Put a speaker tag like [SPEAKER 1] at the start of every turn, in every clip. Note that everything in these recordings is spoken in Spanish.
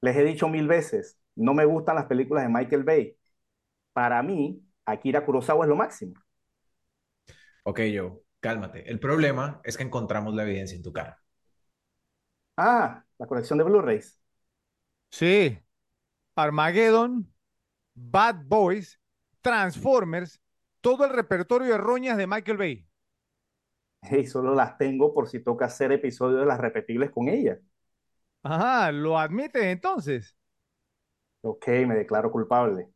[SPEAKER 1] Les he dicho mil veces, no me gustan las películas de Michael Bay. Para mí, Akira Kurosawa es lo máximo.
[SPEAKER 2] Ok, Joe, cálmate. El problema es que encontramos la evidencia en tu cara.
[SPEAKER 1] Ah, la colección de Blu-rays.
[SPEAKER 3] Sí, Armageddon, Bad Boys, Transformers, todo el repertorio de roñas de Michael Bay.
[SPEAKER 1] Y solo las tengo por si toca hacer episodios de las repetibles con ella.
[SPEAKER 3] Ajá, ¿lo admites entonces?
[SPEAKER 1] Ok, me declaro culpable.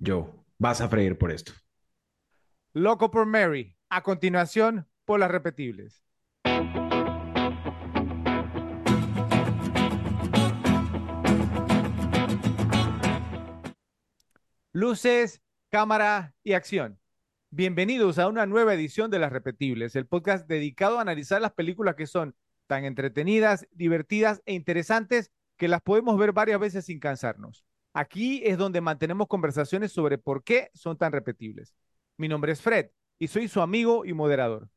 [SPEAKER 2] Joe, vas a freír por esto.
[SPEAKER 3] Loco por Mary. A continuación, por las repetibles. Luces, cámara y acción. Bienvenidos a una nueva edición de Las Repetibles, el podcast dedicado a analizar las películas que son tan entretenidas, divertidas e interesantes que las podemos ver varias veces sin cansarnos. Aquí es donde mantenemos conversaciones sobre por qué son tan repetibles. Mi nombre es Fred y soy su amigo y moderador.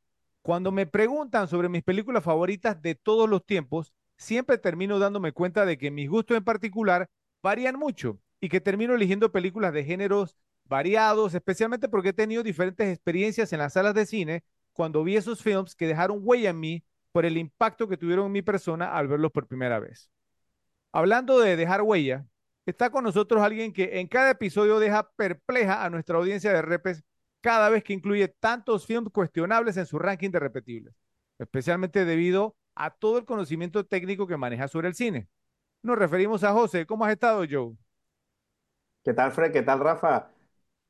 [SPEAKER 3] Cuando me preguntan sobre mis películas favoritas de todos los tiempos, siempre termino dándome cuenta de que mis gustos en particular varían mucho y que termino eligiendo películas de géneros variados, especialmente porque he tenido diferentes experiencias en las salas de cine cuando vi esos films que dejaron huella en mí por el impacto que tuvieron en mi persona al verlos por primera vez. Hablando de dejar huella, está con nosotros alguien que en cada episodio deja perpleja a nuestra audiencia de repes cada vez que incluye tantos films cuestionables en su ranking de repetibles, especialmente debido a todo el conocimiento técnico que maneja sobre el cine. Nos referimos a José. ¿Cómo has estado, Joe?
[SPEAKER 1] ¿Qué tal, Fred? ¿Qué tal, Rafa?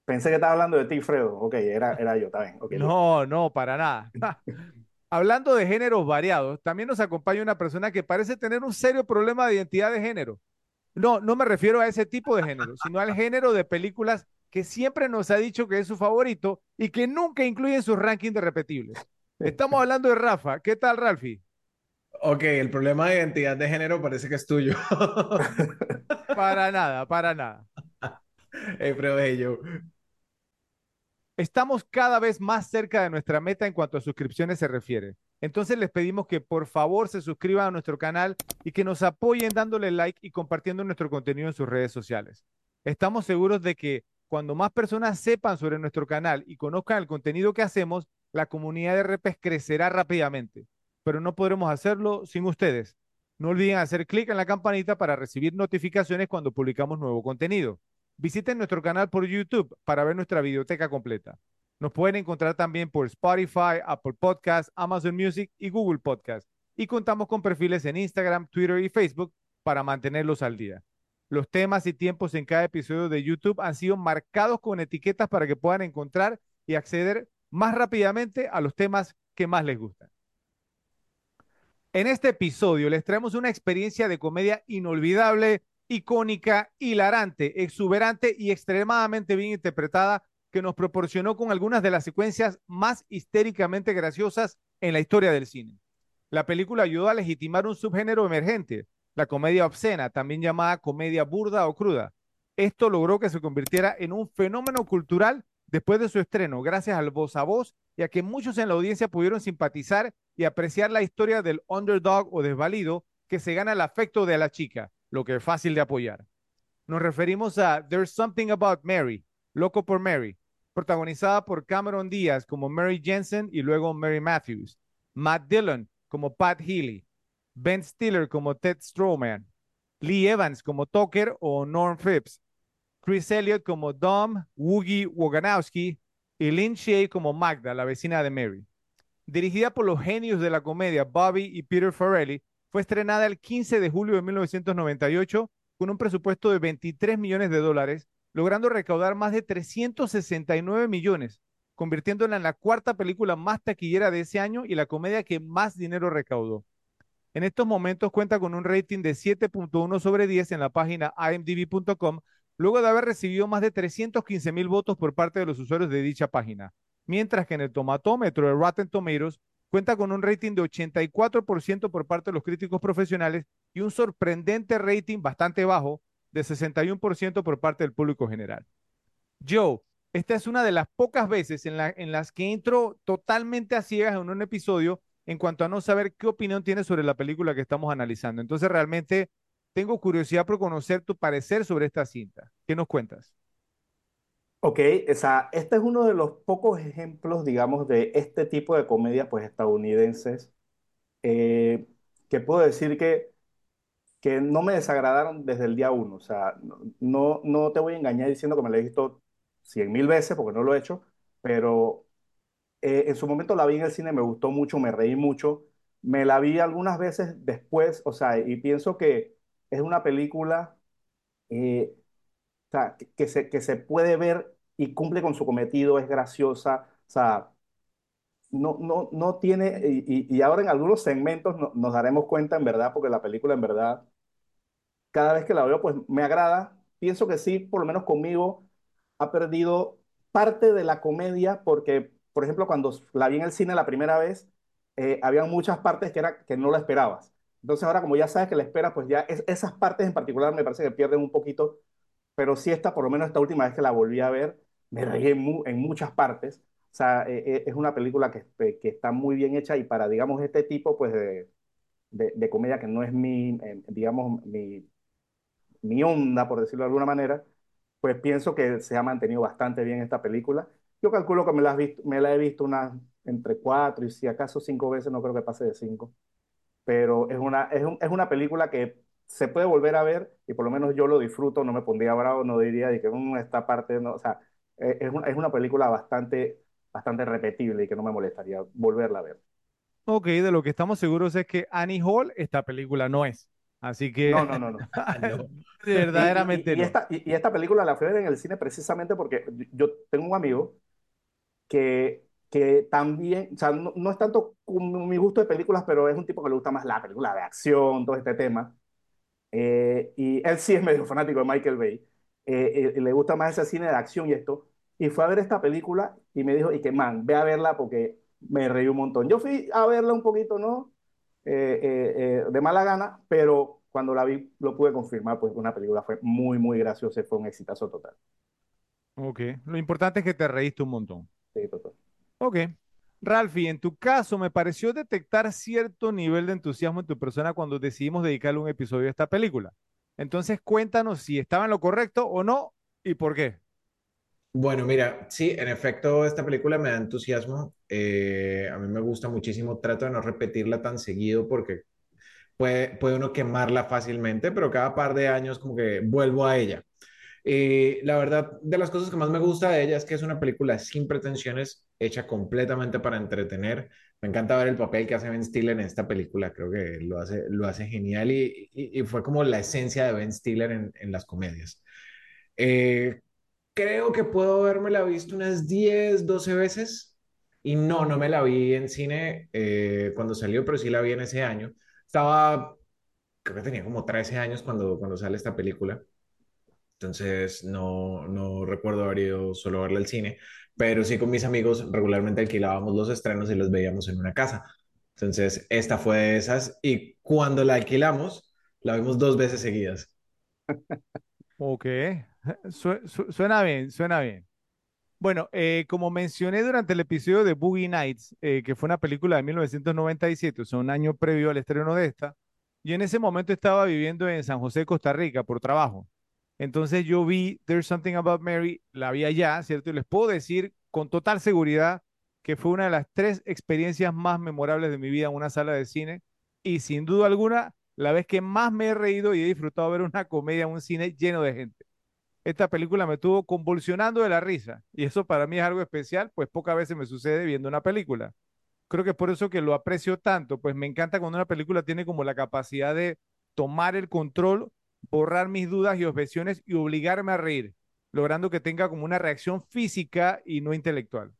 [SPEAKER 1] Pensé que estaba hablando de ti, Fredo. Ok, era, era yo, está bien. Okay,
[SPEAKER 3] no, no, para nada. Hablando de géneros variados, también nos acompaña una persona que parece tener un serio problema de identidad de género. No, no me refiero a ese tipo de género, sino al género de películas que siempre nos ha dicho que es su favorito y que nunca incluye en sus rankings de repetibles. Estamos hablando de Rafa. ¿Qué tal, Ralfi?
[SPEAKER 2] Ok, el problema de identidad de género parece que es tuyo.
[SPEAKER 3] para nada, para nada.
[SPEAKER 2] Hey, pero
[SPEAKER 3] Estamos cada vez más cerca de nuestra meta en cuanto a suscripciones se refiere. Entonces les pedimos que por favor se suscriban a nuestro canal y que nos apoyen dándole like y compartiendo nuestro contenido en sus redes sociales. Estamos seguros de que cuando más personas sepan sobre nuestro canal y conozcan el contenido que hacemos, la comunidad de repes crecerá rápidamente. Pero no podremos hacerlo sin ustedes. No olviden hacer clic en la campanita para recibir notificaciones cuando publicamos nuevo contenido. Visiten nuestro canal por YouTube para ver nuestra biblioteca completa. Nos pueden encontrar también por Spotify, Apple Podcasts, Amazon Music y Google Podcasts. Y contamos con perfiles en Instagram, Twitter y Facebook para mantenerlos al día. Los temas y tiempos en cada episodio de YouTube han sido marcados con etiquetas para que puedan encontrar y acceder más rápidamente a los temas que más les gustan. En este episodio les traemos una experiencia de comedia inolvidable icónica, hilarante, exuberante y extremadamente bien interpretada que nos proporcionó con algunas de las secuencias más histéricamente graciosas en la historia del cine. La película ayudó a legitimar un subgénero emergente, la comedia obscena, también llamada comedia burda o cruda. Esto logró que se convirtiera en un fenómeno cultural después de su estreno, gracias al voz a voz y a que muchos en la audiencia pudieron simpatizar y apreciar la historia del underdog o desvalido que se gana el afecto de la chica, lo que es fácil de apoyar. Nos referimos a There's Something About Mary, Loco por Mary, protagonizada por Cameron Díaz como Mary Jensen y luego Mary Matthews, Matt Dillon como Pat Healy, Ben Stiller como Ted Strowman, Lee Evans como Tucker o Norm Phipps, Chris Elliott como Dom Woogie Woganowski y Lynn Shea como Magda, la vecina de Mary. Dirigida por los genios de la comedia Bobby y Peter Farrelly, fue estrenada el 15 de julio de 1998 con un presupuesto de 23 millones de dólares, logrando recaudar más de 369 millones, convirtiéndola en la cuarta película más taquillera de ese año y la comedia que más dinero recaudó. En estos momentos cuenta con un rating de 7.1 sobre 10 en la página imdb.com, luego de haber recibido más de 315 mil votos por parte de los usuarios de dicha página, mientras que en el tomatómetro de Rotten Tomatoes Cuenta con un rating de 84% por parte de los críticos profesionales y un sorprendente rating bastante bajo de 61% por parte del público general. Joe, esta es una de las pocas veces en, las que entro totalmente a ciegas en un episodio en cuanto a no saber qué opinión tienes sobre la película que estamos analizando. Entonces, realmente tengo curiosidad por conocer tu parecer sobre esta cinta. ¿Qué nos cuentas?
[SPEAKER 1] Ok, o sea, este es uno de los pocos ejemplos, digamos, de este tipo de comedias, pues, estadounidenses, eh, que puedo decir que, que no me desagradaron desde el día uno. O sea, no, no te voy a engañar diciendo que me la he visto cien mil veces, porque no lo he hecho, pero eh, en su momento la vi en el cine, me gustó mucho, me reí mucho. Me la vi algunas veces después, o sea, y pienso que es una película eh, o sea, que, que se, que se puede ver y cumple con su cometido, es graciosa, o sea, no, no, no tiene, y, ahora en algunos segmentos no- nos daremos cuenta en verdad, porque la película en verdad, cada vez que la veo, pues me agrada. Pienso que sí, por lo menos conmigo, ha perdido parte de la comedia, porque, por ejemplo, cuando la vi en el cine la primera vez, eh, había muchas partes que, era, que no la esperabas. Entonces ahora como ya sabes que la esperas, pues ya es- esas partes en particular me parece que pierden un poquito pero sí esta, por lo menos esta última vez que la volví a ver, me reí en, mu- en muchas partes. O sea, eh, eh, es una película que, eh, que está muy bien hecha y para, digamos, este tipo, pues, de, de, comedia que no es mi, digamos, mi, mi onda, por decirlo de alguna manera, pues pienso que se ha mantenido bastante bien esta película. Yo calculo que me la, has visto, me la he visto unas entre cuatro y si acaso cinco veces, no creo que pase de cinco pero es una, es un- es una película que se puede volver a ver y por lo menos yo lo disfruto, no me pondría bravo, no diría de que "Mm, esta parte, no, o sea, eh, es una, es una película bastante, bastante repetible y que no me molestaría volverla a ver.
[SPEAKER 3] Ok, de lo que estamos seguros es que Annie Hall esta película no es. Así que
[SPEAKER 1] No, no, no, no.
[SPEAKER 2] No.
[SPEAKER 1] Y, y-
[SPEAKER 3] verdaderamente
[SPEAKER 1] y
[SPEAKER 3] no.
[SPEAKER 1] esta, y, y esta película la fui a ver en el cine precisamente porque yo tengo un amigo que, que también, o sea, no, no es tanto como mi gusto de películas, pero es un tipo que le gusta más la película de acción, todo este tema. Eh, y él sí es medio fanático de Michael Bay. Eh, eh, le gusta más ese cine de acción y esto. Y fue a ver esta película y me dijo, y que man, ve a verla porque me reí un montón. Yo fui a verla un poquito, ¿no? Eh, eh, eh, de mala gana, pero cuando la vi lo pude confirmar, pues una película fue muy, muy graciosa y fue un exitazo total.
[SPEAKER 3] Ok, lo importante es que te reíste un montón.
[SPEAKER 1] Sí, total.
[SPEAKER 3] Ok. Ralphie, en tu caso me pareció detectar cierto nivel de entusiasmo en tu persona cuando decidimos dedicarle un episodio a esta película. Entonces cuéntanos si estaba en lo correcto o no y por qué.
[SPEAKER 2] Bueno, mira, sí, en efecto, esta película me da entusiasmo. Eh, a mí me gusta muchísimo. Trato de no repetirla tan seguido porque puede, puede uno quemarla fácilmente, pero cada par de años como que vuelvo a ella. Y la verdad, de las cosas que más me gusta de ella es que es una película sin pretensiones, hecha completamente para entretener. Me encanta ver el papel que hace Ben Stiller en esta película, creo que lo hace, lo hace genial y, y- fue como la esencia de Ben Stiller en, en las comedias. Eh, creo que puedo habérmela visto unas 10 12 veces y no, no me la vi en cine eh, cuando salió, pero sí la vi en ese año. Estaba, creo que tenía como 13 años cuando, cuando sale esta película. Entonces no, no recuerdo haber ido solo a verla al cine, pero sí con mis amigos regularmente alquilábamos los estrenos y los veíamos en una casa. Entonces esta fue de esas y cuando la alquilamos, la vimos dos veces seguidas.
[SPEAKER 3] Ok, Su- su- suena bien, suena bien. Bueno, eh, como mencioné durante el episodio de Boogie Nights, eh, que fue una película de 1997, o sea, un año previo al estreno de esta, yo en ese momento estaba viviendo en San José, Costa Rica, por trabajo. Entonces yo vi There's Something About Mary, la vi allá, ¿cierto? Y les puedo decir con total seguridad que fue una de las tres experiencias más memorables de mi vida en una sala de cine y sin duda alguna la vez que más me he reído y he disfrutado ver una comedia en un cine lleno de gente. Esta película me tuvo convulsionando de la risa y eso para mí es algo especial, pues pocas veces me sucede viendo una película. Creo que es por eso que lo aprecio tanto, pues me encanta cuando una película tiene como la capacidad de tomar el control, borrar mis dudas y objeciones y obligarme a reír, logrando que tenga como una reacción física y no intelectual.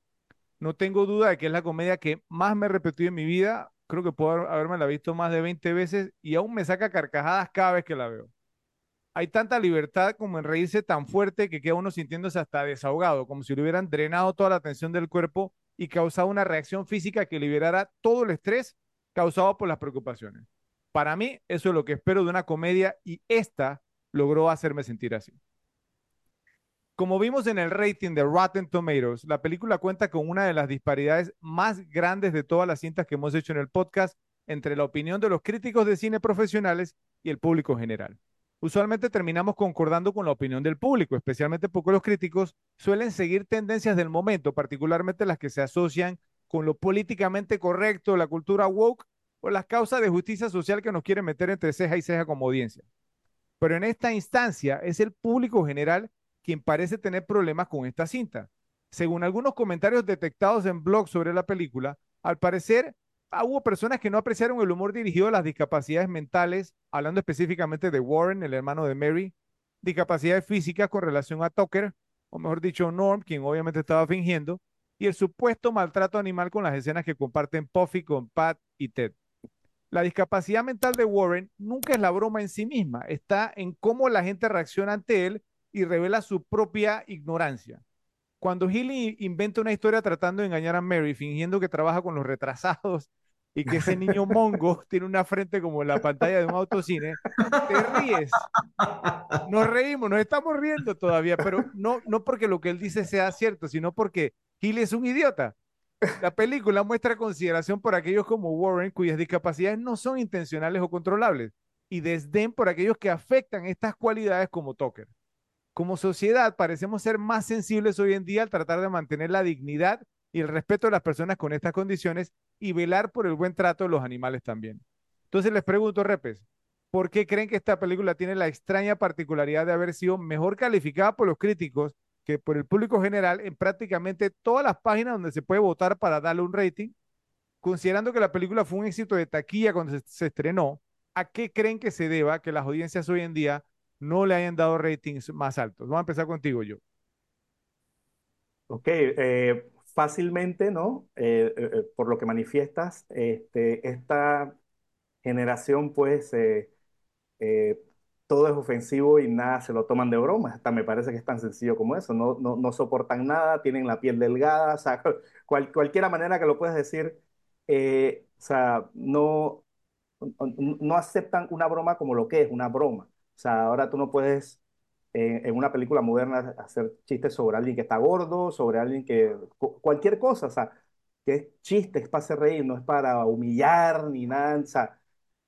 [SPEAKER 3] No tengo duda de que es la comedia que más me he repetido en mi vida. Creo que puedo haberme la visto más de 20 veces y aún me saca carcajadas cada vez que la veo. Hay tanta libertad como en reírse tan fuerte que queda uno sintiéndose hasta desahogado, como si le hubieran drenado toda la tensión del cuerpo y causado una reacción física que liberara todo el estrés causado por las preocupaciones. Para mí, eso es lo que espero de una comedia y esta logró hacerme sentir así. Como vimos en el rating de Rotten Tomatoes, la película cuenta con una de las disparidades más grandes de todas las cintas que hemos hecho en el podcast entre la opinión de los críticos de cine profesionales y el público general. usualmente terminamos concordando con la opinión del público, especialmente porque los críticos suelen seguir tendencias del momento, particularmente las que se asocian con lo políticamente correcto, la cultura woke o las causas de justicia social que nos quieren meter entre ceja y ceja como audiencia. Pero en esta instancia es el público general quien parece tener problemas con esta cinta. Según algunos comentarios detectados en blogs sobre la película, al parecer ah, hubo personas que no apreciaron el humor dirigido a las discapacidades mentales, hablando específicamente de Warren, el hermano de Mary, discapacidades físicas con relación a Tucker, o mejor dicho, Norm, quien obviamente estaba fingiendo, y el supuesto maltrato animal con las escenas que comparten Puffy con Pat y Ted. La discapacidad mental de Warren nunca es la broma en sí misma, está en cómo la gente reacciona ante él y revela su propia ignorancia. Cuando Healy inventa una historia tratando de engañar a Mary, fingiendo que trabaja con los retrasados y que ese niño mongo tiene una frente como la pantalla de un autocine, te ríes. Nos reímos, nos estamos riendo todavía, pero no, no porque lo que él dice sea cierto, sino porque Healy es un idiota. La película muestra consideración por aquellos como Warren cuyas discapacidades no son intencionales o controlables y desdén por aquellos que afectan estas cualidades como Tucker. Como sociedad parecemos ser más sensibles hoy en día al tratar de mantener la dignidad y el respeto de las personas con estas condiciones y velar por el buen trato de los animales también. Entonces les pregunto, Repes, ¿por qué creen que esta película tiene la extraña particularidad de haber sido mejor calificada por los críticos que por el público general en prácticamente todas las páginas donde se puede votar para darle un rating? Considerando que la película fue un éxito de taquilla cuando se, estrenó, ¿a qué creen que se deba que las audiencias hoy en día no le hayan dado ratings más altos. Vamos a empezar contigo, yo.
[SPEAKER 1] Ok, eh, fácilmente, ¿no? Eh, eh, por lo que manifiestas, este, esta generación, pues, todo es ofensivo y nada se lo toman de broma. Hasta me parece que es tan sencillo como eso. No, no, no soportan nada, tienen la piel delgada, o sea, cual, cualquiera manera que lo puedas decir, o sea, no, no aceptan una broma como lo que es una broma. O sea, ahora tú no puedes eh, en una película moderna hacer chistes sobre alguien que está gordo, sobre alguien que... cualquier cosa, o sea, que es chiste, es para hacer reír, no es para humillar ni nada, o sea,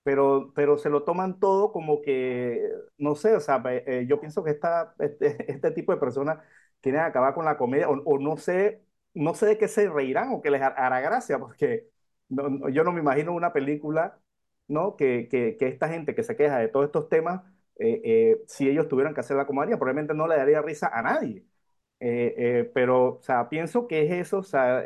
[SPEAKER 1] pero, pero se lo toman todo como que, no sé, o sea, eh, yo pienso que esta, este, este, tipo de personas quieren acabar con la comedia, o, no sé, no sé de qué se reirán o qué les hará gracia, porque yo no me imagino una película, ¿no? Que, que, que esta gente que se queja de todos estos temas eh, eh, si ellos tuvieran que hacer la comedia, probablemente no le daría risa a nadie. Eh, pero, o sea, pienso que es eso, o sea,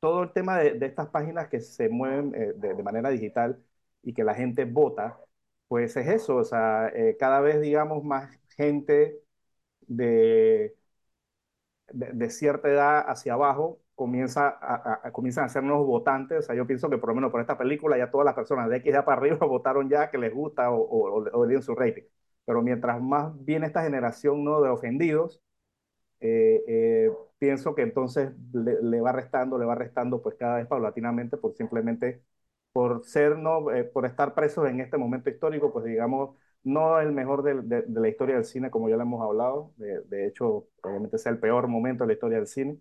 [SPEAKER 1] todo el tema de, estas páginas que se mueven de, de, manera digital y que la gente vota, pues es eso, o sea, cada vez, digamos, más gente de, de, cierta edad hacia abajo comienza a, comienzan a ser nuevos votantes. O sea, yo pienso que por lo menos por esta película ya todas las personas de X ya para arriba votaron ya que les gusta o, o, dieron su rating. Pero mientras más viene esta generación ¿no? de ofendidos, eh, eh, pienso que entonces le, va restando, le va restando pues cada vez paulatinamente por simplemente por ser, ¿no? Eh, por estar presos en este momento histórico, pues digamos, no el mejor de, de, de la historia del cine, como ya lo hemos hablado. De, de hecho, probablemente sea el peor momento de la historia del cine.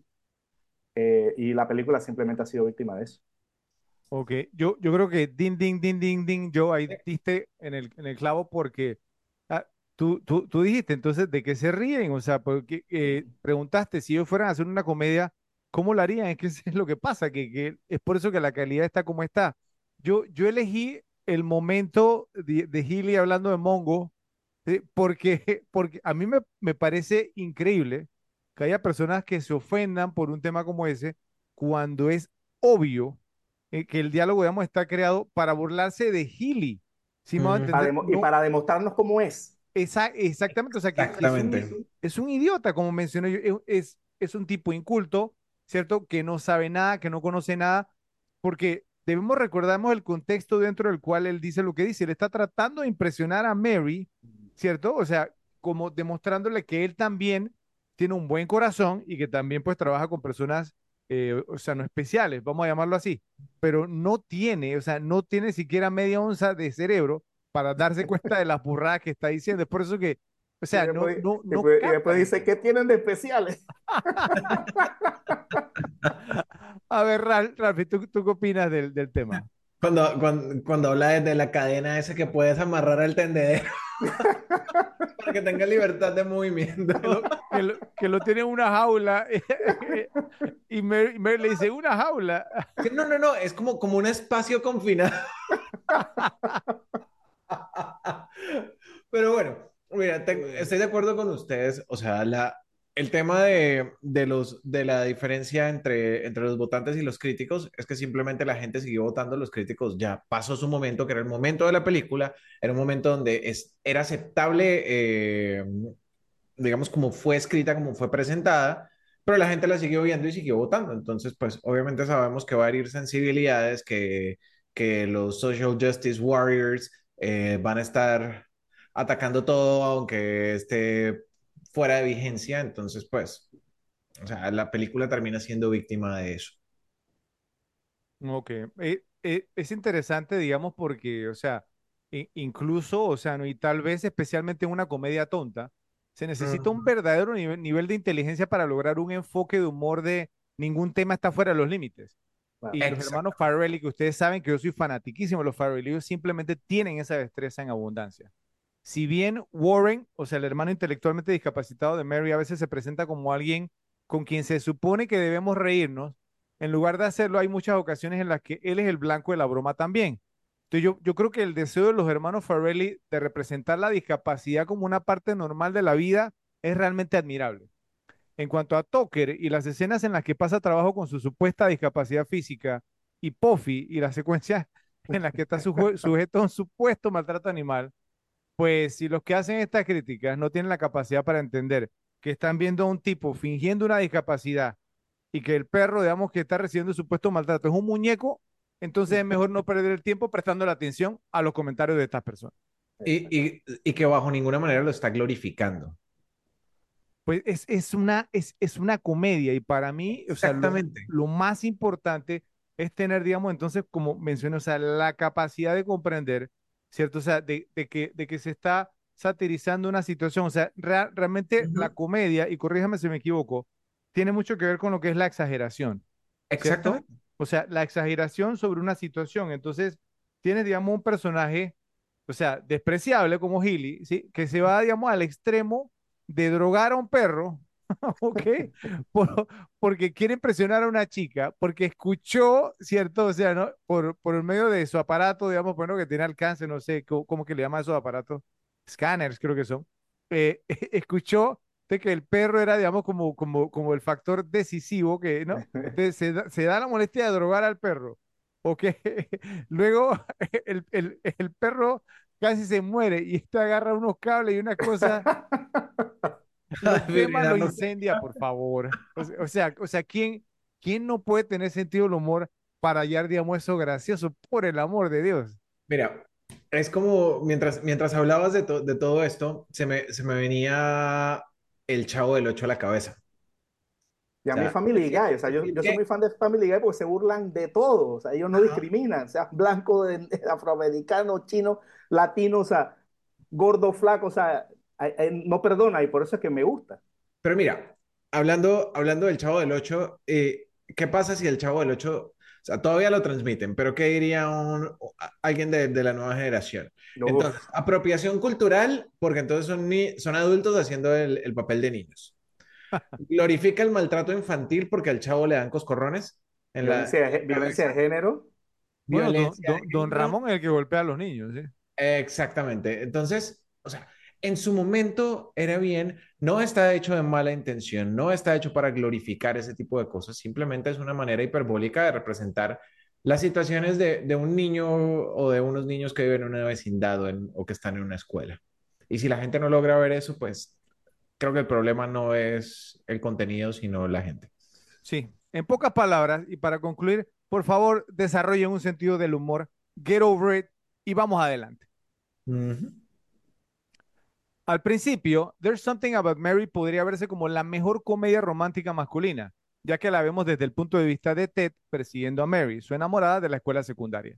[SPEAKER 1] Eh, y la película simplemente ha sido víctima de eso.
[SPEAKER 3] Ok, yo, yo creo que ding, ding, ding, ding, ding, yo ahí diste en el, en el clavo porque tú, tú, tú, dijiste entonces de qué se ríen, o sea, porque eh, preguntaste si ellos fueran a hacer una comedia, ¿cómo la harían? Es que es lo que pasa, que, que, es por eso que la calidad está como está. Yo, yo elegí el momento de, de Healy hablando de Mongo, porque, porque a mí me, me parece increíble que haya personas que se ofendan por un tema como ese, cuando es obvio eh, que el diálogo, digamos, está creado para burlarse de Healy.
[SPEAKER 1] ¿sí y para demostrarnos cómo es.
[SPEAKER 3] Esa, exactamente, o sea, que Es, un, idiota, como mencioné yo, es, es un tipo inculto, ¿cierto? Que no sabe nada, que no conoce nada, porque debemos recordarnos el contexto dentro del cual él dice lo que dice. Él está tratando de impresionar a Mary, ¿cierto? O sea, como demostrándole que él también tiene un buen corazón y que también pues trabaja con personas, eh, o sea, no especiales, vamos a llamarlo así, pero no tiene, o sea, no tiene siquiera media onza de cerebro para darse cuenta de las burradas que está diciendo. Es por eso que, o sea, no, no, no,
[SPEAKER 1] y después dice, ¿qué tienen de especiales?
[SPEAKER 3] a ver, Ralph, ¿tú, ¿tú, qué opinas del, del tema?
[SPEAKER 2] Cuando, cuando, cuando habla de, la cadena esa que puedes amarrar al tendedero para que tenga libertad de movimiento.
[SPEAKER 3] que lo, que lo- que lo tiene en una jaula y Mary, Mary le dice, una jaula.
[SPEAKER 2] No, no, no, es como, como un espacio confinado. Pero bueno, mira, te- estoy de acuerdo con ustedes. O sea, la, el tema de, de los, de la diferencia entre, entre los votantes y los críticos es que simplemente la gente siguió votando, los críticos ya pasó su momento, que era el momento de la película, era un momento donde es, era aceptable, eh, digamos, como fue escrita, como fue presentada. Pero la gente la siguió viendo y siguió votando. Entonces, pues obviamente sabemos que va a herir sensibilidades, que, que los social justice warriors eh, van a estar atacando todo aunque esté fuera de vigencia, entonces pues, o sea, la película termina siendo víctima de eso.
[SPEAKER 3] Ok, eh, eh, es interesante, digamos, porque, o sea, incluso, o sea, no, y tal vez especialmente en una comedia tonta, se necesita un verdadero nivel, nivel de inteligencia para lograr un enfoque de humor de ningún tema está fuera de los límites. Y los hermanos Farrelly, que ustedes saben que yo soy fanatiquísimo de los Farrelly, ellos simplemente tienen esa destreza en abundancia. Si bien Warren, o sea, el hermano intelectualmente discapacitado de Mary, a veces se presenta como alguien con quien se supone que debemos reírnos, en lugar de hacerlo, hay muchas ocasiones en las que él es el blanco de la broma también. Entonces yo, yo creo que el deseo de los hermanos Farrelly de representar la discapacidad como una parte normal de la vida es realmente admirable. En cuanto a Tucker y las escenas en las que pasa trabajo con su supuesta discapacidad física y Puffy y las secuencias en las que está suje- sujeto a un supuesto maltrato animal, pues si los que hacen estas críticas no tienen la capacidad para entender que están viendo a un tipo fingiendo una discapacidad y que el perro, digamos, que está recibiendo supuesto maltrato es un muñeco, entonces es mejor no perder el tiempo prestando la atención a los comentarios de estas personas.
[SPEAKER 2] Y que bajo ninguna manera lo está glorificando.
[SPEAKER 3] Pues es, es una, es, es una comedia y para mí, o sea, lo,
[SPEAKER 2] Exactamente.
[SPEAKER 3] lo más importante es tener, digamos, entonces, como mencioné, o sea, la capacidad de comprender, ¿cierto? O sea, de, de que, de que se está satirizando una situación, o sea, rea- realmente la comedia, y corríjame si me equivoco, tiene mucho que ver con lo que es la exageración.
[SPEAKER 2] Exactamente.
[SPEAKER 3] O sea, la exageración sobre una situación. Entonces, tienes, digamos, un personaje, o sea, despreciable como Healy, ¿sí? Que se va, digamos, al extremo de drogar a un perro, ¿ok? Por- porque quiere impresionar a una chica, porque escuchó, ¿cierto? O sea, ¿no? Por, por el medio de su aparato, digamos, bueno, que tiene alcance, no sé, ¿cómo, cómo que le llaman esos aparatos? Scanners, creo que son. Eh, escuchó de que el perro era, digamos, como, como, como el factor decisivo que, ¿no? Entonces se da, se da la molestia de drogar al perro. Ok, luego el, el, el perro casi se muere y este agarra unos cables y una cosa, lo
[SPEAKER 2] Ay,
[SPEAKER 3] quema,
[SPEAKER 2] mira,
[SPEAKER 3] lo incendia, por favor. O sea, o sea, o sea, ¿quién, quién no puede tener sentido del humor para hallar, digamos, eso gracioso? Por el amor de Dios.
[SPEAKER 2] Mira, es como mientras, mientras hablabas de, to- de todo esto, se me, se me venía el Chavo del Ocho a la cabeza.
[SPEAKER 1] Y a mí Family Guy, o sea, yo, yo soy muy fan de Family Guy porque se burlan de todo, o sea, ellos no
[SPEAKER 2] Ajá.
[SPEAKER 1] discriminan, sea blanco, afroamericano, chino, latino, o sea, gordo, flaco, o sea, no perdona y por eso es que me gusta.
[SPEAKER 2] Pero mira, hablando, hablando del Chavo del Ocho, eh, ¿qué pasa si el Chavo del Ocho, o sea, todavía lo transmiten, pero qué diría un, alguien de, de la nueva generación?
[SPEAKER 1] Uf,
[SPEAKER 2] Entonces, apropiación cultural, porque entonces son, ni- son adultos haciendo el, el papel de niños. Glorifica el maltrato infantil porque al chavo le dan coscorrones en la,
[SPEAKER 1] violencia,
[SPEAKER 2] la
[SPEAKER 1] violencia de género.
[SPEAKER 3] Bueno, don,
[SPEAKER 2] Violencia
[SPEAKER 3] don-
[SPEAKER 2] de
[SPEAKER 3] don
[SPEAKER 2] género.
[SPEAKER 3] Ramón es el que golpea a los niños, ¿sí?
[SPEAKER 2] Exactamente. Entonces, o sea, en su momento era bien, no está hecho de mala intención, no está hecho para glorificar ese tipo de cosas, simplemente es una manera hiperbólica de representar las situaciones de, de un niño o de unos niños que viven en una vecindad o, en- o que están en una escuela. Y si la gente no logra ver eso, pues creo que el problema no es el contenido, sino la gente.
[SPEAKER 3] Sí, en pocas palabras, y para concluir, por favor, desarrollen un sentido del humor, get over it y vamos adelante. Al principio, There's Something About Mary podría verse como la mejor comedia romántica masculina, ya que la vemos desde el punto de vista de Ted persiguiendo a Mary, su enamorada de la escuela secundaria.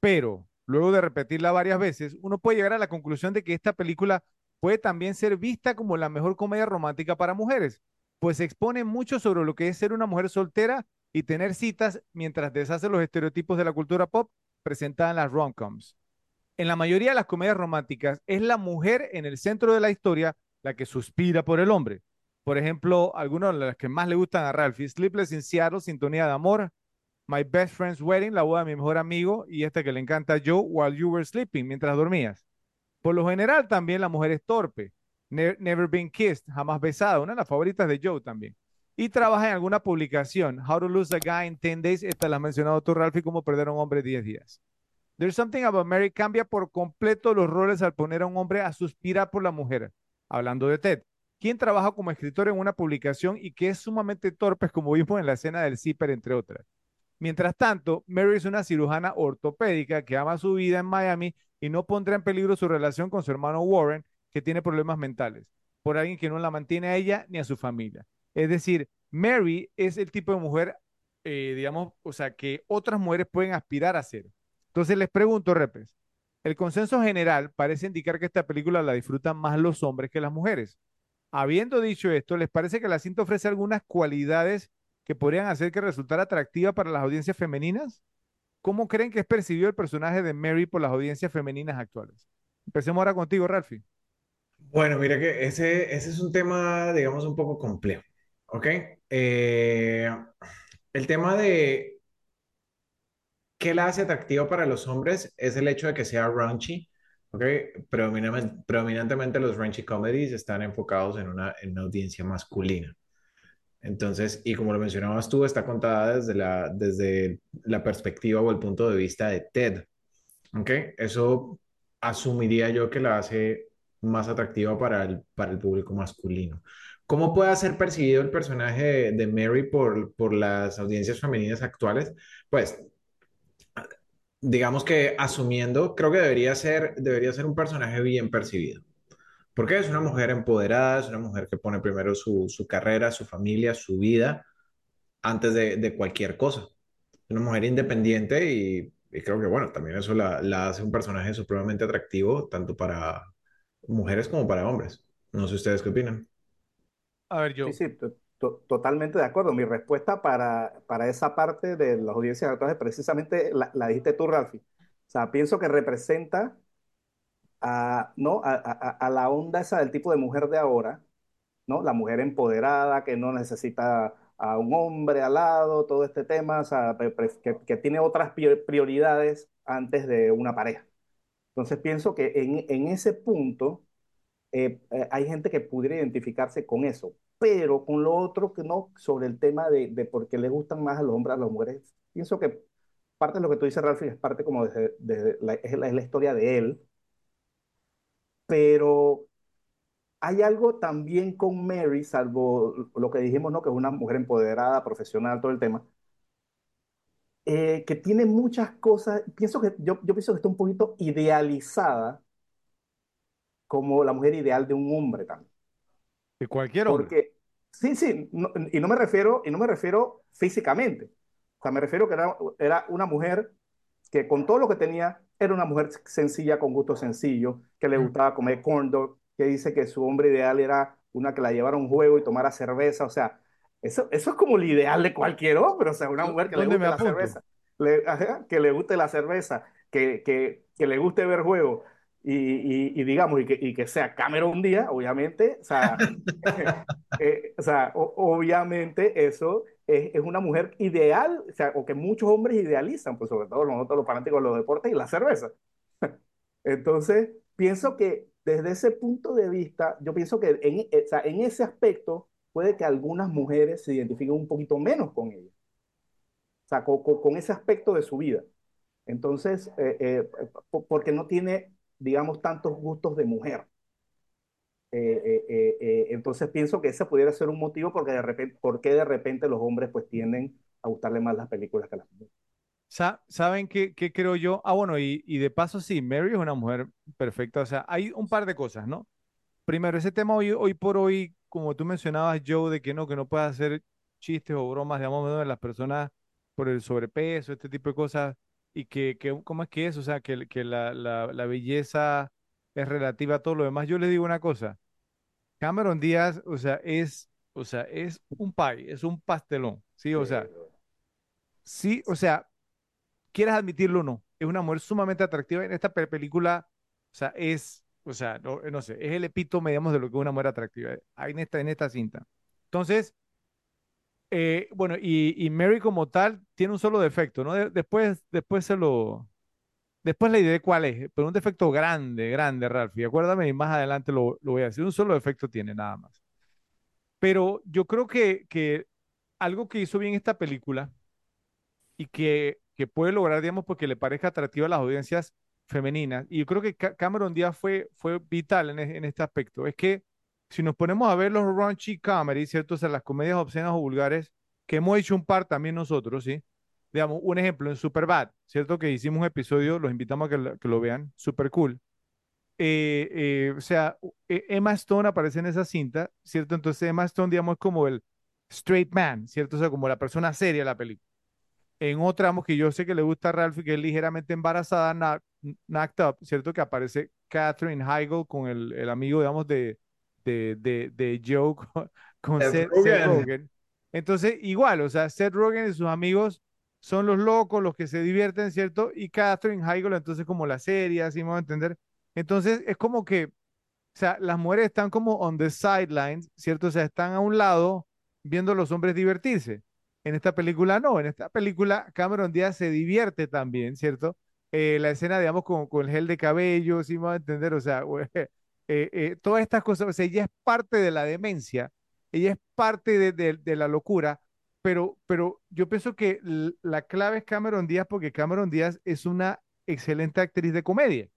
[SPEAKER 3] Pero, luego de repetirla varias veces, uno puede llegar a la conclusión de que esta película puede también ser vista como la mejor comedia romántica para mujeres, pues expone mucho sobre lo que es ser una mujer soltera y tener citas mientras deshace los estereotipos de la cultura pop presentada en las rom-coms. En la mayoría de las comedias románticas es la mujer en el centro de la historia la que suspira por el hombre. Por ejemplo, algunas de las que más le gustan a Ralphie, Sleepless in Seattle, Sintonía de Amor, My Best Friend's Wedding, La boda de mi mejor amigo, y esta que le encanta a Joe, While You Were Sleeping, mientras dormías. Por lo general también la mujer es torpe. Never Been Kissed, jamás besada, una de las favoritas de Joe también. Y trabaja en alguna publicación. How to Lose a Guy in 10 Days, esta la has mencionado tú, Ralphie, cómo perder a un hombre en 10 días. There's Something About Mary cambia por completo los roles al poner a un hombre a suspirar por la mujer. Hablando de Ted, quien trabaja como escritor en una publicación y que es sumamente torpe, como vimos en la escena del zipper, entre otras. Mientras tanto, Mary es una cirujana ortopédica que ama su vida en Miami y no pondrá en peligro su relación con su hermano Warren, que tiene problemas mentales, por alguien que no la mantiene a ella ni a su familia. Es decir, Mary es el tipo de mujer, eh, digamos, o sea, que otras mujeres pueden aspirar a ser. Entonces les pregunto, Repes, el consenso general parece indicar que esta película la disfrutan más los hombres que las mujeres. Habiendo dicho esto, ¿les parece que la cinta ofrece algunas cualidades que podrían hacer que resultara atractiva para las audiencias femeninas? ¿Cómo creen que es percibido el personaje de Mary por las audiencias femeninas actuales? Empecemos ahora contigo, Ralphie.
[SPEAKER 2] Bueno, mira que ese, ese es un tema, digamos, un poco complejo, ¿ok? Eh, el tema de qué la hace atractiva para los hombres es el hecho de que sea raunchy, ¿ok? Predominantemente, los raunchy comedies están enfocados en una, en una audiencia masculina. Entonces, y como lo mencionabas tú, está contada desde la, desde la perspectiva o el punto de vista de Ted. ¿Ok? Eso asumiría yo que la hace más atractiva para el, para el público masculino. ¿Cómo puede ser percibido el personaje de, Mary por, por las audiencias femeninas actuales? Pues, digamos que asumiendo, creo que debería ser, debería ser un personaje bien percibido. Porque es una mujer empoderada, es una mujer que pone primero su, su carrera, su familia, su vida, antes de, de cualquier cosa. Una mujer independiente y, y creo que, bueno, también eso la, la, hace un personaje supremamente atractivo, tanto para mujeres como para hombres. No sé ustedes qué opinan.
[SPEAKER 3] A ver, yo.
[SPEAKER 1] Sí, sí, totalmente de acuerdo. Mi respuesta para, para esa parte de las audiencias actuales precisamente la, la dijiste tú, Ralfi. O sea, pienso que representa a, ¿no? A, a, a, la onda esa del tipo de mujer de ahora, ¿no? La mujer empoderada que no necesita a un hombre al lado, todo este tema, que, que, tiene otras prioridades antes de una pareja. Entonces pienso que en, en ese punto eh, eh, hay gente que pudiera identificarse con eso, pero con lo otro que no, sobre el tema de, de por qué le gustan más a los hombres a las mujeres, pienso que parte de lo que tú dices, Ralph, es parte como de, de la, es, la, es la historia de él, pero hay algo también con Mary, salvo lo que dijimos, ¿no? Que es una mujer empoderada, profesional, todo el tema, eh, que tiene muchas cosas, pienso que, yo, yo pienso que está un poquito idealizada como la mujer ideal de un hombre también.
[SPEAKER 3] De cualquier hombre.
[SPEAKER 1] Porque, sí, sí, no, y no me refiero, y no me refiero físicamente. O sea, me refiero que era, era una mujer que con todo lo que tenía, era una mujer sencilla, con gusto sencillo, que le gustaba comer corn dog, que dice que su hombre ideal era una que la llevara a un juego y tomara cerveza. O sea, eso, eso es como el ideal de cualquier hombre. O sea, una mujer que le guste la cerveza, le, que le guste la cerveza, que, que, que le guste ver juegos. Y, y, y, digamos, y que, y que sea Cameron Díaz, obviamente, o sea, eh, o sea o, obviamente eso es, es, una mujer ideal, o sea, o que muchos hombres idealizan, pues sobre todo nosotros los fanáticos de los deportes y la cerveza. Entonces, pienso que desde ese punto de vista, yo pienso que en, o sea, en ese aspecto puede que algunas mujeres se identifiquen un poquito menos con ella, o sea, con, con ese aspecto de su vida. Entonces, eh, eh, porque no tiene, digamos, tantos gustos de mujer. Eh, eh, eh, entonces pienso que ese pudiera ser un motivo porque de repente, porque de repente los hombres pues tienden a gustarle más las películas que las mujeres.
[SPEAKER 3] ¿Saben qué, qué, creo yo? Ah, bueno, y, y, de paso sí, Mary es una mujer perfecta. O sea, hay un par de cosas, ¿no? Primero, ese tema hoy, hoy por hoy, como tú mencionabas, Joe, de que no, que no puede hacer chistes o bromas, digamos, de las personas por el sobrepeso, este tipo de cosas, y que, que ¿cómo es que es? O sea, que, que la, la, la belleza es relativa a todo lo demás. Yo le digo una cosa, Cameron Díaz, o sea, es, o sea, es un pie, es un pastelón, ¿sí? O sea, sí, o sea, quieras admitirlo o no, es una mujer sumamente atractiva en esta película, o sea, es, o sea, no, no sé, es el epítome, digamos, de lo que es una mujer atractiva en esta, en esta cinta. Entonces, eh, bueno, y, y, Mary como tal tiene un solo defecto, ¿no? después, después se lo, después le diré cuál es, pero un defecto grande, grande, Ralph, y acuérdame, y más adelante lo, lo voy a decir, un solo defecto tiene nada más. Pero yo creo que, que algo que hizo bien esta película y que, que puede lograr, digamos, porque le parezca atractiva a las audiencias femeninas, y yo creo que Cameron Díaz fue, fue vital en, en este aspecto, es que si nos ponemos a ver los raunchy comedies, ¿cierto? O sea, las comedias obscenas o vulgares, que hemos hecho un par también nosotros, ¿sí? Digamos, un ejemplo, en Superbad, ¿cierto? Que hicimos un episodio, los invitamos a que lo, que lo vean, super cool. Eh, eh, o sea, e, Emma Stone aparece en esa cinta, ¿cierto? Entonces Emma Stone, digamos, es como el straight man, ¿cierto? O sea, como la persona seria de la película. En otra, que yo sé que le gusta a Ralph, que es ligeramente embarazada, knocked up, ¿cierto? Que aparece Catherine Heigl con el, el amigo, digamos, de, de, de, de Joe con, Seth, Rogen. Entonces, igual, o sea, Seth Rogen y sus amigos son los locos, los que se divierten, ¿cierto? Y Catherine Heigl, entonces, como la serie, así me a entender. Entonces, es como que, o sea, las mujeres están como on the sidelines, ¿cierto? O sea, están a un lado viendo a los hombres divertirse. En esta película no, en esta película Cameron Díaz se divierte también, ¿cierto? Eh, la escena, digamos, con, con, el gel de cabello, sí me va a entender, o sea, Eh, eh, todas estas cosas, o sea, ella es parte de la demencia, ella es parte de, la locura, pero, pero yo pienso que la clave es Cameron Díaz porque Cameron Díaz es una excelente actriz de comedia.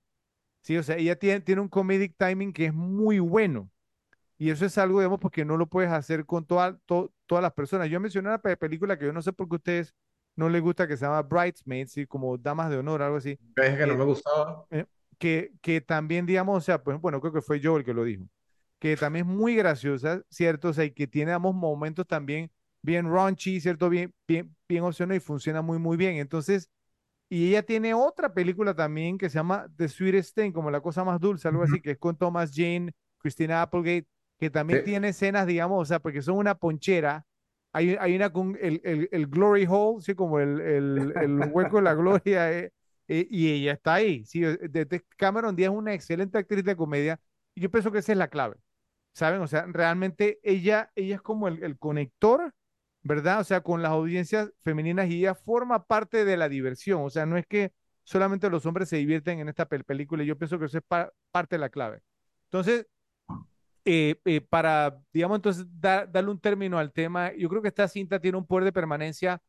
[SPEAKER 3] Sí, o sea, ella tiene, tiene un comedic timing que es muy bueno. Y eso es algo, digamos, porque no lo puedes hacer con todas las personas. Yo mencioné una película que yo no sé por qué a ustedes no les gusta, que se llama Bridesmaids, ¿sí? como Damas de Honor, algo así.
[SPEAKER 2] Es que no me gustaba.
[SPEAKER 3] Eh, que, que también, digamos, o sea, pues bueno, creo que fue yo el que lo dijo, que también es muy graciosa, ¿cierto? O sea, y que tiene, digamos, momentos también bien raunchy, ¿cierto? Bien, bien, bien opcional y funciona muy, muy bien. Entonces, y ella tiene otra película también que se llama The Sweetest Thing, como la cosa más dulce, algo así, que es con Thomas Jane, Christina Applegate, que también tiene escenas, digamos, o sea, porque son una ponchera. Hay, hay una con el, el, el Glory Hole, sí, como el, el, el hueco de la gloria, eh, eh, y ella está ahí. Sí, de, Cameron Díaz es una excelente actriz de comedia y yo pienso que esa es la clave. ¿Saben? O sea, realmente ella, ella es como el, conector, ¿verdad? O sea, con las audiencias femeninas y ella forma parte de la diversión. O sea, no es que solamente los hombres se divierten en esta película y yo pienso que eso es parte de la clave. Entonces, eh, eh, para, digamos, entonces darle un término al tema, yo creo que esta cinta tiene un poder de permanencia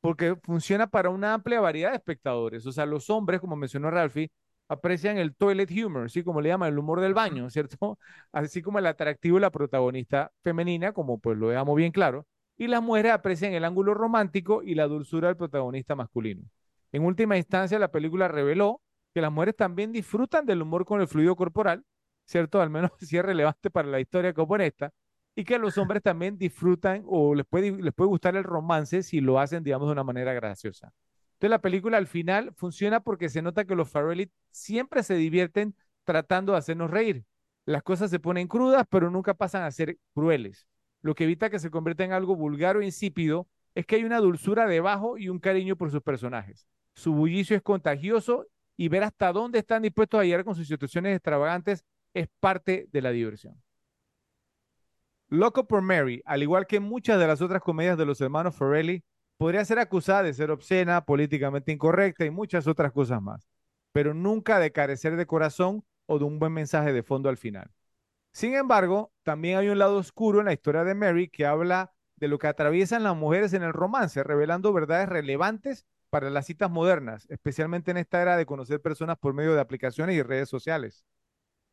[SPEAKER 3] porque funciona para una amplia variedad de espectadores. O sea, los hombres, como mencionó Ralphie, aprecian el toilet humor, así como le llaman el humor del baño, ¿cierto? Así como el atractivo de la protagonista femenina, como pues lo dejamos bien claro, y las mujeres aprecian el ángulo romántico y la dulzura del protagonista masculino. En última instancia, la película reveló que las mujeres también disfrutan del humor con el fluido corporal, ¿cierto? Al menos si es relevante para la historia como esta, y que los hombres también disfrutan o les puede, les puede gustar el romance si lo hacen, digamos, de una manera graciosa. Entonces la película al final funciona porque se nota que los Farrelly siempre se divierten tratando de hacernos reír. Las cosas se ponen crudas, pero nunca pasan a ser crueles. Lo que evita que se convierta en algo vulgar o insípido es que hay una dulzura debajo y un cariño por sus personajes. Su bullicio es contagioso y ver hasta dónde están dispuestos a llegar con sus situaciones extravagantes es parte de la diversión. Loco por Mary, al igual que muchas de las otras comedias de los hermanos Farrelly, podría ser acusada de ser obscena, políticamente incorrecta y muchas otras cosas más, pero nunca de carecer de corazón o de un buen mensaje de fondo al final. Sin embargo, también hay un lado oscuro en la historia de Mary que habla de lo que atraviesan las mujeres en el romance, revelando verdades relevantes para las citas modernas, especialmente en esta era de conocer personas por medio de aplicaciones y redes sociales.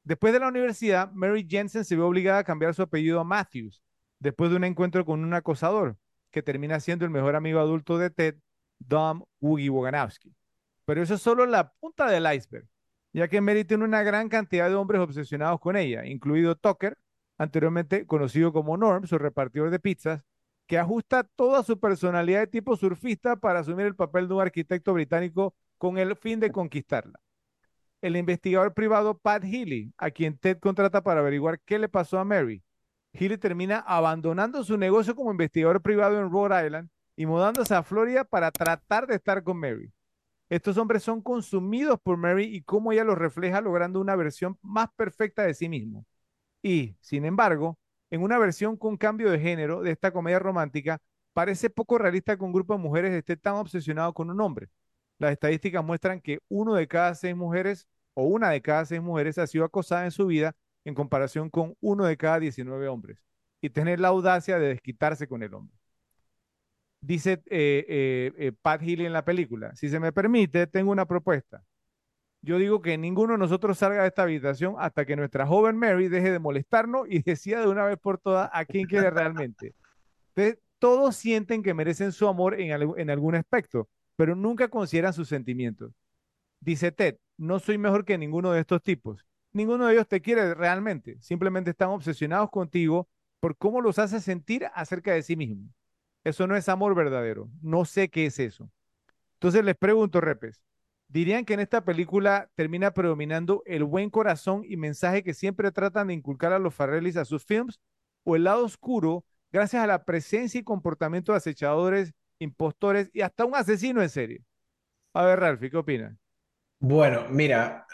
[SPEAKER 3] Después de la universidad, Mary Jensen se ve obligada a cambiar su apellido a Matthews, después de un encuentro con un acosador, que termina siendo el mejor amigo adulto de Ted, Dom Woogie Woganowski. Pero eso es solo la punta del iceberg, ya que Mary tiene una gran cantidad de hombres obsesionados con ella, incluido Tucker, anteriormente conocido como Norm, su repartidor de pizzas, que ajusta toda su personalidad de tipo surfista para asumir el papel de un arquitecto británico con el fin de conquistarla el investigador privado Pat Healy, a quien Ted contrata para averiguar qué le pasó a Mary. Healy termina abandonando su negocio como investigador privado en Rhode Island y mudándose a Florida para tratar de estar con Mary. Estos hombres son consumidos por Mary y cómo ella los refleja logrando una versión más perfecta de sí mismo. Y, sin embargo, en una versión con cambio de género de esta comedia romántica, parece poco realista que un grupo de mujeres esté tan obsesionado con un hombre. Las estadísticas muestran que uno de cada seis mujeres o una de cada seis mujeres ha sido acosada en su vida en comparación con uno de cada 19 hombres y tener la audacia de desquitarse con el hombre. Dice eh, eh, eh, Pat Healy en la película, si se me permite, tengo una propuesta. Yo digo que ninguno de nosotros salga de esta habitación hasta que nuestra joven Mary deje de molestarnos y decida de una vez por todas a quién quiere realmente. Todos sienten que merecen su amor en, en algún aspecto, pero nunca consideran sus sentimientos. Dice Ted, no soy mejor que ninguno de estos tipos. Ninguno de ellos te quiere realmente. Simplemente están obsesionados contigo por cómo los hace sentir acerca de sí mismos. Eso no es amor verdadero. No sé qué es eso. Entonces les pregunto, Repes, ¿dirían que en esta película termina predominando el buen corazón y mensaje que siempre tratan de inculcar a los Farrellis a sus films? ¿O el lado oscuro, gracias a la presencia y comportamiento de acechadores, impostores y hasta un asesino en serie? A ver, Ralphie, ¿qué opinas?
[SPEAKER 2] Bueno, mira,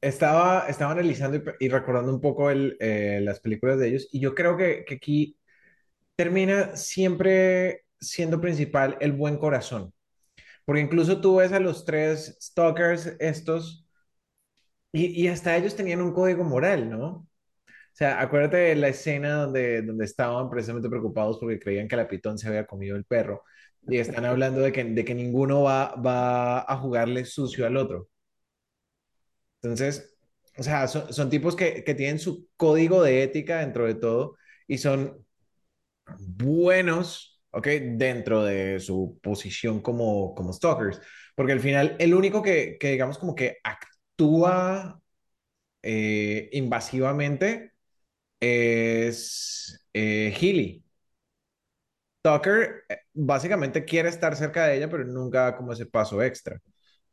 [SPEAKER 2] estaba, estaba analizando y, recordando un poco eh, las películas de ellos y yo creo que, que aquí termina siempre siendo principal el buen corazón. Porque incluso tú ves a los tres stalkers estos y, hasta ellos tenían un código moral, ¿no? O sea, acuérdate de la escena donde, donde estaban precisamente preocupados porque creían que la pitón se había comido el perro y están hablando de que, de que ninguno va, va a jugarle sucio al otro. Entonces, o sea, son, son tipos que, que tienen su código de ética dentro de todo y son buenos, ¿ok? Dentro de su posición como, como stalkers. Porque al final, el único que, que digamos, como que actúa eh, invasivamente es eh, Healy. Tucker eh, básicamente quiere estar cerca de ella, pero nunca da como ese paso extra.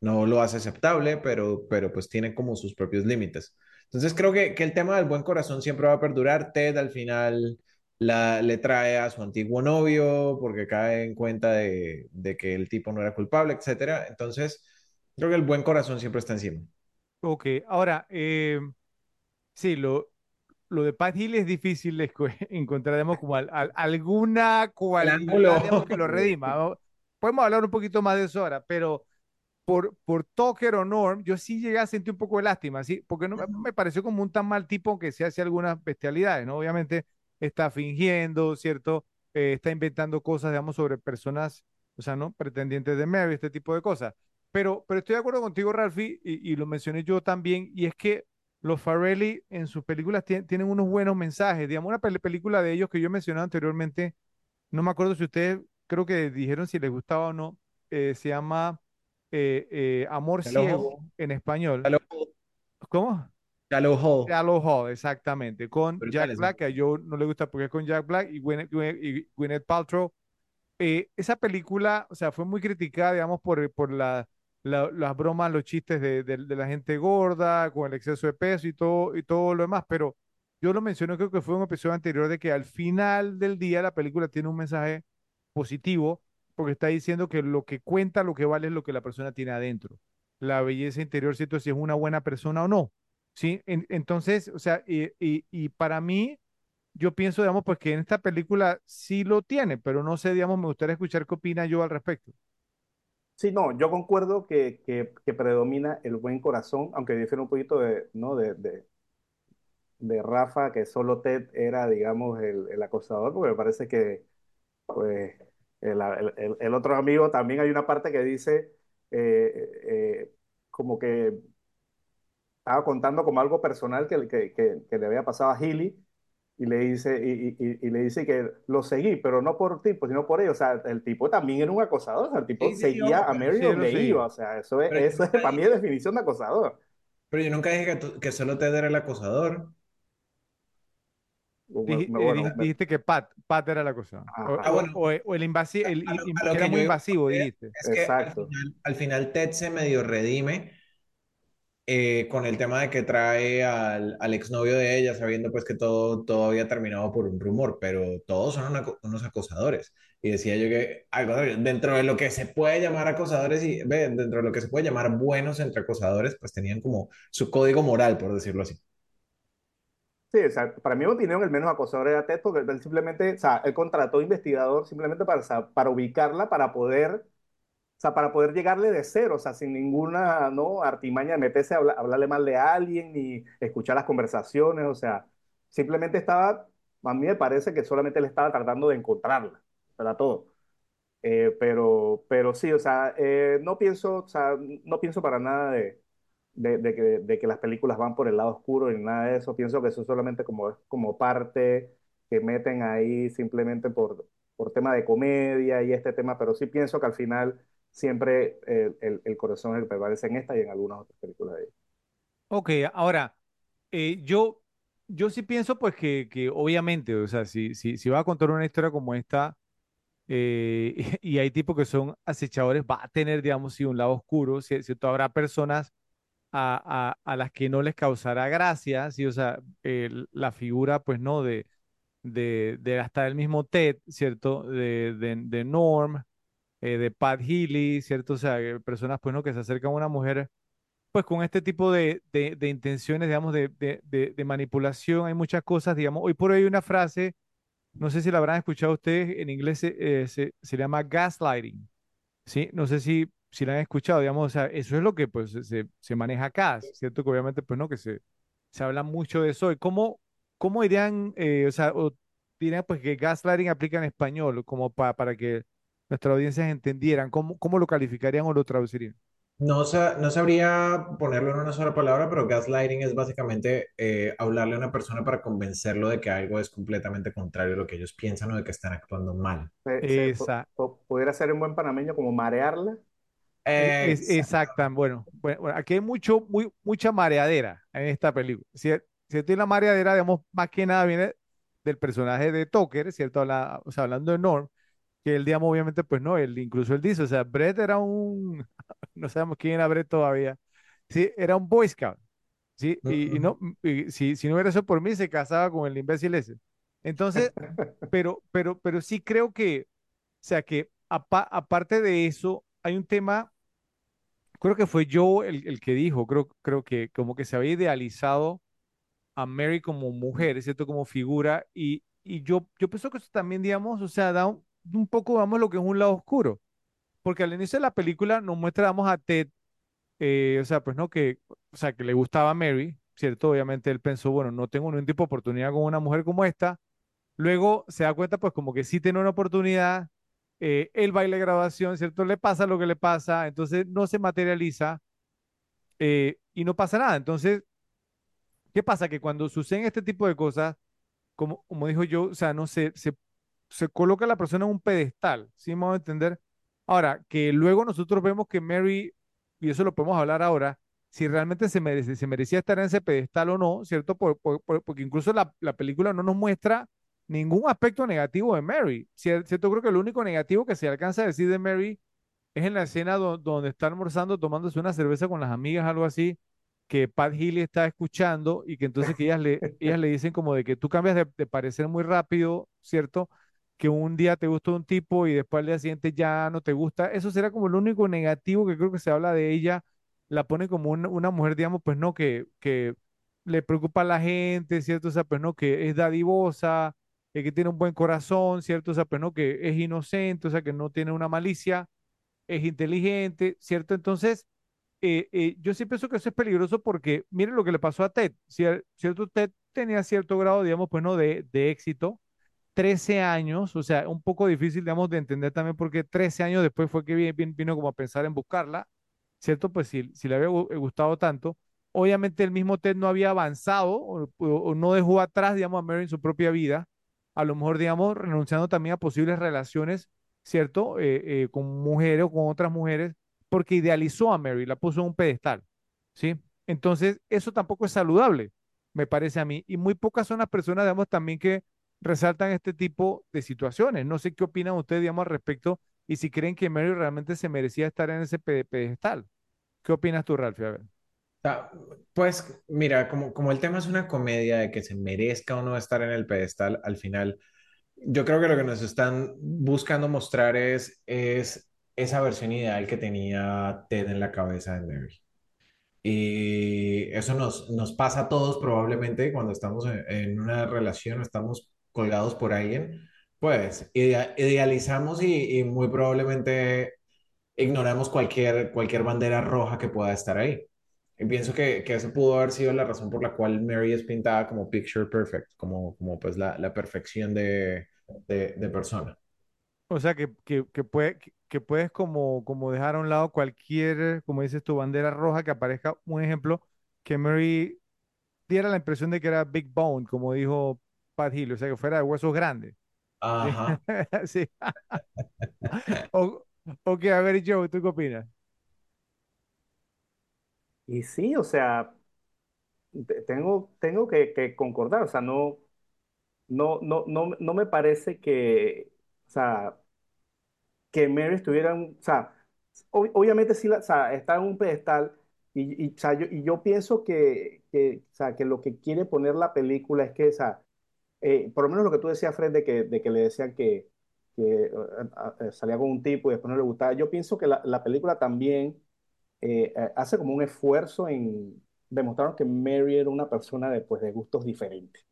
[SPEAKER 2] No lo hace aceptable, pero, pero pues tiene como sus propios límites. Entonces creo que, que el tema del buen corazón siempre va a perdurar. Ted al final la, le trae a su antiguo novio porque cae en cuenta de, de que el tipo no era culpable, etcétera. Entonces creo que el buen corazón siempre está encima.
[SPEAKER 3] Ok, ahora, eh, sí, lo, lo de Pat Hill es difícil encontrar como al, al, alguna cualidad que lo redima. Podemos hablar un poquito más de eso ahora, pero por, por Tucker o Norm, yo sí llegué a sentir un poco de lástima, ¿sí? porque no me, pareció como un tan mal tipo que se hace algunas bestialidades, ¿no? Obviamente está fingiendo, ¿cierto? Eh, está inventando cosas, digamos, sobre personas, o sea, ¿no? Pretendientes de Mary, este tipo de cosas. Pero, pero estoy de acuerdo contigo, Ralphie, y, y lo mencioné yo también, y es que los Farrelly en sus películas tienen unos buenos mensajes. Digamos, una película de ellos que yo mencioné anteriormente, no me acuerdo si ustedes creo que dijeron si les gustaba o no, eh, se llama eh, eh, Amor Ciego en español. ¿Cómo?
[SPEAKER 2] Shallow Hall.
[SPEAKER 3] Shallow Hall, exactamente, con Jack Black, que a yo no le gusta porque es con Jack Black y Gwyneth, y Gwyneth Paltrow. esa película, o sea, fue muy criticada, digamos, por, por la las bromas, los chistes de, de, la gente gorda, con el exceso de peso y todo, y todo lo demás, pero yo lo mencioné, creo que fue un episodio anterior de que al final del día la película tiene un mensaje positivo, porque está diciendo que lo que cuenta, lo que vale es lo que la persona tiene adentro. La belleza interior, ¿cierto? Si es una buena persona o no. ¿Sí? entonces, o sea, y, y, y, para mí, yo pienso, digamos, pues que en esta película sí lo tiene, pero no sé, digamos, me gustaría escuchar qué opina yo al respecto.
[SPEAKER 1] Sí, no, yo concuerdo que, que, predomina el buen corazón, aunque difiere un poquito de, ¿no? de, de, de Rafa, que solo Ted era, digamos, el, el, acosador, porque me parece que, pues, el, el, el, otro amigo también hay una parte que dice, eh, eh, como que estaba contando como algo personal que, que, que, le había pasado a Healy, y le dice, y, y, y, le dice que lo seguí, pero no por tipo, sino por ello. O sea, el tipo también era un acosador. O sea, el tipo sí, seguía a Mary sí, donde iba. O sea, eso es, eso es para mí es definición de acosador.
[SPEAKER 2] Pero yo nunca dije que, tú, que solo Ted era el acosador.
[SPEAKER 3] Dij, bueno, dijiste que Pat, Pat era el acosador. O, ah, bueno. o, o, el invasivo, el, a lo, a lo era muy invasivo, dijiste.
[SPEAKER 2] Es que Exacto. Al final, al final Ted se medio redime eh, con el tema de que trae al, al exnovio de ella, sabiendo pues que todo, todo había terminado por un rumor, pero todos son una- unos acosadores. Y decía yo que dentro de lo que se puede llamar acosadores y dentro de lo que se puede llamar buenos entre acosadores, pues tenían como su código moral, por decirlo así.
[SPEAKER 1] Sí, o sea, para mi opinión, el menos acosador era Ted, porque él simplemente, o sea, él contrató investigador simplemente para, para ubicarla, para poder, o sea, para poder llegarle de cero, o sea, sin ninguna, ¿no? artimaña de meterse a habla- hablarle mal de alguien, ni escuchar las conversaciones, o sea, simplemente estaba, a mí me parece que solamente él estaba tratando de encontrarla, para todo. Eh, pero, pero sí, o sea, eh, no pienso, o sea, no pienso para nada de, de, que, de que las películas van por el lado oscuro ni nada de eso. Pienso que eso es solamente como, como parte que meten ahí simplemente por, por tema de comedia y este tema, pero sí pienso que al final siempre el, el, el corazón el prevalece en esta y en algunas otras películas de ella.
[SPEAKER 3] Ok, ahora, eh, yo, yo sí pienso pues que, que obviamente, o sea, si, si, si va a contar una historia como esta eh, y hay tipos que son acechadores, va a tener, digamos, un lado oscuro, ¿sí- ¿cierto? Habrá personas a, a, a las que no les causará gracia, ¿sí? O sea, la figura, pues, ¿no? De, de, de hasta el mismo Ted, ¿cierto? De, de, de Norm, eh, de Pat Healy, ¿cierto? O sea, eh, personas, pues, ¿no? Que se acercan a una mujer, pues, con este tipo de, de, intenciones, digamos, de, de manipulación. Hay muchas cosas, digamos. Hoy por hoy hay una frase, no sé si la habrán escuchado ustedes, en inglés se, eh, se, se llama gaslighting. Sí, no sé si, si la han escuchado, digamos, o sea, eso es lo que pues se, se maneja acá, ¿cierto? Que obviamente pues no, que se, se habla mucho de eso. ¿Y cómo, cómo dirían, eh, o sea, o dirían pues que gaslighting aplica en español, como pa- para que nuestras audiencias entendieran, ¿cómo, cómo lo calificarían o lo traducirían?
[SPEAKER 2] No, sa- no sabría ponerlo en una sola palabra, pero gaslighting es básicamente eh, hablarle a una persona para convencerlo de que algo es completamente contrario a lo que ellos piensan o de que están actuando mal.
[SPEAKER 1] Po- pudiera ser un buen panameño como marearla.
[SPEAKER 3] e- es,
[SPEAKER 2] Exacto.
[SPEAKER 3] exacta, bueno, bueno, bueno, aquí hay mucho, muy, mucha mareadera en esta película. Si, si estoy en la mareadera, digamos, más que nada viene del personaje de Tucker, ¿cierto? Habla- o sea, hablando de Norm que él, digamos, obviamente, pues no, él, incluso él dice, o sea, Brett era un, no sabemos quién era Brett todavía, sí, era un Boy Scout, sí, y, y no, y si, si no hubiera eso por mí, se casaba con el imbécil ese. Entonces, pero, pero, pero sí creo que, o sea, que apa- aparte de eso, hay un tema, creo que fue yo el, el que dijo, creo, creo que como que se había idealizado a Mary como mujer, ¿cierto? Como figura, y, y yo, yo pienso que eso también, digamos, o sea, da un, un poco, vamos, lo que es un lado oscuro porque al inicio de la película nos muestra, a Ted, eh, o sea, pues no, que, o sea, que le gustaba a Mary, ¿cierto? Obviamente él pensó, bueno, no tengo ningún tipo de oportunidad con una mujer como esta. Luego se da cuenta, pues, como que sí tiene una oportunidad, eh, el baile de graduación, ¿cierto? Le pasa lo que le pasa, entonces no se materializa eh, y no pasa nada. Entonces, ¿qué pasa? Que cuando suceden este tipo de cosas, como, como dijo yo, o sea, no se, se, se coloca a la persona en un pedestal, ¿sí vamos a entender? Ahora, que luego nosotros vemos que Mary, y eso lo podemos hablar ahora, si realmente se merecía estar en ese pedestal o no, ¿cierto? Por- por- por- porque incluso la, la película no nos muestra ningún aspecto negativo de Mary, ¿cier- ¿cierto? Creo que lo único negativo que se alcanza a decir de Mary es en la escena do- donde está almorzando, tomándose una cerveza con las amigas, algo así, que Pat Healy está escuchando y que entonces que ellas le, ellas le dicen como de que tú cambias de, de parecer muy rápido, ¿cierto? Que un día te gusta un tipo y después al día siguiente ya no te gusta. Eso será como lo único negativo que creo que se habla de ella. La pone como una, mujer, digamos, pues no, que, que le preocupa a la gente, ¿cierto? O sea, pues no, que es dadivosa, eh, que tiene un buen corazón, ¿cierto? O sea, pues no, que es inocente, o sea, que no tiene una malicia es inteligente, ¿cierto? Entonces, eh, eh, yo sí pienso que eso es peligroso porque miren lo que le pasó a Ted, cier- ¿cierto? Ted tenía cierto grado, digamos, pues no, de, de éxito, 13 años, o sea, un poco difícil, digamos, de entender también porque 13 años después fue que vi- vi- vino, como a pensar en buscarla, ¿cierto? Pues si, si le había eh, gustado tanto, obviamente el mismo Ted no había avanzado o no dejó atrás, digamos, a Mary en su propia vida, a lo mejor, digamos, renunciando también a posibles relaciones, ¿cierto? Eh, eh, con mujeres o con otras mujeres, porque idealizó a Mary, la puso en un pedestal, ¿sí? Entonces, eso tampoco es saludable, me parece a mí, y muy pocas son las personas, digamos, también que resaltan este tipo de situaciones. No sé qué opinan ustedes, digamos, al respecto y si creen que Mary realmente se merecía estar en ese pe- pedestal. ¿Qué opinas tú, Ralph? A ver.
[SPEAKER 2] Ta- Pues mira, como, como el tema es una comedia de que se merezca o no estar en el pedestal, al final, yo creo que lo que nos están buscando mostrar es, es esa versión ideal que tenía Ted en la cabeza de Mary. Y eso nos, nos pasa a todos probablemente cuando estamos en una relación, estamos colgados por alguien, pues idea- idealizamos y, y muy probablemente ignoramos cualquier, cualquier bandera roja que pueda estar ahí. Y pienso que, que eso pudo haber sido la razón por la cual Mary es pintada como picture perfect, como, como pues la, la perfección de, de, de persona.
[SPEAKER 3] O sea, que, que, que, puede, que, puedes como, como dejar a un lado cualquier, como dices tu bandera roja, que aparezca un ejemplo que Mary diera la impresión de que era Big Bone, como dijo Pat Hill, o sea, que fuera de huesos grandes. Sí.
[SPEAKER 2] Ajá.
[SPEAKER 3] Sí. O, ok, a ver, Joe, ¿tú qué opinas?
[SPEAKER 1] Y sí, o sea, te- tengo, tengo que, que concordar, o sea, no, no, no, no, no me parece que, o sea, que Mary estuviera, en- o sea, ob- obviamente sí, la- o sea, está en un pedestal y, y, o sea, yo, y yo pienso que, que, o sea, que lo que quiere poner la película es que, o sea, eh, por lo menos lo que tú decías, Fred, de que, de que le decían que, que eh, salía con un tipo y después no le gustaba, yo pienso que la, la película también eh, eh, hace como un esfuerzo en demostrar que Mary era una persona de, pues, de gustos diferentes.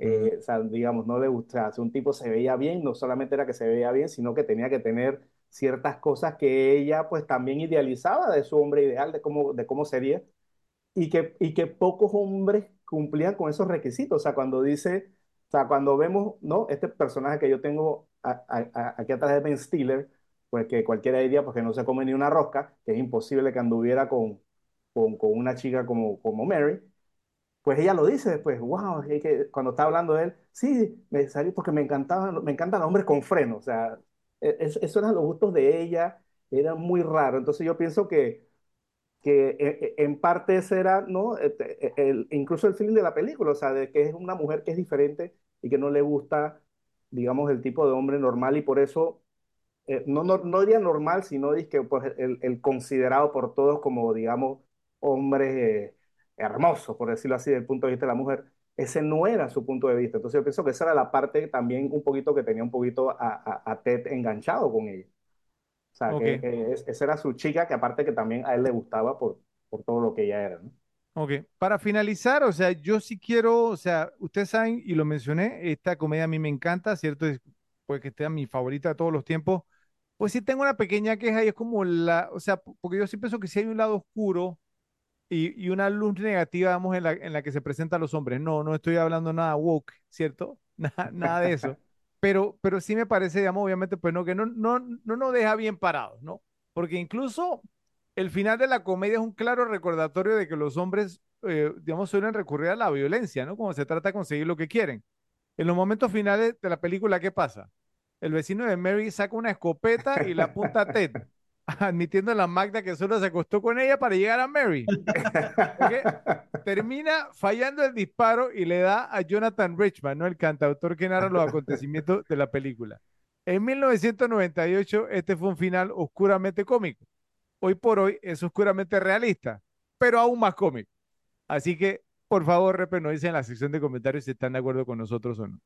[SPEAKER 1] Eh, o sea, digamos, no le gustaba, si un tipo se veía bien, no solamente era que se veía bien, sino que tenía que tener ciertas cosas que ella pues también idealizaba de su hombre ideal, de cómo, de cómo sería, y que, y que pocos hombres cumplían con esos requisitos. O sea, cuando dice, o sea, cuando vemos, ¿no? Este personaje que yo tengo a- a- a- aquí atrás de Ben Stiller, pues que cualquiera diría, pues que no se come ni una rosca, que es imposible que anduviera con, con, con una chica como, como Mary pues ella lo dice después, wow, es que cuando está hablando de él, sí, me salí porque me encantaban, me encantan los hombres con freno, o sea, e- es- esos eran los gustos de ella, era muy raro, entonces yo pienso que, que e- e- en parte ese era, ¿no? Este, e- el- incluso el feeling de la película, o sea, de que es una mujer que es diferente y que no le gusta, digamos, el tipo de hombre normal y por eso eh, no, no, no diría normal, sino que pues, el, considerado por todos como, digamos, hombre eh, hermoso, por decirlo así, desde el punto de vista de la mujer. Ese no era su punto de vista. Entonces yo pienso que esa era la parte también un poquito que tenía un poquito a, a, a Ted enganchado con ella. O sea, que, que es- esa era su chica, que aparte que también a él le gustaba por, por todo lo que ella era, ¿no?
[SPEAKER 3] ok. Para finalizar, o sea, yo sí quiero, o sea, ustedes saben, y lo mencioné, esta comedia a mí me encanta, ¿cierto? Es- puede que sea mi favorita de todos los tiempos. Pues sí tengo una pequeña queja y es como la, o sea, porque yo sí pienso que sí hay un lado oscuro y, y una luz negativa, vamos, en la, en la que se presentan los hombres. No, no estoy hablando nada woke, ¿cierto? Nada, nada de eso. Pero, pero sí me parece, digamos, obviamente, pues no, que no, no, no nos deja bien parados, ¿no? Porque incluso el final de la comedia es un claro recordatorio de que los hombres, eh, digamos, suelen recurrir a la violencia, ¿no? Cuando se trata de conseguir lo que quieren. En los momentos finales de la película, ¿qué pasa? El vecino de Mary saca una escopeta y la apunta a Ted, admitiendo a la Magda que solo se acostó con ella para llegar a Mary. Termina fallando el disparo y le da a Jonathan Richman, ¿no? El cantautor que narra los acontecimientos de la película. En 1998, este fue un final oscuramente cómico. Hoy por hoy es oscuramente realista, pero aún más cómico. Así que, por favor, Repe, nos dicen en la sección de comentarios si están de acuerdo con nosotros o no.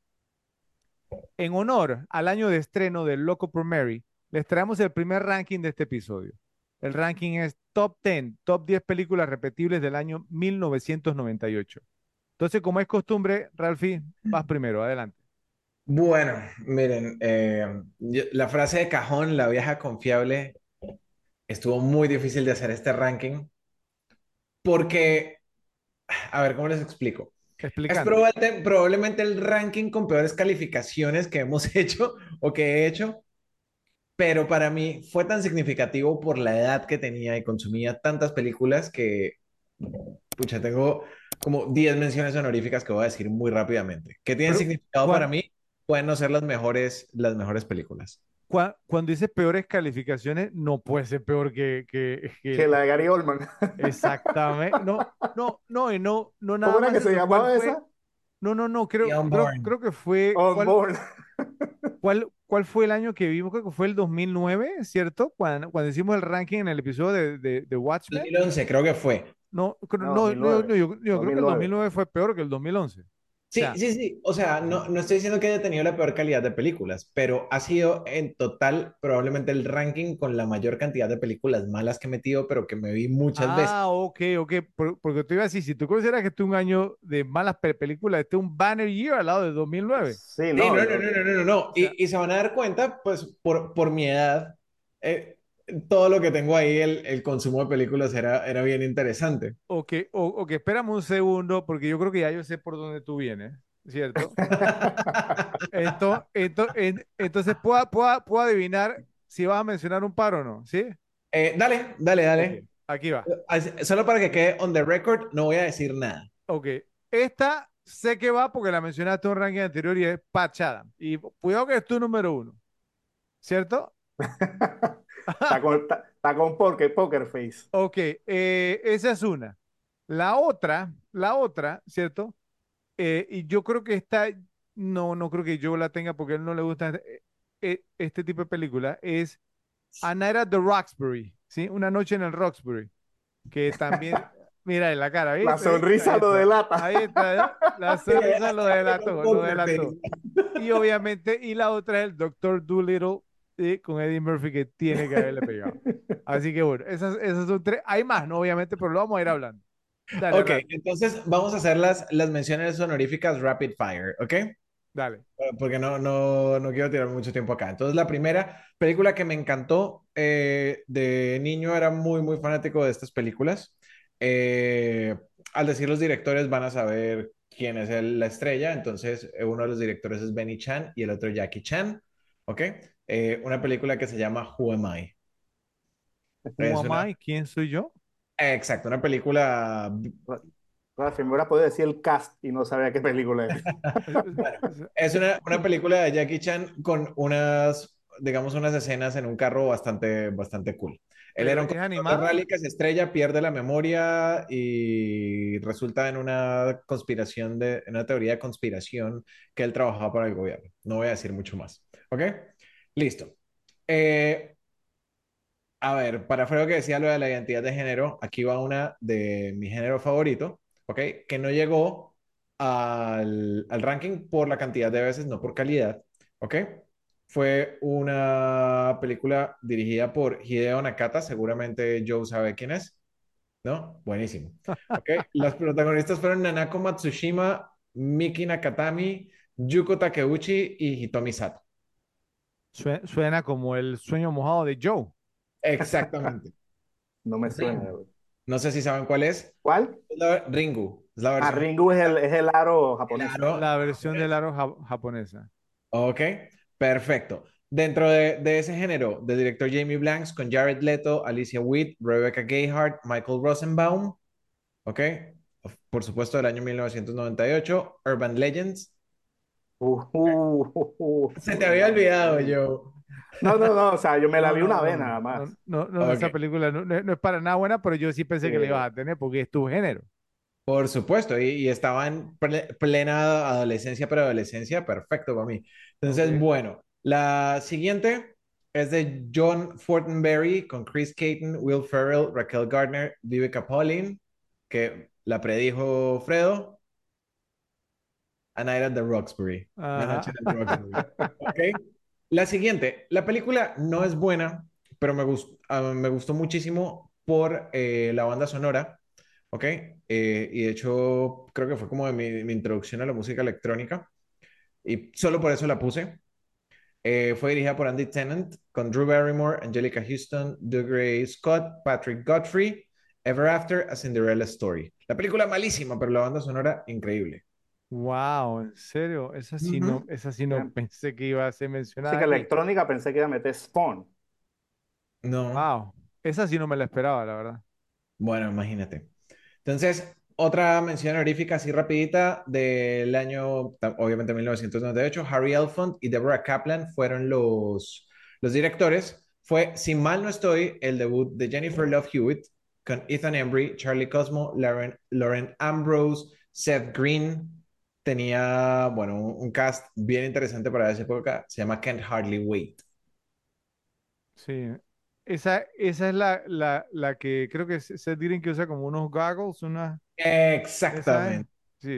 [SPEAKER 3] En honor al año de estreno de Loco por Mary, les traemos el primer ranking de este episodio. El ranking es Top 10, Top 10 películas repetibles del año 1998. Entonces, como es costumbre, Ralphie, vas primero, adelante.
[SPEAKER 2] Bueno, miren, eh, yo- la frase de cajón, la vieja confiable, estuvo muy difícil de hacer este ranking porque, a ver, ¿cómo les explico? Es
[SPEAKER 3] Explicando.
[SPEAKER 2] probable- probablemente el ranking con peores calificaciones que hemos hecho o que he hecho, pero para mí fue tan significativo por la edad que tenía y consumía tantas películas que, pucha, tengo como 10 menciones honoríficas que voy a decir muy rápidamente. ¿Qué tienen
[SPEAKER 3] Pero,
[SPEAKER 2] significado para mí? Pueden no ser las mejores, las mejores películas.
[SPEAKER 3] cua- cuando dices peores calificaciones, no puede ser peor que, que,
[SPEAKER 1] Que
[SPEAKER 3] que-
[SPEAKER 1] la de Gary Oldman.
[SPEAKER 3] exactamente. No, no, no, y no, no nada
[SPEAKER 1] ¿Cómo era
[SPEAKER 3] más
[SPEAKER 1] que se
[SPEAKER 3] eso. ¿Cuál
[SPEAKER 1] llamaba
[SPEAKER 3] fue?
[SPEAKER 1] esa?
[SPEAKER 3] No, no, no, creo, creo, creo que fue, ¿cuál,
[SPEAKER 1] Unborn.
[SPEAKER 3] cuál, cuál fue el año que vimos? Creo que fue el 2009, ¿cierto? Cuando, cuando hicimos el ranking en el episodio de, de, de Watchmen.
[SPEAKER 2] 2011 creo que fue.
[SPEAKER 3] No, creo-
[SPEAKER 1] No,
[SPEAKER 3] no, no,
[SPEAKER 1] 2009.
[SPEAKER 3] no, yo, yo creo que el
[SPEAKER 1] 2009.
[SPEAKER 3] 2009 fue peor que el 2011.
[SPEAKER 2] Sí,
[SPEAKER 3] sea-
[SPEAKER 2] sí, sí. O sea, no, no estoy diciendo que haya tenido la peor calidad de películas, pero ha sido en total probablemente el ranking con la mayor cantidad de películas malas que he metido, pero que me vi muchas veces.
[SPEAKER 3] Ah, ok, ok. por- porque te iba a decir, si tú consideras que este es un año de malas pe- películas, este es un banner year al lado de 2009.
[SPEAKER 1] Sí,
[SPEAKER 2] Sí,
[SPEAKER 1] no,
[SPEAKER 2] no, no, no, no, no, no, no. Y,
[SPEAKER 3] sea-
[SPEAKER 2] y se van a dar cuenta, pues, por, por mi edad, eh, todo lo que tengo ahí, el, el consumo de películas era, era bien interesante.
[SPEAKER 3] Ok, o, ok, espérame un segundo, porque yo creo que ya yo sé por dónde tú vienes, ¿cierto? Entonces, entonces, entonces ¿puedo, puedo, puedo adivinar si vas a mencionar un par o no, ¿sí?
[SPEAKER 2] Eh, dale, dale, dale.
[SPEAKER 3] Aquí va.
[SPEAKER 2] Así- Solo para que quede on the record, no voy a decir nada.
[SPEAKER 3] Ok, esta sé que va porque la mencionaste en un ranking anterior y es Patch Adams. Y cuidado que es tu número uno, ¿cierto?
[SPEAKER 1] está con, está, está con poker, poker face.
[SPEAKER 3] Ok, eh, esa es una. La otra, la otra, ¿cierto? Eh, y yo creo que esta, no, no creo que yo la tenga porque a él no le gusta eh, eh, este tipo de película, es A Night at the Roxbury, ¿sí? Una noche en el Roxbury, que también, mira en la cara, ¿viste?
[SPEAKER 1] La sonrisa lo delata.
[SPEAKER 3] Ahí está. La sonrisa lo delató, lo delató. Y obviamente, y la otra es el Doctor Dolittle con Eddie Murphy que tiene que haberle pegado. Así que bueno, esas, esas son tres. Hay más, ¿no? Obviamente, pero lo vamos a ir hablando. Dale,
[SPEAKER 2] Ok, entonces vamos a hacer las, las menciones honoríficas rapid fire, ¿ok?
[SPEAKER 3] dale.
[SPEAKER 2] Porque no, no, no quiero tirar mucho tiempo acá. Entonces, la primera película que me encantó eh, de niño era muy, muy fanático de estas películas. Eh, al decir los directores van a saber quién es el- la estrella. Entonces, uno de los directores es Benny Chan y el otro Jackie Chan, ¿ok? Eh, una película que se llama Who Am I?
[SPEAKER 3] Who
[SPEAKER 2] Es
[SPEAKER 3] am
[SPEAKER 2] una-
[SPEAKER 3] I? ¿Quién soy yo?
[SPEAKER 2] Exacto, una película
[SPEAKER 1] Rafi, me hubiera podido decir el cast y no sabía qué película es.
[SPEAKER 2] Es una, una película de Jackie Chan con unas, digamos, unas escenas en un carro bastante, bastante cool. Él
[SPEAKER 3] ¿Pero
[SPEAKER 2] era un
[SPEAKER 3] animada?
[SPEAKER 2] rally que se estrella, pierde la memoria y resulta en una conspiración de, en una teoría de conspiración que él trabajaba para el gobierno. No voy a decir mucho más. ¿Ok? Listo. Eh, a ver, para Fredo que decía lo de la identidad de género, aquí va una de mi género favorito, ¿ok? Que no llegó al, al ranking por la cantidad de veces, no por calidad, ¿ok? Fue una película dirigida por Hideo Nakata, seguramente Joe sabe quién es, ¿no? Buenísimo. ¿Ok? Los protagonistas fueron Nanako Matsushima, Miki Nakatami, Yuko Takeuchi y Hitomi Sato.
[SPEAKER 3] Sue- Suena como el sueño mojado de Joe.
[SPEAKER 2] Exactamente.
[SPEAKER 1] No me suena. güey.
[SPEAKER 2] No sé si saben cuál es.
[SPEAKER 1] ¿Cuál?
[SPEAKER 2] Ringu. Es la
[SPEAKER 1] Ah,
[SPEAKER 2] versión.
[SPEAKER 1] Ringu es el, es el aro japonés.
[SPEAKER 3] La versión del aro ja- japonesa.
[SPEAKER 2] Ok, perfecto. Dentro de, de ese género, de director Jamie Blanks con Jared Leto, Alicia Witt, Rebecca Gayheart, Michael Rosenbaum. Ok, por supuesto del año 1998, Urban Legends.
[SPEAKER 1] Uh, uh, uh, uh.
[SPEAKER 2] Se te había olvidado, yo.
[SPEAKER 1] No, no, no, o sea, yo me la vi
[SPEAKER 3] no,
[SPEAKER 1] una
[SPEAKER 3] no,
[SPEAKER 1] vez nada más.
[SPEAKER 3] No, no, no, esa película no, no- no es para nada buena, pero yo sí pensé que la ibas a tener porque es tu género.
[SPEAKER 2] Por supuesto, y, y estaba en ple- plena adolescencia, preadolescencia, perfecto para mí. Entonces,
[SPEAKER 3] Ok.
[SPEAKER 2] bueno, la siguiente es de John Fortenberry con Chris Caton, Will Ferrell, Raquel Gardner, Vivica Pauline, que la predijo Fredo. A Night at the Roxbury. Una
[SPEAKER 3] Ajá.
[SPEAKER 2] noche en el Roxbury. Ok. La siguiente, la película no es buena, pero me gustó, me gustó muchísimo por eh, la banda sonora. ¿ok? Eh, y de hecho, creo que fue como de mi, mi introducción a la música electrónica. Y solo por eso la puse. Eh, fue dirigida por Andy Tennant, con Drew Barrymore, Angelica Houston, Doug Gray Scott, Patrick Godfrey, Ever After, A Cinderella Story. La película malísima, pero la banda sonora increíble.
[SPEAKER 3] Wow, en serio, esa sí no, esa sí no pensé que iba a ser mencionada.
[SPEAKER 1] Música
[SPEAKER 3] aquí.
[SPEAKER 1] electrónica pensé que iba a meter Spawn.
[SPEAKER 2] No.
[SPEAKER 3] Wow, esa sí no me la esperaba, la verdad.
[SPEAKER 2] Bueno, imagínate. Entonces, otra mención honorífica así rapidita del año, ta- obviamente 1998, Harry Elfond y Deborah Kaplan fueron los, los directores. Fue, si mal no estoy, el debut de Jennifer Love Hewitt con Ethan Embry, Charlie Cosmo, Lauren, Lauren Ambrose, Seth Green. Tenía, bueno, un, un cast bien interesante para esa época. Se llama Can't Hardly Wait.
[SPEAKER 3] Sí, Esa, esa es la, la, la que creo que se Green que usa como unos goggles, una...
[SPEAKER 2] Exactamente.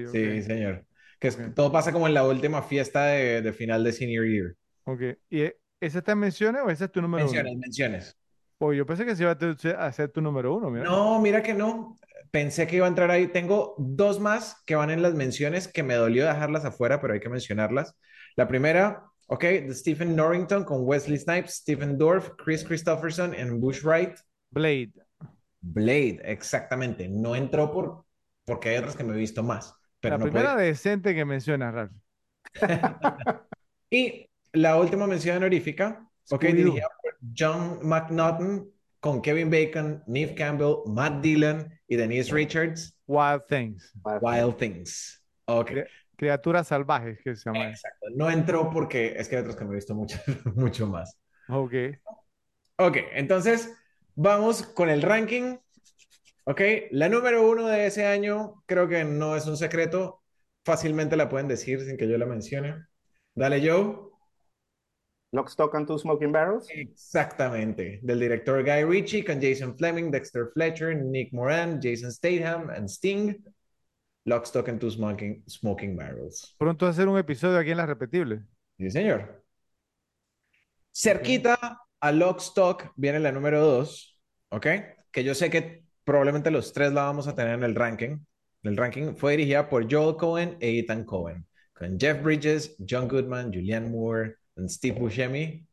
[SPEAKER 3] Sí,
[SPEAKER 2] señor. Que es- todo pasa como en la última fiesta de, de final de senior year.
[SPEAKER 3] ok. ¿Y e- esa está en menciones o esa es tu número uno?
[SPEAKER 2] Menciones, menciones.
[SPEAKER 3] Pues yo pensé que se iba a ser tu número uno, mira.
[SPEAKER 2] No, mira que no. Pensé que iba a entrar ahí. Tengo dos más que van en las menciones que me dolió dejarlas afuera, pero hay que mencionarlas. La primera, ok, de Stephen Norrington con Wesley Snipes, Stephen Dorff, Chris Christopherson y Bush Wright.
[SPEAKER 3] Blade.
[SPEAKER 2] Blade, exactamente. No entró por, porque hay otras que me he visto más, pero
[SPEAKER 3] La
[SPEAKER 2] no
[SPEAKER 3] primera decente que mencionas, Ralph.
[SPEAKER 2] Y la última mención honorífica, ok, dirigida por John McNaughton con Kevin Bacon, Neve Campbell, Matt Dillon y Denise Richards.
[SPEAKER 3] Wild Things.
[SPEAKER 2] Wild Things. Ok.
[SPEAKER 3] Cri- Criaturas salvajes que se llama.
[SPEAKER 2] Exacto. No entró porque es que hay otros que me he visto mucho, mucho más.
[SPEAKER 3] Ok.
[SPEAKER 2] Ok, entonces vamos con el ranking. Ok, la número uno de ese año creo que no es un secreto. Fácilmente la pueden decir sin que yo la mencione. Dale, Joe.
[SPEAKER 1] Lock, Stock and Two Smoking Barrels.
[SPEAKER 2] Exactamente. Del director Guy Ritchie con Jason Fleming, Dexter Fletcher, Nick Moran, Jason Statham and Sting. Lock, Stock and Two Smoking, Smoking Barrels.
[SPEAKER 3] Pronto hacer un episodio aquí en Las Repetibles.
[SPEAKER 2] Sí, señor. Cerquita a Lock, Stock viene la número dos, ¿ok? Que yo sé que probablemente los tres la vamos a tener en el ranking. El ranking fue dirigida por Joel Cohen e Ethan Cohen, con Jeff Bridges, John Goodman, Julianne Moore Steve Buscemi.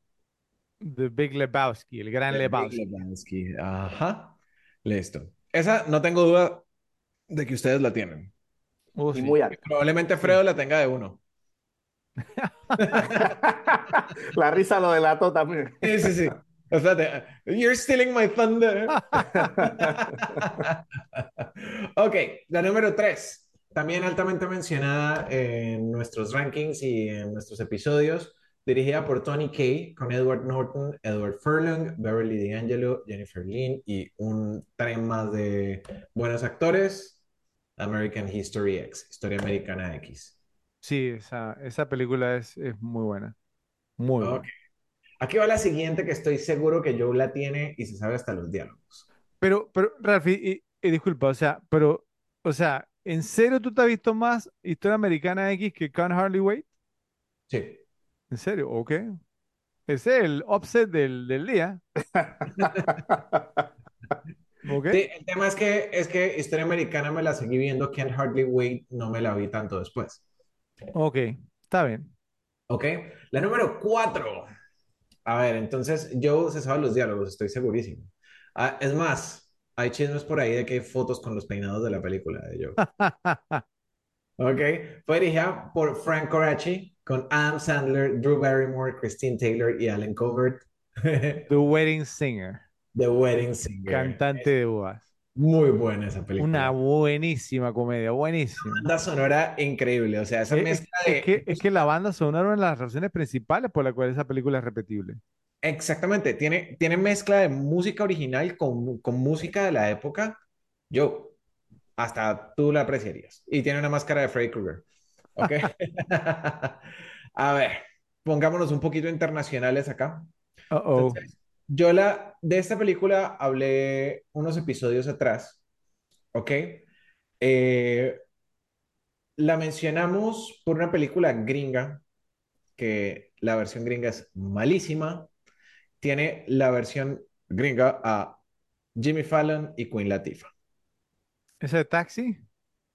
[SPEAKER 3] The Big Lebowski, el gran
[SPEAKER 2] The Big
[SPEAKER 3] Lebowski.
[SPEAKER 2] Lebowski. Ajá. Listo. Esa no tengo duda de que ustedes la tienen.
[SPEAKER 1] Y
[SPEAKER 3] sí.
[SPEAKER 1] muy alto.
[SPEAKER 2] Probablemente Fredo la tenga de uno.
[SPEAKER 1] La risa lo delató también.
[SPEAKER 2] Sí, sí, sí. Espérate. You're stealing my thunder. Ok, la número tres, también altamente mencionada en nuestros rankings y en nuestros episodios, dirigida por Tony Kaye, con Edward Norton, Edward Furlong, Beverly D'Angelo, Jennifer Lynn y un tren más de buenos actores, American History X, Historia Americana X.
[SPEAKER 3] Sí, esa, esa película es, es muy buena. Muy buena.
[SPEAKER 2] Aquí va la siguiente que estoy seguro que Joe la tiene y se sabe hasta los diálogos.
[SPEAKER 3] Pero, pero, Ralphie, y, y disculpa, o sea, pero, o sea, ¿en serio tú te has visto más Historia Americana X que Can't Hardly Wait?
[SPEAKER 2] Sí.
[SPEAKER 3] ¿En serio? Ok. Ese es el offset del, del día. Ok.
[SPEAKER 2] Sí, el tema es que, es que Historia Americana me la seguí viendo, Can't Hardly Wait no me la vi tanto después.
[SPEAKER 3] Ok, está bien.
[SPEAKER 2] ¿Ok? La número cuatro. A ver, entonces Joe se sabe los diálogos, estoy segurísimo. Ah, es más, hay chismes por ahí de que hay fotos con los peinados de la película de Joe. ¿Ok? Fue dirigida por Frank Coraci, con Adam Sandler, Drew Barrymore, Christine Taylor y Alan Covert.
[SPEAKER 3] The Wedding Singer,
[SPEAKER 2] The Wedding Singer.
[SPEAKER 3] cantante de bodas.
[SPEAKER 2] Muy buena esa película.
[SPEAKER 3] Una buenísima comedia, buenísima.
[SPEAKER 2] banda sonora increíble, o sea, esa
[SPEAKER 3] Es,
[SPEAKER 2] mezcla
[SPEAKER 3] es
[SPEAKER 2] de...
[SPEAKER 3] que, es que la banda sonora es una de las razones principales por la cual esa película es repetible.
[SPEAKER 2] Exactamente, tiene, tiene mezcla de música original con, con música de la época. Yo, hasta tú la apreciarías. Y tiene una máscara de Freddy Krueger. ¿Ok? A ver, pongámonos un poquito internacionales acá. Entonces, yo la, de esta película hablé unos episodios atrás. ¿Ok? Eh, la mencionamos por una película gringa, que la versión gringa es malísima. Tiene la versión gringa a Jimmy Fallon y Queen Latifah.
[SPEAKER 3] ¿Ese de Taxi?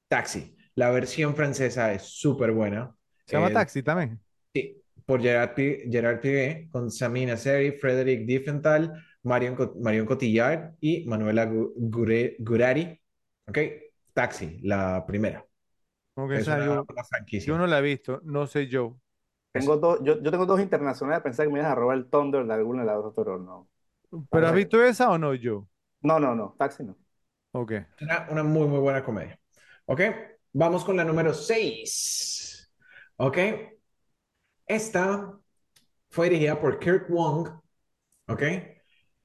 [SPEAKER 2] Taxi. La versión francesa es súper buena.
[SPEAKER 3] ¿Se llama
[SPEAKER 2] Es-
[SPEAKER 3] Taxi también?
[SPEAKER 2] Sí, por Gerard, Pi- Gerard Piqué, con Samina Seri, Frederick Diffenthal, Marion, Co- Marion Cotillard y Manuela Gu- Gure- Gurari. ¿Ok? Taxi, la primera.
[SPEAKER 3] Que
[SPEAKER 2] Es una,
[SPEAKER 3] yo,
[SPEAKER 2] una franquicia.
[SPEAKER 3] yo no la he visto, no sé yo.
[SPEAKER 1] Tengo dos, yo, yo tengo dos internacionales, pensé que me ibas a robar el Thunder de alguna de las dos, pero no.
[SPEAKER 3] ¿Pero has visto esa o no yo?
[SPEAKER 1] No, no, no, Taxi no.
[SPEAKER 3] Ok.
[SPEAKER 2] Una, una muy, muy buena comedia. ¿Ok? Vamos con la número 6. ¿Ok? Esta fue dirigida por Kirk Wong. ¿Ok?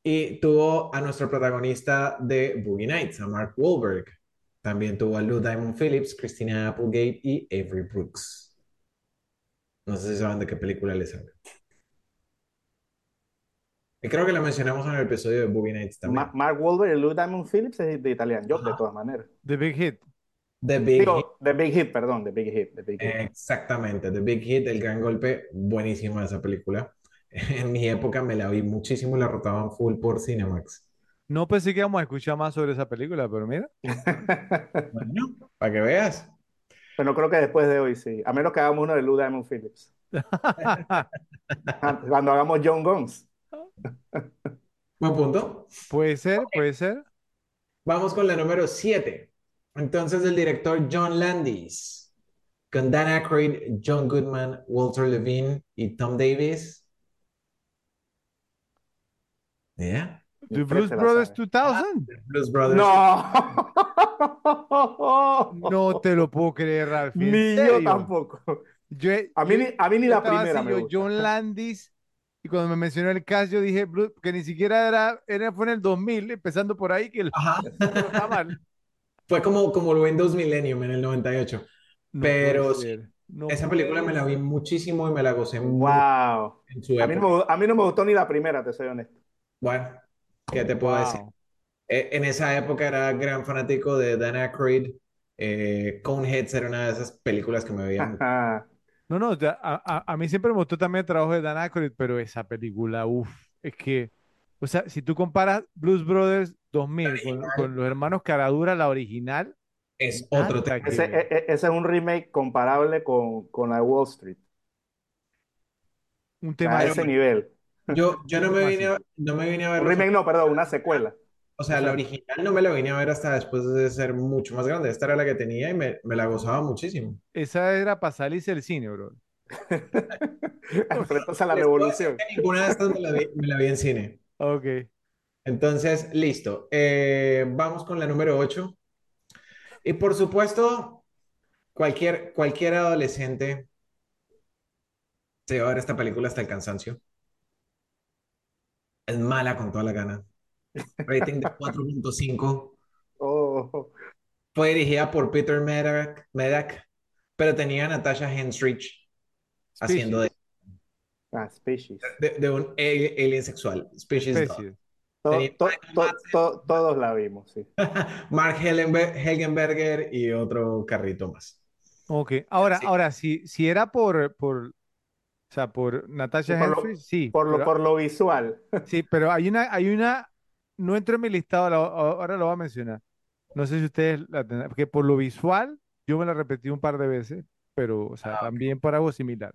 [SPEAKER 2] Y tuvo a nuestro protagonista de Boogie Nights, a Mark Wahlberg. También tuvo a Lou Diamond Phillips, Christina Applegate y Avery Brooks. No sé si saben de qué película les hablo. Y creo que la mencionamos en el episodio de Boogie Nights también.
[SPEAKER 1] Ma- Mark Wahlberg y Lou Diamond Phillips es de Italian Job, de todas maneras.
[SPEAKER 3] The Big Hit.
[SPEAKER 2] The Big Hit.
[SPEAKER 1] Digo, The Big Hit, perdón, The Big Hit, The Big Hit.
[SPEAKER 2] Exactamente, The Big Hit, El Gran Golpe, buenísima esa película. En mi época me la vi muchísimo y la rotaban full por Cinemax.
[SPEAKER 3] No pensé que íbamos a escuchar más sobre esa película, pero mira.
[SPEAKER 2] Bueno, para que veas.
[SPEAKER 1] Pero creo que después de hoy sí. A menos que hagamos uno de Lou Diamond Phillips. Cuando hagamos John Guns.
[SPEAKER 2] Buen punto.
[SPEAKER 3] Puede ser, puede ser.
[SPEAKER 2] Vamos con la número 7. Entonces, el director John Landis, con Dan Aykroyd, John Goodman, Walter Levine y Tom Davis. ¿Ya?
[SPEAKER 3] The
[SPEAKER 1] Fred
[SPEAKER 3] Blues Brothers
[SPEAKER 1] sabe.
[SPEAKER 3] 2000.
[SPEAKER 2] Blues Brothers.
[SPEAKER 1] No.
[SPEAKER 3] No te lo puedo creer, Ralph. ¿en
[SPEAKER 1] Ni yo tampoco.
[SPEAKER 3] Yo,
[SPEAKER 1] A mí
[SPEAKER 3] yo-
[SPEAKER 1] ni, a mí ni la primera
[SPEAKER 3] así,
[SPEAKER 1] me
[SPEAKER 3] yo,
[SPEAKER 1] gusta.
[SPEAKER 3] John Landis, y cuando me mencionó el cast, yo dije que ni siquiera era, era, fue en el 2000, empezando por ahí, que el
[SPEAKER 2] Ajá.
[SPEAKER 3] no está mal.
[SPEAKER 2] Fue como, como el Windows Millennium en el 98.
[SPEAKER 3] No
[SPEAKER 2] Pero
[SPEAKER 3] no
[SPEAKER 2] Esa película me la vi muchísimo y me la gocé mucho
[SPEAKER 1] Wow.
[SPEAKER 2] en su
[SPEAKER 1] A mí, no a mí no me gustó ni la primera, te soy honesto.
[SPEAKER 2] Bueno, ¿qué te puedo decir?
[SPEAKER 3] Wow.
[SPEAKER 2] Eh, En esa época era gran fanático de Dan Aykroyd. Eh, Coneheads era una de esas películas que me veía mucho.
[SPEAKER 1] Ajá.
[SPEAKER 3] No, no, a, a- a mí siempre me gustó también el trabajo de Dan Aykroyd, pero esa película, uff, es que, o sea, si tú comparas Blues Brothers 2000 con, con los hermanos Caradura, la original,
[SPEAKER 2] Es otro tema.
[SPEAKER 1] Ese, e- e- ese es un remake comparable con, con la de Wall Street.
[SPEAKER 3] Un
[SPEAKER 1] A
[SPEAKER 3] tema
[SPEAKER 1] ese nivel.
[SPEAKER 2] Yo, yo no me
[SPEAKER 3] ¿Cómo
[SPEAKER 2] vine a, no me vine a ver
[SPEAKER 1] Un remake no, perdón, una secuela.
[SPEAKER 2] O sea, la original no me la vine a ver hasta después de ser mucho más grande. Esta era la que tenía y me, me la gozaba muchísimo.
[SPEAKER 3] Esa era para salirse del cine, bro.
[SPEAKER 1] Enfrentarse a la revolución.
[SPEAKER 2] que ninguna de estas me la vi, me la vi en cine.
[SPEAKER 3] Ok.
[SPEAKER 2] Entonces, listo. Eh, vamos con la número 8. Y por supuesto, cualquier, cualquier adolescente se va a ver esta película hasta el cansancio. Es mala con toda la gana. Rating de 4.5.
[SPEAKER 1] Oh,
[SPEAKER 2] Fue dirigida por Peter Medak, Medak, pero tenía a Natasha Henstridge haciendo de,
[SPEAKER 1] ah, Species.
[SPEAKER 2] de- de un al- alien sexual. Species Dog.
[SPEAKER 3] Especie.
[SPEAKER 1] To- to- to- todos la vimos, sí.
[SPEAKER 2] Mark Helgenberger y otro carrito más.
[SPEAKER 3] Ok. Ahora,
[SPEAKER 2] Sí.
[SPEAKER 3] ahora, si, si era por, por, o sea, por Natasha
[SPEAKER 1] lo-
[SPEAKER 3] Henstridge, sí.
[SPEAKER 1] Por lo,
[SPEAKER 3] pero-
[SPEAKER 1] por lo visual.
[SPEAKER 3] Sí, pero hay una, hay una, no entró en mi listado, ahora lo voy a mencionar. No sé si ustedes la tendrán, porque por lo visual, yo me la repetí un par de veces, pero, o sea,
[SPEAKER 2] Ah,
[SPEAKER 3] también por algo similar.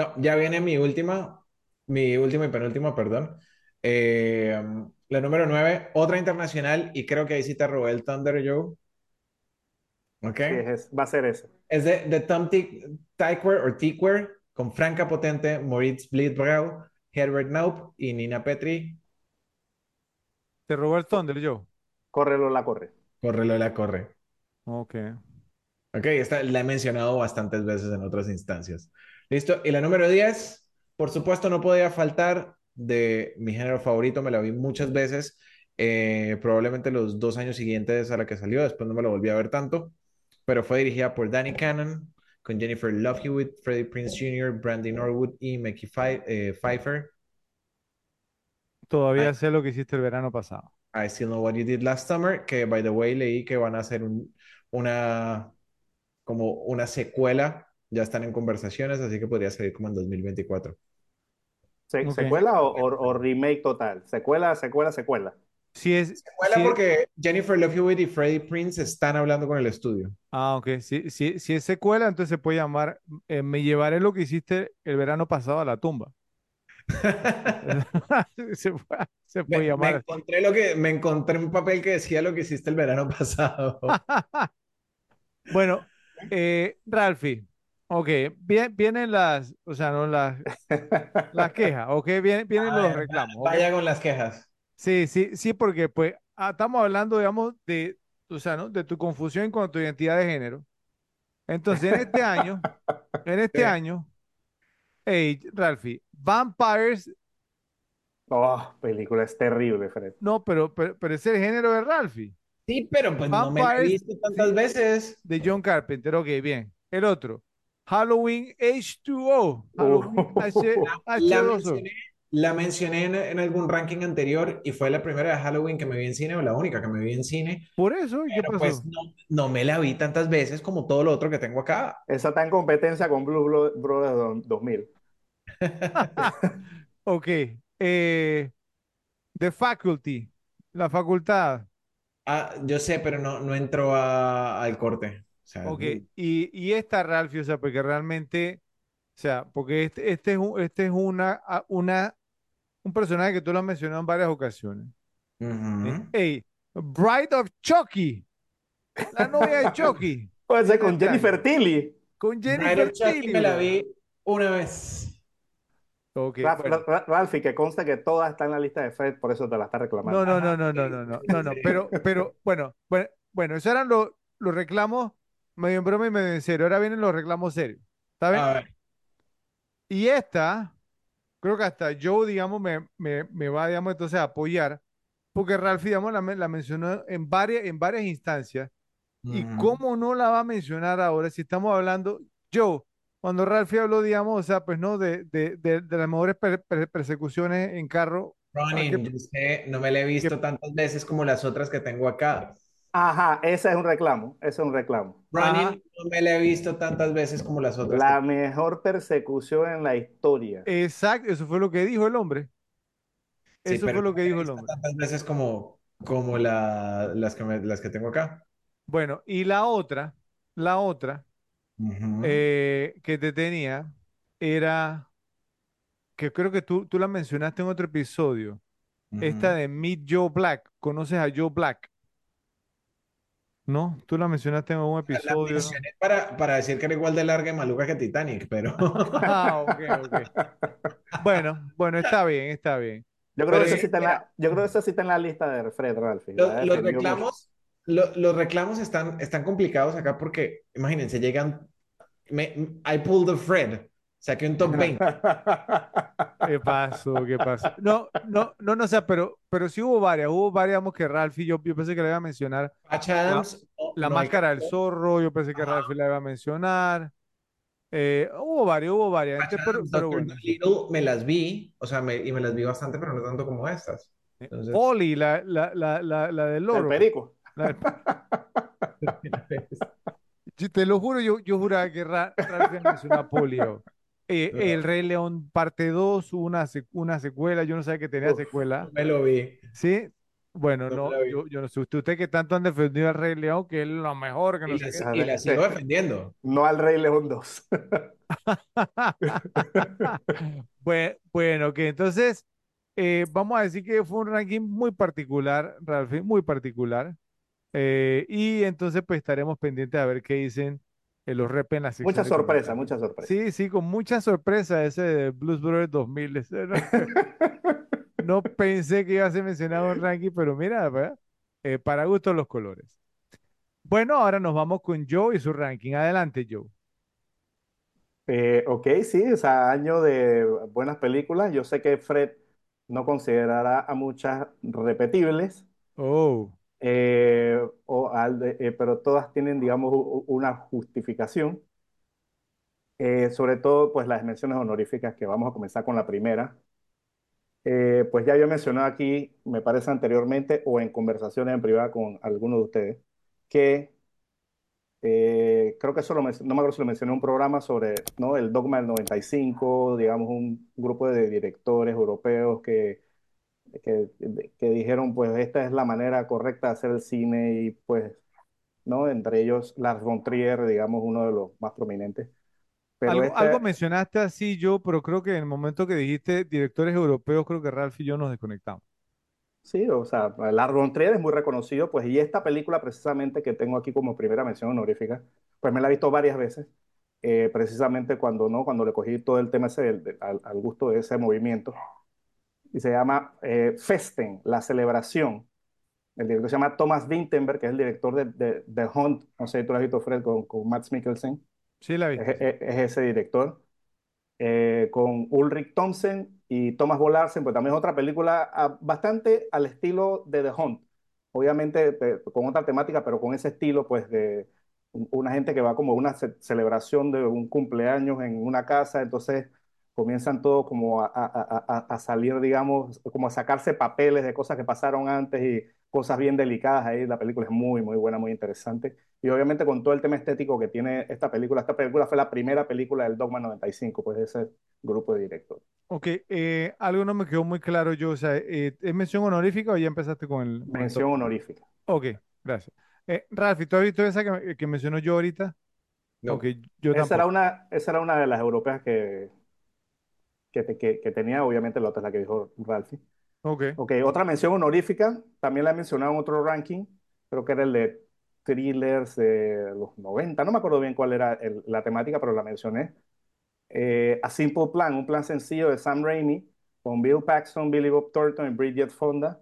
[SPEAKER 2] No, ya viene mi última, mi última y penúltima, perdón. Eh, la número 9, otra internacional, y creo que ahí sí te robé el Thunder, Joe. ¿Ok?
[SPEAKER 1] Sí, es- va a ser eso.
[SPEAKER 2] Es de, de Tom Tykwer o Tykwer, con Franca Potente, Moritz Bleedbrau, Herbert Naup y Nina Petri.
[SPEAKER 3] ¿Te robó el Thunder, yo?
[SPEAKER 1] Córrelo, la corre.
[SPEAKER 2] Córrelo la corre.
[SPEAKER 3] Ok.
[SPEAKER 2] Ok, esta la he mencionado bastantes veces en otras instancias. ¿Listo? Y la número 10, por supuesto, no podía faltar de mi género favorito, me la vi muchas veces, eh, probablemente los dos años siguientes a la que salió, después no me la volví a ver tanto, pero fue dirigida por Danny Cannon, con Jennifer Love Hewitt, Freddie Prinze Jr., Brandy Norwood y Mickey Pfei- eh, Pfeiffer.
[SPEAKER 3] Todavía
[SPEAKER 2] Ay.
[SPEAKER 3] sé lo que hiciste el verano pasado.
[SPEAKER 2] I Still Know What You Did Last Summer, que by the way leí que van a hacer un- una, como una secuela, ya están en conversaciones, así que podría salir como en 2024.
[SPEAKER 1] Se-
[SPEAKER 3] Ok.
[SPEAKER 1] ¿Secuela o, o- o remake total? Secuela, secuela, secuela.
[SPEAKER 3] Si es,
[SPEAKER 2] Secuela
[SPEAKER 3] es-
[SPEAKER 2] porque Jennifer Love Hewitt y Freddie Prince están hablando con el estudio.
[SPEAKER 3] ah, ok. Si, si, si es secuela, entonces se puede llamar eh, Me llevaré lo que hiciste el verano pasado a la tumba. Se puede, se
[SPEAKER 2] Me,
[SPEAKER 3] puede
[SPEAKER 2] me
[SPEAKER 3] llamar.
[SPEAKER 2] encontré lo que, me encontré un papel que decía lo que hiciste el verano pasado.
[SPEAKER 3] Bueno, eh, Ralphie, ok, vienen las, o sea, no las, las quejas, ok, vienen, vienen los reclamos.
[SPEAKER 2] Vaya con las quejas.
[SPEAKER 3] Sí, sí, sí, porque pues ah, estamos hablando, digamos, de, o sea, ¿no? De tu confusión con tu identidad de género. Entonces, en este año, en este
[SPEAKER 2] Sí.
[SPEAKER 3] año, hey, Ralphie, Vampires,
[SPEAKER 1] Oh, película es terrible, Fred.
[SPEAKER 3] no, pero, pero, pero es el género de Ralphie,
[SPEAKER 2] Sí, pero pues no me la he visto tantas
[SPEAKER 3] sí.
[SPEAKER 2] veces.
[SPEAKER 3] de John Carpenter, ok, bien. El otro, Halloween H2O, Halloween H,
[SPEAKER 2] La
[SPEAKER 3] H2O.
[SPEAKER 2] mencioné, La mencioné en, en algún ranking anterior y fue la primera de Halloween que me vi en cine o la única que me vi en cine,
[SPEAKER 3] Por eso, ¿y qué
[SPEAKER 2] pero pues
[SPEAKER 3] pasó?
[SPEAKER 2] no, no me la vi tantas veces como todo lo otro que tengo acá.
[SPEAKER 1] Esa está en competencia con Blue Brothers do- 2000.
[SPEAKER 3] Ok. eh, The Faculty, la facultad.
[SPEAKER 2] Ah, yo sé, pero no, no entró a- al corte. Sea,
[SPEAKER 3] Ok. Y, y esta, Ralphie, o sea, porque realmente, o sea, porque este, este es, un- este es una, a- una, un personaje que tú lo has mencionado en varias ocasiones. ¿sí?
[SPEAKER 2] ujú.
[SPEAKER 3] Ey, Bride of Chucky, la novia de Chucky,
[SPEAKER 1] Puede ser con Jennifer Tilly.
[SPEAKER 3] con
[SPEAKER 2] Bride
[SPEAKER 3] Jennifer Tilly,
[SPEAKER 2] me la vi una vez.
[SPEAKER 3] Ok,
[SPEAKER 1] Ra-
[SPEAKER 3] bueno.
[SPEAKER 1] Que conste que toda está en la lista de Fred, por eso te la está reclamando.
[SPEAKER 3] No, no, no, no, no, no, no, no, no, pero, pero, bueno, bueno, bueno, esos eran los, los reclamos medio en broma y medio en serio. Ahora vienen los reclamos serios. ¿Está bien?
[SPEAKER 2] A ver.
[SPEAKER 3] Y esta, creo que hasta Joe, digamos, me, me, me va, digamos, entonces a apoyar, porque Ralph, digamos, la, la mencionó en varias, en varias instancias. ¿Y
[SPEAKER 2] Ujú.
[SPEAKER 3] cómo no la va a mencionar ahora si estamos hablando, Joe, cuando Ralphie habló, digamos, o sea, pues no, de, de, de, de las mejores per- per- persecuciones en carro, ¿a qué-
[SPEAKER 2] Ronin, yo sé, no me la he visto tantas veces como las otras que tengo acá.
[SPEAKER 1] Ajá, ese es un reclamo, ese es un reclamo.
[SPEAKER 3] Ajá.
[SPEAKER 2] Ronin, no me la he visto tantas veces como las otras.
[SPEAKER 1] La
[SPEAKER 2] que-
[SPEAKER 1] mejor persecución en la historia.
[SPEAKER 3] Exacto, eso fue lo que dijo el hombre.
[SPEAKER 2] Sí,
[SPEAKER 3] Eso fue lo que dijo el hombre.
[SPEAKER 2] tantas veces como, como la- las que me- las que tengo acá.
[SPEAKER 3] Bueno, y la otra, la otra eh, que te tenía era, que creo que tú, tú la mencionaste en otro episodio, esta de Meet Joe Black. ¿Conoces a Joe Black? ¿No? Tú la mencionaste en un
[SPEAKER 2] La
[SPEAKER 3] episodio,
[SPEAKER 2] para, para decir que era igual de larga y maluca que Titanic, pero
[SPEAKER 3] Ah, ok, ok. Bueno, bueno, está bien, está bien.
[SPEAKER 1] Yo creo
[SPEAKER 2] Pero
[SPEAKER 1] que está en la, yo creo que ese sí está en la lista de Fred, Ralphie.
[SPEAKER 2] Los reclamos, lo- los reclamos están, están complicados acá porque, imagínense, llegan, me, I pulled the Fred, saqué un top 20.
[SPEAKER 3] ¿Qué pasó? ¿Qué pasó? No, no, no, no, o sea, pero, pero sí hubo varias, hubo varias, digamos, que Ralphie, yo, yo pensé que le iba a mencionar
[SPEAKER 2] Patch Adams, no-
[SPEAKER 3] la
[SPEAKER 2] no
[SPEAKER 3] máscara del zorro, yo pensé que
[SPEAKER 2] Ajá.
[SPEAKER 3] Ralphie la iba a mencionar. Eh, hubo varias, hubo varias,
[SPEAKER 2] Patch
[SPEAKER 3] entonces, pero,
[SPEAKER 2] Adams,
[SPEAKER 3] pero bueno.
[SPEAKER 2] Dolittle, me las vi, o sea, me, y me las vi bastante, pero no tanto como estas. Entonces,
[SPEAKER 3] Polly, la, la, la, la, la del
[SPEAKER 1] El
[SPEAKER 3] loro.
[SPEAKER 1] perico.
[SPEAKER 3] la del- te lo juro, yo, yo juraba que Ra- Ralphie mencionó a Polly. yo. Eh, El Rey León parte 2, una, una secuela, yo no sabía que tenía
[SPEAKER 1] Uf.
[SPEAKER 3] secuela.
[SPEAKER 2] no me lo vi.
[SPEAKER 3] ¿Sí? Bueno,
[SPEAKER 2] No la
[SPEAKER 3] yo, yo no sé, usted, usted que tanto han defendido al Rey León, que es lo mejor, que no
[SPEAKER 2] Y
[SPEAKER 3] sé
[SPEAKER 2] las,
[SPEAKER 3] qué.
[SPEAKER 2] y las sigo defendiendo.
[SPEAKER 1] No al Rey León 2.
[SPEAKER 3] Bue- Bueno, que entonces eh, vamos a decir que fue un ranking muy particular, Ralphie, muy particular. Eh, y entonces pues estaremos pendientes a ver qué dicen los rep en la sección
[SPEAKER 1] Mucha sorpresa, mucha sorpresa.
[SPEAKER 3] Sí, sí, con mucha sorpresa ese de Blues Brothers 2000. ese no, no pensé que iba a ser mencionado en ranking, pero mira. Eh, para gustos los colores. Bueno, ahora nos vamos con Joe y su ranking. Adelante, Joe.
[SPEAKER 1] Eh, ok, sí, o sea, año de buenas películas. Yo sé que Fred no considerará a muchas repetibles,
[SPEAKER 3] Oh,
[SPEAKER 1] eh, o eh, pero todas tienen, digamos, una justificación. Eh, sobre todo, pues las menciones honoríficas, que vamos a comenzar con la primera. Eh, pues ya yo mencioné aquí, me parece anteriormente, o en conversaciones en privada con alguno de ustedes, que eh, creo que eso lo no me acuerdo si lo mencioné en un programa sobre, ¿no? el Dogma del 95, digamos, un grupo de directores europeos que, que, que dijeron, pues esta es la manera correcta de hacer el cine y pues, ¿no? Entre ellos Lars von Trier, digamos, uno de los más prominentes. Pero
[SPEAKER 3] algo,
[SPEAKER 1] este-
[SPEAKER 3] algo mencionaste así, Joe, pero creo que en el momento que dijiste directores europeos, creo que Ralph y yo nos desconectamos.
[SPEAKER 1] Sí, o sea, Lars von Trier es muy reconocido, pues, y esta película precisamente que tengo aquí como primera mención honorífica, pues me la he visto varias veces, eh, precisamente cuando, ¿no? Cuando le cogí todo el tema ese del- del- al, al gusto de ese movimiento, y se llama eh, Festen, la celebración. El director se llama Thomas Vinterberg, que es el director de, de, The Hunt, no sé tú lo has visto, Fred, con, con Mads Mikkelsen,
[SPEAKER 3] Sí, la
[SPEAKER 1] es,
[SPEAKER 3] viste.
[SPEAKER 1] es- es ese director eh, con Ulrich Thomsen y Thomas Bollarsen, pues también es otra película ah, bastante al estilo de The Hunt. Obviamente pe- con otra temática, pero con ese estilo, pues de un- una gente que va como a una ce- celebración de un cumpleaños en una casa, entonces comienzan todos como a, a- a- a salir, digamos, como a sacarse papeles de cosas que pasaron antes y cosas bien delicadas ahí. La película es muy, muy buena, muy interesante. Y obviamente con todo el tema estético que tiene esta película, esta película fue la primera película del Dogma 95, pues de ese grupo de directores.
[SPEAKER 3] Ok, eh, algo no me quedó muy claro yo, o sea, eh, ¿es mención honorífica o ya empezaste con el, con el top?
[SPEAKER 1] Mención honorífica.
[SPEAKER 3] Ok, gracias. Eh, Ralphie, ¿tú has visto esa que, que mencionó yo ahorita?
[SPEAKER 2] No.
[SPEAKER 3] Ok, yo
[SPEAKER 1] Esa era una, esa era una de las europeas que, que, te- que- que tenía, obviamente la otra es la que dijo Ralphie.
[SPEAKER 3] Ok,
[SPEAKER 1] Ok, otra mención honorífica, también la he mencionado en otro ranking, creo que era el de thrillers de los 90, no me acuerdo bien cuál era el- la temática, pero la mencioné. Eh, A Simple Plan, un plan sencillo de Sam Raimi, con Bill Paxton, Billy Bob Thornton y Bridget Fonda.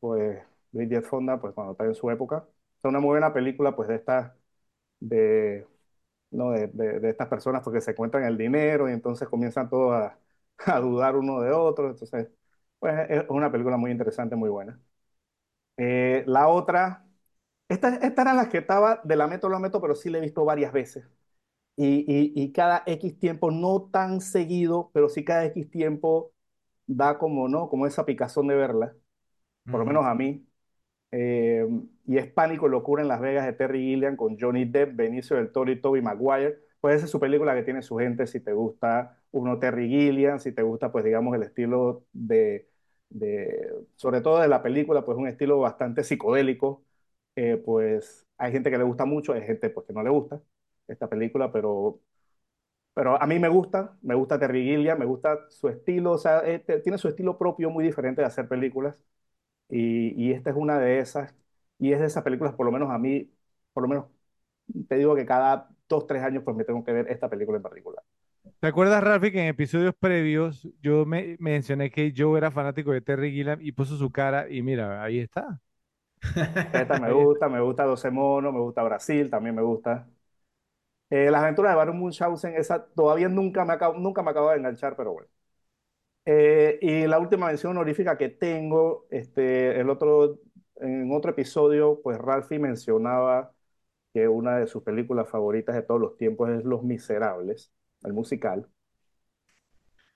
[SPEAKER 1] Pues Bridget Fonda, pues cuando está en su época. Es una muy buena película, pues de estas, de, no, de, de- de estas personas porque se encuentran el dinero y entonces comienzan todos a, a dudar uno de otro. Entonces, pues es una película muy interesante, muy buena. Eh, la otra, esta- estas eran las que estaba de la meto, la meto, pero sí la he visto varias veces. Y, y, y cada X tiempo, no tan seguido, pero sí cada X tiempo da como, ¿no? Como esa picazón de verla, por lo menos a mí. Eh, y es Pánico y Locura en Las Vegas de Terry Gilliam con Johnny Depp, Benicio del Toro y Tobey Maguire. Pues esa es su película que tiene su gente, si te gusta uno Terry Gilliam, si te gusta pues digamos el estilo de, de sobre todo de la película, pues un estilo bastante psicodélico, eh, pues hay gente que le gusta mucho, hay gente pues que no le gusta esta película, pero, pero a mí me gusta, me gusta Terry Gilliam, me gusta su estilo, o sea, eh, tiene su estilo propio muy diferente de hacer películas. Y, y esta es una de esas, y es de esas películas, por lo menos a mí, por lo menos te digo que cada dos, tres años pues me tengo que ver esta película en particular.
[SPEAKER 3] ¿Te acuerdas, Ralphie, que en episodios previos yo me mencioné que yo era fanático de Terry Gilliam y puso su cara y mira, ahí está.
[SPEAKER 1] Esta me gusta, me gusta 12 monos, me gusta Brasil, también me gusta. Eh, Las aventuras de Baron Munchausen, esa todavía nunca me acabo, nunca me acaba de enganchar, pero bueno. Eh, y la última mención honorífica que tengo, este, el otro, en otro episodio, pues Ralphie mencionaba que una de sus películas favoritas de todos los tiempos es Los Miserables, el musical.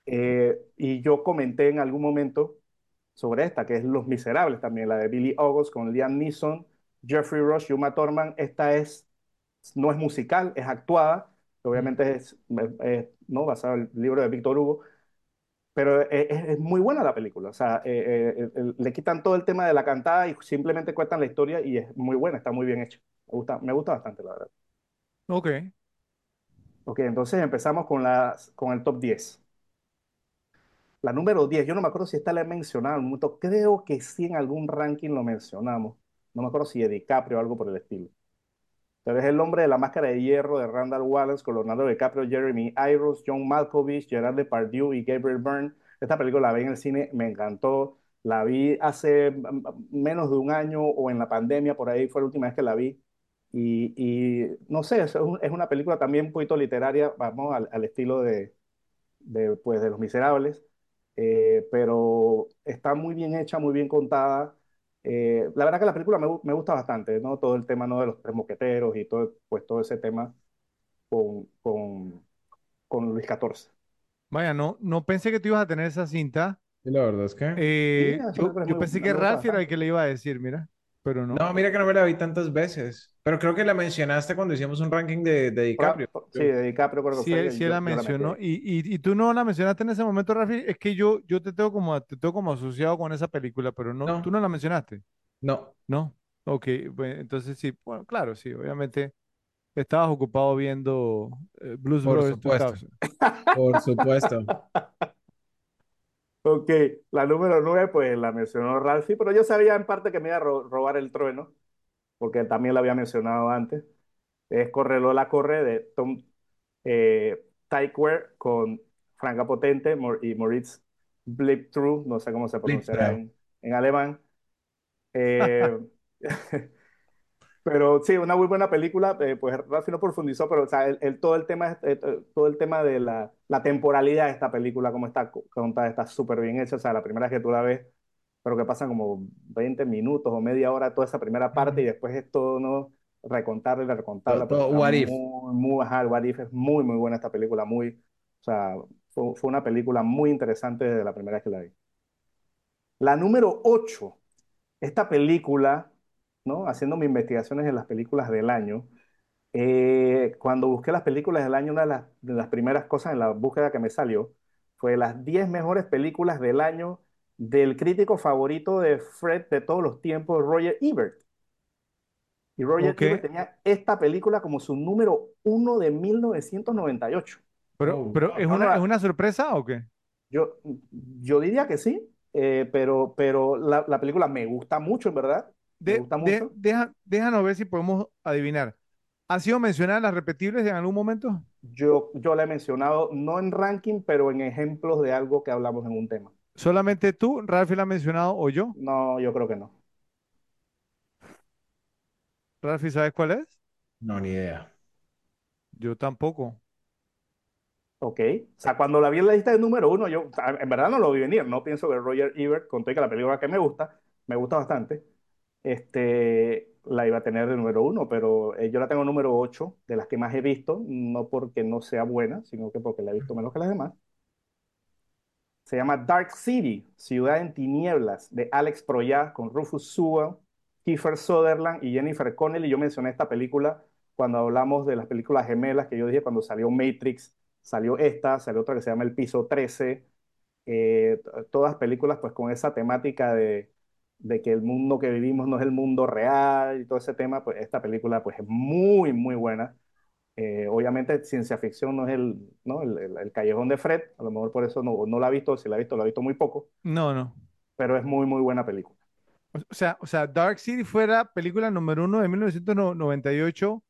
[SPEAKER 1] Eh, y yo comenté en algún momento sobre esta, que es Los Miserables también, la de Billy August con Liam Neeson, Jeffrey Rush y Uma Thurman. Esta es, no es musical, es actuada, obviamente es, es, no basada en el libro de Víctor Hugo, pero es, es, muy buena la película. O sea, eh, eh, eh, le quitan todo el tema de la cantada y simplemente cuentan la historia y es muy buena, está muy bien hecha. Me gusta, me gusta bastante, la verdad.
[SPEAKER 3] Ok.
[SPEAKER 1] Ok, entonces empezamos con, las, con el top 10. La número 10, yo no me acuerdo si esta la he mencionado en un momento, creo que sí en algún ranking lo mencionamos. No me acuerdo si de DiCaprio o algo por el estilo. Pero es El hombre de la máscara de hierro de Randall Wallace con Leonardo DiCaprio, Jeremy Irons, John Malkovich, Gerard Depardieu y Gabriel Byrne. Esta película la vi en el cine, me encantó. La vi hace menos de un año o en la pandemia, por ahí fue la última vez que la vi. Y, y no sé, es, un, es, una película también un poquito literaria, vamos, al, al estilo de, de, pues, de Los Miserables, eh, pero está muy bien hecha, muy bien contada. Eh, la verdad que la película me, me, gusta bastante, ¿no? Todo el tema ¿no? de los tres moqueteros y todo, pues, todo ese tema con, con, con Luis XIV.
[SPEAKER 3] Vaya, no, no pensé que tú ibas a tener esa cinta.
[SPEAKER 2] Y la verdad es que...
[SPEAKER 3] Eh,
[SPEAKER 1] sí,
[SPEAKER 3] yo, yo
[SPEAKER 1] muy,
[SPEAKER 3] pensé que Ralph era el que le iba a decir, mira, pero no.
[SPEAKER 2] No, mira que no me la vi tantas veces, pero creo que la mencionaste cuando hicimos un ranking de, de DiCaprio.
[SPEAKER 1] Sí, de DiCaprio creo que
[SPEAKER 3] sí,
[SPEAKER 1] fue.
[SPEAKER 3] Sí,
[SPEAKER 1] yo,
[SPEAKER 3] la mencionó. y, y, y, tú no la mencionaste en ese momento, Rafi. Es que yo, yo te, tengo como, te tengo como asociado con esa película, pero no,
[SPEAKER 2] No.
[SPEAKER 3] tú no la mencionaste.
[SPEAKER 2] No.
[SPEAKER 3] No. Ok, bueno, entonces sí, bueno, claro, sí, obviamente estabas ocupado viendo eh, Blues
[SPEAKER 2] Por
[SPEAKER 3] Brothers
[SPEAKER 2] supuesto.
[SPEAKER 3] 2000.
[SPEAKER 2] Por supuesto.
[SPEAKER 1] Ok, la número 9 pues la mencionó Ralphie, pero yo sabía en parte que me iba a ro robar el trueno, porque también la había mencionado antes. Es Corre Lola Corre de Tom eh, Tykwer con Franca Potente y Moritz Bleibtreu, no sé cómo se pronunciará en, en, alemán. Eh, pero sí, una muy buena película, eh, pues Ralphie no profundizó, pero o sea, el, el, todo, el tema, eh, todo el tema de la, la, temporalidad de esta película, cómo está contada, está súper bien hecha, o sea, la primera vez que tú la ves, pero que pasan como 20 minutos o media hora toda esa primera parte y después es todo, ¿no? recontarla y recontarla.
[SPEAKER 2] Todo, todo what if.
[SPEAKER 1] Muy, muy, ajá, what if es muy, muy buena esta película, muy, o sea, Fue, fue una película muy interesante desde la primera vez que la vi. La número 8, esta película, ¿no? Haciendo mis investigaciones en las películas del año, eh, cuando busqué las películas del año, una de las, de las primeras cosas en la búsqueda que me salió fue las 10 mejores películas del año del crítico favorito de Fred de todos los tiempos, Roger Ebert. Y Roger. Ebert tenía esta película como su número uno de 1998.
[SPEAKER 3] Pero,
[SPEAKER 2] Oh,
[SPEAKER 3] pero. ¿es una, es una sorpresa o qué?
[SPEAKER 1] Yo, yo diría que sí, eh, pero, pero la, la película me gusta mucho, en verdad. Me
[SPEAKER 3] De,
[SPEAKER 1] gusta
[SPEAKER 3] de-
[SPEAKER 1] mucho.
[SPEAKER 3] deja- déjanos ver si podemos adivinar. ¿Ha sido mencionada en las repetibles en algún momento?
[SPEAKER 1] Yo, yo la he mencionado, no en ranking, pero en ejemplos de algo que hablamos en un tema.
[SPEAKER 3] ¿Solamente tú, Ralphie la ha mencionado o yo?
[SPEAKER 1] No, yo creo que no.
[SPEAKER 3] Ralphie, ¿sabes cuál es?
[SPEAKER 2] No, ni idea.
[SPEAKER 3] Yo tampoco.
[SPEAKER 1] Ok. O sea, cuando la vi en la lista de número uno, yo sea, en verdad no lo vi venir. No pienso que Roger Ebert, con todo y que la película que me gusta, me gusta bastante, este, la iba a tener de número uno, pero eh, yo la tengo número ocho, de las que más he visto, no porque no sea buena, sino que porque la he visto menos que las demás. Se llama Dark City, Ciudad en Tinieblas, de Alex Proyas, con Rufus Sewell, Kiefer Sutherland y Jennifer Connelly. Yo mencioné esta película cuando hablamos de las películas gemelas, que yo dije cuando salió Matrix, salió esta, salió otra que se llama El Piso 13. eh, todas películas pues con esa temática de, de que el mundo que vivimos no es el mundo real y todo ese tema, pues esta película pues es muy, muy buena. Eh, obviamente ciencia ficción no es el, ¿no? el, el- el callejón de Fred, a lo mejor por eso no, no la ha visto, si la ha visto, la ha visto muy poco,
[SPEAKER 3] No, no.
[SPEAKER 1] pero es muy, muy buena película,
[SPEAKER 3] O sea, o sea, Dark City fue la película número uno de 1998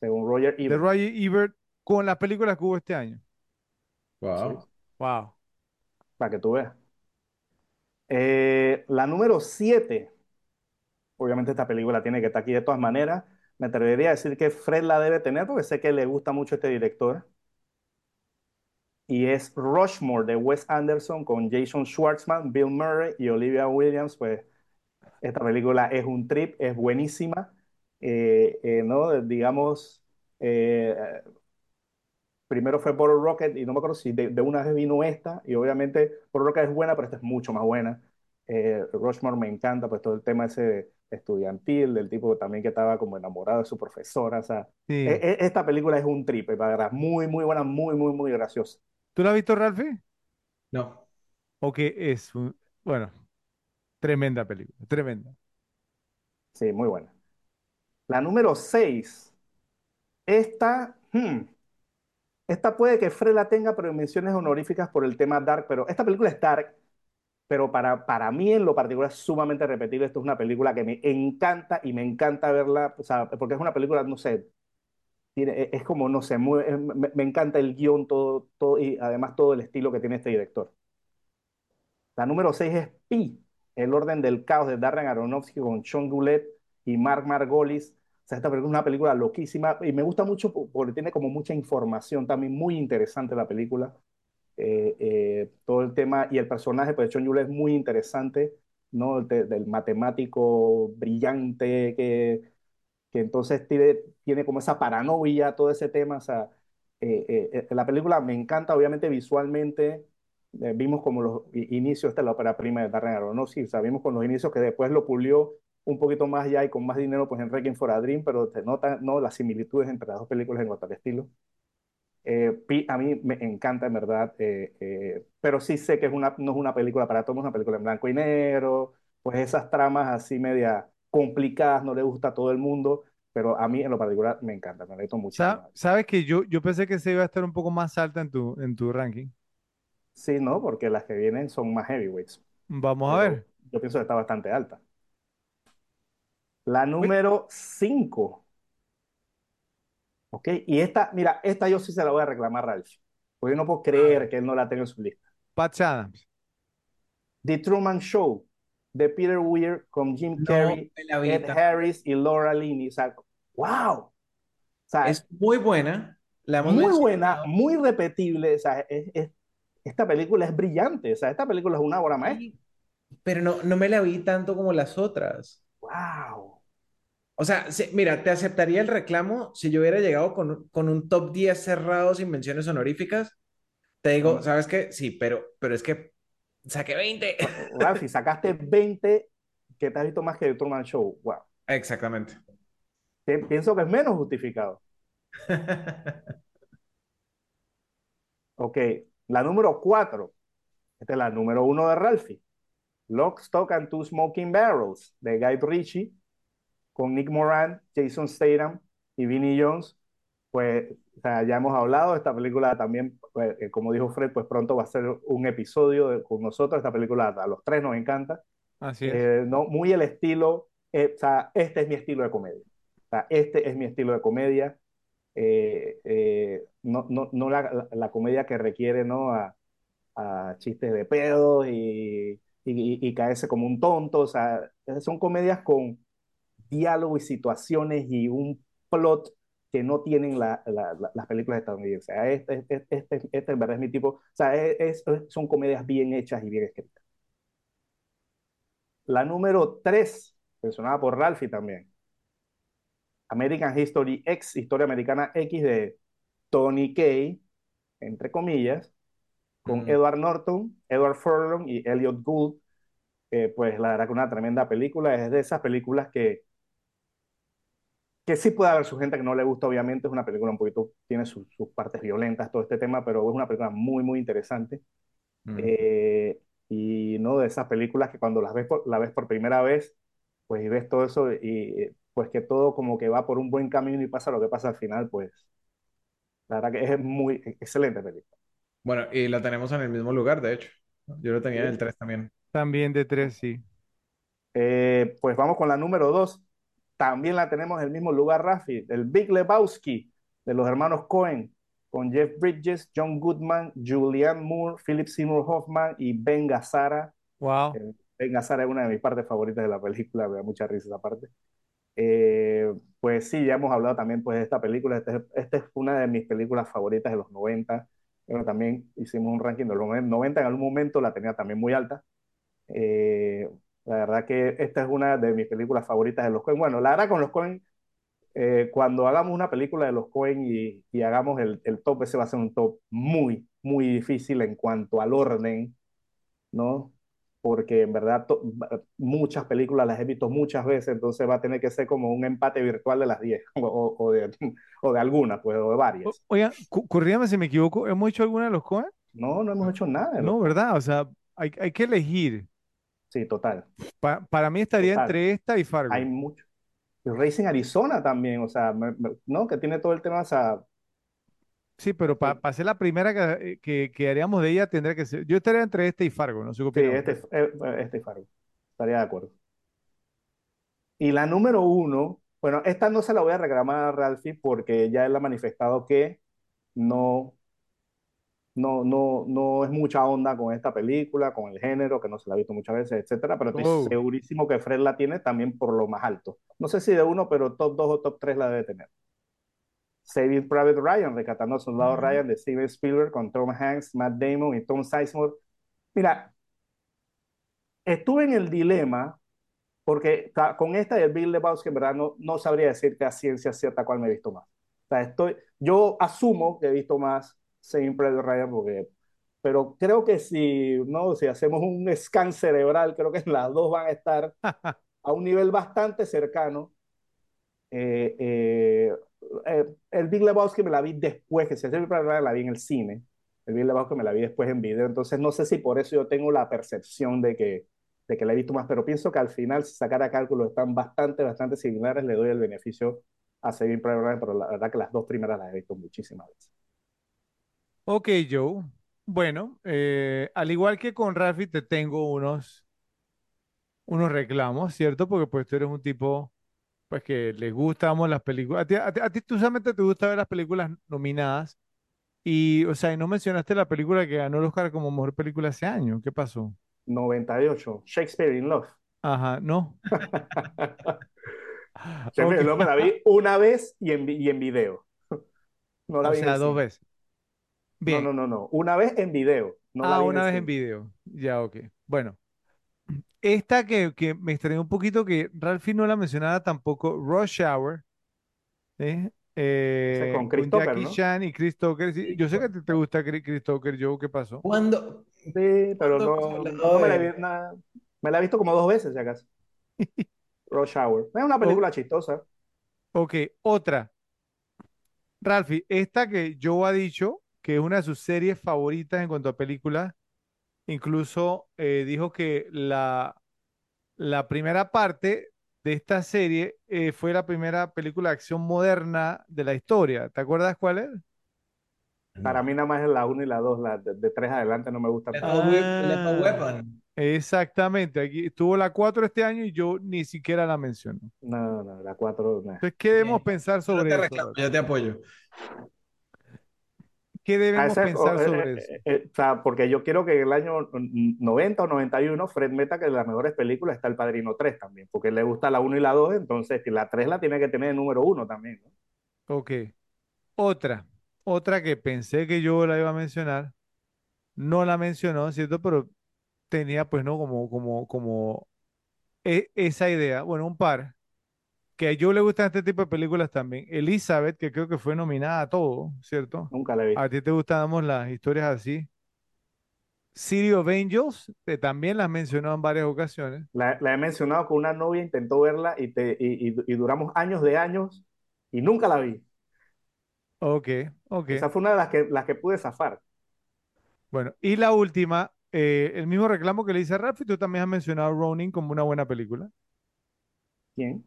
[SPEAKER 1] según Roger
[SPEAKER 3] de
[SPEAKER 1] Ebert.
[SPEAKER 3] Roger Ebert con las películas que hubo este año.
[SPEAKER 2] Wow.
[SPEAKER 3] Wow.
[SPEAKER 1] para que tú veas. Eh, la número 7, obviamente esta película tiene que estar aquí de todas maneras. Me atrevería a decir que Fred la debe tener porque sé que le gusta mucho este director. Y es Rushmore de Wes Anderson con Jason Schwartzman, Bill Murray y Olivia Williams. Pues esta película es un trip, es buenísima. Eh, eh, ¿no? Digamos, primero fue Bottle Rocket y no me acuerdo si de, de una vez vino esta y obviamente Bottle Rocket es buena, pero esta es mucho más buena. Eh, Rushmore me encanta, pues todo el tema ese estudiantil, del tipo también que estaba como enamorado de su profesora, o sea,
[SPEAKER 3] Sí.
[SPEAKER 1] e- e- esta película es un tripe, para muy, muy buena, muy, muy, muy graciosa.
[SPEAKER 3] ¿Tú la has visto, Ralphie?
[SPEAKER 2] No.
[SPEAKER 3] ¿O que es un- bueno, tremenda película, tremenda.
[SPEAKER 1] Sí, muy buena. La número 6, esta, hmm, esta puede que Fred la tenga, pero en menciones honoríficas por el tema Dark, pero esta película es Dark, pero para, para mí en lo particular es sumamente repetible. Esto es una película que me encanta y me encanta verla, o sea, porque es una película, no sé, tiene, es como, no sé, muy- me encanta el guion, todo, todo, y además todo el estilo que tiene este director. La número 6 es Pi, El orden del caos de Darren Aronofsky con Sean Goulet y Mark Margolis. O sea, esta película es una película loquísima y me gusta mucho po- porque tiene como mucha información también, muy interesante la película. Eh, eh, todo el tema y el personaje, pues Sean Goulet es muy interesante, ¿no? De- del matemático brillante que, que entonces tiene, tiene como esa paranoia, todo ese tema. O sea, eh, eh, eh, la película me encanta, obviamente visualmente. eh, vimos como los inicios, esta es la ópera prima de Darren Aronofsky, o sea, vimos con los inicios que después lo pulió un poquito más ya y con más dinero, pues en Requiem for a Dream, pero te nota ¿no? las similitudes entre las dos películas en cuanto al estilo. Eh, a mí me encanta, en verdad, eh, eh, pero sí sé que es una, no es una película para todos, es una película en blanco y negro, pues esas tramas así media complicadas no le gusta a todo el mundo, pero a mí en lo particular me encanta, me
[SPEAKER 3] Sa-
[SPEAKER 1] muchísimo.
[SPEAKER 3] Sabes que yo, yo pensé que se iba a estar un poco más alta en tu, en tu ranking.
[SPEAKER 1] Sí, ¿no? Porque las que vienen son más heavyweights,
[SPEAKER 3] Vamos a ver.
[SPEAKER 1] yo pienso que está bastante alta. La número 5, ¿ok? Y esta, mira, esta yo sí se la voy a reclamar a Ralph, porque yo no puedo
[SPEAKER 2] A
[SPEAKER 1] creer
[SPEAKER 2] ver.
[SPEAKER 1] que él no la tenga en su lista.
[SPEAKER 3] Patch Adams.
[SPEAKER 1] The Truman Show, de Peter Weir con Jim
[SPEAKER 2] No
[SPEAKER 1] Carrey,
[SPEAKER 2] me la vi
[SPEAKER 1] Ed. Harris y Laura Linney. O sea, wow. O sea,
[SPEAKER 2] Es muy buena. La hemos
[SPEAKER 1] muy buena,
[SPEAKER 2] mencionado.
[SPEAKER 1] muy repetible. O sea, es- es- esta película es brillante. O sea, esta película es una obra maestra.
[SPEAKER 2] Sí, Pero no, no me la vi tanto como las otras.
[SPEAKER 1] Wow.
[SPEAKER 2] O sea, mira, te aceptaría el reclamo si yo hubiera llegado con, con un top 10 cerrado sin menciones honoríficas, Te digo,
[SPEAKER 1] ¿no?
[SPEAKER 2] ¿sabes qué? Sí, pero, pero es que saqué 20.
[SPEAKER 1] Ralph, si sacaste 20, ¿qué te has visto más que The Truman Show? Wow.
[SPEAKER 2] Exactamente.
[SPEAKER 1] Pi- Pienso que es menos justificado. Ok, la número 4. Esta es la número 1 de Ralphie. Lock, Stock and Two Smoking Barrels de Guy Ritchie con Nick Moran, Jason Statham y Vinnie Jones. Pues o sea, ya hemos hablado, esta película también, pues, eh, como dijo Fred, pues pronto va a ser un episodio de- con nosotros. Esta película a los tres nos encanta.
[SPEAKER 3] Así es.
[SPEAKER 1] Eh, no, muy el estilo, eh, o sea, este es mi estilo de comedia. O sea, este es mi estilo de comedia. Eh, no, no, no la, la, la comedia que requiere, ¿no? A, a chistes de pedos y, y, y caerse como un tonto. O sea, son comedias con diálogo y situaciones y un plot que no tienen la, la, la, las películas estadounidenses. Este, este, este, este, en verdad es mi tipo. O sea, es, es, son comedias bien hechas y bien escritas. La número 3, mencionada por Ralphie también. American History X, Historia Americana X de Tony Kay, entre comillas, con
[SPEAKER 2] Mm.
[SPEAKER 1] Edward Norton, Edward Furlong y Elliot Gould. Eh, pues la verdad que una tremenda película. Es de esas películas que, que sí puede haber su gente que no le gusta, obviamente. Es una película un poquito, tiene sus, sus partes violentas, todo este tema, pero es una película muy, muy interesante.
[SPEAKER 2] Mm.
[SPEAKER 1] Eh, y no de esas películas que cuando las ves por, la ves por primera vez, pues y ves todo eso y pues que todo como que va por un buen camino y pasa lo que pasa al final, pues la verdad que es muy excelente película.
[SPEAKER 2] Bueno, y la tenemos en el mismo lugar, de hecho. Yo lo tenía en el 3 también.
[SPEAKER 3] También de tres, sí.
[SPEAKER 1] Eh, pues vamos con la número dos. También la tenemos en el mismo lugar, Rafi, el Big Lebowski de los hermanos Cohen, con Jeff Bridges, John Goodman, Julianne Moore, Philip Seymour Hoffman y Ben Gazzara.
[SPEAKER 3] Wow.
[SPEAKER 1] Eh, Ben Gazzara es una de mis partes favoritas de la película, me da mucha risa esa parte. Eh, pues sí, ya hemos hablado también pues, de esta película. Esta es, es una de mis películas favoritas de los 90. Bueno, también hicimos un ranking de los 90. En algún momento la tenía también muy alta. Eh, la verdad que esta es una de mis películas favoritas de los Coen. Bueno, la verdad con los Coen, eh, cuando hagamos una película de los Coen y, y hagamos el, el, top, ese va a ser un top muy, muy difícil en cuanto al orden, ¿no? Porque en verdad muchas películas las he visto muchas veces, entonces va a tener que ser como un empate virtual de las 10, o, o, de, o de algunas, pues, o de varias.
[SPEAKER 3] Oigan, corrígame si me equivoco, ¿hemos hecho alguna de los Coen?
[SPEAKER 1] No, no hemos hecho nada.
[SPEAKER 3] No, ¿verdad? O sea, hay, hay que elegir.
[SPEAKER 1] Sí, total.
[SPEAKER 3] Pa para mí estaría total. entre esta y Fargo.
[SPEAKER 1] Hay mucho. Racing Arizona también, o sea, me, me, ¿no? Que tiene todo el tema, o sea...
[SPEAKER 3] Sí, pero para pa ser la primera que, que, que, haríamos de ella tendría que ser... Yo estaría entre este y Fargo, no sé qué
[SPEAKER 1] Sí, este, este y Fargo. Estaría de acuerdo. Y la número uno, bueno, esta no se la voy a reclamar a Ralphie porque ya él ha manifestado que no no, no, no es mucha onda con esta película, con el género, que no se la ha visto muchas veces, etcétera, pero estoy
[SPEAKER 3] Oh.
[SPEAKER 1] segurísimo que Fred la tiene también por lo más alto. No sé si de uno, pero top 2 o top 3 la debe tener. Saving Private Ryan, rescatando al soldado
[SPEAKER 3] Ujú.
[SPEAKER 1] Ryan de Steven Spielberg con Tom Hanks, Matt Damon y Tom Sizemore. Mira, estuve en el dilema porque con esta y el Bill Lebowski, en verdad, no, no sabría decirte a ciencia cierta cuál me he visto más. O sea, estoy, yo asumo que he visto más Saving Private Ryan, porque, pero creo que si, no, si hacemos un scan cerebral, creo que las dos van a estar a un nivel bastante cercano. Eh, eh, eh, el Big Lebowski me la vi después, que Saving Private Ryan la vi en el cine. El Big Lebowski me la vi después en video, entonces no sé si por eso yo tengo la percepción de que, de que la he visto más, pero pienso que al final, si sacara cálculos, están bastante, bastante similares, le doy el beneficio a Saving Private Ryan, pero la verdad que las dos primeras las he visto muchísimas veces.
[SPEAKER 3] Ok, Joe. Bueno, eh, al igual que con Rafi, te tengo unos, unos reclamos, ¿cierto? Porque pues tú eres un tipo, pues que le gustamos las películas. A ti, a ti, a ti tú solamente te gusta ver las películas nominadas y, o sea, y no mencionaste la película que ganó el Oscar como mejor película ese año. ¿Qué pasó?
[SPEAKER 1] 98, Shakespeare in Love.
[SPEAKER 3] Ajá, no.
[SPEAKER 1] Shakespeare in
[SPEAKER 3] Ok.
[SPEAKER 1] Love me la vi una vez y en, vi- y en video. No la
[SPEAKER 3] O
[SPEAKER 1] vi en
[SPEAKER 3] sea, dos
[SPEAKER 1] cine.
[SPEAKER 3] veces. Bien.
[SPEAKER 1] No, no, no, no. Una vez en video. No
[SPEAKER 3] Ah,
[SPEAKER 1] vi
[SPEAKER 3] una vez en video. Ya, ok. Bueno, esta que, que me extrañó un poquito que Ralphie no la mencionaba tampoco, Rush Hour, ¿eh? Eh,
[SPEAKER 1] con
[SPEAKER 3] con
[SPEAKER 1] Christopher,
[SPEAKER 3] Jackie
[SPEAKER 1] ¿no?
[SPEAKER 3] Chan y Chris Tucker. sí,
[SPEAKER 2] Sí,
[SPEAKER 3] yo sé que ti te gusta Chris Chris Tucker, Joe, ¿qué pasó?
[SPEAKER 2] ¿Cuándo,
[SPEAKER 1] Sí, pero
[SPEAKER 2] cuándo
[SPEAKER 1] no, no me la he, na- me la he visto como dos veces, si acaso. Rush Hour. Es una película chistosa.
[SPEAKER 3] ok, otra. Ralphie, esta que Joe ha dicho que es una de sus series favoritas en cuanto a películas, incluso eh, dijo que la, la primera parte de esta serie eh, fue la primera película de acción moderna de la historia. ¿Te acuerdas cuál es?
[SPEAKER 1] Para mí nada más es la 1 y la 2, la de, de 3 adelante no me gusta
[SPEAKER 3] Ah,
[SPEAKER 2] Weapon.
[SPEAKER 3] exactamente. Aquí tuvo la 4 este año y yo ni siquiera la menciono.
[SPEAKER 1] No, no, la 4, no.
[SPEAKER 3] Entonces, ¿qué debemos
[SPEAKER 2] Bien.
[SPEAKER 3] pensar
[SPEAKER 2] Yo
[SPEAKER 3] sobre
[SPEAKER 2] te
[SPEAKER 3] eso?
[SPEAKER 2] reclamo,
[SPEAKER 3] Ralphie?
[SPEAKER 2] yo te apoyo.
[SPEAKER 3] ¿Qué debemos
[SPEAKER 1] ese-
[SPEAKER 3] pensar
[SPEAKER 1] o- eh,
[SPEAKER 3] sobre
[SPEAKER 1] eh,
[SPEAKER 3] eso?
[SPEAKER 1] eh, o sea, porque yo quiero que en el año 90 o 91 Fred meta que de las mejores películas está El Padrino 3 también, porque le gusta la 1 y la 2, entonces que la 3 la tiene que tener de número 1 también, ¿no?
[SPEAKER 3] Ok. Otra, otra que pensé que yo la iba a mencionar, no la mencionó, ¿cierto? Pero tenía pues, ¿no? Como, como, como e- esa idea. Bueno, un par. Que a yo le gustan este tipo de películas también. Elizabeth, que creo que fue nominada a todo, ¿cierto?
[SPEAKER 1] Nunca la he
[SPEAKER 3] A ti te gustan las historias así. City of Angels, que también las mencionó en varias ocasiones.
[SPEAKER 1] La, la he mencionado con una novia, intentó verla y, te, y, y- y duramos años de años y nunca la vi.
[SPEAKER 3] Ok, ok.
[SPEAKER 1] Esa fue una de las que, las que pude zafar.
[SPEAKER 3] Bueno, y la última, eh, el mismo reclamo que le hice a y tú también has mencionado Ronin como una buena película.
[SPEAKER 1] ¿Quién?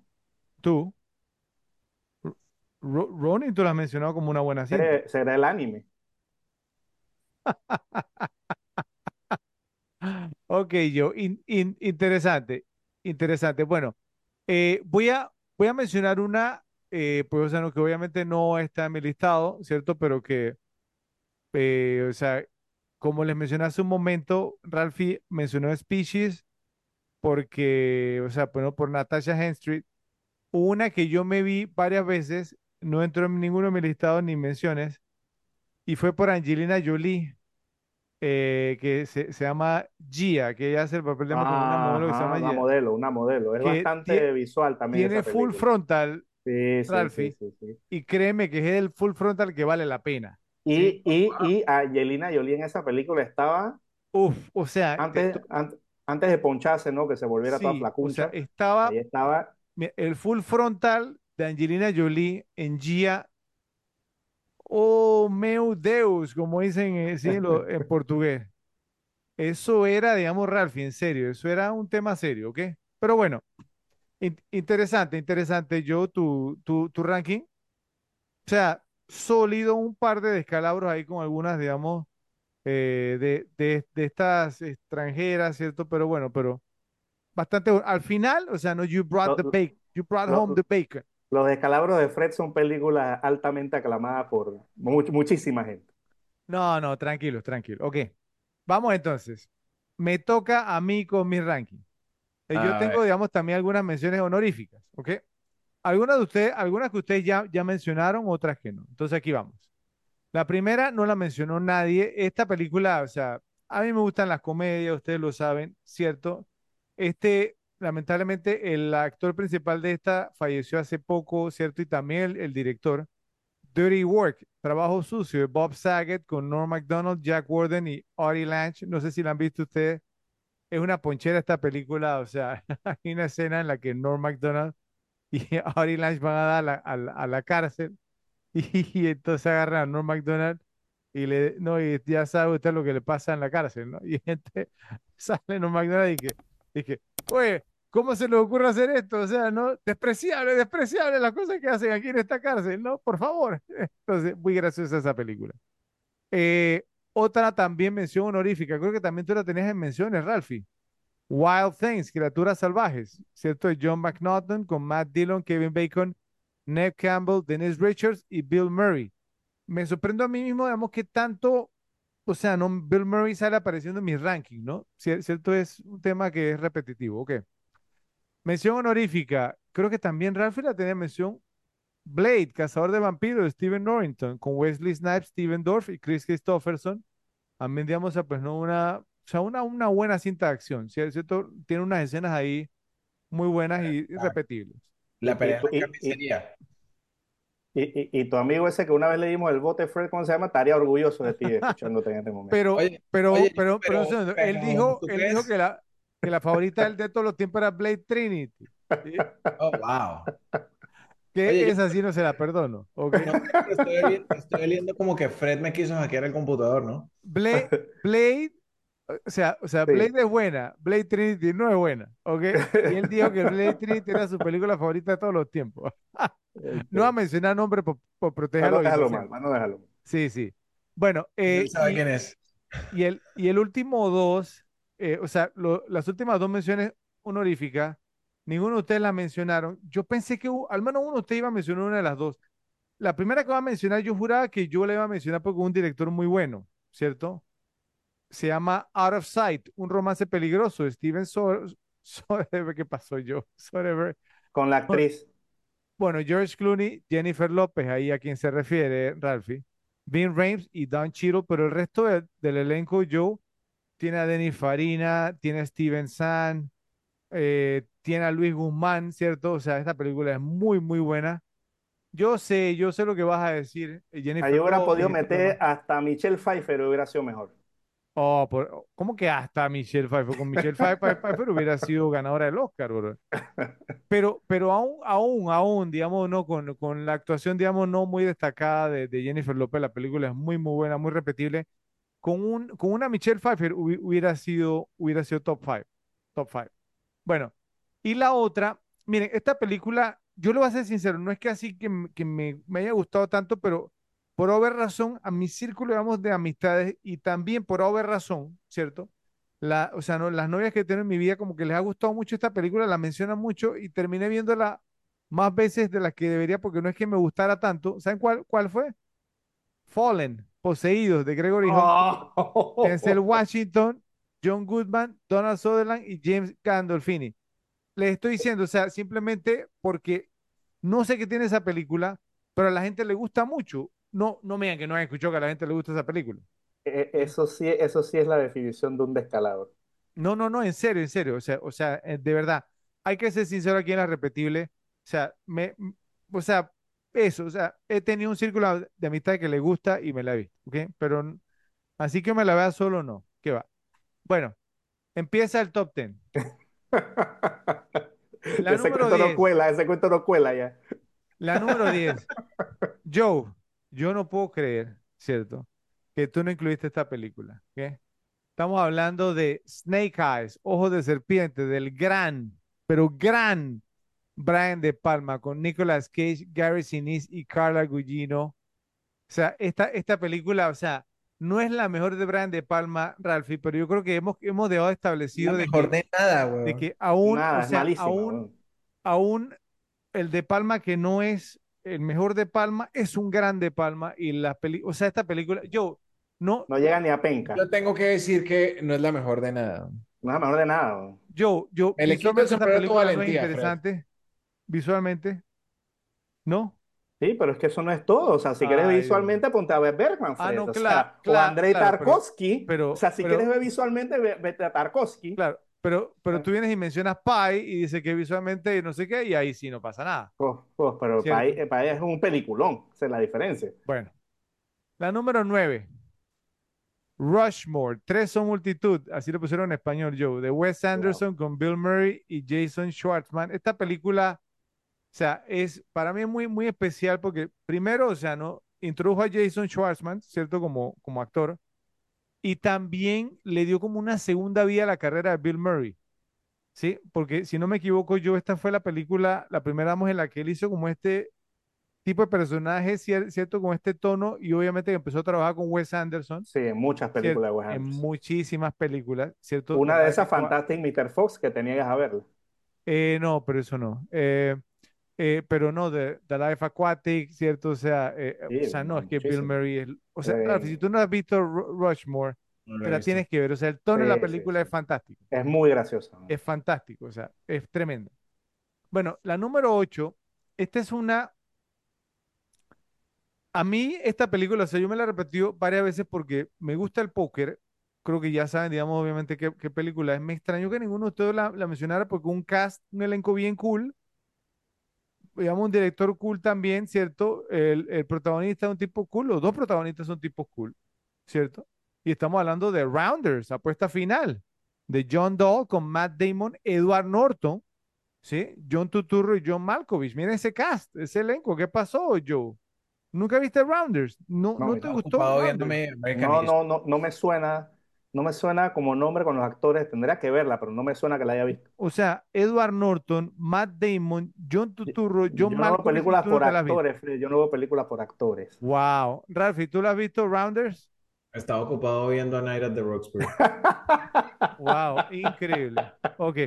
[SPEAKER 3] Tú, Ro- Ronin, tú la has mencionado como una buena cinta.
[SPEAKER 1] Será, el anime.
[SPEAKER 3] Ok, yo, in- in- interesante, interesante. Bueno, eh, voy a, voy a mencionar una, eh, pues, o sea, no, que obviamente no está en mi listado, ¿cierto? Pero que, eh, o sea, como les mencioné hace un momento, Ralphie mencionó Species porque, o sea, bueno, por Natasha Henstridge, una que yo me vi varias veces, no entró en ninguno de mis listados ni menciones, y fue por Angelina Jolie. eh, que se, se llama Gia, que ella hace el papel de como una modelo que se llama
[SPEAKER 1] una
[SPEAKER 3] Gia,
[SPEAKER 1] modelo, una modelo. Es
[SPEAKER 3] que
[SPEAKER 1] bastante visual también
[SPEAKER 3] tiene full frontal,
[SPEAKER 1] Sí,
[SPEAKER 3] Ralphie,
[SPEAKER 1] sí, sí.
[SPEAKER 3] y créeme que es el full frontal que vale la pena.
[SPEAKER 1] Y, y, y Angelina Jolie en esa película estaba
[SPEAKER 3] Uf, o sea, te-
[SPEAKER 1] antes,
[SPEAKER 3] to-
[SPEAKER 1] an- antes de poncharse, ¿no? Que se volviera toda
[SPEAKER 3] sí, o sea,
[SPEAKER 1] flacuncha.
[SPEAKER 3] estaba
[SPEAKER 1] Ahí estaba.
[SPEAKER 3] El full frontal de Angelina Jolie en Gia, oh meu Deus, como dicen eh, sí, en, lo- en portugués. Eso era, digamos, Ralphie, en serio, eso era un tema serio, ¿ok? Pero bueno, in- interesante, interesante. Yo, tu, tu, tu ranking. O sea, sólido, un par de descalabros ahí con algunas, digamos, eh, de, de, de estas extranjeras, ¿cierto? Pero bueno, pero bastante bueno. Al final, o sea, no, you brought the bacon, you brought
[SPEAKER 1] lo-
[SPEAKER 3] home the bacon.
[SPEAKER 1] Los Descalabros de Fred son películas altamente aclamadas por much- muchísima gente.
[SPEAKER 3] No, no, tranquilo, tranquilo. Ok, vamos entonces. Me toca a mí con mi ranking. Eh, Yo tengo,
[SPEAKER 2] ver.
[SPEAKER 3] digamos, también algunas menciones honoríficas, ¿ok? Algunas de ustedes, algunas que ustedes ya, ya mencionaron, otras que no. Entonces aquí vamos. La primera no la mencionó nadie. Esta película, o sea, a mí me gustan las comedias, ustedes lo saben, ¿cierto? Este, lamentablemente, el actor principal de esta falleció hace poco, ¿cierto? Y también el, director. Dirty Work, Trabajo Sucio, de Bob Saget con Norm Macdonald, Jack Warden y Audie Lange. No sé si la han visto ustedes. Es una ponchera esta película, o sea, hay una escena en la que Norm Macdonald y Audie Lange van a dar a la, a cárcel y, entonces agarran a Norm Macdonald y le, no, y ya sabe usted lo que le pasa en la cárcel, ¿no? Y gente sale Norm Macdonald y que, que, oye, ¿cómo se le ocurre hacer esto? O sea, ¿no? Despreciable, despreciable las cosas que hacen aquí en esta cárcel, ¿no? Por favor. Entonces, muy graciosa esa película. Eh, otra también mención honorífica, creo que también tú la tenías en menciones, Ralphie. Wild Things, Criaturas Salvajes, ¿cierto? John McNaughton con Matt Dillon, Kevin Bacon, Ned Campbell, Dennis Richards y Bill Murray. Me sorprendo a mí mismo, digamos, que tanto, o sea, no, Bill Murray sale apareciendo en mis rankings, ¿no? Cier- ¿Cierto? Es un tema que es repetitivo, ok. Mención honorífica, creo que también Ralphie la tenía mención. Blade, Cazador de Vampiros, de Steven Norrington, con Wesley Snipes, Steven Dorff y Chris Christopherson. También, digamos, pues, ¿no? Una, o sea, una, una buena cinta de acción. ¿cierto? Tiene unas escenas ahí muy buenas y repetibles.
[SPEAKER 2] La pelea carnicería.
[SPEAKER 1] Y, y, y tu amigo ese que una vez le dimos el bote, Fred, ¿cómo se llama? Estaría orgulloso de ti escuchándote en este momento.
[SPEAKER 3] Pero,
[SPEAKER 2] Oye,
[SPEAKER 3] pero,
[SPEAKER 2] oye,
[SPEAKER 3] pero, pero, él dijo,
[SPEAKER 2] ¿tú
[SPEAKER 3] él dijo que la, que la favorita de él de todos los tiempos era Blade Trinity. ¿sí?
[SPEAKER 2] Oh, wow.
[SPEAKER 3] Que
[SPEAKER 2] Oye, yo-
[SPEAKER 3] esa sí no se la perdono. ¿ok?
[SPEAKER 2] No, estoy, oli- estoy oliendo como que Fred me quiso hackear el computador, ¿no?
[SPEAKER 3] Blade, Blade, o sea, o sea,
[SPEAKER 1] Sí.
[SPEAKER 3] Blade es buena, Blade Trinity no es buena, ¿ok? Y él dijo que Blade Trinity era su película favorita de todos los tiempos. No va a mencionar nombre por, por proteger
[SPEAKER 1] no
[SPEAKER 3] los
[SPEAKER 1] dejarlo mal, no dejarlo mal.
[SPEAKER 3] Sí, sí. Bueno, eh,
[SPEAKER 2] sabe
[SPEAKER 3] y,
[SPEAKER 2] quién es.
[SPEAKER 3] y el, y el último dos, eh, o sea, lo- las últimas dos menciones honoríficas, ninguno de ustedes la mencionaron. Yo pensé que al menos uno de ustedes iba a mencionar una de las dos. La primera que va a mencionar, yo juraba que yo la iba a mencionar porque es un director muy bueno, ¿cierto? Se llama Out of Sight, un romance peligroso de Steven Soderbergh. ¿Qué pasó yo? Soderbergh.
[SPEAKER 1] Con la actriz.
[SPEAKER 3] Bueno, George Clooney, Jennifer López, ahí a quien se refiere, Ralphie, Vin Rames y Don Cheadle, pero el resto de- del elenco, Joe, tiene a Denis Farina, tiene a Steven San, eh, tiene a Luis Guzmán, ¿cierto? O sea, esta película es muy, muy buena. Yo sé, yo sé lo que vas a decir, eh, Jennifer
[SPEAKER 1] Ahí hubiera podido meter hasta Michelle Pfeiffer, hubiera sido mejor.
[SPEAKER 3] Oh, por- ¿cómo que hasta Michelle Pfeiffer? Con Michelle Pfeiffer, Pfeiffer hubiera sido ganadora del Oscar, bro. Pero, pero aún, aún, aún, digamos, no, con, con la actuación, digamos, no muy destacada de, de Jennifer López, la película es muy, muy buena, muy repetible. Con un, con una Michelle Pfeiffer hubi- hubiera sido, hubiera sido top 5, top 5. Bueno, y la otra, miren, esta película, yo le voy a ser sincero, no es que así que, que me, me haya gustado tanto, pero por haber razón, a mi círculo, digamos, de amistades y también por haber razón, ¿cierto? La, o sea, no, las novias que tengo en mi vida como que les ha gustado mucho esta película, la mencionan mucho y terminé viéndola más veces de las que debería porque no es que me gustara tanto. ¿Saben cuál, cuál fue? Fallen, Poseídos, de Gregory Hall,
[SPEAKER 1] Oh.
[SPEAKER 3] Denzel Washington, John Goodman, Donald Sutherland y James Gandolfini. Les estoy diciendo, o sea, simplemente porque no sé qué tiene esa película, pero a la gente le gusta mucho. No, no me digan que no han escuchado que a la gente le gusta esa película.
[SPEAKER 1] Eh, Eso sí, eso sí es la definición de un descalabro.
[SPEAKER 3] No, no, no, en serio, en serio. O sea, o sea, eh, de verdad, hay que ser sincero aquí en la repetible. O sea, me, o sea, eso, o sea, he tenido un círculo de amistad que le gusta y me la he visto, ¿ok? Pero así que me la vea solo, no. ¿Qué va? Bueno, empieza el top 10. La
[SPEAKER 1] ese
[SPEAKER 3] número
[SPEAKER 1] cuento no
[SPEAKER 3] 10.
[SPEAKER 1] cuela, ese cuento no cuela ya.
[SPEAKER 3] La número 10. Joe, yo no puedo creer, ¿cierto? Que tú no incluiste esta película, ¿ok? Estamos hablando de Snake Eyes, Ojos de Serpiente, del gran, pero gran Brian De Palma con Nicolas Cage, Gary Sinise y Carla Gugino. O sea, esta, esta película, o sea, no es la mejor de Brian De Palma, Ralphie, pero yo creo que hemos, hemos dejado
[SPEAKER 2] La
[SPEAKER 3] establecido de
[SPEAKER 2] mejor
[SPEAKER 3] que,
[SPEAKER 2] de nada,
[SPEAKER 3] de que aún,
[SPEAKER 1] Nada,
[SPEAKER 3] o sea, aún, aún el De Palma que no es el mejor De Palma, es un gran De Palma y la peli, o sea, esta película, yo no,
[SPEAKER 1] No llega ni a penca.
[SPEAKER 2] Yo tengo que decir que no es la mejor de nada.
[SPEAKER 1] No es la mejor de nada.
[SPEAKER 3] yo, yo,
[SPEAKER 2] el
[SPEAKER 3] visualmente esta película no es
[SPEAKER 2] valentía, Fred.
[SPEAKER 3] interesante, visualmente, ¿no?
[SPEAKER 1] Sí, pero es que eso no es todo. O sea, si quieres visualmente, ponte a ver Bergman,
[SPEAKER 3] Ah, no,
[SPEAKER 1] O
[SPEAKER 3] claro,
[SPEAKER 1] sea, o Andrei
[SPEAKER 3] claro, pero-
[SPEAKER 1] Tarkovsky.
[SPEAKER 3] pero-
[SPEAKER 1] o sea, si
[SPEAKER 3] pero-
[SPEAKER 1] quieres ver visualmente, ve- vete a Tarkovsky.
[SPEAKER 3] Claro, pero, pero tú vienes y mencionas Pi y dice que visualmente no sé qué, y ahí sí no pasa nada.
[SPEAKER 1] Pues, pues, pero ahí, para ahí es un peliculón. Esa es la diferencia.
[SPEAKER 3] Bueno, la número 9, Rushmore, Tres son multitud, así lo pusieron en español, Joe, de Wes Anderson con Bill Murray y Jason Schwartzman. Esta película, o sea, es para mí muy, muy especial porque primero, o sea, no introdujo a Jason Schwartzman, ¿cierto? Como, como actor, y también le dio como una segunda vida a la carrera de Bill Murray. Sí, porque si no me equivoco yo, esta fue la película, la primera vamos en la que él hizo como este tipo de personaje, cier- ¿cierto? Con este tono y obviamente que empezó a trabajar con Wes Anderson,
[SPEAKER 1] Sí, en muchas películas de Wes
[SPEAKER 3] En
[SPEAKER 1] Anderson.
[SPEAKER 3] muchísimas películas, ¿cierto?
[SPEAKER 1] Una de esas
[SPEAKER 3] actúa-
[SPEAKER 1] Fantastic Mr. Fox que te niegas a verla.
[SPEAKER 3] Eh, no, pero eso no. Eh, eh, pero no, de The Life Aquatic, ¿cierto? O sea, eh,
[SPEAKER 1] Sí,
[SPEAKER 3] o sea, no, es que Bill. Murray es... O sea, claro, si tú no has visto Ru- Rushmore,
[SPEAKER 2] No
[SPEAKER 3] te la
[SPEAKER 2] visto.
[SPEAKER 3] tienes que ver. O sea, el tono de la película es fantástico.
[SPEAKER 1] Es muy graciosa. ¿no?
[SPEAKER 3] Es fantástico, o sea, es tremendo. Bueno, la número 8, esta es una... A mí esta película, o sea, yo me la he repetido varias veces porque me gusta el póker. Creo que ya saben, digamos, obviamente qué, qué película es. Me extrañó que ninguno de ustedes la, la mencionara porque un cast, un elenco bien cool. Digamos, un director cool también, ¿cierto? El, el protagonista es un tipo cool, los dos protagonistas son tipos cool, ¿cierto? Y estamos hablando de Rounders, apuesta final, de John Dahl con Matt Damon, Edward Norton, ¿sí? John Turturro y John Malkovich. Miren ese cast, ese elenco. ¿Qué pasó, Joe? ¿Nunca viste Rounders? ¿No,
[SPEAKER 1] No,
[SPEAKER 3] no te gustó Rounders?
[SPEAKER 1] No, no, no, no me suena, no me suena como nombre con los actores. Tendría que verla, pero no me suena que la haya visto.
[SPEAKER 3] O sea, Edward Norton, Matt Damon, John Turturro,
[SPEAKER 1] Yo
[SPEAKER 3] John
[SPEAKER 1] no veo películas por actores, Fred, Yo no veo películas por actores.
[SPEAKER 3] Wow. Ralphie, ¿tú la has visto, Rounders?
[SPEAKER 2] Estaba ocupado viendo A Night at the Roxbury.
[SPEAKER 3] Wow, increíble. Ok.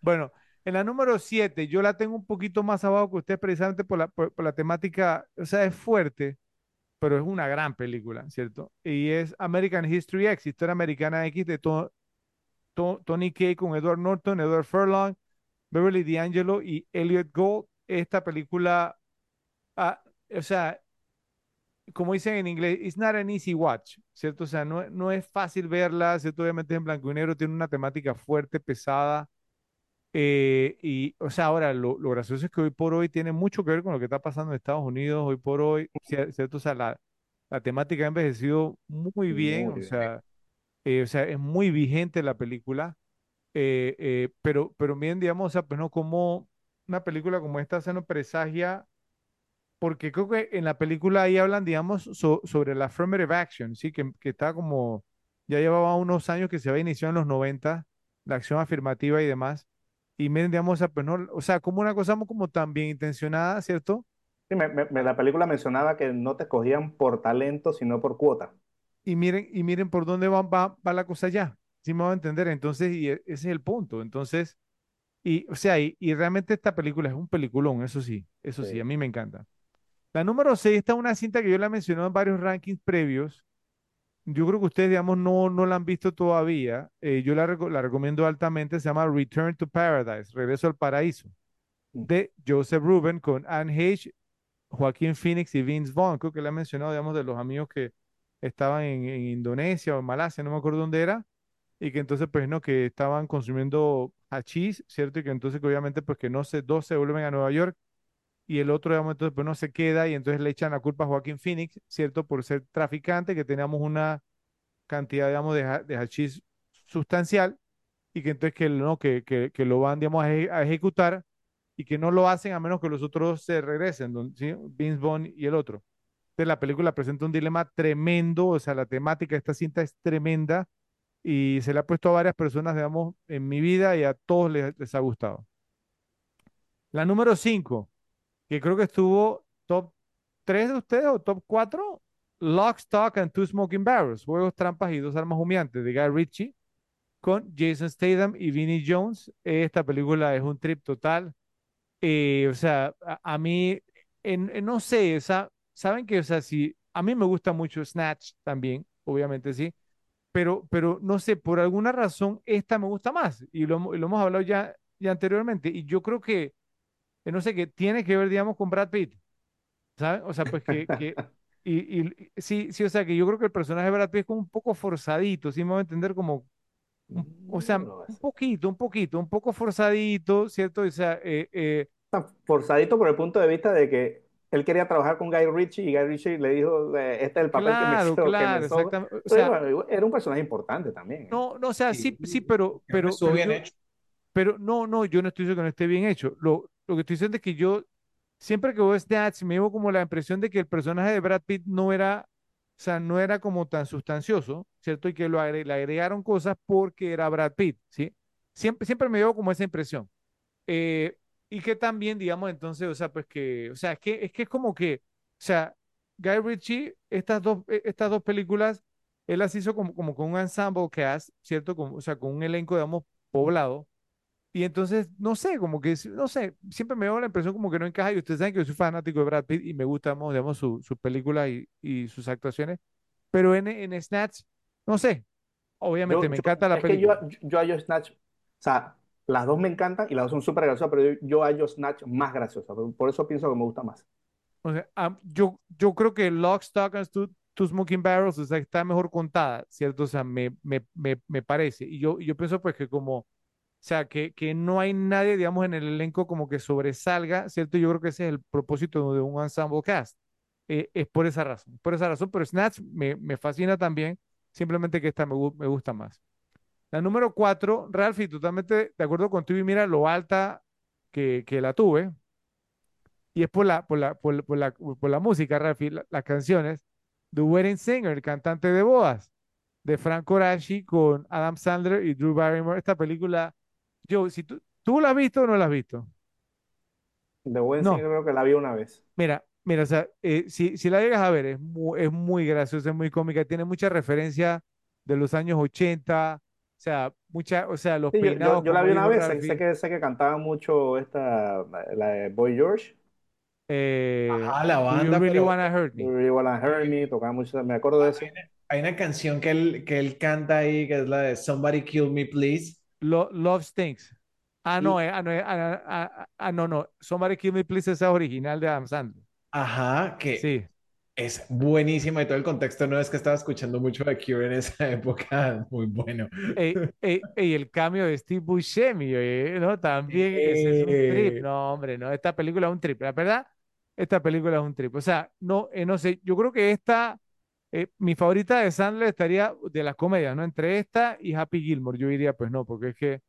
[SPEAKER 3] Bueno, en la número 7, yo la tengo un poquito más abajo que usted precisamente por la, por, por la temática, o sea, es fuerte, pero es una gran película, ¿cierto? Y es American History X, Historia Americana X de To- To- Tony Kaye con Edward Norton, Edward Furlong, Beverly D'Angelo y Elliot Gould. Esta película, ah, o sea, como dicen en inglés, it's not an easy watch, ¿cierto? O sea, no, no es fácil verla, ¿cierto? Obviamente en blanco y negro tiene una temática fuerte, pesada. Eh, y, o sea, ahora lo, lo gracioso es que hoy por hoy tiene mucho que ver con lo que está pasando en Estados Unidos, hoy por hoy, cier- ¿cierto? O sea, la, la temática ha envejecido muy bien,
[SPEAKER 1] Muy
[SPEAKER 3] o sea, eh, o sea, es muy vigente la película, eh, eh, pero, pero bien, digamos, o sea, pues no como una película como esta se nos presagia porque creo que en la película ahí hablan, digamos, so- sobre la affirmative action, ¿sí? Que, que está como, ya llevaba unos años que se había iniciado en los 90, la acción afirmativa y demás. Y miren, digamos, o sea, pues no, o sea, como una cosa como tan bien intencionada, ¿cierto?
[SPEAKER 1] Sí, me- me- la película mencionaba que no te escogían por talento, sino por cuota.
[SPEAKER 3] Y miren, y miren por dónde va, va, va la cosa ya. ¿Sí me va a entender? Entonces, y e- ese es el punto. Entonces, y, o sea, y, y realmente esta película es un peliculón, eso sí, eso sí,
[SPEAKER 1] Sí.
[SPEAKER 3] a mí me encanta. La número 6 está una cinta que yo la he mencionado en varios rankings previos. Yo creo que ustedes, digamos, no, no la han visto todavía. Eh, yo la, la recomiendo altamente. Se llama Return to Paradise, Regreso al Paraíso,
[SPEAKER 1] Mm.
[SPEAKER 3] de Joseph Ruben con Anne Heche, Joaquín Phoenix y Vince Vaughn. Creo que la he mencionado, digamos, de los amigos que estaban en, en Indonesia o en Malasia, no me acuerdo dónde era, y que entonces, pues, no, que estaban consumiendo hachís, ¿cierto? Y que entonces, que obviamente, pues, que no sé, dos se vuelven a Nueva York y el otro, digamos, entonces, pues no se queda y entonces le echan la culpa a Joaquín Phoenix, ¿cierto? Por ser traficante, que teníamos una cantidad, digamos, de, ha- de hachís sustancial y que entonces que, no, que, que, que lo van, digamos, a, eje- a ejecutar y que no lo hacen a menos que los otros se regresen, ¿sí? Vince Vaughn y el otro. Entonces la película presenta un dilema tremendo, o sea, la temática de esta cinta es tremenda y se le ha puesto a varias personas, digamos, en mi vida y a todos les, les ha gustado. La número 5 que creo que estuvo top 3 de ustedes o top 4, Lock, Stock and Two Smoking Barrels, Juegos, Trampas y Dos Armas Humeantes de Guy Ritchie con Jason Statham y Vinnie Jones. Esta película es un trip total. Eh, o sea, a, a mí, en, en- no sé, o sea, saben que, o sea, si a mí me gusta mucho Snatch también, obviamente sí, pero, pero no sé, por alguna razón esta me gusta más y lo, lo hemos hablado ya, ya anteriormente y yo creo que no sé, que tiene que ver, digamos, con Brad Pitt, ¿sabes? O sea, pues que, que y, y- sí, sí, o sea, que yo creo que el personaje de Brad Pitt es como un poco forzadito, ¿sí me voy a entender? Como, un- o sea,
[SPEAKER 1] No,
[SPEAKER 3] un poquito, un poquito, un poco forzadito, ¿cierto? O sea, eh, eh,
[SPEAKER 1] forzadito por el punto de vista de que él quería trabajar con Guy Ritchie y Guy Ritchie le dijo, eh, este es el papel
[SPEAKER 3] claro,
[SPEAKER 1] que me, que me
[SPEAKER 3] claro, exactamente. O sea,
[SPEAKER 1] bueno, era un personaje importante también. ¿eh?
[SPEAKER 3] no, no, o sea, sí,
[SPEAKER 2] Sí,
[SPEAKER 3] sí, pero, pero,
[SPEAKER 2] estuvo
[SPEAKER 3] pero
[SPEAKER 2] bien
[SPEAKER 3] yo-
[SPEAKER 2] hecho.
[SPEAKER 3] Pero no, no, yo no estoy diciendo que no esté bien hecho. Lo, lo que estoy diciendo es que yo, siempre que veo Snatch, me llevo como la impresión de que el personaje de Brad Pitt no era, o sea, no era como tan sustancioso, ¿cierto? Y que lo agre- le agregaron cosas porque era Brad Pitt, ¿sí? Siempre, siempre me llevo como esa impresión. Eh, y que también, digamos, entonces, o sea, pues que, o sea, es que es, que es como que, o sea, Guy Ritchie, estas dos, eh, estas dos películas, él las hizo como, como con un ensemble cast, ¿cierto? Como, o sea, con un elenco, digamos, poblado. Y entonces, no sé, como que, no sé, siempre me da la impresión como que no encaja. Y ustedes saben que yo soy fanático de Brad Pitt y me gustan, digamos, su- sus películas y, y sus actuaciones. Pero en, en Snatch, no sé, obviamente
[SPEAKER 1] Yo-
[SPEAKER 3] me
[SPEAKER 1] yo-
[SPEAKER 3] encanta la
[SPEAKER 1] es que yo,
[SPEAKER 3] película.
[SPEAKER 1] yo a Joe Snatch, o sea, las dos me encantan y las dos son súper graciosas, pero yo, yo a Joe Snatch más graciosa. Por, eso pienso que me gusta más.
[SPEAKER 3] O sea, am- yo, yo creo que Lock, Stock and Two, Two Smoking Barrels, o sea, está mejor contada, ¿cierto? O sea, me, me, me, me parece. Y yo, y yo pienso pues que como sea, que, que no hay nadie, digamos, en el elenco como que sobresalga, ¿cierto? Yo creo que ese es el propósito de un ensemble cast. Eh, es por esa razón, por esa razón, pero Snatch me, me fascina también, simplemente que esta me, me gusta más. La número cuatro, Ralphie, totalmente de acuerdo contigo y mira lo alta que, que la tuve, y es por la, por la, por, por la, por la música, Ralphie, la- las canciones. The Wedding Singer, el cantante de bodas, de Frank Coraci con Adam Sandler y Drew Barrymore. Esta película, yo, si tú, ¿tú la has visto o no la has visto?
[SPEAKER 1] The Wedding Singer
[SPEAKER 3] No,
[SPEAKER 1] creo que la vi una vez.
[SPEAKER 3] mira, mira, o sea, eh, si, si la llegas a ver, es muy, es muy graciosa, es muy cómica, tiene mucha referencia de los años 80, o sea, mucha, o sea, los
[SPEAKER 1] Sí, yo, yo,
[SPEAKER 3] peinados,
[SPEAKER 1] yo la
[SPEAKER 3] como
[SPEAKER 1] vi una
[SPEAKER 3] dijo
[SPEAKER 1] vez, sé, sé
[SPEAKER 3] Ralphie,
[SPEAKER 1] que, sé que cantaba mucho esta, la, la de Boy George,
[SPEAKER 3] eh,
[SPEAKER 2] Ajá, la
[SPEAKER 3] Do You
[SPEAKER 2] banda,
[SPEAKER 3] Really
[SPEAKER 2] pero
[SPEAKER 3] Wanna Hurt Me?
[SPEAKER 1] You Wanna Hurt Me, tocaba mucho, me acuerdo de eso.
[SPEAKER 2] hay una canción que él, que él canta ahí, que es la de Somebody Kill Me Please.
[SPEAKER 3] Lo- Love Stinks. Ah, no,
[SPEAKER 2] Y,
[SPEAKER 3] eh, ah, no, eh, ah, ah, ah, ah, no, no. Somebody Kill Me Please, esa es original de Adam Sandler.
[SPEAKER 2] ajá, que
[SPEAKER 3] Sí.
[SPEAKER 2] es buenísima y todo el contexto no es que estaba escuchando mucho de Cure en esa época, muy bueno.
[SPEAKER 3] Ey, el cambio de Steve Buscemi, eh, ¿no? También ese es un trip. No, hombre, no. Esta película es un trip. La verdad, esta película es un trip. O sea, no, eh, no sé. Yo creo que esta, eh, mi favorita de Sandler estaría de las comedias, ¿no? Entre esta y Happy Gilmore. Yo diría, pues no, porque es que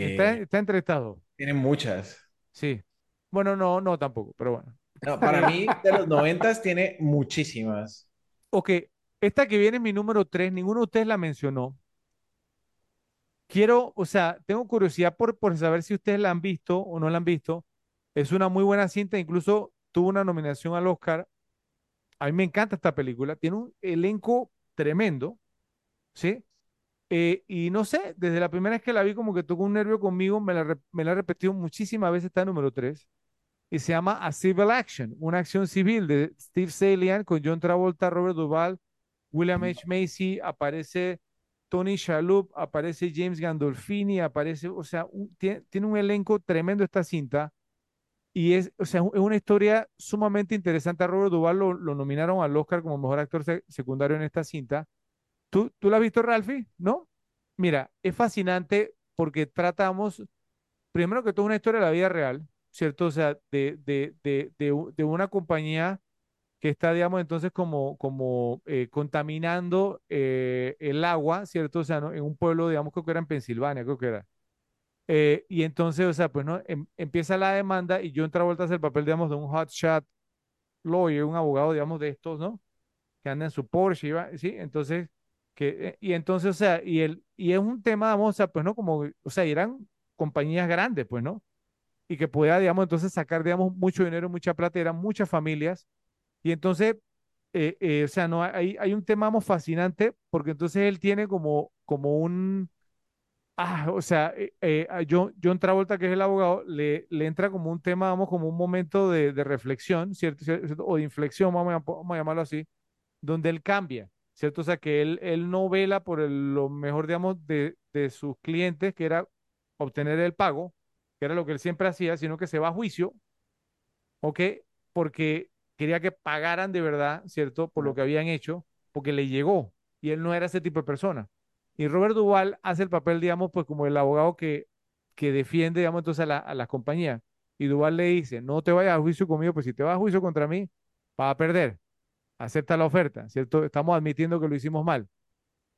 [SPEAKER 3] está,
[SPEAKER 2] sí,
[SPEAKER 3] está entre estas dos.
[SPEAKER 2] tiene muchas.
[SPEAKER 3] Sí. Bueno, no, no tampoco, pero bueno.
[SPEAKER 2] No, para mí, de los noventas tiene muchísimas.
[SPEAKER 3] Ok, esta que viene es mi número 3, ninguno de ustedes la mencionó. Quiero, o sea, tengo curiosidad por, por saber si ustedes la han visto o no la han visto. Es una muy buena cinta, incluso tuvo una nominación al Oscar. A mí me encanta esta película, tiene un elenco tremendo, ¿sí? Eh, y no sé, desde la primera vez que la vi como que tocó un nervio conmigo, me la, me la muchísimas veces, está número 3 y se llama A Civil Action, una acción civil de Steve Salian con John Travolta, Robert Duvall, William H. Macy, aparece Tony Shalhoub, aparece James Gandolfini, aparece, o sea, tiene un elenco tremendo esta cinta y es, o sea, es una historia sumamente interesante. A Robert Duvall lo, nominaron al Oscar como mejor actor se- secundario en esta cinta. ¿Tú, tú la has visto, Ralphie? ¿No? Mira, es fascinante porque tratamos, primero que todo, una historia de la vida real, ¿cierto? O sea, de, de, de, de, una compañía que está, digamos, entonces como, como eh, contaminando eh, el agua, ¿cierto? O sea, en un pueblo, digamos, creo que era en Pensilvania, creo que era. Eh, y entonces, o sea, pues, ¿no? Em- empieza la demanda y John Travolta hace el papel, digamos, de un hotshot lawyer, un abogado, digamos, de estos, ¿no? Que anda en su Porsche, va- ¿sí? Entonces, que, eh, y entonces, o sea, y, el, y es un tema, vamos, o sea, pues, ¿no? Como, o sea, eran compañías grandes, pues, ¿no? Y que podía, digamos, entonces sacar, digamos, mucho dinero, mucha plata, eran muchas familias y entonces, eh, eh, o sea, no hay, hay un tema vamos, fascinante porque entonces él tiene como, como un, ah, o sea, eh, eh, a John, John Travolta, que es el abogado, le, le entra como un tema, vamos, como un momento de, de reflexión, ¿cierto? ¿cierto? O de inflexión, vamos a, vamos a llamarlo así, donde él cambia, ¿cierto? O sea, que él, él no vela por el- lo mejor, digamos, de, de sus clientes, que era obtener el pago, que era lo que él siempre hacía, sino que se va a juicio ¿ok? Porque quería que pagaran de verdad, ¿cierto? Por lo que habían hecho, porque le llegó y él no era ese tipo de persona. Y Robert Duvall hace el papel, digamos, pues como el abogado que, que defiende, digamos, entonces a la, a las compañías. Y Duvall le dice, no te vayas a juicio conmigo, pues si te vas a juicio contra mí, vas a perder. Acepta la oferta, ¿cierto? Estamos admitiendo que lo hicimos mal.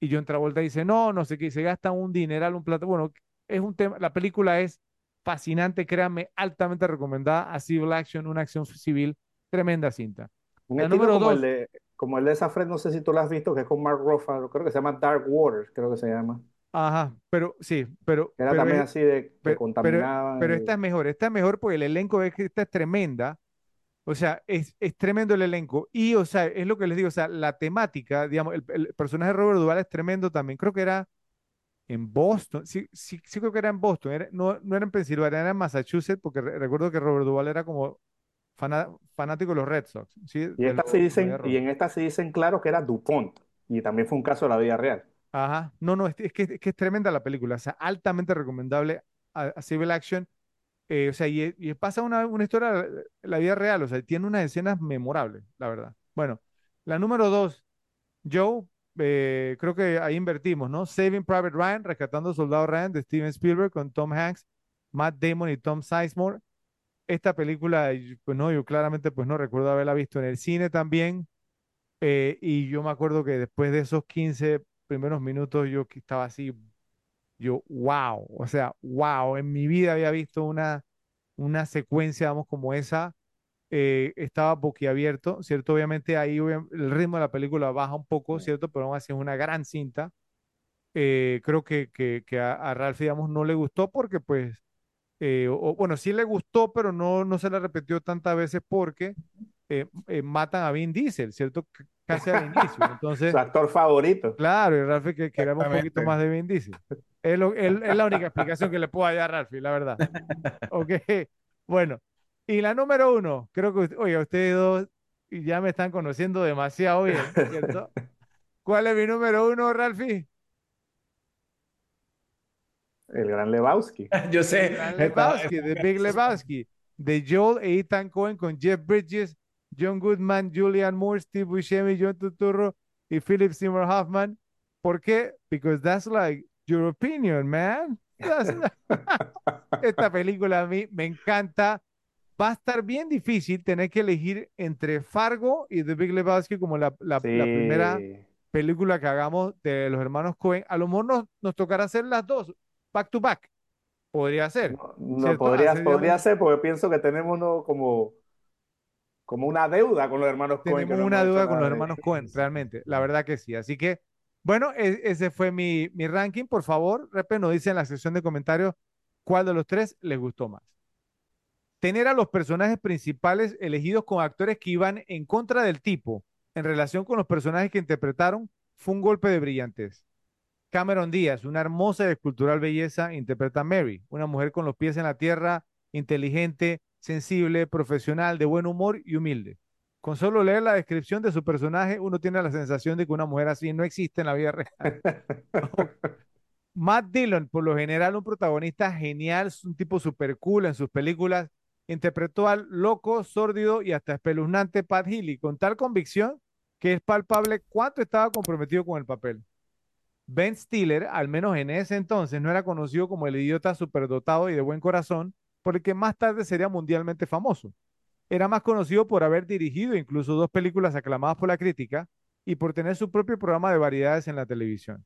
[SPEAKER 3] Y John Travolta dice, no, no sé qué, y se gasta un dineral, un plato. Bueno, es un tema, la película es fascinante, créanme, altamente recomendada a Civil Action, una acción civil, tremenda cinta.
[SPEAKER 1] Un
[SPEAKER 3] La número
[SPEAKER 1] el
[SPEAKER 3] dos,
[SPEAKER 1] de, como el de esa Fred, no sé si tú lo has visto, que es con Mark Ruffalo, creo que se llama Dark Waters, creo que se llama.
[SPEAKER 3] ajá, pero sí, pero,
[SPEAKER 1] Era
[SPEAKER 3] pero
[SPEAKER 1] también
[SPEAKER 3] es,
[SPEAKER 1] así de que
[SPEAKER 3] pero,
[SPEAKER 1] contaminaban.
[SPEAKER 3] pero
[SPEAKER 1] y-
[SPEAKER 3] esta es mejor, esta es mejor porque el elenco es que esta es tremenda, o sea, es, es tremendo el elenco y, o sea, es lo que les digo, o sea, la temática, digamos, el, el personaje de Robert Duvall es tremendo también, creo que era en Boston, sí, sí, sí creo que era en Boston, era- no, no era en Pensilvania, era en Massachusetts, porque re- recuerdo que Robert Duvall era como fana- fanático de los Red Sox, ¿sí?
[SPEAKER 1] Y, esta
[SPEAKER 3] Medias
[SPEAKER 1] dicen, y en esta sí dicen claro que era DuPont. Y también fue un caso de la vida real.
[SPEAKER 3] Ajá, no, no, es, es que, es que es tremenda la película, o sea, altamente recomendable a, a Civil Action, eh, o sea, y, y pasa una, una historia de la vida real, o sea, tiene unas escenas memorables, la verdad. Bueno, la número dos, Joe, eh, creo que ahí invertimos, ¿no? Saving Private Ryan, Rescatando Soldado Ryan de Steven Spielberg con Tom Hanks, Matt Damon y Tom Sizemore. Esta película, pues no, yo claramente pues no recuerdo haberla visto en el cine también. eh, y yo me acuerdo que después de esos 15 primeros minutos yo estaba así, yo, wow, o sea, wow, en mi vida había visto una, una secuencia, vamos, como esa eh, estaba boquiabierto, ¿cierto? Obviamente ahí el ritmo de la película baja un poco, ¿cierto? Pero aún así es una gran cinta. Eh, creo que, que, que a, a Ralph, digamos, no le gustó porque, pues, eh, o, bueno, sí le gustó, pero no, no se la repitió tantas veces porque eh, eh, matan a Vin Diesel, ¿cierto? C- Casi al inicio. Entonces,
[SPEAKER 1] Su actor favorito.
[SPEAKER 3] claro, y Ralph que queremos un poquito más de Vin Diesel. Es, lo- es- es la única explicación que le puedo dar a Ralph, la verdad. Ok, bueno. Y la número uno, creo que, usted- oiga, ustedes dos ya me están conociendo demasiado bien, ¿cierto? ¿Cuál es mi número uno, Ralphie?
[SPEAKER 1] El gran Lebowski.
[SPEAKER 2] Yo sé.
[SPEAKER 3] Gran Lebowski, The Big Lebowski, de Joel e Ethan Cohen con Jeff Bridges, John Goodman, Julianne Moore, Steve Buscemi, John Turturro y Philip Seymour Hoffman. ¿Por qué? Because that's like your opinion, man. Esta película a mí me encanta. Va a estar bien difícil tener que elegir entre Fargo y The Big Lebowski como la, la- la primera película que hagamos de los hermanos Cohen. A lo mejor nos, nos tocará hacer las dos, back to back. Podría ser.
[SPEAKER 1] No, podría, podría ser porque pienso que tenemos uno como, como una deuda con los hermanos que
[SPEAKER 3] tenemos una deuda con los hermanos Cohen, realmente. La verdad que sí. Así que, bueno, e- ese fue mi, mi ranking. Por favor, Repe, nos dice en la sección de comentarios cuál de los tres les gustó más. Tener a los personajes principales elegidos con actores que iban en contra del tipo en relación con los personajes que interpretaron fue un golpe de brillantez. Cameron Díaz, una hermosa y escultural belleza, interpreta a Mary, una mujer con los pies en la tierra, inteligente, sensible, profesional, de buen humor y humilde. Con solo leer la descripción de su personaje, uno tiene la sensación de que una mujer así no existe en la vida real. Matt Dillon, por lo general, un protagonista genial, un tipo super cool en sus películas, interpretó al loco, sórdido y hasta espeluznante Pat Healy con tal convicción que es palpable cuánto estaba comprometido con el papel. Ben Stiller, al menos en ese entonces, no era conocido como el idiota superdotado y de buen corazón, por el que más tarde sería mundialmente famoso. Era más conocido por haber dirigido incluso dos películas aclamadas por la crítica y por tener su propio programa de variedades en la televisión.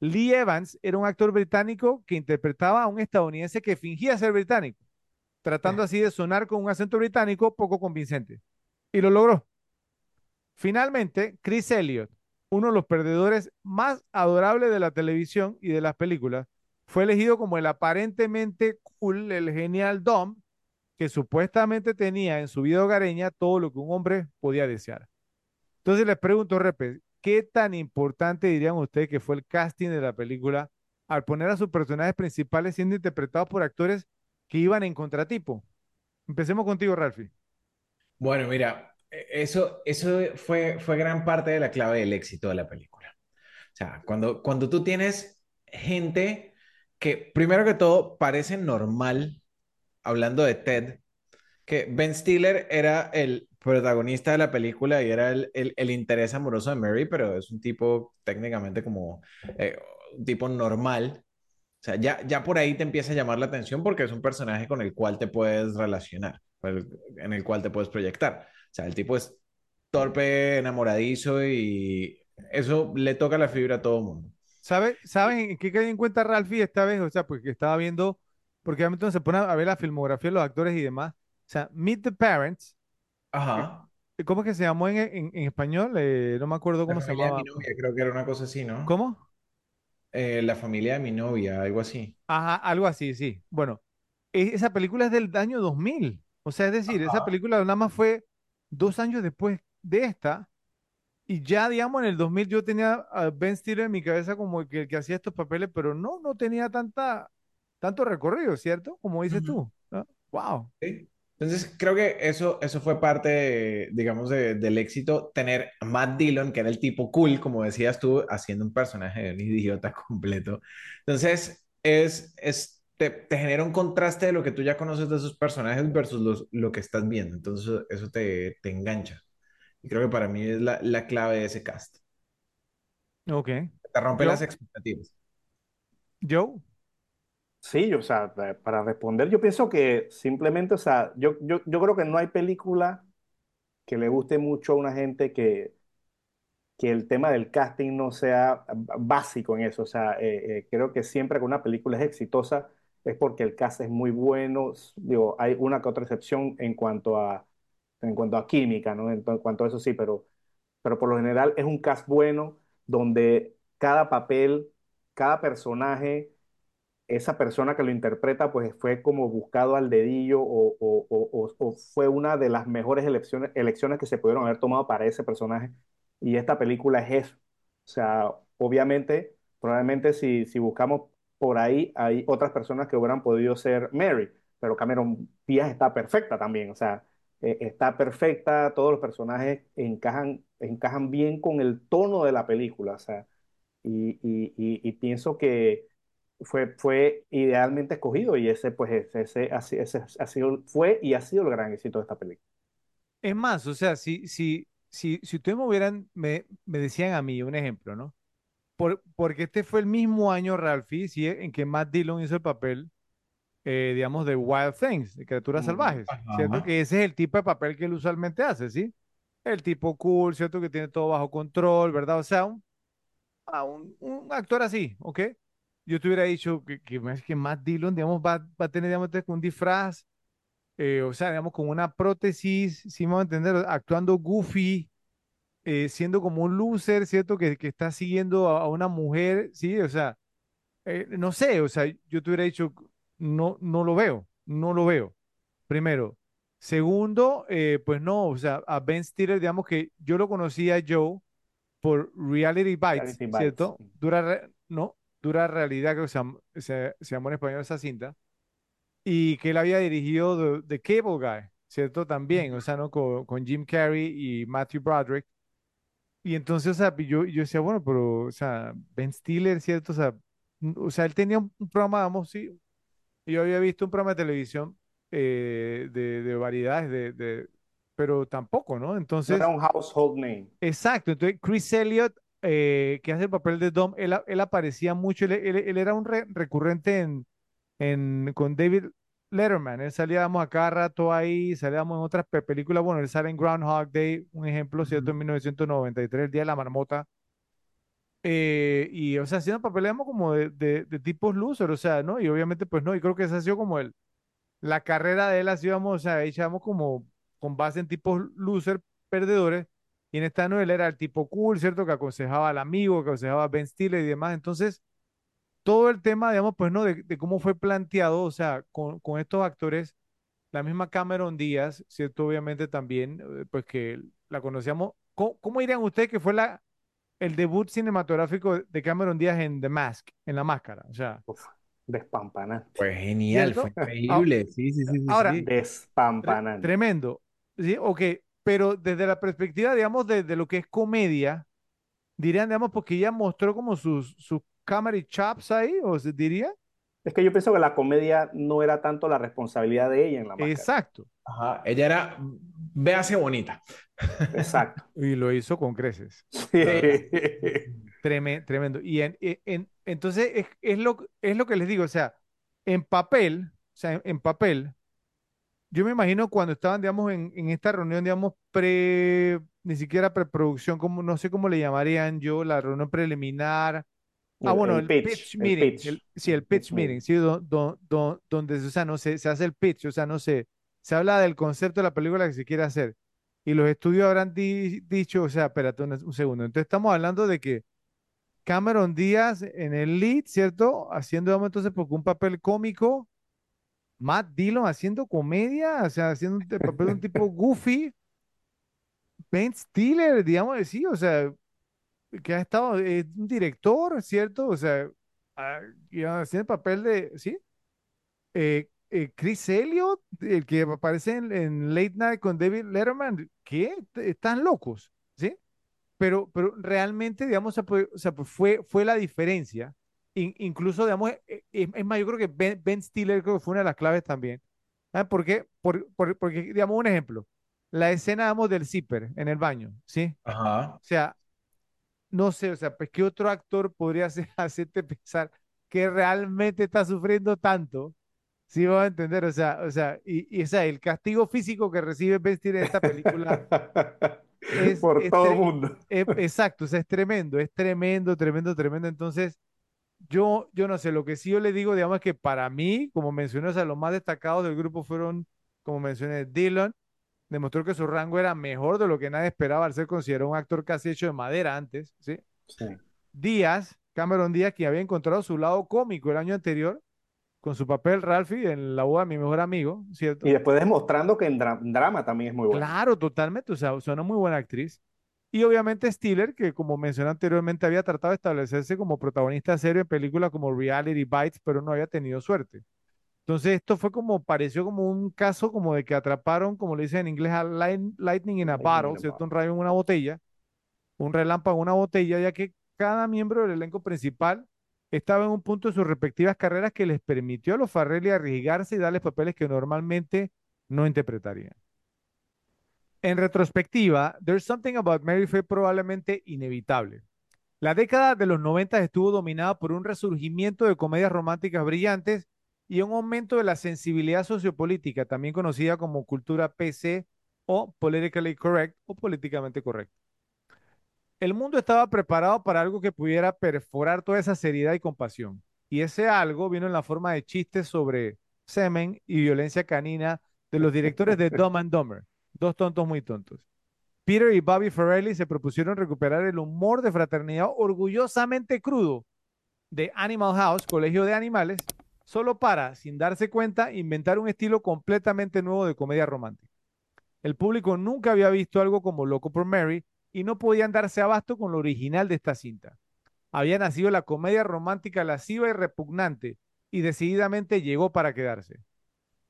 [SPEAKER 3] Lee Evans era un actor británico que interpretaba a un estadounidense que fingía ser británico, tratando así de sonar con un acento británico poco convincente. Y lo logró. Finalmente, Chris Elliott, uno de los perdedores más adorables de la televisión y de las películas, fue elegido como el aparentemente cool, el genial Dom, que supuestamente tenía en su vida hogareña todo lo que un hombre podía desear. Entonces les pregunto, Repe, ¿qué tan importante dirían ustedes que fue el casting de la película al poner a sus personajes principales siendo interpretados por actores que iban en contratipo? Empecemos contigo, Ralphie.
[SPEAKER 2] Bueno, mira, eso, eso fue, fue gran parte de la clave del éxito de la película. O sea, cuando, cuando tú tienes gente que, primero que todo, parece normal, hablando de Ted, que Ben Stiller era el protagonista de la película y era el, el, interés amoroso de Mary, pero es un tipo técnicamente como eh, un tipo normal. O sea, ya, ya por ahí te empieza a llamar la atención porque es un personaje con el cual te puedes relacionar, el- en el cual te puedes proyectar. O sea, el tipo es torpe, enamoradizo y eso le toca la fibra a todo el mundo.
[SPEAKER 3] ¿Sabe, ¿Saben en qué caí en cuenta Ralphie esta vez? O sea, porque estaba viendo, porque uno se pone a ver la filmografía de los actores y demás. O sea, Meet the Parents,
[SPEAKER 2] Ajá.
[SPEAKER 3] ¿cómo es que se llamó en, en- en español? Eh, no me acuerdo
[SPEAKER 2] La
[SPEAKER 3] cómo se
[SPEAKER 2] familia de
[SPEAKER 3] llamaba.
[SPEAKER 2] mi novia, creo que era una cosa así, ¿no?
[SPEAKER 3] ¿Cómo?
[SPEAKER 2] Eh, la familia de mi novia, algo así.
[SPEAKER 3] Ajá, algo así, sí. Bueno, e- esa película es del año 2000. O sea, es decir, esa película nada más fue dos años después de esta. Y ya, digamos, en el 2000 yo tenía a Ben Stiller en mi cabeza como que el que hacía estos papeles, pero no, no tenía tanta, tanto recorrido, ¿cierto? Como dices
[SPEAKER 2] Ujú.
[SPEAKER 3] tú. ¿no? Wow.
[SPEAKER 2] Sí. Entonces, creo que eso, eso fue parte, digamos, de- del éxito, tener a Matt Dillon, que era el tipo cool, como decías tú, haciendo un personaje de un idiota completo. Entonces, es, es, te, te genera un contraste de lo que tú ya conoces de esos personajes versus los- lo que estás viendo. Entonces, eso te, te engancha. Y creo que para mí es la, la clave de ese cast.
[SPEAKER 3] Ok.
[SPEAKER 2] Te rompe las expectativas.
[SPEAKER 3] yo,
[SPEAKER 1] Sí, o sea, para responder, yo pienso que simplemente, o sea, yo, yo, yo creo que no hay película que le guste mucho a una gente que, que el tema del casting no sea básico en eso. O sea, eh, eh, creo que siempre que una película es exitosa es porque el cast es muy bueno. Digo, hay una que otra excepción en cuanto a, en cuanto a química, ¿no? En, cuanto a eso sí, pero, pero por lo general es un cast bueno donde cada papel, cada personaje esa persona que lo interpreta pues fue como buscado al dedillo o- o- o fue una de las mejores elecciones, elecciones que se pudieron haber tomado para ese personaje. Y esta película es eso. O sea, obviamente, probablemente si, si buscamos por ahí, hay otras personas que hubieran podido ser Mary, pero Cameron Díaz está perfecta también. O sea, eh, está perfecta, todos los personajes encajan, encajan bien con el tono de la película. O sea, y, y, y, y pienso que fue, fue idealmente escogido y ese, pues, ese, ese, ese ha sido, fue y ha sido el gran éxito de esta película.
[SPEAKER 3] es más, o sea, si, si, si, si ustedes me hubieran, me, me decían a mí un ejemplo, ¿no? Por, porque este fue el mismo año, Ralphie, ¿sí? en que Matt Dillon hizo el papel, eh, digamos, de Wild Things, de criaturas salvajes, ¿cierto?
[SPEAKER 2] Ajá.
[SPEAKER 3] Que ese es el tipo de papel que él usualmente hace, ¿sí? El tipo cool, ¿cierto? Que tiene todo bajo control, ¿verdad? O sea, un, a un, un actor así, ¿ok? Yo te hubiera dicho que, que, que Matt Dillon, digamos, va, va a tener, digamos, un disfraz, eh, o sea, digamos, con una prótesis, si me va a entender, actuando goofy, eh, siendo como un loser, ¿cierto? Que, que está siguiendo a, a una mujer, ¿sí? O sea, eh, no sé, o sea, yo te hubiera dicho, no, no lo veo, no lo veo, primero. Segundo, eh, pues no, o sea, a Ben Stiller, digamos que yo lo conocía Joe por Reality Bites,
[SPEAKER 1] Reality Bites.
[SPEAKER 3] ¿cierto? Dura, no, dura realidad, que se, se, se llamó en español esa cinta, y que él había dirigido The, The Cable Guy, ¿cierto? También, o sea, ¿no? Con, con Jim Carrey y Matthew Broderick. Y entonces, o sea, yo, yo decía, bueno, pero, o sea, Ben Stiller, ¿cierto? O sea, o sea, él tenía un, un programa, vamos, sí, yo había visto un programa de televisión eh, de, de variedades, de, de, pero tampoco, ¿no?
[SPEAKER 1] No era
[SPEAKER 3] Entonces,
[SPEAKER 1] un household name.
[SPEAKER 3] exacto, entonces Chris Elliott, eh, que hace el papel de Dom, él, él aparecía mucho, él, él- él era un re- recurrente en, en, con David Letterman, él salíamos a cada rato ahí, salíamos en otras pe- películas, bueno, él sale en Groundhog Day, un ejemplo, ¿cierto? En 1993, el Día de la Marmota, eh, y, o sea, haciendo papeles como de, de, de tipos loser, o sea, ¿no? Y obviamente, pues no, y creo que esa ha sido como el, la carrera de él, así vamos, o sea, hecha vamos, como con base en tipos loser, perdedores, y en esta no, él era el tipo cool, ¿cierto? Que aconsejaba al amigo, que aconsejaba a Ben Stiller y demás, entonces, todo el tema, digamos, pues no, de, de cómo fue planteado, o sea, con, con estos actores, la misma Cameron Díaz, ¿cierto? Obviamente también, eh, pues que la conocíamos. ¿Cómo, cómo dirían ustedes que fue la, el debut cinematográfico de Cameron Díaz en The Mask, en La Máscara? O sea,
[SPEAKER 1] Uf, despampanante.
[SPEAKER 2] Fue genial, fue
[SPEAKER 3] ¿cierto? Ah,
[SPEAKER 2] increíble. Sí, sí, sí, sí,
[SPEAKER 3] Ahora,
[SPEAKER 2] sí.
[SPEAKER 1] Despampanante.
[SPEAKER 3] tremendo. ¿Sí? Ok, pero desde la perspectiva, digamos, de, de lo que es comedia, dirían, digamos, porque ella mostró como sus, sus comedy chops ahí, o se diría.
[SPEAKER 1] Es que yo pienso que la comedia no era tanto la responsabilidad de ella en la máscara.
[SPEAKER 3] Exacto.
[SPEAKER 2] Ajá. Ella era, véase bonita.
[SPEAKER 1] Exacto.
[SPEAKER 3] Y lo hizo con creces.
[SPEAKER 1] Sí.
[SPEAKER 3] Treme- tremendo. Y en, en- en- entonces es, es lo, es lo que les digo, o sea, en papel, o sea, en, en papel, yo me imagino cuando estaban, digamos, en, en esta reunión, digamos, pre, ni siquiera preproducción, como, no sé cómo le llamarían yo, la reunión preliminar. Ah, bueno,
[SPEAKER 1] el
[SPEAKER 3] el
[SPEAKER 1] pitch,
[SPEAKER 3] pitch
[SPEAKER 1] el
[SPEAKER 3] meeting,
[SPEAKER 1] pitch,
[SPEAKER 3] el- sí,
[SPEAKER 1] el
[SPEAKER 3] pitch meeting,
[SPEAKER 1] meeting.
[SPEAKER 3] sí, do- do- do- donde, o sea, no se, se hace el pitch, o sea, no sé, se habla del concepto de la película que se quiere hacer. Y los estudios habrán di- dicho, o sea, espérate un, un segundo. Entonces estamos hablando de que Cameron Díaz en el lead, ¿cierto? Haciendo, digamos, entonces, porque un papel cómico, Matt Dillon haciendo comedia, o sea, haciendo un- el papel de un tipo goofy, Ben Stiller, digamos, sí, o sea, que ha estado, eh, un director, ¿cierto? O sea, ah, haciendo el papel de, ¿sí? Eh, eh, Chris Elliott, el que aparece en, en Late Night con David Letterman, ¿qué? Están locos, ¿sí? Pero, pero realmente, digamos, o sea, pues, fue, fue la diferencia. In- incluso, digamos, eh, eh, es más, yo creo que Ben, Ben Stiller creo que fue una de las claves también. ¿Sabes por qué? Por- por- porque, digamos, un ejemplo, la escena, digamos, del zipper en el baño, ¿sí?
[SPEAKER 2] Ajá.
[SPEAKER 3] O sea, no sé, o sea, pues qué otro actor podría hacer, hacerte pensar que realmente está sufriendo tanto. Sí, vamos a entender, o sea, o sea, y, y o sea, el castigo físico que recibe Ben Stiller en esta película es,
[SPEAKER 1] Por
[SPEAKER 3] es
[SPEAKER 1] todo el mundo.
[SPEAKER 3] es- exacto, o sea, es tremendo, es tremendo, tremendo, tremendo. Entonces, yo, yo no sé, lo que sí yo le digo, digamos, es que para mí, como mencioné, o sea, los más destacados del grupo fueron, como mencioné, Dylan, demostró que su rango era mejor de lo que nadie esperaba al ser considerado un actor casi hecho de madera antes, ¿sí?
[SPEAKER 1] Sí.
[SPEAKER 3] Díaz, Cameron Díaz, que había encontrado su lado cómico el año anterior con su papel Ralphie en La boda de mi mejor amigo, ¿cierto?
[SPEAKER 1] Y después demostrando que en dra- drama también es muy bueno.
[SPEAKER 3] Claro, totalmente, o sea, es una muy buena actriz. Y obviamente Stiller, que como mencioné anteriormente, había tratado de establecerse como protagonista serio en películas como Reality Bites, pero no había tenido suerte. Entonces esto fue como, pareció como un caso como de que atraparon, como le dicen en inglés, a light- lightning in a bottle, ¿cierto? Un rayo en una botella, un relámpago en una botella, ya que cada miembro del elenco principal estaba en un punto de sus respectivas carreras que les permitió a los Farrelly arriesgarse y darles papeles que normalmente no interpretarían. En retrospectiva, There's Something About Mary fue probablemente inevitable. La década de los 90 estuvo dominada por un resurgimiento de comedias románticas brillantes y un aumento de la sensibilidad sociopolítica, también conocida como cultura PC o politically correct o políticamente correcto. El mundo estaba preparado para algo que pudiera perforar toda esa seriedad y compasión. Y ese algo vino en la forma de chistes sobre semen y violencia canina de los directores de Dumb and Dumber, dos tontos muy tontos. Peter y Bobby Farrelly se propusieron recuperar el humor de fraternidad orgullosamente crudo de Animal House, Colegio de Animales, solo para, sin darse cuenta, inventar un estilo completamente nuevo de comedia romántica. El público nunca había visto algo como Loco por Mary y no podían darse abasto con lo original de esta cinta. Había nacido la comedia romántica lasciva y repugnante y decididamente llegó para quedarse.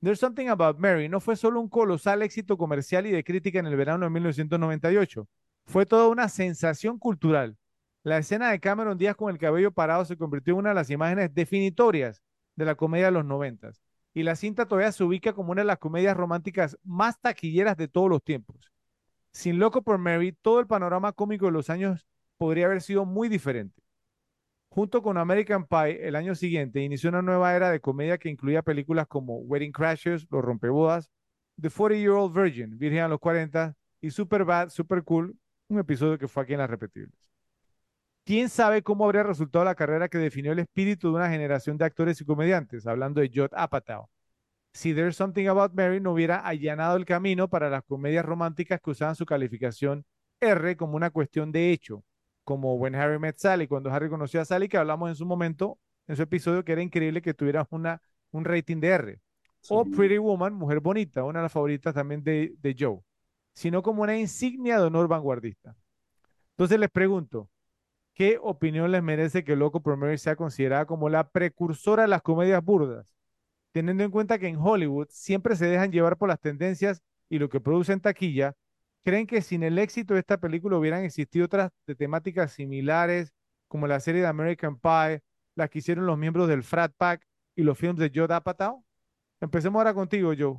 [SPEAKER 3] There's Something About Mary no fue solo un colosal éxito comercial y de crítica en el verano de 1998, fue toda una sensación cultural. La escena de Cameron Díaz con el cabello parado se convirtió en una de las imágenes definitorias de la comedia de los noventas, y la cinta todavía se ubica como una de las comedias románticas más taquilleras de todos los tiempos. Sin Loco por Mary, todo el panorama cómico de los años podría haber sido muy diferente. Junto con American Pie, el año siguiente inició una nueva era de comedia que incluía películas como Wedding Crashers, Los Rompebodas, The 40-Year-Old Virgin, Virgen a los 40, y Super Bad, Super Cool, un episodio que fue aquí en las repetibles. ¿Quién sabe cómo habría resultado la carrera que definió el espíritu de una generación de actores y comediantes? Hablando de Judd Apatow. Si There's Something About Mary no hubiera allanado el camino para las comedias románticas que usaban su calificación R como una cuestión de hecho, como When Harry Met Sally, cuando Harry conoció a Sally, que hablamos en su momento, en su episodio, que era increíble que tuviera una, un rating de R. O Pretty Woman, Mujer Bonita, una de las favoritas también de, de Joe, sino como una insignia de honor vanguardista. Entonces les pregunto, ¿qué opinión les merece que Loco por sea considerada como la precursora de las comedias burdas? Teniendo en cuenta que en Hollywood siempre se dejan llevar por las tendencias y lo que produce en taquilla, ¿creen que sin el éxito de esta película hubieran existido otras de temáticas similares, como la serie de American Pie, las que hicieron los miembros del Frat Pack y los films de Joe Apatow? Empecemos ahora contigo, Joe.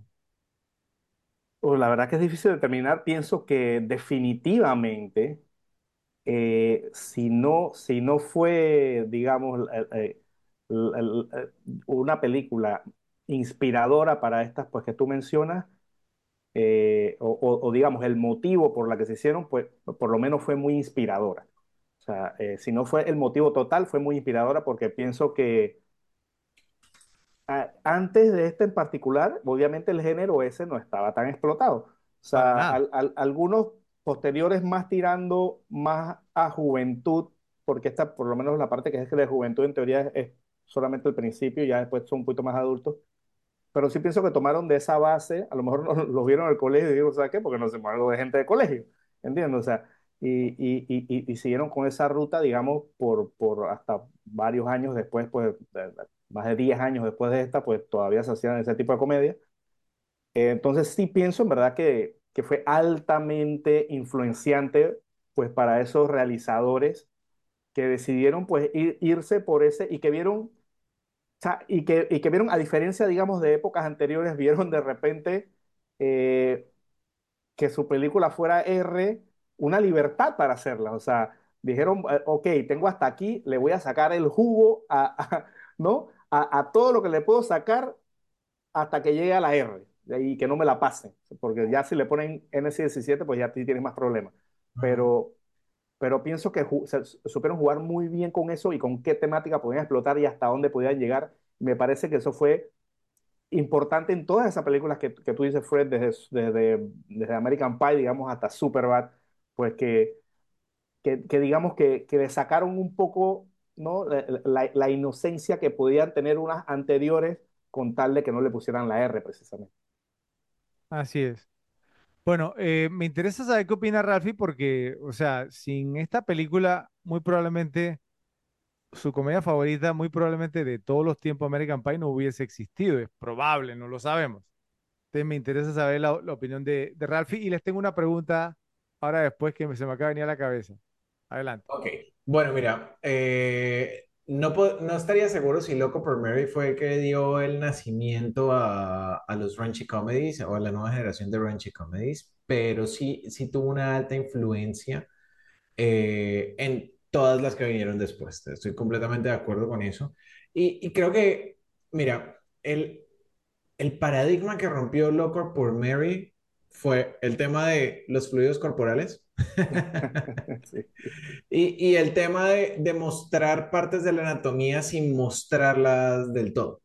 [SPEAKER 1] Oh, la verdad que es difícil determinar. Pienso que definitivamente, eh, si no, si no fue, digamos, eh, eh, eh, una película inspiradora para estas, pues que tú mencionas, eh, o, o- o, digamos el motivo por la que se hicieron, pues por lo menos fue muy inspiradora. O sea, eh, si no fue el motivo total, fue muy inspiradora porque pienso que a- antes de este en particular, obviamente el género ese no estaba tan explotado. O sea, al- algunos posteriores más tirando más a juventud, porque esta, por lo menos la parte que es de juventud en teoría es, solamente el principio, ya después son un poquito más adultos. Pero sí pienso que tomaron de esa base, a lo mejor los vieron en el colegio y dijeron, ¿sabes qué? Porque no hacemos algo de gente de colegio, ¿entiendes? O sea, y, y, y, y- siguieron con esa ruta, digamos, por, por hasta varios años después, pues, más de 10 años después de esta, pues todavía se hacían ese tipo de comedia. Eh, entonces sí pienso en verdad que, que fue altamente influenciante, pues, para esos realizadores que decidieron, pues, ir- irse por ese y que vieron o sea, y que, y que vieron, a diferencia, digamos, de épocas anteriores, vieron de repente eh, que su película fuera R, una libertad para hacerla. O sea, dijeron, eh, ok, tengo hasta aquí, le voy a sacar el jugo ¿no? A, a todo lo que le puedo sacar hasta que llegue a la R y que no me la pasen, porque ya si le ponen NC17, pues ya ti- tienes más problemas. Pero, pero pienso que supieron jugar muy bien con eso y con qué temática podían explotar y hasta dónde podían llegar. Me parece que eso fue importante en todas esas películas que, que tú dices, Fred, desde, desde, desde American Pie, digamos, hasta Superbad, pues que, que, que digamos que, que le sacaron un poco, ¿no? la, la- la inocencia que podían tener unas anteriores con tal de que no le pusieran la R precisamente.
[SPEAKER 3] Así es. Bueno, eh, me interesa saber qué opina Ralphie porque, o sea, sin esta película, muy probablemente su comedia favorita, muy probablemente de todos los tiempos, American Pie, no hubiese existido. Es probable, no lo sabemos. Entonces me interesa saber la, opinión de, Ralphie y les tengo una pregunta ahora después que se me acaba de venir a la cabeza. Adelante.
[SPEAKER 2] Ok, bueno, mira, eh, no, no estaría seguro si Loco por Mary fue el que dio el nacimiento a, a los raunchy comedies o a la nueva generación de raunchy comedies, pero sí, sí tuvo una alta influencia eh, en todas las que vinieron después. Estoy completamente de acuerdo con eso. Y, y creo que, mira, el, el paradigma que rompió Loco por Mary fue el tema de los fluidos corporales.
[SPEAKER 1] Sí.
[SPEAKER 2] Y, y el tema de, de mostrar partes de la anatomía sin mostrarlas del todo,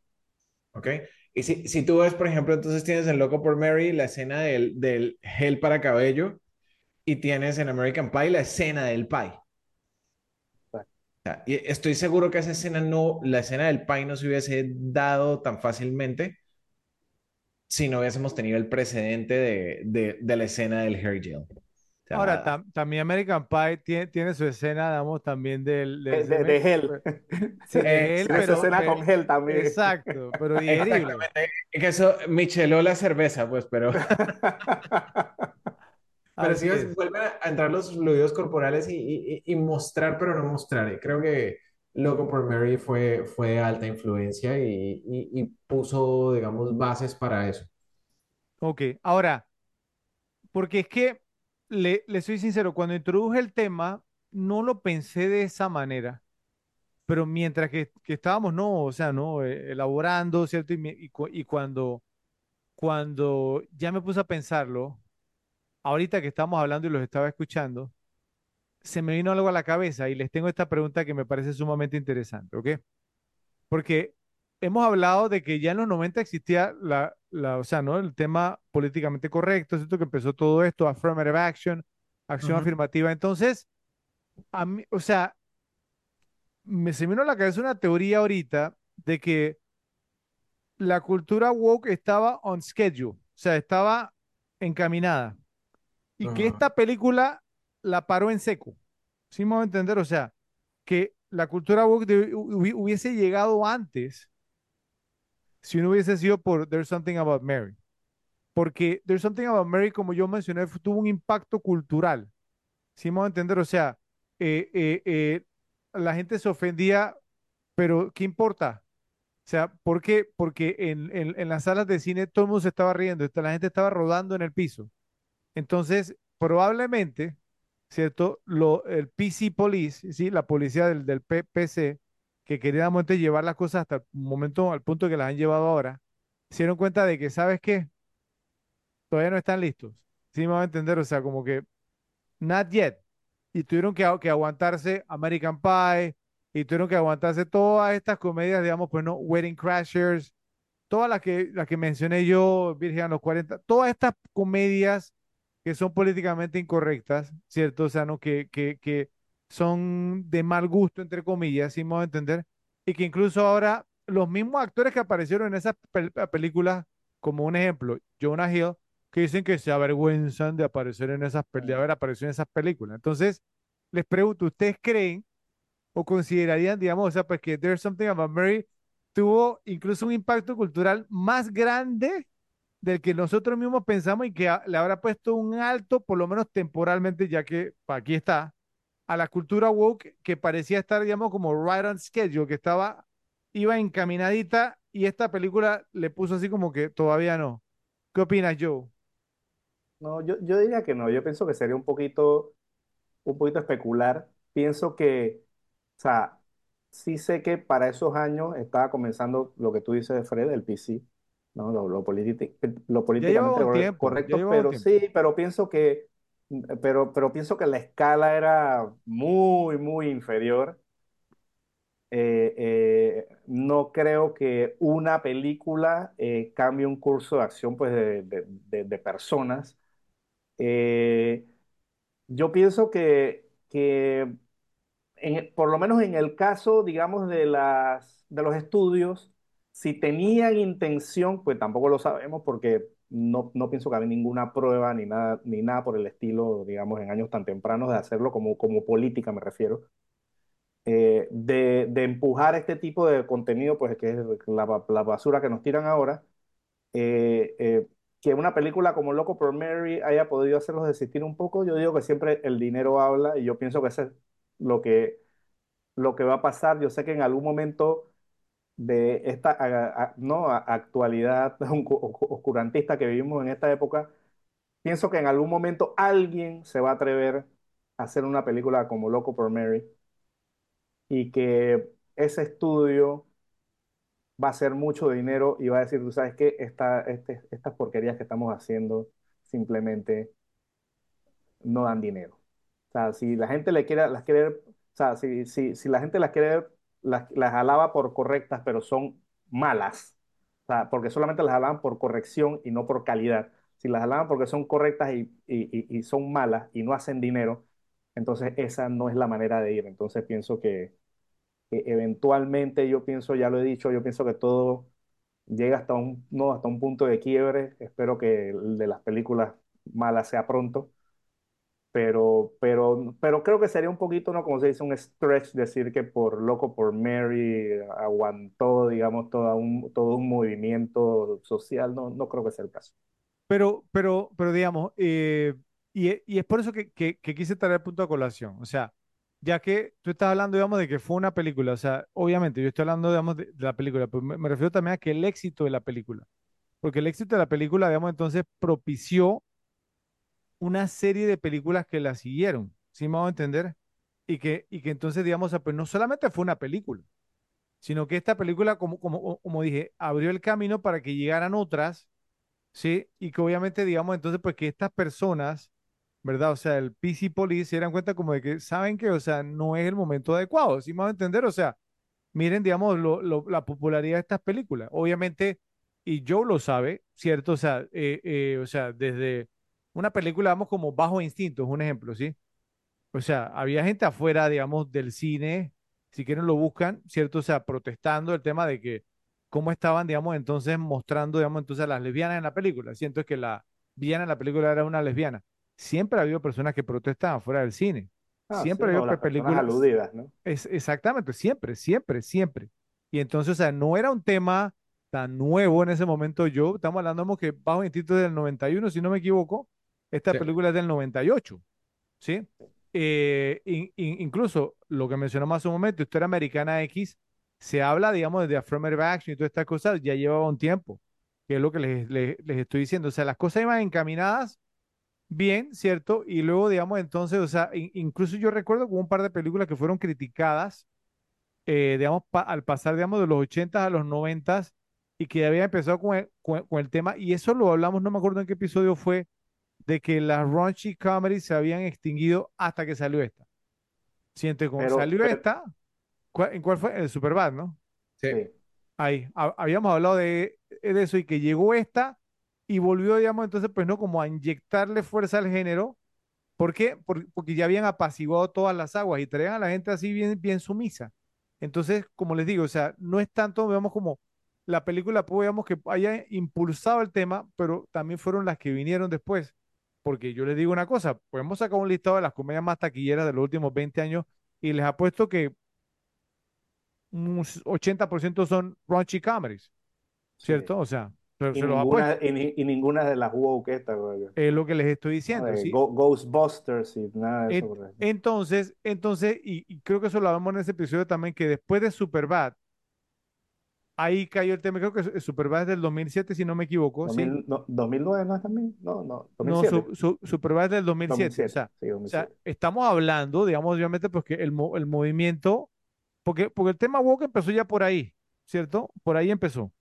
[SPEAKER 2] ¿ok? Y si, si tú ves, por ejemplo, entonces tienes en Loco por Mary la escena del, del gel para cabello y tienes en American Pie la escena del pie. sea, y estoy seguro que esa escena no, la escena del pie no se hubiese dado tan fácilmente si no hubiésemos tenido el precedente de, de, de la escena del hair gel.
[SPEAKER 3] Ahora, tam- también American Pie tiene, tiene su escena, digamos, también del, del
[SPEAKER 1] De, de, de Hell.
[SPEAKER 3] Sí, de
[SPEAKER 2] Eh,
[SPEAKER 1] su
[SPEAKER 3] pero,
[SPEAKER 1] escena
[SPEAKER 3] pero-
[SPEAKER 1] con Hell también.
[SPEAKER 3] exacto, pero digerible.
[SPEAKER 2] exactamente. Que eso micheló la cerveza, pues, pero, pero
[SPEAKER 3] Así
[SPEAKER 2] sí
[SPEAKER 3] es.
[SPEAKER 2] vuelven a entrar los fluidos corporales y, y- y mostrar, pero no mostrar. Y creo que Loco por Mary fue, fue de alta influencia y, y- y puso, digamos, bases para eso.
[SPEAKER 3] Ok, ahora, porque es que, le, le soy sincero, cuando introduje el tema, no lo pensé de esa manera, pero mientras que, que estábamos, no, o sea, no, Eh, elaborando, ¿cierto? Y, y y cuando, cuando ya me puse a pensarlo, ahorita que estamos hablando y los estaba escuchando, se me vino algo a la cabeza y les tengo esta pregunta que me parece sumamente interesante, ¿ok? Porque hemos hablado de que ya en los 90 existía la, la, o sea, ¿no? El tema políticamente correcto, ¿cierto? Que empezó todo esto, affirmative action, acción afirmativa. Entonces, a mí, o sea, me se vino a la cabeza una teoría ahorita de que la cultura woke estaba on schedule, o sea, estaba encaminada. Y que esta película la paró en seco. ¿Sí me voy a entender? O sea, que la cultura woke de- hubiese llegado antes si no hubiese sido por There's Something About Mary. Porque There's Something About Mary, como yo mencioné, tuvo un impacto cultural. ¿Sí me voy a entender? O sea, eh, eh, eh, la gente se ofendía, pero ¿qué importa? O sea, ¿por qué? Porque en, en- en las salas de cine todo el mundo se estaba riendo, la gente estaba rodando en el piso. Entonces, probablemente, ¿cierto? Lo, el PC Police, ¿sí? La policía del, del PC, que quería de momento llevar las cosas hasta el momento, al punto que las han llevado ahora, se dieron cuenta de que, ¿sabes qué? Todavía no están listos. ¿Sí me van a entender? O sea, como que, not yet. Y tuvieron que, aguantarse American Pie, y tuvieron que aguantarse todas estas comedias, digamos, pues no, Wedding Crashers, todas las que, que mencioné yo, Virgen a los 40, todas estas comedias que son políticamente incorrectas, ¿cierto? O sea, ¿no? Que, que, que son de mal gusto, entre comillas, si me voy a entender, y que incluso ahora los mismos actores que aparecieron en esas pel- películas, como un ejemplo, Jonah Hill, que dicen que se avergüenzan de aparecer en esas, de haber aparecido en esas películas. Entonces, les pregunto, ¿ustedes creen o considerarían, digamos, o sea, pues que There's Something About Mary tuvo incluso un impacto cultural más grande del que nosotros mismos pensamos y que le habrá puesto un alto, por lo menos temporalmente, ya que aquí está, a la cultura woke que parecía estar, digamos, como right on schedule, que estaba, iba encaminadita y esta película le puso así como que todavía no. ¿Qué opinas, Joe?
[SPEAKER 1] No, yo, yo diría que no. Yo pienso que sería un poquito, un poquito especular. pienso que, o sea, sí sé que para esos años estaba comenzando lo que tú dices de Fred, el PC, ¿no? Lo, lo, lo
[SPEAKER 3] Ya llevaba
[SPEAKER 1] políticamente
[SPEAKER 3] un
[SPEAKER 1] corre-
[SPEAKER 3] tiempo, ya
[SPEAKER 1] correcto,
[SPEAKER 3] llevaba un
[SPEAKER 1] pero
[SPEAKER 3] tiempo.
[SPEAKER 1] sí, pero pienso que, pero, pero pienso que la escala era muy, muy inferior. Eh, eh, no creo que una película eh, cambie un curso de acción pues, de, de- personas. Yo pienso que, que en- por lo menos en el caso, digamos, de las, de los estudios, si tenían intención, pues tampoco lo sabemos porque no, no pienso que había ninguna prueba ni nada, ni nada por el estilo, digamos, en años tan tempranos de hacerlo como, como política, me refiero, eh, de, de empujar este tipo de contenido, pues que es la, la basura que nos tiran ahora, eh, eh, que una película como Loco por Mary haya podido hacerlos desistir un poco, yo digo que siempre el dinero habla y yo pienso que eso es lo que lo que va a pasar. Yo sé que en algún momento de esta no, actualidad oscu- oscurantista que vivimos en esta época, pienso que en algún momento alguien se va a atrever a hacer una película como Loco por Mary y que ese estudio va a hacer mucho dinero y va a decir, tú sabes qué, Esta, este- estas porquerías que estamos haciendo simplemente no dan dinero. O sea, si la gente le quiere, las quiere, o sea, si, si, si la gente las quiere, las, las alaba por correctas, pero son malas, porque solamente las alaban por corrección y no por calidad. Si las alaban porque son correctas y, y, y- y son malas y no hacen dinero, entonces esa no es la manera de ir. Entonces pienso que, que eventualmente, yo pienso, ya lo he dicho, yo pienso que todo llega hasta un, no, hasta un punto de quiebre. Espero que el de las películas malas sea pronto pero, pero, pero creo que sería un poquito, ¿no? Como se dice, un stretch decir que por Loco por Mary aguantó, digamos, todo un, todo un movimiento social. No, no creo que sea el caso.
[SPEAKER 3] Pero, pero, pero digamos, eh, y, e- es por eso que, que, quise traer el punto a colación. O sea, ya que tú estás hablando, digamos, de que fue una película, o sea, obviamente yo estoy hablando, digamos, de, de la película, pero me refiero también a que el éxito de la película, porque el éxito de la película, digamos, entonces propició una serie de películas que la siguieron, ¿sí me hago entender? Y que, y que entonces, digamos, sea, pues no solamente fue una película, sino que esta película, como, como, como dije, abrió el camino para que llegaran otras ¿sí? Y que obviamente, digamos, entonces, pues que estas personas, ¿verdad? O sea, el PC Police se dieran cuenta como de que saben que, o sea, no es el momento adecuado, ¿sí me van a entender? O sea, miren, digamos, lo- la popularidad de estas películas. Obviamente, y Joe lo sabe, ¿cierto? O sea, eh, eh, o sea, desde una película, vamos, como Bajo Instinto, es un ejemplo, ¿sí? O sea, había gente afuera, digamos, del cine, si quieren lo buscan, ¿cierto? O sea, protestando el tema de que cómo estaban, digamos, entonces mostrando, digamos, entonces a las lesbianas en la película. Siento que la villana en la película era una lesbiana. Siempre ha habido personas que protestaban fuera del cine.
[SPEAKER 1] Ah, sí,
[SPEAKER 3] Siempre ha
[SPEAKER 1] no,
[SPEAKER 3] habido películas,
[SPEAKER 1] aludidas, ¿no?
[SPEAKER 3] es, exactamente, siempre, siempre, siempre. Y entonces, o sea, no era un tema tan nuevo en ese momento yo. Estamos hablando como que Bajo Instinto es del 91, si no me equivoco. Esta
[SPEAKER 2] Sí.
[SPEAKER 3] película es del 98. ¿sí? Eh, in- in- incluso lo que mencionamos hace un momento, Historia Americana X, se habla, digamos, de affirmative action y todas estas cosas, ya llevaba un tiempo, que es lo que les, les- les estoy diciendo. O sea, las cosas iban encaminadas bien, ¿cierto? Y luego, digamos, entonces, o sea, in- incluso yo recuerdo que hubo un par de películas que fueron criticadas, eh, digamos, pa- al pasar, digamos, de los 80 a los 90 y que había empezado con el, con con el tema, y eso lo hablamos, no me acuerdo en qué episodio fue de que las raunchy comedies se habían extinguido hasta que salió esta. Siente,
[SPEAKER 1] Pero,
[SPEAKER 3] salió
[SPEAKER 1] pero
[SPEAKER 3] esta, ¿cuál- ¿en cuál fue? El Superbad, ¿no?
[SPEAKER 2] Sí.
[SPEAKER 3] Ahí, ha- habíamos hablado de, de eso y que llegó esta y volvió, digamos, entonces, pues, ¿no? Como a inyectarle fuerza al género. ¿Por qué? Por- porque ya habían apaciguado todas las aguas y traían a la gente así bien, bien sumisa. Entonces, como les digo, o sea, no es tanto, digamos, como la película, pues, digamos, que haya impulsado el tema, pero también fueron las que vinieron después. Porque yo les digo una cosa, podemos sacar un listado de las comedias más taquilleras de los últimos 20 años y les apuesto que un 80% son raunchy comedies,
[SPEAKER 1] sí.
[SPEAKER 3] ¿cierto? O sea, pero
[SPEAKER 1] Y
[SPEAKER 3] se los
[SPEAKER 1] ninguna,
[SPEAKER 3] apuesto.
[SPEAKER 1] y, y ninguna de las woke estas,
[SPEAKER 3] Es lo que les estoy diciendo, ¿sí?
[SPEAKER 1] Go- Ghostbusters y nada de eso.
[SPEAKER 3] En- entonces, entonces, y, y creo que eso lo hablamos en ese episodio también, que después de Superbad, ahí cayó el tema, creo que Superbad es del 2007, si no me equivoco, ¿sí?
[SPEAKER 1] 2000 no, 2009 no es también, no, no,
[SPEAKER 3] No,
[SPEAKER 1] 2007.
[SPEAKER 3] su, su- Superbad es del 2007, o
[SPEAKER 1] 2007,
[SPEAKER 3] sea,
[SPEAKER 1] sí,
[SPEAKER 3] o sea,
[SPEAKER 1] 2007.
[SPEAKER 3] estamos hablando, digamos, obviamente, pues que el, el movimiento, porque, porque el tema woke empezó ya por ahí, ¿cierto? Por ahí empezó.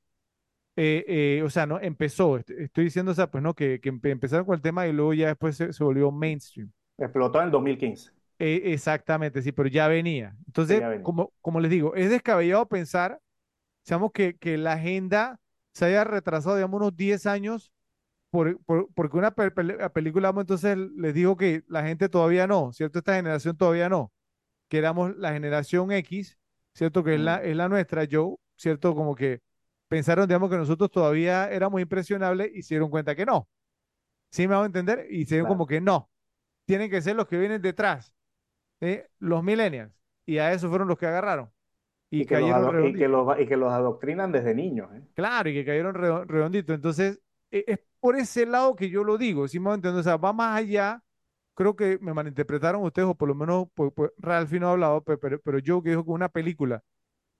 [SPEAKER 3] Eh, eh, o sea, no, empezó, est- estoy diciendo, o sea, pues no, que, que empe- empezaron con el tema y luego ya después se, se volvió mainstream.
[SPEAKER 1] Explotó en el 2015.
[SPEAKER 3] Eh, exactamente, sí, pero ya venía. Entonces,
[SPEAKER 1] ya venía.
[SPEAKER 3] como, como les digo, es descabellado pensar, digamos, que, que la agenda se haya retrasado, digamos, unos 10 años por, por- porque una pe- película, entonces les digo que la gente todavía no, ¿cierto? Esta generación todavía no, que éramos la generación X, ¿cierto? Que es la, es la nuestra, Joe, ¿cierto? Como que pensaron, digamos, que nosotros todavía éramos impresionables y se dieron cuenta que no. ¿Sí me hago entender? Y se dieron
[SPEAKER 1] Claro.
[SPEAKER 3] como que no. Tienen que ser los que vienen detrás, ¿eh? Los millennials. Y a eso fueron los que agarraron. Y,
[SPEAKER 1] Y que, los, y,
[SPEAKER 3] redonditos.
[SPEAKER 1] que los, y que los adoctrinan desde niños. ¿eh?
[SPEAKER 3] Claro, y que cayeron redo- redonditos. Entonces, e- es por ese lado que yo lo digo, ¿sí me entiendes? O sea, va más allá. Creo que me malinterpretaron ustedes, o por lo menos pues, pues, Ralphie no ha hablado, pe- pero, pero yo que dijo que una película.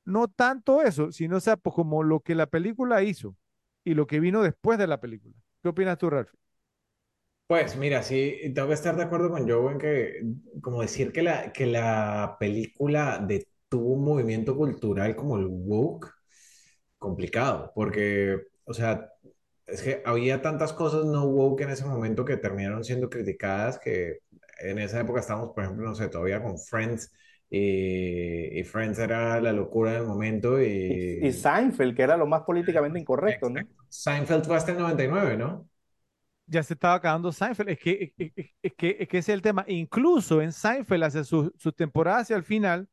[SPEAKER 3] No tanto eso, sino o sea, pues como lo que la película hizo y lo que vino después de la película. ¿Qué opinas tú, Ralphie?
[SPEAKER 2] Pues mira, sí, tengo que estar de acuerdo con Joe en que, como decir que la, que la película detuvo un movimiento cultural como el woke, complicado, porque, o sea, es que había tantas cosas no woke en ese momento que terminaron siendo criticadas que en esa época estábamos, por ejemplo, no sé, todavía con Friends y, y Friends era la locura del momento
[SPEAKER 1] Y, y
[SPEAKER 2] y...
[SPEAKER 1] Seinfeld, que era lo más políticamente incorrecto, ¿no?
[SPEAKER 2] Seinfeld fue hasta el 99, ¿no?
[SPEAKER 3] Ya se estaba acabando Seinfeld. Es que es, es- es que, es que ese es el tema. Incluso en Seinfeld, hacia su, su temporada hacia el final,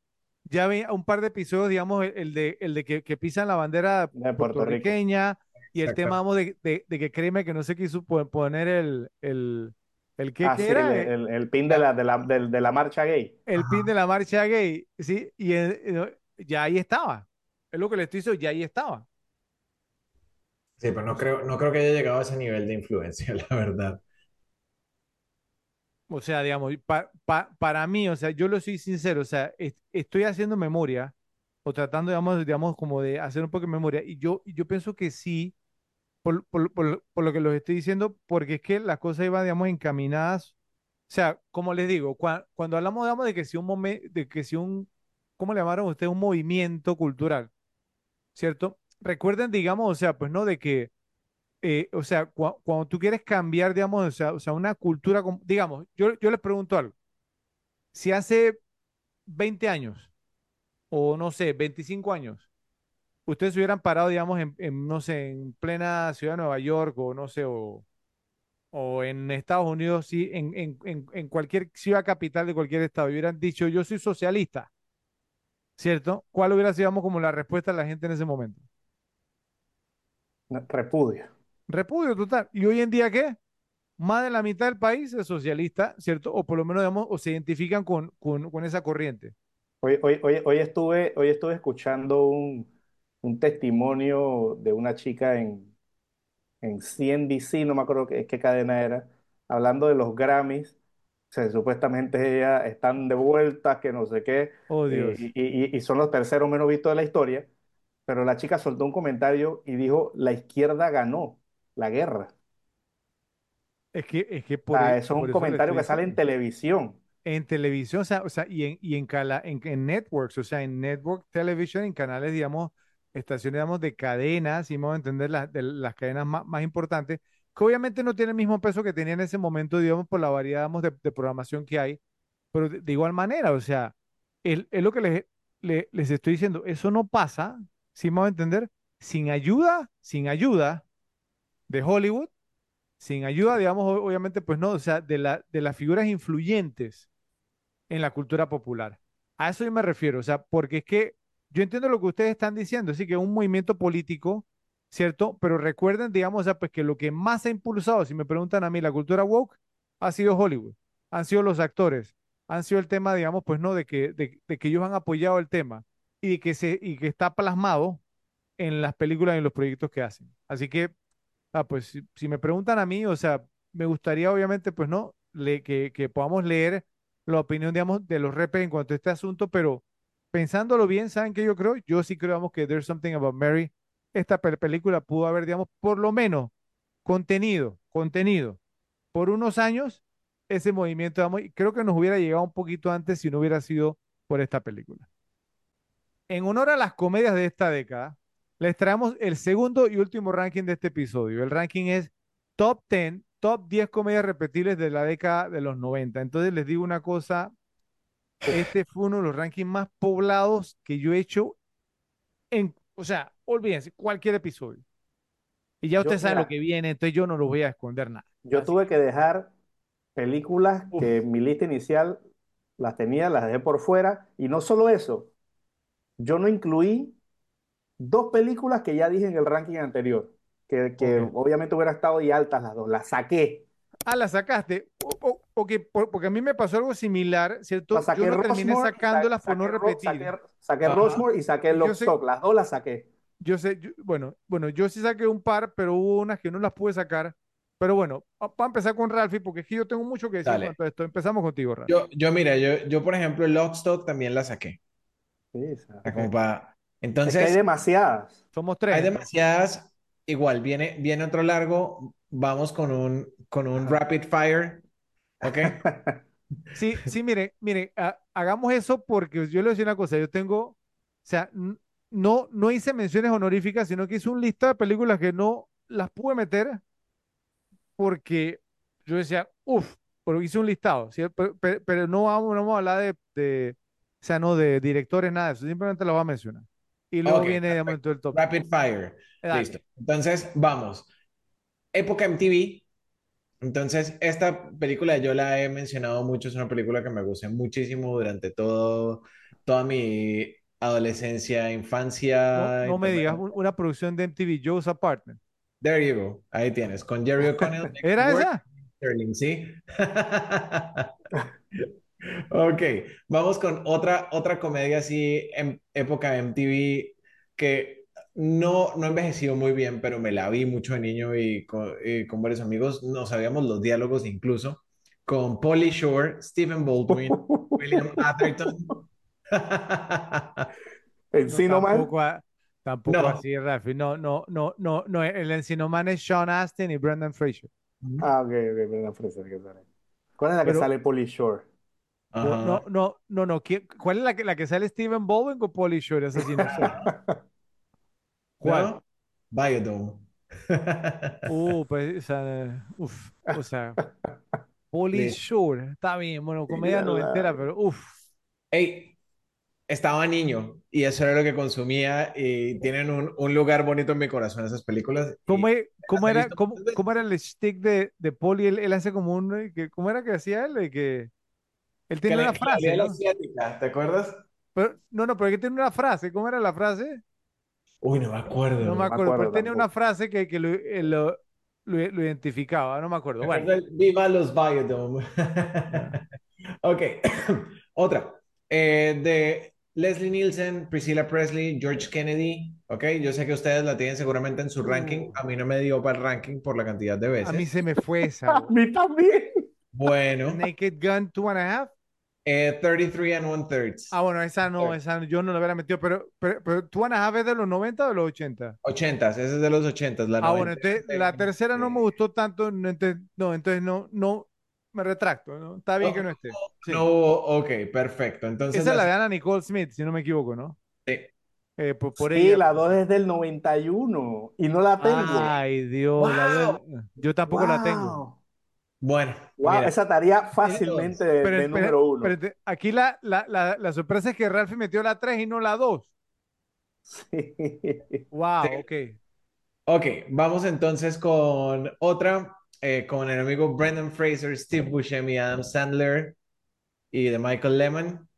[SPEAKER 3] ya había un par de episodios, digamos, el, el de, el de que, que pisan la bandera
[SPEAKER 1] De Puerto Rico.
[SPEAKER 3] puertorriqueña y el
[SPEAKER 2] Exacto.
[SPEAKER 3] tema, vamos, de, de- de que créeme que no se quiso po- poner el, el, el qué,
[SPEAKER 1] Ah, sí,
[SPEAKER 3] era,
[SPEAKER 1] el, el- el pin de la, de la, de la marcha gay.
[SPEAKER 3] el
[SPEAKER 2] Ajá.
[SPEAKER 3] pin de la marcha gay, ¿sí? Y eh, eh, ya ahí estaba. Es lo que le estoy diciendo, ya ahí estaba.
[SPEAKER 2] Sí, pero no creo, no creo que haya llegado a ese nivel de influencia, la verdad.
[SPEAKER 3] O sea, digamos, pa- pa- para mí, o sea, yo lo soy sincero, o sea, est- estoy haciendo memoria o tratando, digamos, digamos, como de hacer un poco de memoria y yo, yo pienso que sí, por, por- por- lo que los estoy diciendo, porque es que las cosas iban, digamos, encaminadas, o sea, como les digo, cua- cuando hablamos, digamos, de que si un momento, de que si un, ¿cómo le llamaron ustedes? Un movimiento cultural, ¿cierto? Recuerden, digamos, o sea, pues no de que eh, o sea, cua- cuando tú quieres cambiar, digamos, o sea, o sea, una cultura, com- digamos, yo, yo les pregunto algo, si hace 20 años, o no sé, 25 años, ustedes se hubieran parado, digamos, en, en, no sé, en plena ciudad de Nueva York, o no sé, o, o en Estados Unidos, sí, en, en, en, cualquier ciudad capital de cualquier estado, y hubieran dicho, yo soy socialista, ¿cierto? ¿Cuál hubiera sido, digamos, como la respuesta de la gente en ese momento?
[SPEAKER 1] Repudio.
[SPEAKER 3] Repudio total. ¿Y hoy en día qué? Más de la mitad del país es socialista, ¿cierto? O por lo menos, digamos, o se identifican con, con, con esa corriente.
[SPEAKER 1] Hoy, hoy, hoy, hoy estuve, hoy estuve escuchando un, un testimonio de una chica en, en CNBC, no me acuerdo qué, qué cadena era, hablando de los Grammys. O sea, supuestamente ellas están de vuelta, que no sé qué,
[SPEAKER 3] Oh, Dios.
[SPEAKER 1] y, y- y son los terceros menos vistos de la historia. Pero la chica soltó un comentario y dijo, la izquierda ganó la guerra.
[SPEAKER 3] Es que, es que
[SPEAKER 1] O
[SPEAKER 3] por,
[SPEAKER 1] sea,
[SPEAKER 3] e-
[SPEAKER 1] eso es
[SPEAKER 3] por
[SPEAKER 1] un
[SPEAKER 3] eso le
[SPEAKER 1] comentario
[SPEAKER 3] estoy
[SPEAKER 1] que sale en
[SPEAKER 3] diciendo.
[SPEAKER 1] televisión.
[SPEAKER 3] En televisión, o sea, o sea, y en, y en, cala- en, en networks, o sea, en network television, en canales, digamos, estaciones, digamos, de cadenas, y vamos a entender las, de las cadenas más, más importantes, que obviamente no tiene el mismo peso que tenía en ese momento, digamos, por la variedad, digamos, de, de programación que hay, pero de, de igual manera, o sea, es, es lo que les, le- les estoy diciendo, eso no pasa, si vamos a entender, sin ayuda, sin ayuda de Hollywood, sin ayuda, digamos, obviamente, pues no, o sea, de la, de las figuras influyentes en la cultura popular. A eso yo me refiero, o sea, porque es que yo entiendo lo que ustedes están diciendo, así que un movimiento político, ¿cierto? Pero recuerden, digamos, o sea, pues que lo que más ha impulsado, si me preguntan a mí, la cultura woke, ha sido Hollywood, han sido los actores, han sido el tema, digamos, pues no, de que, de que ellos han apoyado el tema y que, se, y que está plasmado en las películas y en los proyectos que hacen. Así que, ah, pues si, me preguntan a mí, o sea, me gustaría obviamente, pues no, le- que, podamos leer la opinión, digamos, de los repes en cuanto a este asunto, pero pensándolo bien, ¿saben qué yo creo? Yo sí creo, vamos, que There's Something About Mary, esta pel- película pudo haber, digamos, por lo menos contenido, contenido, por unos años, ese movimiento, y creo que nos hubiera llegado un poquito antes si no hubiera sido por esta película. En honor a las comedias de esta década, les traemos el segundo y último ranking de este episodio. El ranking es Top 10, Top 10 comedias repetibles de la década de los 90. Entonces les digo una cosa, este fue uno de los rankings más poblados que yo he hecho en, o sea, olvídense, cualquier episodio. Y ya
[SPEAKER 1] Yo,
[SPEAKER 3] ustedes saben
[SPEAKER 1] mira,
[SPEAKER 3] lo que viene, entonces yo no los voy a esconder nada.
[SPEAKER 1] yo
[SPEAKER 3] Así
[SPEAKER 1] tuve que dejar películas
[SPEAKER 3] Uf.
[SPEAKER 1] que en mi lista inicial las tenía, las dejé por fuera. Y no solo eso, yo no incluí dos películas que ya dije en el ranking anterior, que, que
[SPEAKER 3] Ok.
[SPEAKER 1] obviamente hubiera estado y altas las dos, las saqué.
[SPEAKER 3] Ah, la sacaste. O- o- ok, por- porque a mí me pasó algo similar, ¿cierto?
[SPEAKER 1] Sea,
[SPEAKER 3] Yo
[SPEAKER 1] saqué
[SPEAKER 3] no terminé
[SPEAKER 1] Rushmore, y sa-
[SPEAKER 3] sacándolas por no
[SPEAKER 1] saqué, Ro-
[SPEAKER 3] repetir.
[SPEAKER 1] saqué, saqué
[SPEAKER 2] Ajá.
[SPEAKER 1] Rushmore y saqué
[SPEAKER 3] Y yo
[SPEAKER 1] Lock
[SPEAKER 3] sé-
[SPEAKER 1] Stock, las dos las saqué.
[SPEAKER 3] Yo sé, yo- bueno, bueno, yo sí saqué un par, pero hubo unas que no las pude sacar. Pero bueno, para empezar con Ralphie, porque es que yo tengo mucho que decir en
[SPEAKER 2] Dale.
[SPEAKER 3] cuanto a esto. Empezamos contigo, Ralphie.
[SPEAKER 2] Yo, yo mira, yo, yo por ejemplo, Lockstock también la saqué.
[SPEAKER 1] Sí, sea,
[SPEAKER 2] como para...
[SPEAKER 1] es que hay
[SPEAKER 2] Entonces,
[SPEAKER 1] demasiadas.
[SPEAKER 3] Somos
[SPEAKER 2] hay
[SPEAKER 3] tres. ¿no?
[SPEAKER 2] demasiadas. Igual, viene, viene otro largo. Vamos con un, con un rapid fire. ¿Ok?
[SPEAKER 3] Sí, sí, mire, mire, ha- hagamos eso porque yo le voy a decir una cosa, yo tengo, o sea, no, no hice menciones honoríficas, sino que hice un lista de películas que no las pude meter porque yo decía, uff, pero hice un listado, ¿sí? Pero, pero- pero no vamos, no vamos a hablar de, de, o sea, no de directores, nada de eso, simplemente lo voy a mencionar. Y luego viene, digamos, todo el top.
[SPEAKER 2] Rapid fire.
[SPEAKER 3] Dale.
[SPEAKER 2] Listo. Entonces, vamos. Época MTV. Entonces, esta película yo la he mencionado mucho, es una película que me gustó muchísimo durante todo, toda mi adolescencia, infancia.
[SPEAKER 3] no me
[SPEAKER 2] todo.
[SPEAKER 3] digas, un- una producción de MTV, Joe's Apartment.
[SPEAKER 2] There you go. Ahí tienes, con Jerry O'Connell,
[SPEAKER 3] ¿Era esa?
[SPEAKER 2] Sterling, ¿sí? Ok, vamos con otra, otra comedia así en época MTV que no, no envejeció muy bien, pero me la vi mucho de niño y con, y con varios amigos, no sabíamos los diálogos incluso, con Pauly Shore, Stephen Baldwin, William Atherton.
[SPEAKER 3] No,
[SPEAKER 1] Encino Man.
[SPEAKER 3] tampoco, a- tampoco
[SPEAKER 2] No.
[SPEAKER 3] así, Rafi. No, no, no, no, no. El Encino Man es Sean Astin y Brendan Fraser.
[SPEAKER 1] Ah, ok, ok, Brendan Fraser que sale. ¿Cuál es la que
[SPEAKER 3] Pero-
[SPEAKER 1] sale Polly Shore?
[SPEAKER 3] No, no, no, no, no. ¿Quién- ¿Cuál es la que, la que sale Steven Baldwin con Pauly Shore? Esa sí no sé. ¿Cuál?
[SPEAKER 2] Biodome.
[SPEAKER 3] Uh, pues, o sea, uf, o sea,
[SPEAKER 2] Sí.
[SPEAKER 3] Shore. Está bien, bueno, comedia
[SPEAKER 1] Mírala.
[SPEAKER 3] noventera, pero uf.
[SPEAKER 2] Ey, estaba niño y eso era lo que consumía y tienen un, un lugar bonito en mi corazón esas películas.
[SPEAKER 3] ¿Cómo, e- cómo era, cómo, cómo era el stick de, de Pauly? Él, él hace como un, ¿cómo era que hacía él? Que él
[SPEAKER 2] que
[SPEAKER 3] tiene
[SPEAKER 2] le-
[SPEAKER 3] una
[SPEAKER 2] que
[SPEAKER 3] frase, ¿no?
[SPEAKER 2] asiática, ¿te acuerdas?
[SPEAKER 3] Pero, no, no, pero él tiene una frase. ¿Cómo era la frase?
[SPEAKER 2] Uy, no me acuerdo.
[SPEAKER 3] No me
[SPEAKER 1] me
[SPEAKER 3] acuerdo, pero tenía una frase que, que lo, eh, lo, lo- lo identificaba, no me acuerdo.
[SPEAKER 2] Me
[SPEAKER 3] Bueno,
[SPEAKER 2] acuerdo Viva los Biodome. Ok, otra. Eh, de Leslie Nielsen, Priscilla Presley, George Kennedy. Ok, yo sé que ustedes la tienen seguramente en su ranking. A mí no me dio para el ranking por la cantidad de
[SPEAKER 3] a mí
[SPEAKER 2] veces.
[SPEAKER 3] se me fue esa.
[SPEAKER 1] A mí también.
[SPEAKER 2] Bueno,
[SPEAKER 3] Naked Gun, Two and a Half.
[SPEAKER 2] Eh, 33 and one thirds.
[SPEAKER 3] Ah, bueno, esa no, esa yo no la hubiera metido, pero, pero, pero a Half es de los 90 o de los 80.
[SPEAKER 2] 80s, ese es de los 80s. La
[SPEAKER 3] Ah, bueno,
[SPEAKER 2] 90
[SPEAKER 3] entonces la tercera no me gustó tanto, no, entonces no, entonces no, no, me retracto, ¿no? Está bien que no esté. Sí.
[SPEAKER 2] No, ok, perfecto. Entonces,
[SPEAKER 3] Esa es la de Anna Nicole Smith, si no me equivoco, ¿no?
[SPEAKER 2] Sí.
[SPEAKER 3] Eh, por, por
[SPEAKER 1] Sí,
[SPEAKER 3] ella.
[SPEAKER 1] la 2 es del 91 y no la tengo.
[SPEAKER 3] Ay, Dios, la dos- yo tampoco la tengo.
[SPEAKER 2] Bueno,
[SPEAKER 1] Wow,
[SPEAKER 2] mira,
[SPEAKER 1] esa estaría fácilmente de,
[SPEAKER 3] Pero,
[SPEAKER 1] de
[SPEAKER 3] pero-
[SPEAKER 1] número uno.
[SPEAKER 3] pero te- aquí la, la, la, la sorpresa es que Ralphie metió la 3 y no la 2.
[SPEAKER 1] Sí.
[SPEAKER 3] Wow,
[SPEAKER 2] Sí.
[SPEAKER 3] ok.
[SPEAKER 2] ok, vamos entonces con otra, eh, con el amigo Brendan Fraser, Steve Buscemi, Adam Sandler y de Michael Lemmon.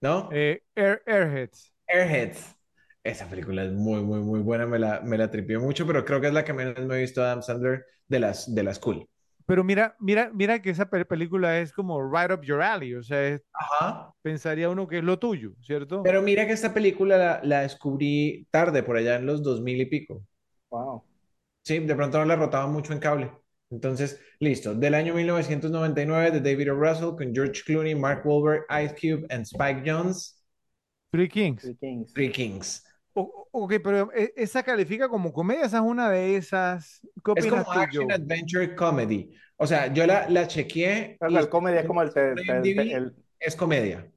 [SPEAKER 2] ¿No?
[SPEAKER 3] Eh, Air, Airheads.
[SPEAKER 2] Airheads. Esa película es muy, muy, muy buena, me la, me la tripié mucho, pero creo que es la que menos me he visto Adam Sandler de las, de las cool.
[SPEAKER 3] Pero mira, mira, mira que esa pe- película es como right up your alley, o sea, es-
[SPEAKER 2] Ajá.
[SPEAKER 3] pensaría uno que es lo tuyo, ¿cierto?
[SPEAKER 2] Pero mira que esta película la, la descubrí tarde, por allá en los 2000 y pico.
[SPEAKER 1] Wow.
[SPEAKER 2] Sí, de pronto no la rotaba mucho en cable. Entonces, listo. Del año 1999 de David O. Russell con George Clooney, Mark Wahlberg, Ice Cube and Spike Jonze.
[SPEAKER 3] Three Kings.
[SPEAKER 1] Three Kings.
[SPEAKER 2] Three Kings.
[SPEAKER 3] O- ok, pero ¿e- ¿esa califica como comedia? ¿Esa es una de esas? ¿Qué
[SPEAKER 2] Es como
[SPEAKER 3] tú,
[SPEAKER 2] Action? Adventure Comedy. O sea, yo la, la chequeé y
[SPEAKER 1] el comedy es como el, el,
[SPEAKER 2] es comedia.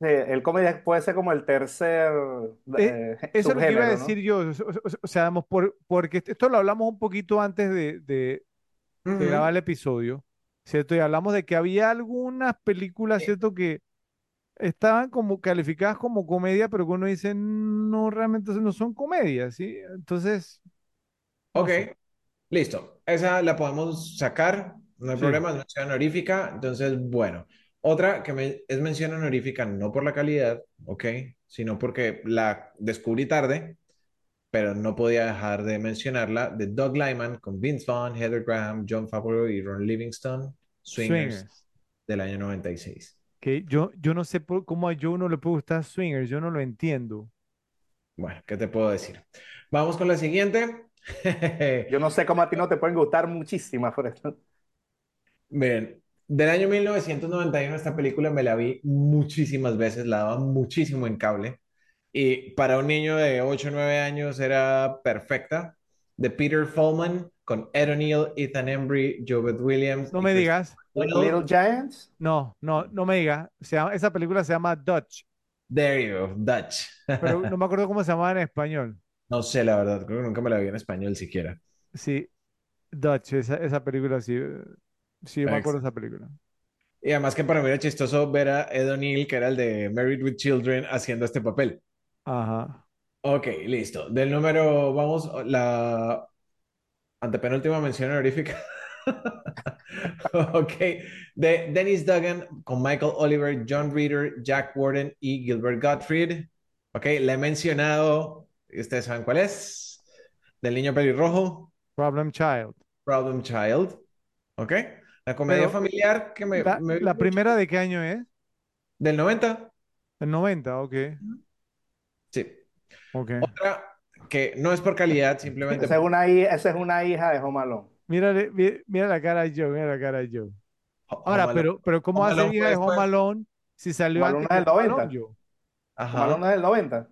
[SPEAKER 1] sí, el comedy puede ser como el tercer
[SPEAKER 3] Eh,
[SPEAKER 1] eh,
[SPEAKER 3] Eso es lo que iba a decir yo. O, o- o- o sea, vamos, por, porque esto lo hablamos un poquito antes de, de- de
[SPEAKER 2] Ujú.
[SPEAKER 3] grabar el episodio, ¿cierto? Y hablamos de que había algunas películas, ¿cierto? Que estaban como calificadas como comedia, pero que uno dice, no, realmente no son comedias, ¿sí? Entonces, no
[SPEAKER 2] Ok,
[SPEAKER 3] sé.
[SPEAKER 2] listo. Esa la podemos sacar, no hay
[SPEAKER 3] Sí.
[SPEAKER 2] problema, es mención honorífica. Entonces, bueno. Otra que me- es mención honorífica no por la calidad, ok, sino porque la descubrí tarde, pero no podía dejar de mencionarla, de Doug Liman con Vince Vaughn, Heather Graham, John Favreau y Ron Livingston, Swingers,
[SPEAKER 3] Swingers.
[SPEAKER 2] del año 96.
[SPEAKER 3] Que yo, yo no sé por- cómo a Joe no le puede gustar Swingers, yo no lo entiendo.
[SPEAKER 2] Bueno, ¿qué te puedo decir? Vamos con la siguiente.
[SPEAKER 1] Yo no sé cómo a ti no te pueden gustar muchísimas, por eso.
[SPEAKER 2] Miren, del año 1991 esta película me la vi muchísimas veces, la daba muchísimo en cable y para un niño de 8 o 9 años era perfecta. De Peter Follman con Ed O'Neill, Ethan Embry, Jobeth Williams
[SPEAKER 3] No me
[SPEAKER 2] Chris
[SPEAKER 3] digas,
[SPEAKER 1] Little Giants.
[SPEAKER 3] no, no, no me digas. Se llama- esa película se llama Dutch,
[SPEAKER 2] There you go, Dutch.
[SPEAKER 3] pero no me acuerdo cómo se llamaba en español.
[SPEAKER 2] No sé, la verdad, creo que nunca me la vi en español siquiera.
[SPEAKER 3] Sí, Dutch, esa, esa película, sí, sí, yo me acuerdo de esa película.
[SPEAKER 2] Y además que para mí era chistoso ver a Ed O'Neill, que era el de Married with Children, haciendo este papel.
[SPEAKER 3] Ajá.
[SPEAKER 2] Ok, listo. Del número, vamos, la antepenúltima mención honorífica. Ok, de Dennis Duggan con Michael Oliver, John Reader, Jack Warden y Gilbert Gottfried. Ok, la he mencionado, ustedes saben cuál es. Del niño pelirrojo,
[SPEAKER 3] Problem Child.
[SPEAKER 2] Problem Child. Ok, la comedia
[SPEAKER 3] Pero,
[SPEAKER 2] familiar que me,
[SPEAKER 3] La,
[SPEAKER 2] me-
[SPEAKER 3] la primera de qué año es?
[SPEAKER 2] del 90.
[SPEAKER 3] El 90, ok,
[SPEAKER 2] Sí.
[SPEAKER 3] ok.
[SPEAKER 2] Otra que no es por calidad, simplemente
[SPEAKER 1] Esa es una, esa es una hija de Home Alone.
[SPEAKER 3] Mírale, mi- mira la cara de Joe, mira la cara de Joe. Ahora, pero, pero ¿cómo
[SPEAKER 2] Home
[SPEAKER 3] va a ser
[SPEAKER 2] Alone
[SPEAKER 3] hija de Home. Alone si salió
[SPEAKER 1] Home
[SPEAKER 3] antes
[SPEAKER 1] Alone del
[SPEAKER 3] Home
[SPEAKER 1] 90.
[SPEAKER 3] Alone, Joe?
[SPEAKER 1] Home Alone
[SPEAKER 2] Ajá,
[SPEAKER 1] es del 90.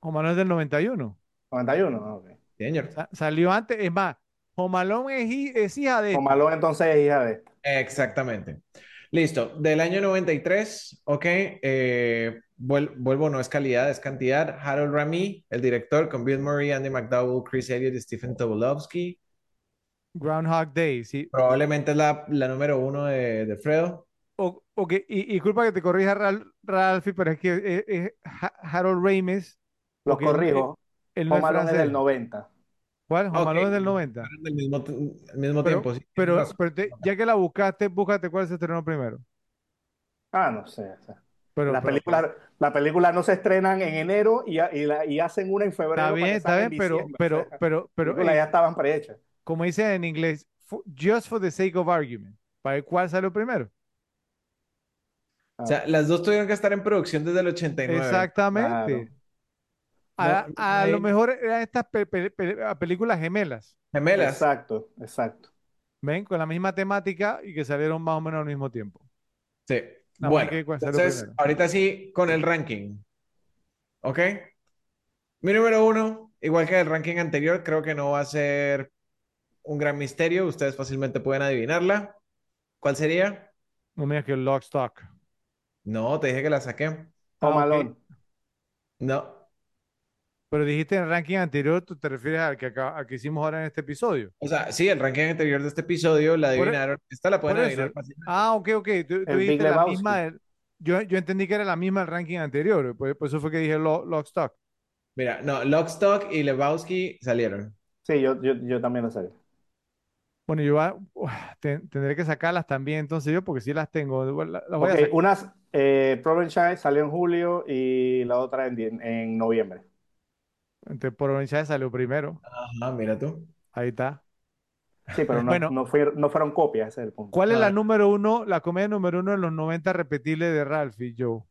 [SPEAKER 3] Home Alone es del 91.
[SPEAKER 1] 91. ah, ok.
[SPEAKER 2] señor.
[SPEAKER 3] Sa- salió antes, es más, Home Alone es, hi- es hija de
[SPEAKER 1] Home. Alone entonces es hija de.
[SPEAKER 2] Exactamente. Listo. Del año 93, ok. eh, vuel- vuelvo, no es calidad, es cantidad. Harold Rami, el director, con Bill Murray, Andy McDowell, Chris Elliott y Stephen Tobolowsky.
[SPEAKER 3] Groundhog Day, sí.
[SPEAKER 2] Probablemente es la, la número uno de, de Fredo.
[SPEAKER 3] O, ok, y, y disculpa que te corrija, Ral- Ralphie, pero es que es, es Ha- Harold Ramis, él, él-
[SPEAKER 1] corrijo.
[SPEAKER 3] no es
[SPEAKER 1] Home es del
[SPEAKER 3] francés.
[SPEAKER 1] 90.
[SPEAKER 3] ¿Cuál? Home
[SPEAKER 2] Ok,
[SPEAKER 3] Alone es del 90.
[SPEAKER 2] fueron del mismo, al mismo
[SPEAKER 3] Pero,
[SPEAKER 2] tiempo, sí,
[SPEAKER 3] pero, pero te- ya que la buscaste, búscate cuál se estrenó primero.
[SPEAKER 1] Ah, no sé. o sea,
[SPEAKER 3] Pero,
[SPEAKER 1] La
[SPEAKER 3] pero,
[SPEAKER 1] película, la película no se estrenan en enero y, y la- y hacen una en
[SPEAKER 3] está
[SPEAKER 1] febrero para
[SPEAKER 3] bien, está bien, pero, pero, pero,
[SPEAKER 1] las
[SPEAKER 3] pero, eh,
[SPEAKER 1] ya estaban prehechas.
[SPEAKER 3] Como dicen en inglés, just for the sake of argument, ¿para ver cuál salió primero?
[SPEAKER 2] O sea, las dos tuvieron que estar en producción desde el 89.
[SPEAKER 3] Exactamente. A,
[SPEAKER 2] No,
[SPEAKER 3] a
[SPEAKER 2] no
[SPEAKER 3] lo mejor eran estas pe- pe- pe- a películas gemelas,
[SPEAKER 2] Gemelas.
[SPEAKER 1] Exacto, exacto.
[SPEAKER 3] ¿ven? Con la misma temática y que salieron más o menos al mismo tiempo.
[SPEAKER 2] Sí.
[SPEAKER 3] Nada
[SPEAKER 2] Bueno, entonces,
[SPEAKER 3] primero.
[SPEAKER 2] ahorita sí, con el ranking. ¿Ok? Mi número uno, igual que el ranking anterior, creo que no va a ser un gran misterio. Ustedes fácilmente pueden adivinarla. ¿Cuál sería?
[SPEAKER 3] No me digas que Lock Stock.
[SPEAKER 2] No, te dije que la saqué.
[SPEAKER 1] Alone.
[SPEAKER 2] No.
[SPEAKER 3] Pero dijiste en el ranking anterior, tú te refieres al que, acá- al que hicimos ahora en este episodio.
[SPEAKER 2] O sea, sí, el ranking anterior de este episodio la
[SPEAKER 3] e-
[SPEAKER 2] adivinaron. Esta la pueden adivinar fácilmente.
[SPEAKER 3] Ah, ok, ok. Tú,
[SPEAKER 1] El
[SPEAKER 3] dijiste la
[SPEAKER 1] Lebowski.
[SPEAKER 3] misma. yo, yo entendí que era la misma del ranking anterior. Por, por eso fue que dije Lo- Lock Stock.
[SPEAKER 2] Mira, no, Lock, Stock y Lebowski salieron.
[SPEAKER 1] Sí, yo, yo, yo también lo sé.
[SPEAKER 3] Bueno, yo va- uf, ten- tendré que sacarlas también, entonces yo, porque sí las tengo. Las voy a
[SPEAKER 1] Ok,
[SPEAKER 3] sacar.
[SPEAKER 1] unas, eh, salió en julio y la otra en, en noviembre.
[SPEAKER 3] Entonces, Orange salió primero.
[SPEAKER 2] Ajá, mira tú.
[SPEAKER 3] Ahí está.
[SPEAKER 1] Sí, pero no,
[SPEAKER 3] Bueno.
[SPEAKER 1] no, fue- no fueron copias, ese es el punto.
[SPEAKER 3] ¿Cuál es la
[SPEAKER 2] Ah.
[SPEAKER 3] número uno, la comedia número uno de los 90 repetible de Ralph y Joe?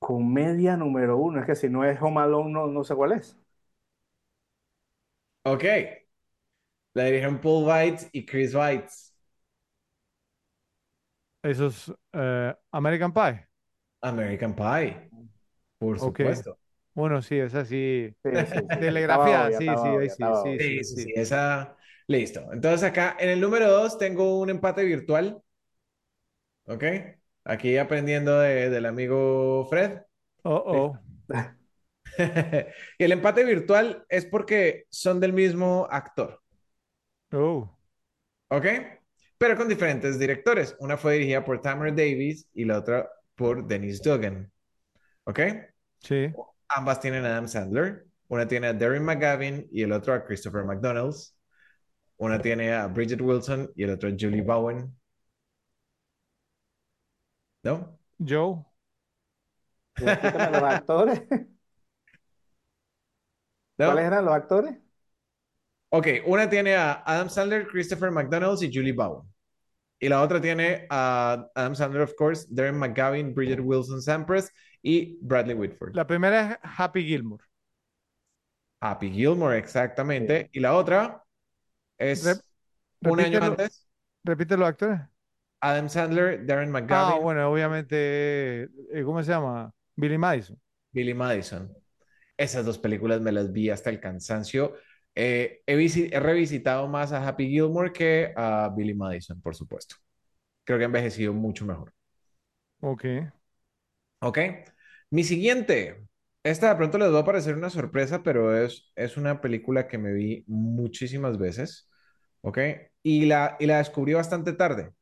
[SPEAKER 1] Comedia número uno, es que si no es Home Alone, no, no sé cuál es.
[SPEAKER 2] Ok. La dirigieron Paul Weitz y Chris Weitz.
[SPEAKER 3] Eso es eh, American Pie.
[SPEAKER 2] American Pie, por
[SPEAKER 3] Ok.
[SPEAKER 2] supuesto.
[SPEAKER 3] Bueno, sí, es así.
[SPEAKER 1] Sí, sí, sí.
[SPEAKER 3] Telegrafía, sí, Sí, sí, sí. sí,
[SPEAKER 2] esa, listo. Entonces acá en el número dos tengo un empate virtual, ¿ok? Aquí aprendiendo de- del amigo Fred.
[SPEAKER 3] Oh, oh.
[SPEAKER 2] Y el empate virtual es porque son del mismo actor,
[SPEAKER 3] Oh,
[SPEAKER 2] ¿ok? Pero con diferentes directores. Una fue dirigida por Tamara Davis y la otra por Dennis Dugan, ¿ok?
[SPEAKER 3] sí.
[SPEAKER 2] Ambas tienen a Adam Sandler. Una tiene a Darren McGavin y el otro a Christopher McDonald's. Una tiene a Bridget Wilson y el otro a Julie Bowen. ¿No?
[SPEAKER 3] Joe.
[SPEAKER 1] Repíteme los actores.
[SPEAKER 2] ¿No?
[SPEAKER 1] ¿Cuáles eran los actores?
[SPEAKER 2] Ok, una tiene a Adam Sandler, Christopher McDonald's y Julie Bowen. Y la otra tiene a Adam Sandler, of course, Darren McGavin, Bridget Wilson Sampras y Bradley Whitford.
[SPEAKER 3] La primera es Happy Gilmore.
[SPEAKER 2] Happy Gilmore, exactamente. Y la otra es
[SPEAKER 3] Rep-
[SPEAKER 2] un año antes,
[SPEAKER 3] Repite los actores.
[SPEAKER 2] Adam Sandler, Darren
[SPEAKER 3] Ah,
[SPEAKER 2] McGavin,
[SPEAKER 3] bueno, obviamente, eh, ¿cómo se llama? Billy Madison.
[SPEAKER 2] Billy Madison. Esas dos películas me las vi hasta el cansancio. Eh, he, visi- he revisitado más a Happy Gilmore que a Billy Madison, por supuesto. Creo que ha envejecido mucho mejor.
[SPEAKER 3] Ok.
[SPEAKER 2] ¿Ok? Mi siguiente. Esta de pronto les va a parecer una sorpresa, pero es, es una película que me vi muchísimas veces. ¿Ok? Y la, y la descubrí bastante tarde,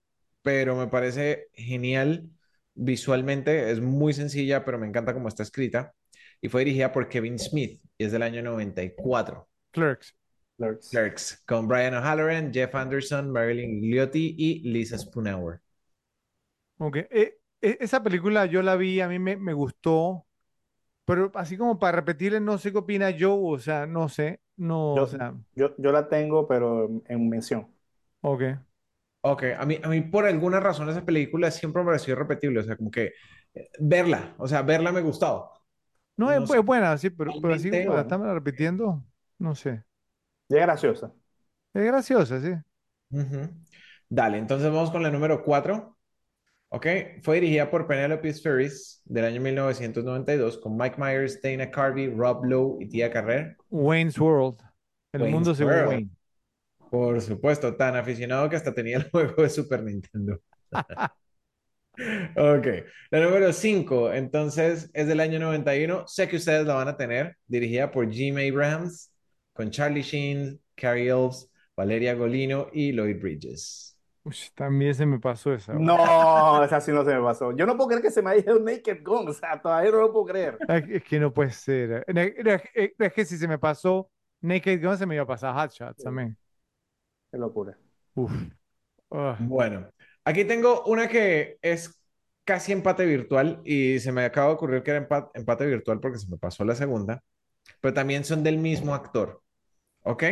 [SPEAKER 2] pero me parece genial visualmente. Es muy sencilla, pero me encanta cómo está escrita. Y fue dirigida por Kevin Smith y es del año 94.
[SPEAKER 3] Clerks.
[SPEAKER 1] Clerks.
[SPEAKER 2] Clerks, con Brian O'Halloran, Jeff Anderson, Marilyn Gliotti y Lisa Spoonauer.
[SPEAKER 3] Ok. Eh, eh, esa película yo la vi, a mí me, me gustó, pero así como para repetirle, no sé qué opina Joe, o sea, no sé, no, o
[SPEAKER 1] Yo,
[SPEAKER 3] sea,
[SPEAKER 1] yo, yo la tengo, pero en, en mención.
[SPEAKER 3] ok.
[SPEAKER 2] Ok, a mí, a mí por alguna razón esa película siempre me pareció repetible, o sea, como que eh, verla, o sea, verla me gustaba.
[SPEAKER 3] No, es,
[SPEAKER 2] No sé,
[SPEAKER 3] es buena, sí, pero, pero así la
[SPEAKER 2] bueno.
[SPEAKER 3] están repitiendo, no sé.
[SPEAKER 1] Y es graciosa.
[SPEAKER 3] Es graciosa, sí.
[SPEAKER 2] Ujú. Dale, entonces vamos con la número 4. Ok, fue dirigida por Penelope Ferris del año 1992 con Mike Myers, Dana Carvey, Rob Lowe y Tia Carrere.
[SPEAKER 3] Wayne's World. El
[SPEAKER 2] Wayne's
[SPEAKER 3] mundo según
[SPEAKER 2] World.
[SPEAKER 3] Wayne.
[SPEAKER 2] Por supuesto, tan aficionado que hasta tenía el juego de Super Nintendo. Ok, la número 5, entonces es del año 91. Sé que ustedes la van a tener, dirigida por Jim Abrahams, con Charlie Sheen, Carrie Elves, Valeria Golino y Lloyd Bridges.
[SPEAKER 3] Uy, también se me pasó esa. güey.
[SPEAKER 1] No, esa sí no se me pasó. Yo no puedo creer que se me haya ido Naked Gun. O sea, todavía no lo puedo creer.
[SPEAKER 3] Es, es que no puede ser. Es, es- que si se me pasó Naked Gun, se me iba a pasar Hot Shots también.
[SPEAKER 1] Qué locura.
[SPEAKER 3] Uf. Ah,
[SPEAKER 2] Bueno, aquí tengo una que es casi empate virtual y se me acaba de ocurrir que era empa- empate virtual porque se me pasó la segunda, pero también son del mismo actor, ¿ok?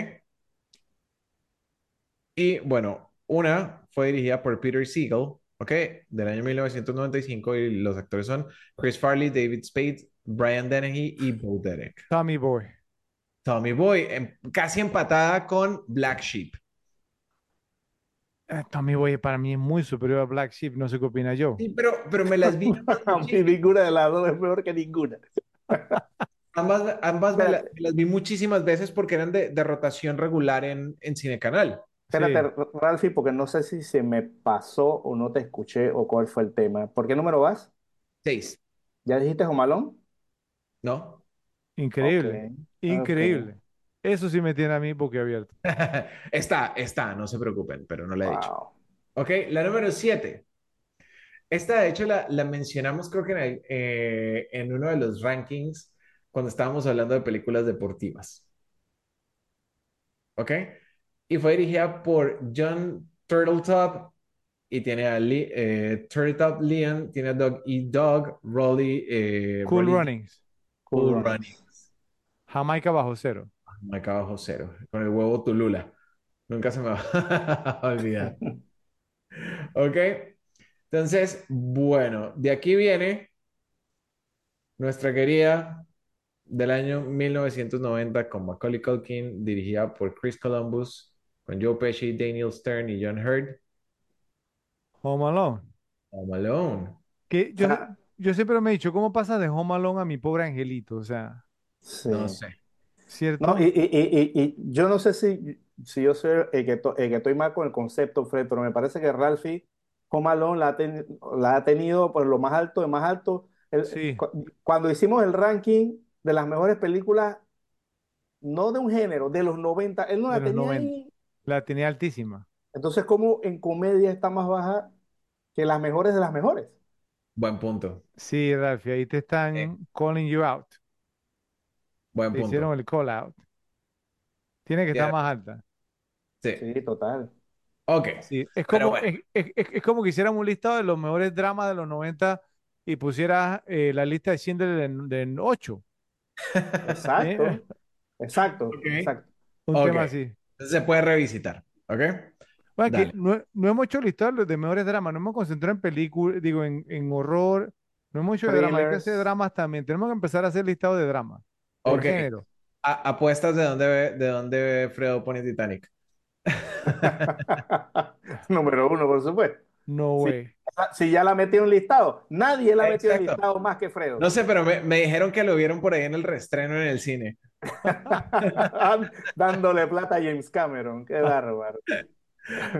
[SPEAKER 2] Y bueno, una fue dirigida por Peter Siegel, ¿ok? Del año 1995 y los actores son Chris Farley, David Spade, Brian Dennehy y Bo Derek.
[SPEAKER 3] Tommy Boy.
[SPEAKER 2] Tommy Boy, em- casi empatada con Black Sheep.
[SPEAKER 3] Eh, Tommy Boy para mí es muy superior a Black Sheep. No sé qué opina yo.
[SPEAKER 2] Sí, pero, pero me las vi
[SPEAKER 1] A mí ninguna de las dos es peor que ninguna.
[SPEAKER 2] Ambas, ambas me, la- me las vi muchísimas veces porque eran de, de rotación regular en, en Cine Canal.
[SPEAKER 1] Espérate, Ralphie, porque no sé si se me pasó o no te escuché o cuál fue el tema. ¿Por qué número vas?
[SPEAKER 2] Seis,
[SPEAKER 1] ¿Ya dijiste Jomalón?
[SPEAKER 2] ¿no?
[SPEAKER 3] Increíble.
[SPEAKER 1] Ok,
[SPEAKER 3] Increíble. Eso sí me tiene a mí boquiabierto.
[SPEAKER 2] Está, está, no se preocupen, pero no la he dicho.
[SPEAKER 1] Wow.
[SPEAKER 2] Ok, la número siete. Esta, de hecho, la, la mencionamos creo que en, el- eh, en uno de los rankings cuando estábamos hablando de películas deportivas. ¿Ok? Y fue dirigida por John Turtletop y tiene a Lee, eh, Turtletop Leon, tiene a Doug E. Dog, Rolly, eh,
[SPEAKER 3] Cool
[SPEAKER 2] Rolly-
[SPEAKER 3] Runnings.
[SPEAKER 2] Cool
[SPEAKER 1] Cool
[SPEAKER 2] Runnings.
[SPEAKER 1] Runnings.
[SPEAKER 3] Jamaica bajo cero.
[SPEAKER 2] Acá abajo cero, con el huevo Tulula. Nunca se me va a olvidar. ¿Ok? Entonces, bueno, de aquí viene nuestra querida del año 1990 con Macaulay Culkin, dirigida por Chris Columbus, con Joe Pesci, Daniel Stern y John Hurt.
[SPEAKER 3] Home Alone.
[SPEAKER 2] Home Alone.
[SPEAKER 3] Que yo, yo siempre me he dicho, ¿cómo pasa de Home Alone a mi pobre angelito? O sea,
[SPEAKER 1] Sí.
[SPEAKER 2] No sé.
[SPEAKER 1] No,
[SPEAKER 3] ¿cierto?
[SPEAKER 1] y, y- y- y- y yo no sé si, si yo soy el que, to- el que estoy mal con el concepto, Fred, pero me parece que Ralphie Home Alone la ha, ten- la ha tenido por lo más alto de más alto. El-
[SPEAKER 3] Sí,
[SPEAKER 1] cu- cuando hicimos el ranking de las mejores películas, no de un género, de los 90 él no
[SPEAKER 3] de
[SPEAKER 1] la tenía
[SPEAKER 3] 90.
[SPEAKER 1] ahí.
[SPEAKER 3] La tenía altísima.
[SPEAKER 1] Entonces, ¿cómo en comedia está más baja que las mejores de las mejores?
[SPEAKER 2] Buen punto.
[SPEAKER 3] Sí, Ralphie, ahí te están calling you out.
[SPEAKER 2] buen
[SPEAKER 3] Te hicieron
[SPEAKER 2] punto.
[SPEAKER 3] el call out. Tiene que estar
[SPEAKER 2] Ya,
[SPEAKER 3] más alta.
[SPEAKER 2] Sí.
[SPEAKER 1] Sí, total.
[SPEAKER 2] Ok.
[SPEAKER 3] Sí, es
[SPEAKER 2] Pero
[SPEAKER 3] como,
[SPEAKER 2] bueno.
[SPEAKER 3] es, es- es- es como que hiciéramos un listado de los mejores dramas de los 90 y pusieras eh, la lista de Schindler en 8.
[SPEAKER 1] Exacto, exacto, exacto.
[SPEAKER 3] Un tema así.
[SPEAKER 2] Se puede revisitar. ¿Ok?
[SPEAKER 3] Bueno,
[SPEAKER 2] Dale.
[SPEAKER 3] no, no hemos hecho listados de mejores dramas, no hemos concentrado en películas, digo, en, en horror, no hemos hecho de drama, hay que hacer dramas también. Tenemos que empezar a hacer listados de drama, por
[SPEAKER 2] Ok.
[SPEAKER 3] género.
[SPEAKER 2] A- apuestas de dónde, ve- de dónde Fredo pone Titanic.
[SPEAKER 1] Número uno, por supuesto.
[SPEAKER 3] No
[SPEAKER 1] Si,
[SPEAKER 3] way.
[SPEAKER 1] si ya la metió en listado, nadie la metió en listado más que Fredo.
[SPEAKER 2] No sé, pero me, me dijeron que lo vieron por ahí en el reestreno en el cine.
[SPEAKER 1] Dándole plata a James Cameron, qué bárbaro.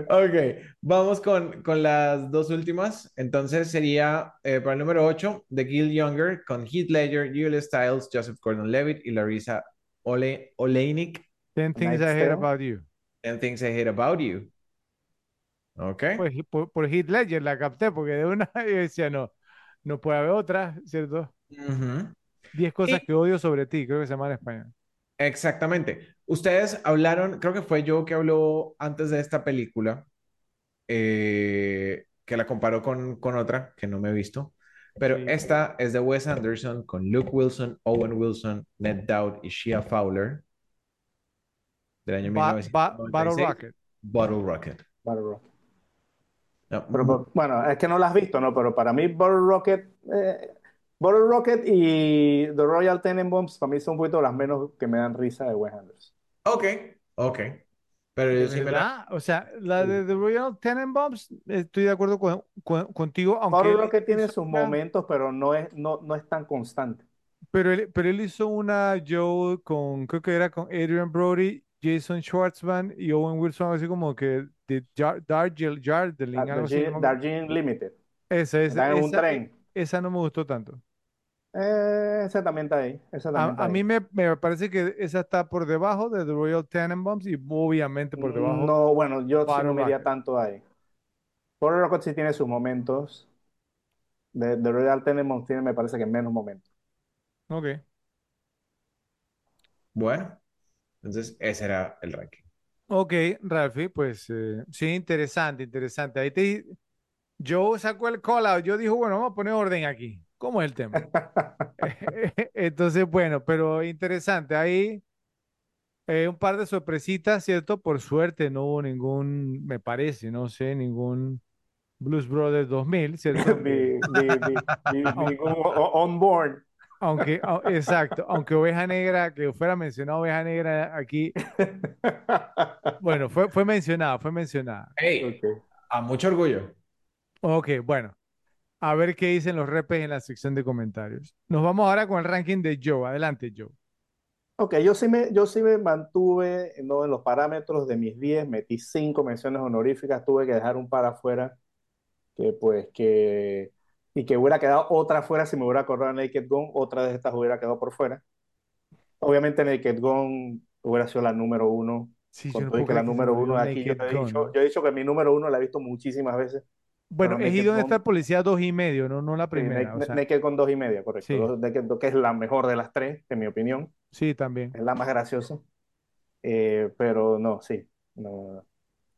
[SPEAKER 2] Ok, vamos con, con las dos últimas. Entonces sería eh, para el número 8, The Gil Younger, con Heath Ledger, Julia Stiles, Joseph Gordon-Levitt y Larissa Ole Oleynik,
[SPEAKER 3] Ten Things I Hate. About You.
[SPEAKER 2] and Things I Hate About You. Ok,
[SPEAKER 3] Pues por, por Heath Ledger la capté, porque de una yo decía, no, no puede haber otra, ¿cierto?
[SPEAKER 2] Ujú.
[SPEAKER 3] Diez cosas
[SPEAKER 2] Y
[SPEAKER 3] que odio sobre ti, creo que se llama en español.
[SPEAKER 2] exactamente. Ustedes hablaron, creo que fue yo que habló antes de esta película, eh, que la comparó con, con otra que no me he visto. Pero
[SPEAKER 3] Sí.
[SPEAKER 2] esta es de Wes Anderson con Luke Wilson, Owen Wilson, Ned Dowd y Shia Fowler del año
[SPEAKER 3] Ba- ba- Battle
[SPEAKER 2] 1996.
[SPEAKER 3] Rocket.
[SPEAKER 2] Bottle Rocket.
[SPEAKER 1] Bárbaro.
[SPEAKER 2] No,
[SPEAKER 1] Pero, pero, bueno, es que no la has visto, ¿no? Pero para mí, Bottle Rocket, eh, Bottle Rocket y The Royal Tenenbaums, para mí son un poquito las menos que me dan risa de Wes Anderson.
[SPEAKER 2] ok, ok. Pero
[SPEAKER 3] ¿De
[SPEAKER 2] yo sí me la...
[SPEAKER 3] verdad? O sea, la
[SPEAKER 1] Sí.
[SPEAKER 3] de The Royal Tenenbaums, estoy de acuerdo con- con- contigo, aunque
[SPEAKER 1] Bottle
[SPEAKER 3] él
[SPEAKER 1] Rocket tiene
[SPEAKER 3] hizo
[SPEAKER 1] sus
[SPEAKER 3] una-
[SPEAKER 1] momentos, pero no es, no, no es tan constante.
[SPEAKER 3] pero él, pero él hizo una Joe con, creo que era con Adrian Brody, Jason Schwartzman y Owen Wilson, así como que de Jar,
[SPEAKER 1] Dar- Darjeeling,
[SPEAKER 3] acuerdo.
[SPEAKER 1] Darjeeling Limited.
[SPEAKER 3] Esa, esa,
[SPEAKER 1] en un
[SPEAKER 3] esa,
[SPEAKER 1] tren.
[SPEAKER 3] esa no me gustó tanto.
[SPEAKER 1] Eh, esa también está ahí. Esa también
[SPEAKER 3] A,
[SPEAKER 1] está
[SPEAKER 3] a
[SPEAKER 1] ahí.
[SPEAKER 3] mí me, me parece que esa está por debajo de The Royal Tenenbaums y obviamente por debajo
[SPEAKER 1] No, bueno, yo sí no me iría tanto ahí. Bottle Rocket sí tiene sus momentos. De, de Royal Tenenbaums tiene, me parece que menos momentos.
[SPEAKER 3] Ok.
[SPEAKER 2] Bueno, entonces ese era el ranking.
[SPEAKER 3] Ok, Ralphie, pues eh, sí, interesante, interesante. Ahí te, yo saco el call out, yo dijo, bueno, vamos a poner orden aquí. ¿Cómo es el tema? Entonces, bueno, pero interesante. Ahí eh, un par de sorpresitas, ¿cierto? Por suerte no hubo ningún, me parece, no sé, ningún Blues Brothers 2000, ¿cierto?
[SPEAKER 1] Ningún on-board.
[SPEAKER 3] Aunque, au- exacto, aunque Oveja Negra, que fuera mencionado Oveja Negra aquí, bueno, fue, fue mencionada, fue mencionada.
[SPEAKER 2] Hey, a mucho orgullo.
[SPEAKER 3] Ok, bueno, a ver qué dicen los repes en la sección de comentarios. Nos vamos ahora con el ranking de Joe. Adelante, Joe.
[SPEAKER 1] Ok, yo sí me, yo sí me mantuve ¿no? en los parámetros de mis 10, metí 5 menciones honoríficas, tuve que dejar un par afuera, que pues que, y que hubiera quedado otra afuera si me hubiera acordado Naked Gun, otra de estas hubiera quedado por fuera. Obviamente Naked Gun hubiera sido la número uno,
[SPEAKER 3] Sí, yo no
[SPEAKER 1] y que la número uno aquí, yo he dicho, yo he dicho que mi número uno la he visto muchísimas veces,
[SPEAKER 3] Bueno, es
[SPEAKER 1] Naked
[SPEAKER 3] donde está el policía dos y medio, no, no la
[SPEAKER 1] sí,
[SPEAKER 3] primera. O
[SPEAKER 1] Na-
[SPEAKER 3] sea,
[SPEAKER 1] Naked Gun dos y media, correcto,
[SPEAKER 3] sí,
[SPEAKER 1] Dos- Naked que es la mejor de las tres, en mi opinión,
[SPEAKER 3] sí, también.
[SPEAKER 1] es la más graciosa. Eh, pero no, sí, no,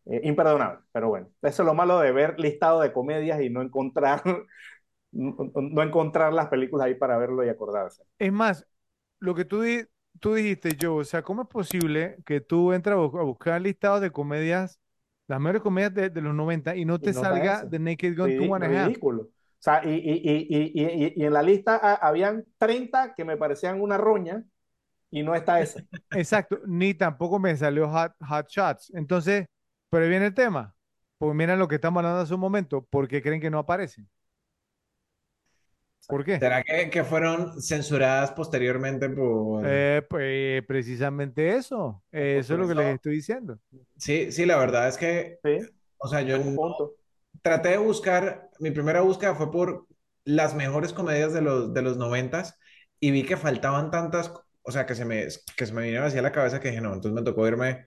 [SPEAKER 1] eh, imperdonable, pero bueno, eso es lo malo de ver listado de comedias y no encontrar, no, no encontrar las películas ahí para verlo y acordarse.
[SPEAKER 3] Es más, lo que tú, di- tú dijiste, Joe, o sea, ¿cómo es posible que tú entres a, bu- a buscar listados de comedias, las mejores comedias de, de los 90 y no
[SPEAKER 1] Y
[SPEAKER 3] te
[SPEAKER 1] no está
[SPEAKER 3] salga The Naked Gun a Half?
[SPEAKER 1] ridículo. O sea, y, y, y, y, y, y- y en la lista ah, habían 30 que me parecían una roña y no está esa.
[SPEAKER 3] Exacto, ni tampoco me salió Hot, Hot Shots. Entonces, pero ahí viene el tema. Pues miren lo que estamos hablando hace un momento, ¿por qué creen que no aparece? ¿Por qué?
[SPEAKER 2] ¿Será que, que fueron censuradas posteriormente por...
[SPEAKER 3] Eh, pues precisamente eso.
[SPEAKER 1] Por
[SPEAKER 3] Eso es lo que les estoy diciendo.
[SPEAKER 2] Sí, sí, la verdad es que,
[SPEAKER 1] sí,
[SPEAKER 2] o sea, yo no- traté de buscar, mi primera búsqueda fue por las mejores comedias de los, de los noventas y vi que faltaban tantas, o sea, que se me, que se me vinieron hacia la cabeza que dije, no, entonces me tocó irme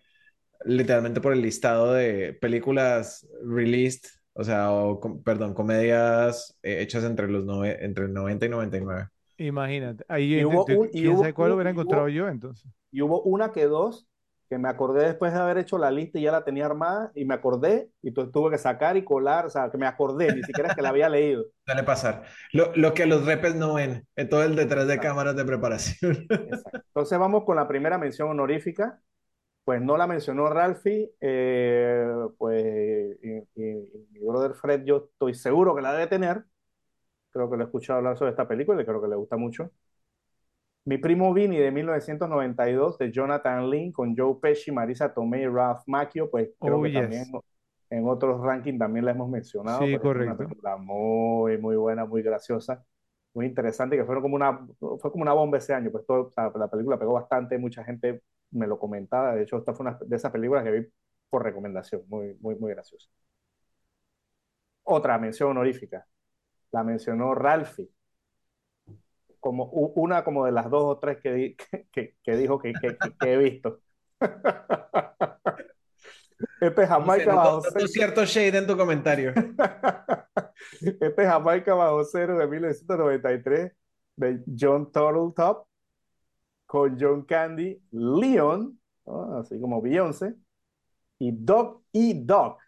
[SPEAKER 2] literalmente por el listado de películas released, o sea, o, com- perdón, comedias eh, hechas entre los nove- entre el 90 y 99.
[SPEAKER 3] Imagínate. Ahí,
[SPEAKER 1] Y hubo un- y
[SPEAKER 3] ¿quién
[SPEAKER 1] hubo
[SPEAKER 3] sabe cuál hubiera
[SPEAKER 1] hubo-
[SPEAKER 3] encontrado yo entonces?
[SPEAKER 1] Y hubo una que dos, que me acordé después de haber hecho la lista y ya la tenía armada, y me acordé, y tuve que sacar y colar, o sea, que me acordé, ni siquiera es que la había leído.
[SPEAKER 2] Suele pasar. Lo, lo que los repes no ven, en todo el detrás de
[SPEAKER 1] Exacto.
[SPEAKER 2] cámaras de preparación.
[SPEAKER 1] Exacto. Entonces vamos con la primera mención honorífica. Pues no la mencionó Ralphie, eh, pues y, y- y mi brother Fred, yo estoy seguro que la debe tener. Creo que lo he escuchado hablar sobre esta película y creo que le gusta mucho. Mi primo Vinny de 1992 de Jonathan Lynn con Joe Pesci, Marisa Tomei Ralph Macchio, pues creo
[SPEAKER 3] Oh,
[SPEAKER 1] que
[SPEAKER 3] yes.
[SPEAKER 1] también en otros rankings también la hemos mencionado.
[SPEAKER 3] Sí,
[SPEAKER 1] pero es una
[SPEAKER 3] correcto.
[SPEAKER 1] película muy, muy buena, muy graciosa, muy interesante, que fue como una, fue como una bomba ese año, pues todo, sea, la película pegó bastante, mucha gente me lo comentaba, de hecho esta fue una de esas películas que vi por recomendación, muy, muy, muy graciosa. Otra mención honorífica, la mencionó Ralphie como una como de las dos o tres que, di- que, que dijo que, que, que he visto. Este es Jamaica bajo cero.
[SPEAKER 2] cierto shade en tu comentario.
[SPEAKER 1] Este es Jamaica bajo cero de 1993 de John Turtletop con John Candy, Leon, ¿no? así como Beyoncé, y Doc y Doc.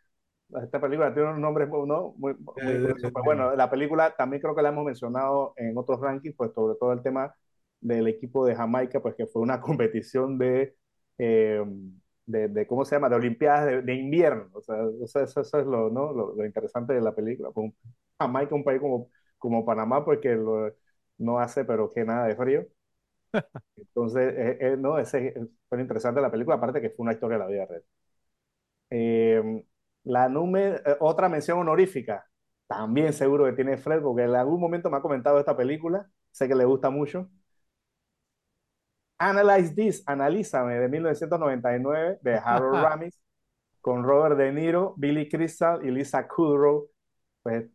[SPEAKER 1] Esta película tiene unos nombres muy, ¿no? muy, muy
[SPEAKER 2] Eh.
[SPEAKER 1] Pues bueno, la película también creo que la hemos mencionado en otros rankings, pues sobre todo el tema del equipo de Jamaica, pues que fue una competición de, eh, de, de, ¿cómo se llama? De Olimpiadas de, de invierno. O sea, eso, eso, es lo, ¿no? lo, lo, interesante de la película. Con Jamaica, un país como, como Panamá, porque lo, no hace, pero que nada de frío. Entonces, eh, eh, no, ese fue interesante la película, aparte que fue una historia de la vida real. Eh, la número, eh, otra mención honorífica, también seguro que tiene Fred, porque en algún momento me ha comentado esta película, sé que le gusta mucho. Analyze This, Analízame, de 1999, de Harold Ramis, con Robert De Niro, Billy Crystal y Lisa Kudrow. Pues,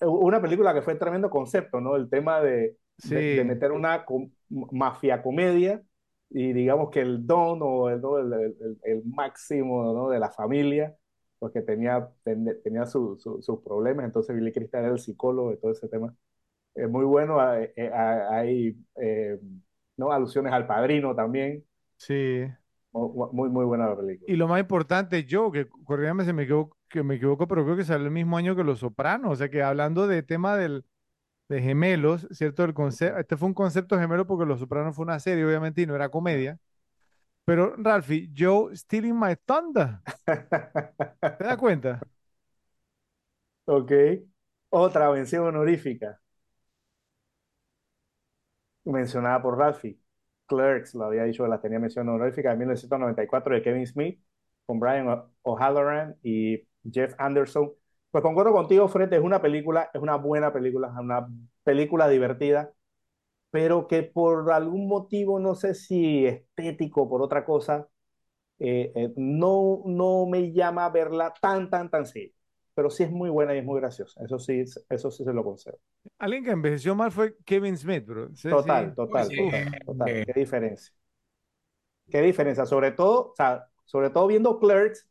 [SPEAKER 1] una película que fue tremendo concepto, ¿no? El tema de,
[SPEAKER 3] Sí.
[SPEAKER 1] de, de meter una mafia comedia y digamos que el don o el, el, el, el máximo ¿no? de la familia, porque tenía, ten, tenía sus su, su problemas, entonces Billy Crystal era el psicólogo de todo ese tema. Es muy bueno, hay, hay eh, ¿no? alusiones al padrino también.
[SPEAKER 3] Sí.
[SPEAKER 1] Muy, muy buena la película.
[SPEAKER 3] Y lo más importante, yo, que corrígame si me equivoco, que me equivoco, pero creo que salió el mismo año que Los Sopranos, o sea que hablando de tema del, de gemelos, ¿cierto? El concepto, este fue un concepto gemelo porque Los Sopranos fue una serie, obviamente, y no era comedia. Pero, Ralphie, Joe Stealing My Thunder. ¿Te das cuenta?
[SPEAKER 1] Ok. Otra mención honorífica. Mencionada por Ralphie. Clerks, lo había dicho, la tenía mención honorífica de 1994 de Kevin Smith, con Brian O'Halloran y Jeff Anderson. Pues concuerdo contigo, Fred, es una película, es una buena película, es una película divertida, pero que por algún motivo, no sé si estético o por otra cosa, eh, eh, no, no me llama a verla tan, tan, tan sí. Pero sí es muy buena y es muy graciosa. Eso sí, eso sí se lo concedo.
[SPEAKER 3] Alguien que envejeció mal fue Kevin Smith, bro. Sí,
[SPEAKER 1] total,
[SPEAKER 3] sí.
[SPEAKER 1] total,
[SPEAKER 2] Sí.
[SPEAKER 1] total, total. Qué diferencia. Qué diferencia. Sobre todo, o sea, sobre todo viendo Clerks,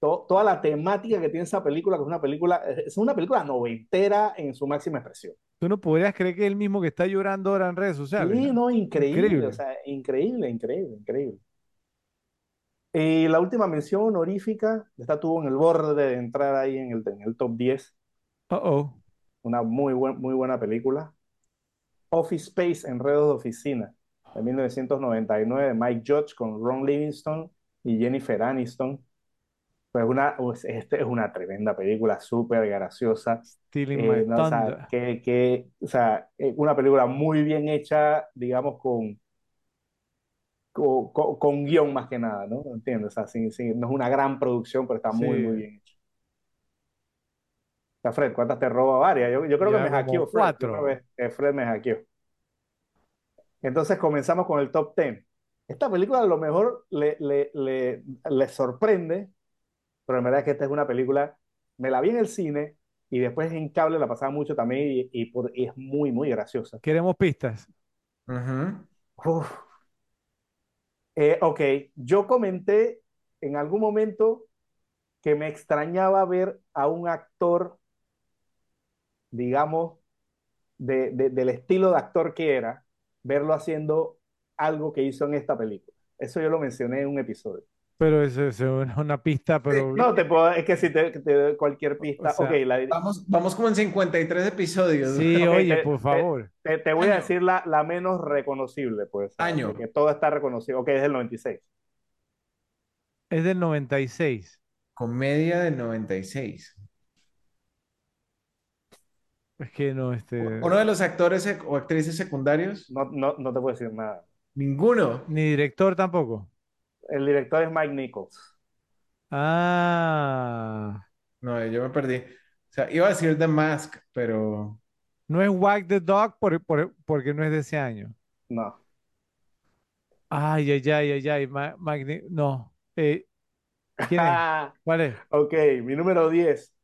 [SPEAKER 1] to, toda la temática que tiene esa película, que es una película, es una película noventera en su máxima expresión.
[SPEAKER 3] Tú no podrías creer que es el mismo que está llorando ahora en redes sociales.
[SPEAKER 1] Sí,
[SPEAKER 3] ¿no?
[SPEAKER 1] increíble,
[SPEAKER 3] Increíble.
[SPEAKER 1] o sea, increíble, increíble, increíble. Y la última mención honorífica, esta tuvo en el borde de entrar ahí en el, en el top 10,
[SPEAKER 3] Uh oh.
[SPEAKER 1] una muy, buen, muy buena película. Office Space, Enredos de Oficina, de 1999, de Mike Judge con Ron Livingston y Jennifer Aniston. Pues una, pues, este es una tremenda película, súper graciosa. Eh,
[SPEAKER 3] My
[SPEAKER 1] no, o sea,
[SPEAKER 3] Thunder.
[SPEAKER 1] que, que, o sea, eh, una película muy bien hecha, digamos, con, con, con- guion más que nada, ¿no? ¿Entiendes? O sea, sí, no es una gran producción, pero está muy,
[SPEAKER 3] Sí.
[SPEAKER 1] muy bien hecha. sea, Fred, ¿cuántas te roba varias? Yo, yo creo que
[SPEAKER 3] Ya
[SPEAKER 1] me
[SPEAKER 3] como
[SPEAKER 1] hackeó Fred. Yo
[SPEAKER 3] cuatro.
[SPEAKER 1] que que Fred me hackeó. Entonces comenzamos con el top 10. Esta película a lo mejor le, le, le, le sorprende, pero en verdad es que esta es una película, me la vi en el cine y después en cable la pasaba mucho también y, y por, y es muy, muy graciosa.
[SPEAKER 3] Queremos pistas.
[SPEAKER 1] Uf. Eh, ok, yo comenté en algún momento que me extrañaba ver a un actor, digamos, de, de- del estilo de actor que era, verlo haciendo algo que hizo en esta película. Eso yo lo mencioné en un episodio.
[SPEAKER 3] Pero eso es una, pista, pero
[SPEAKER 1] No, te puedo, es que si te, te doy cualquier pista,
[SPEAKER 3] O sea,
[SPEAKER 1] ok, la, dir-
[SPEAKER 2] Vamos, vamos como en 53 episodios.
[SPEAKER 3] sí, oye,
[SPEAKER 1] te-
[SPEAKER 3] por favor.
[SPEAKER 1] te, te voy a decir la, la menos reconocible, pues,
[SPEAKER 2] Año.
[SPEAKER 1] porque todo está reconocido. Ok, es del 96.
[SPEAKER 3] Es del 96.
[SPEAKER 2] Comedia del 96.
[SPEAKER 3] Es que no, este.
[SPEAKER 2] Uno de los actores o actrices secundarios,
[SPEAKER 1] No, no, no te puedo decir nada.
[SPEAKER 2] ninguno.
[SPEAKER 3] Ni director tampoco.
[SPEAKER 1] El director es Mike Nichols.
[SPEAKER 3] Ah.
[SPEAKER 2] No, yo me perdí. O sea, iba a decir The Mask, pero
[SPEAKER 3] No es Wag the Dog por, por- porque no es de ese año.
[SPEAKER 1] No.
[SPEAKER 3] Ay, ay, ay, ay, ay. Ma- Magni- no. Eh, ¿quién es? ¿Cuál es?
[SPEAKER 1] Ok, mi número 10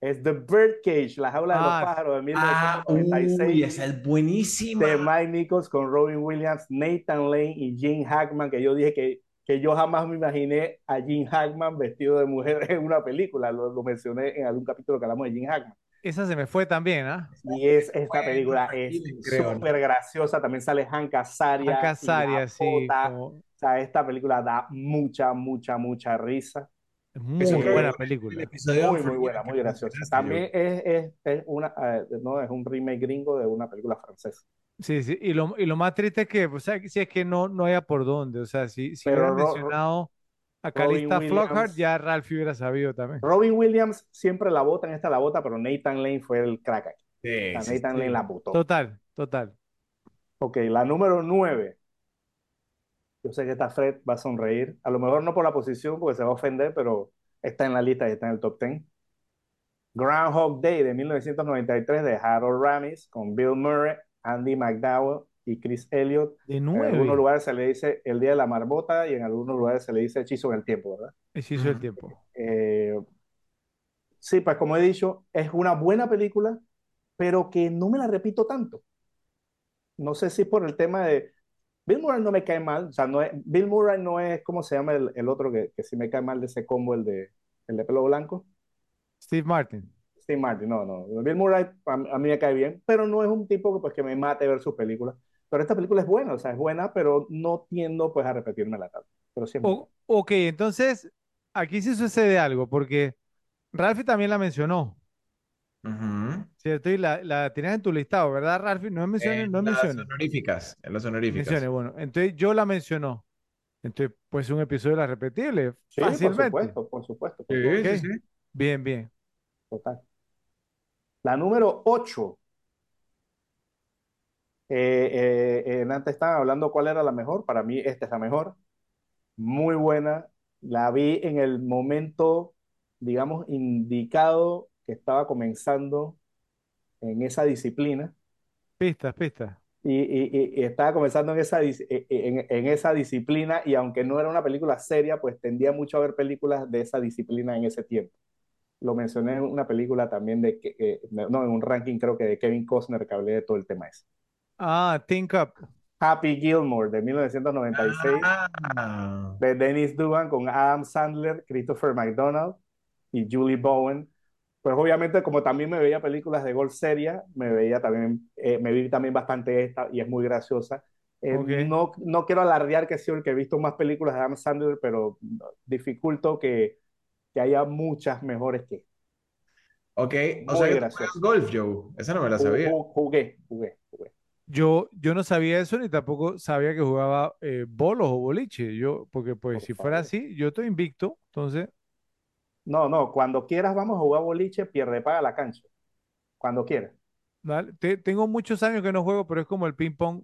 [SPEAKER 1] es The Birdcage, La Jaula de los
[SPEAKER 3] Ah,
[SPEAKER 1] Pájaros de
[SPEAKER 2] Ah, uy,
[SPEAKER 1] 1996
[SPEAKER 2] esa es buenísima.
[SPEAKER 1] de Mike Nichols con Robin Williams, Nathan Lane y Gene Hackman, que yo dije que, que yo jamás me imaginé a Gene Hackman vestido de mujer en una película. Lo, lo mencioné en algún capítulo que hablamos de Gene Hackman.
[SPEAKER 3] Esa se me fue también, ¿ah?
[SPEAKER 1] Y es, esta
[SPEAKER 2] Bueno,
[SPEAKER 1] película es súper graciosa. También sale Hank Azaria.
[SPEAKER 3] Hank Azaria, sí. Como-
[SPEAKER 1] O sea, esta película da mucha, mucha, mucha risa.
[SPEAKER 3] es muy
[SPEAKER 1] fue
[SPEAKER 3] buena
[SPEAKER 2] El
[SPEAKER 3] película.
[SPEAKER 1] Muy, muy buena, muy graciosa. También es, es, es una, eh, no, es un remake gringo de una película francesa.
[SPEAKER 3] Sí, sí. Y lo, y lo más triste es que, o sea, si es que no, no haya por dónde. O sea, si, si hubieran mencionado a
[SPEAKER 1] Robin
[SPEAKER 3] Calista Flockhart,
[SPEAKER 1] Williams-
[SPEAKER 3] ya Ralphie hubiera sabido también.
[SPEAKER 1] Robin Williams siempre la bota en esta la bota, pero Nathan Lane fue el crack aquí.
[SPEAKER 2] Sí,
[SPEAKER 1] O sea,
[SPEAKER 2] sí,
[SPEAKER 1] Nathan
[SPEAKER 3] sí.
[SPEAKER 1] Lane la botó.
[SPEAKER 3] Total, total.
[SPEAKER 1] Ok, la número 9. Yo sé que esta Fred va a sonreír. A lo mejor no por la posición, porque se va a ofender, pero está en la lista y está en el top 10. Groundhog Day de 1993 de Harold Ramis con Bill Murray, Andy McDowell y Chris Elliott.
[SPEAKER 3] De
[SPEAKER 1] En algunos lugares se le dice El Día de la Marmota y en algunos lugares se le dice Hechizo en el Tiempo, ¿verdad?
[SPEAKER 3] Hechizo del tiempo.
[SPEAKER 1] Eh, sí, pues como he dicho, es una buena película, pero que no me la repito tanto. No sé si por el tema de... Bill Murray no me cae mal, o sea, no es, Bill Murray no es, ¿cómo se llama el, el otro que, que sí me cae mal de ese combo, el de, el de pelo blanco?
[SPEAKER 3] Steve Martin.
[SPEAKER 1] Steve Martin, no, no. Bill Murray a, a mí me cae bien, pero no es un tipo que, pues, que me mate ver sus películas. Pero esta película es buena, o sea, es buena, pero no tiendo pues a repetírmela tanto. Pero siempre.
[SPEAKER 3] O- ok, entonces aquí sí sucede algo, porque Ralphie también la mencionó,
[SPEAKER 2] Ujú.
[SPEAKER 3] ¿cierto? Y la, la tenías en tu listado, ¿verdad, Ralphie? No menciones,
[SPEAKER 2] En
[SPEAKER 3] no
[SPEAKER 2] las
[SPEAKER 3] menciones.
[SPEAKER 2] honoríficas, en las honoríficas.
[SPEAKER 3] Menciones, bueno. Entonces yo la mencionó. Entonces, pues un episodio de la repetible,
[SPEAKER 1] Sí, por
[SPEAKER 3] fácilmente.
[SPEAKER 1] supuesto, por supuesto. por
[SPEAKER 2] Sí,
[SPEAKER 1] supuesto.
[SPEAKER 2] sí, sí.
[SPEAKER 3] Bien, bien.
[SPEAKER 1] Total. La número 8. Eh, eh, eh, antes estaban hablando cuál era la mejor. Para mí, esta es la mejor. Muy buena. La vi en el momento, digamos, indicado que estaba comenzando en esa disciplina.
[SPEAKER 3] Pistas, pistas.
[SPEAKER 1] Y, y- estaba comenzando en esa, eh, en, en esa disciplina. Y aunque no era una película seria, pues tendía mucho a ver películas de esa disciplina en ese tiempo. Lo mencioné en una película también de, que- eh, no, en un ranking creo que de Kevin Costner que hablé de todo el tema ese.
[SPEAKER 3] Ah, Think Up.
[SPEAKER 1] Happy Gilmore de 1996
[SPEAKER 2] Ah,
[SPEAKER 1] de Dennis Dugan con Adam Sandler, Christopher McDonald y Julie Bowen. Pues obviamente como también me veía películas de gol seria, me veía también, eh, me vi también bastante esta y es muy graciosa. Eh,
[SPEAKER 3] Ok.
[SPEAKER 1] no, no quiero alardear que soy el que he visto más películas de Adam Sandler, pero dificulto que, que haya muchas mejores que esta.
[SPEAKER 2] ok. O
[SPEAKER 1] Muy
[SPEAKER 2] sea que tú
[SPEAKER 1] gracioso.
[SPEAKER 2] juegas golf, Joe. Esa no me la sabía.
[SPEAKER 1] Ju- Jugué, jugué, jugué.
[SPEAKER 3] Yo, yo no sabía eso ni tampoco sabía que jugaba eh, bolos o boliche. Yo, porque pues
[SPEAKER 1] Por
[SPEAKER 3] si fuera
[SPEAKER 1] favor.
[SPEAKER 3] así, yo estoy invicto. Entonces,
[SPEAKER 1] No, no, cuando quieras vamos a jugar boliche, pierde, paga la cancha. Cuando quieras.
[SPEAKER 3] dale. Te- tengo muchos años que no juego, pero es como el ping pong.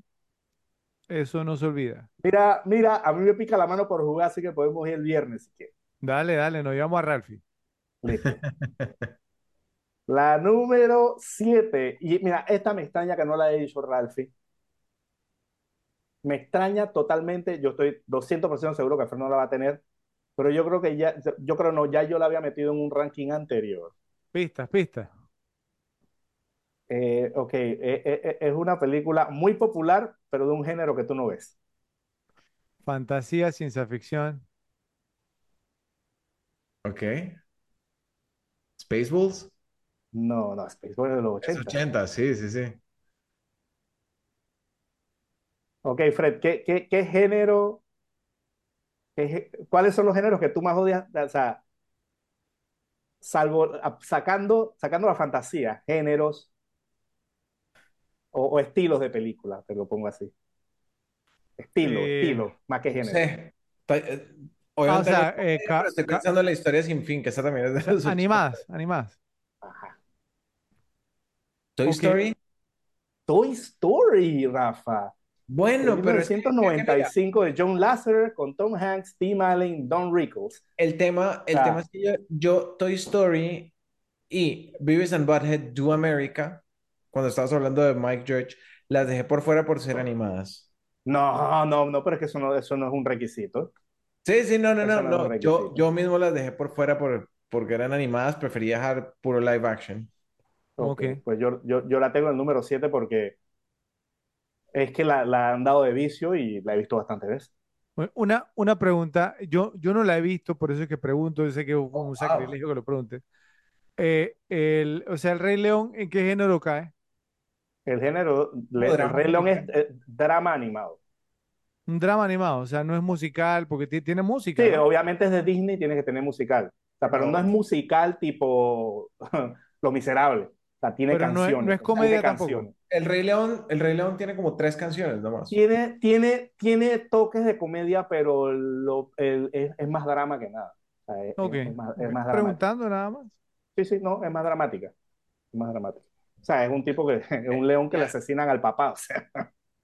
[SPEAKER 3] Eso no se olvida.
[SPEAKER 1] Mira, mira, a mí me pica la mano por jugar, así que podemos ir el viernes si quieres.
[SPEAKER 3] Dale, dale, nos llevamos a Ralphie.
[SPEAKER 1] Listo. La número 7. Y mira, esta me extraña que no la haya dicho Ralphie. Me extraña totalmente. Yo estoy 200% seguro que Fernando la va a tener. Pero yo creo que ya, yo creo no, ya yo la había metido en un ranking anterior.
[SPEAKER 3] Pistas, pistas.
[SPEAKER 1] Eh, ok, eh, eh, eh, es una película muy popular, pero de un género que tú no ves.
[SPEAKER 3] Fantasía, ciencia ficción.
[SPEAKER 2] Ok. Spaceballs.
[SPEAKER 1] No, no, Spaceballs es de los
[SPEAKER 2] Es
[SPEAKER 1] 80.
[SPEAKER 2] 80, sí, sí, sí.
[SPEAKER 1] Ok, Fred, ¿qué, qué, qué género, qué gé- cuáles son los géneros que tú más odias? O sea, salvo, a- sacando, sacando la fantasía, géneros o, o estilos de película, te lo pongo así. Estilo,
[SPEAKER 3] Eh,
[SPEAKER 1] estilo, más que
[SPEAKER 2] No
[SPEAKER 1] género.
[SPEAKER 2] sé. Ta- eh,
[SPEAKER 3] ah, o
[SPEAKER 2] Obviamente no es
[SPEAKER 3] sea, eh,
[SPEAKER 2] pero estoy pensando en la historia sin fin, que esa también es de los 80.
[SPEAKER 3] animadas, animadas.
[SPEAKER 1] Ajá.
[SPEAKER 2] Toy. Story.
[SPEAKER 1] Toy Story, Rafa.
[SPEAKER 2] Bueno, pero es que, es que
[SPEAKER 1] 1995 de John Lasseter con Tom Hanks, Tim Allen, Don Rickles.
[SPEAKER 2] el tema, el
[SPEAKER 1] Ah.
[SPEAKER 2] tema es que yo, yo, Toy Story y Beavis and Butthead Do America, cuando estabas hablando de Mike Judge, las dejé por fuera por ser animadas.
[SPEAKER 1] No, no, no, pero es que eso no, eso no es un requisito.
[SPEAKER 2] Sí, sí, no, no, no,
[SPEAKER 1] no.
[SPEAKER 2] Yo, yo mismo las dejé por fuera por, porque eran animadas, prefería dejar puro live action.
[SPEAKER 1] Ok,
[SPEAKER 3] Ok.
[SPEAKER 1] Pues yo, yo, yo la tengo en el número 7 porque es que la, la han dado de vicio y la he visto bastantes veces.
[SPEAKER 3] Bueno, Una, una pregunta, yo, yo no la he visto, por eso es que pregunto, yo sé que es un
[SPEAKER 2] Oh, wow.
[SPEAKER 3] sacrilegio que lo pregunte. Eh, el, o sea, el Rey León, ¿en qué género cae?
[SPEAKER 1] El género, le- el Rey León es eh, drama animado.
[SPEAKER 3] Un drama animado, o sea, no es musical, porque ti- tiene música,
[SPEAKER 1] Sí,
[SPEAKER 3] ¿no?
[SPEAKER 1] obviamente es de Disney, tiene que tener musical. O sea, pero no es
[SPEAKER 2] Pero,
[SPEAKER 1] musical tipo Lo Miserable. O sea, tiene
[SPEAKER 3] Pero no es, no
[SPEAKER 1] canciones,
[SPEAKER 3] es
[SPEAKER 1] tiene
[SPEAKER 3] comedia tampoco.
[SPEAKER 1] canciones.
[SPEAKER 2] el Rey León, el Rey León tiene como tres canciones nomás.
[SPEAKER 1] Tiene, tiene, tiene toques de comedia, pero lo, el- es, es más drama que nada. O sea, es,
[SPEAKER 3] Ok,
[SPEAKER 1] es- es más, es más.
[SPEAKER 3] Preguntando nada más.
[SPEAKER 1] Sí, sí, no, es más dramática. Es más dramática. O sea, es un tipo que, es un león que le asesinan al papá. O sea,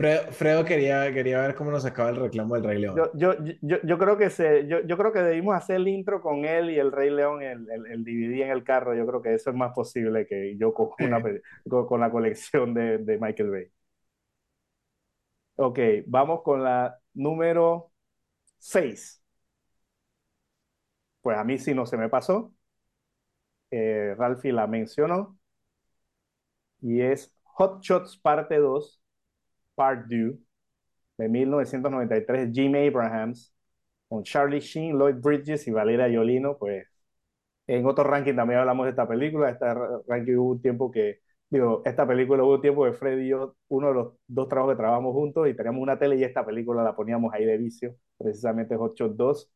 [SPEAKER 2] Fredo, Fredo quería, quería ver cómo nos acaba el reclamo del Rey León.
[SPEAKER 1] yo, yo, yo, yo creo que se, yo, yo creo que debimos hacer el intro con él y el Rey León, el, el, el DVD en el carro. Yo creo que eso es más posible que yo con, una, con la colección de, de Michael Bay. Ok, vamos con la número 6. Pues a mí sí no se me pasó. Eh, Ralphie la mencionó. Y es Hot Shots parte 2, Part 2, de 1993, Jim Abrahams, con Charlie Sheen, Lloyd Bridges y Valeria Yolino. Pues en otro ranking también hablamos de esta película. Esta ra- ranking hubo un tiempo que, digo, esta película hubo un tiempo que Fred y yo, uno de los dos trabajos que trabajamos juntos y teníamos una tele y esta película la poníamos ahí de vicio, precisamente Hot Shot 2.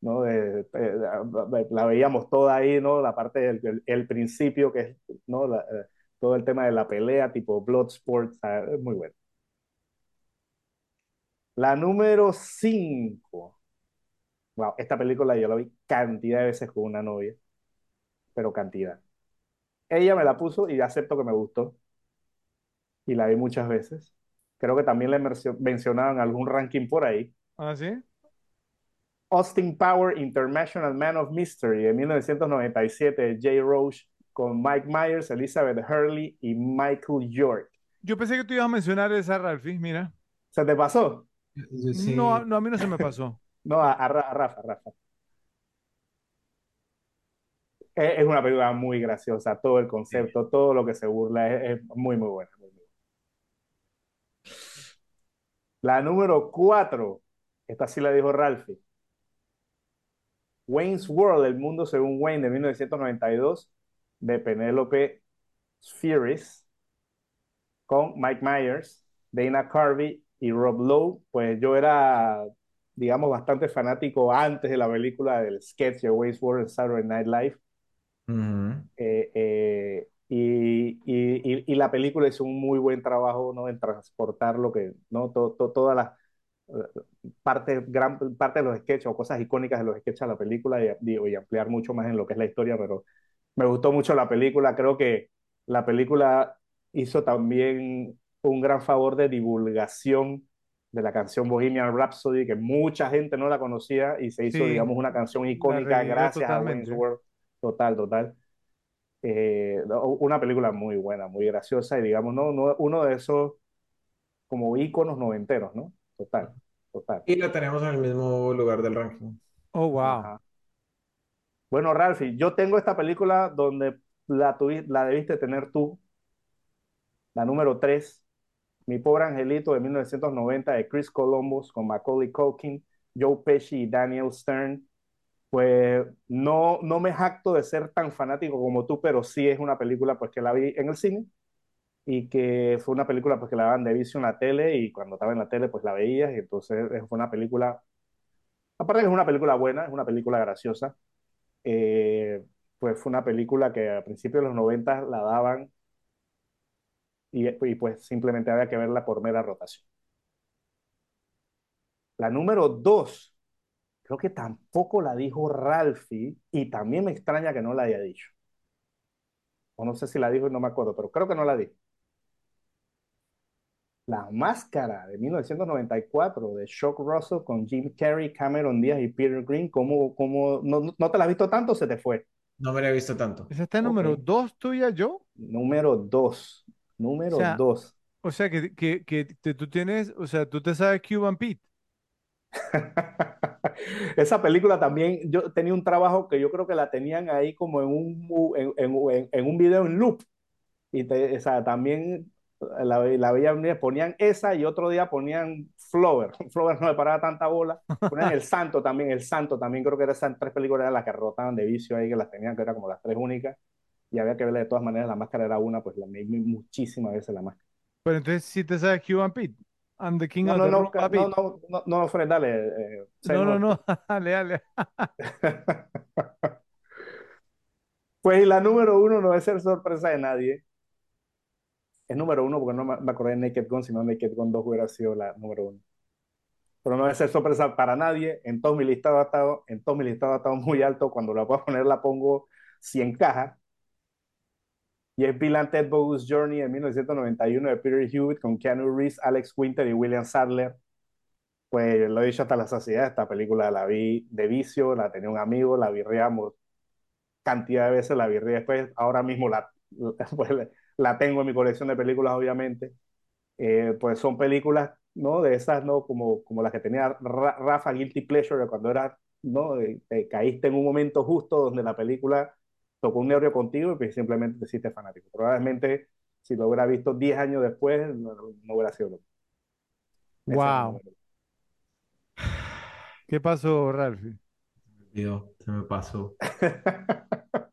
[SPEAKER 1] ¿no? De- de- la veíamos toda ahí, ¿no? La parte del el, el principio, que es, ¿no? La- eh, todo el tema de la pelea, tipo Bloodsport, muy bueno. La número 5. Wow, esta película yo la vi cantidad de veces con una novia, pero cantidad. Ella me la puso y acepto que me gustó. Y la vi muchas veces. Creo que también la mencionaban en algún ranking por ahí.
[SPEAKER 3] ¿Ah, sí?
[SPEAKER 1] Austin Power International Man of Mystery de 1997 de Jay Roach con Mike Myers, Elizabeth Hurley y Michael York.
[SPEAKER 3] Yo pensé que tú ibas a mencionar esa, Ralphie, mira.
[SPEAKER 1] ¿Se te pasó?
[SPEAKER 2] Sí.
[SPEAKER 3] No, no, a mí no se me pasó.
[SPEAKER 1] No, a, a Ra- a Rafa, Rafa. Es, es una película muy graciosa, todo el concepto, todo lo que se burla, es, es muy, muy buena. muy, muy buena. La número 4, esta sí la dijo Ralphie. Wayne's World, El Mundo Según Wayne, de 1992, de Penélope Spheris, con Mike Myers, Dana Carvey y Rob Lowe. Pues yo era, digamos, bastante fanático antes de la película del sketch de Wayne's World Saturday Night Live. Eh, eh, y, y, y, y la película hizo un muy buen trabajo, ¿no? en transportar lo que, ¿no? To- to- todas las eh, parte, gran parte de los sketches o cosas icónicas de los sketches a la película y ampliar mucho más en lo que es la historia, pero me gustó mucho la película. Creo que la película hizo también un gran favor de divulgación de la canción Bohemian Rhapsody, que mucha gente no la conocía y se hizo,
[SPEAKER 3] Sí,
[SPEAKER 1] digamos, una canción icónica gracias a
[SPEAKER 3] totalmente.
[SPEAKER 1] World. Total, total. Eh, una película muy buena, muy graciosa y digamos, no, no, uno de esos como íconos noventeros, ¿no? Total, total.
[SPEAKER 2] Y la tenemos en el mismo lugar del ranking.
[SPEAKER 3] Oh, wow.
[SPEAKER 1] Ajá. Bueno, Ralphie, yo tengo esta película donde la, tuvi- la debiste tener tú, la número 3, Mi pobre angelito de 1990 de Chris Columbus con Macaulay Culkin, Joe Pesci y Daniel Stern. Pues no, no me jacto de ser tan fanático como tú, pero sí es una película pues que la vi en el cine y que fue una película pues que la daban de vicio en la tele y cuando estaba en la tele pues la veías y entonces fue una película, aparte que es una película buena, es una película graciosa, eh, pues fue una película que a principios de los 90 la daban y, y pues simplemente había que verla por mera rotación. La número 2 creo que tampoco la dijo Ralphie y también me extraña que no la haya dicho. O no sé si la dijo y no me acuerdo, pero creo que no la dijo. La Máscara de 1994 de Shock Russell con Jim Carrey, Cameron Díaz y Peter Green. ¿Cómo, cómo, no, no te la has visto tanto o se te fue?
[SPEAKER 2] No me la he visto tanto.
[SPEAKER 3] ¿Esa está en
[SPEAKER 1] Ok.
[SPEAKER 3] número dos tuya, yo?
[SPEAKER 1] Número 2.
[SPEAKER 3] O
[SPEAKER 1] Número
[SPEAKER 3] sea,
[SPEAKER 1] 2.
[SPEAKER 3] o sea que, que, que te- tú tienes, o sea, tú te sabes Cuban Pete.
[SPEAKER 1] Esa película también, yo tenía un trabajo que yo creo que la tenían ahí como en un, en, en- en un video en loop. Y te- o sea, también la, la veía, ponían esa y otro día ponían Flower. Flower no me paraba tanta bola. Ponían El Santo también, El Santo también creo que eran esas tres películas eran las que rotaban de vicio ahí, que las tenían, que eran como las tres únicas. Y había que verla de todas maneras, la máscara era una, pues la vi muchísimas veces la máscara.
[SPEAKER 3] Pero entonces sí te sabes Cuban Pete. I'm the king
[SPEAKER 1] No,
[SPEAKER 3] of
[SPEAKER 1] no,
[SPEAKER 3] the
[SPEAKER 1] no,
[SPEAKER 3] rumba
[SPEAKER 1] no, no, no, no, no, Fred, dale. eh,
[SPEAKER 3] No, no, no. Dale, dale.
[SPEAKER 1] Pues la número uno no debe ser sorpresa de nadie. Es número uno porque no me me acordé de Naked Gun, sino Naked Gun 2 hubiera sido la número uno. Pero no debe ser sorpresa para nadie. En todo mi listado ha estado, en todo mi listado ha estado muy alto. Cuando la puedo poner la pongo si encaja. Y es Bill and Ted Bogus Journey de 1991 de Peter Hewitt con Keanu Reeves, Alex Winter y William Sadler. Pues lo he dicho hasta la saciedad, esta película la vi de vicio, la tenía un amigo, la virreamos cantidad de veces, la vi después, ahora mismo la, pues, la tengo en mi colección de películas, obviamente. Eh, pues son películas, ¿no? De esas, ¿no? Como, como las que tenía Ra- Rafa Guilty Pleasure, cuando era, ¿no? Eh, eh, caíste en un momento justo donde la película tocó un nervio contigo y pues simplemente te hiciste fanático. Probablemente si lo hubiera visto 10 años después, no, no hubiera sido lo mismo.
[SPEAKER 3] Wow. ¿Qué pasó?
[SPEAKER 2] Dios, se me pasó.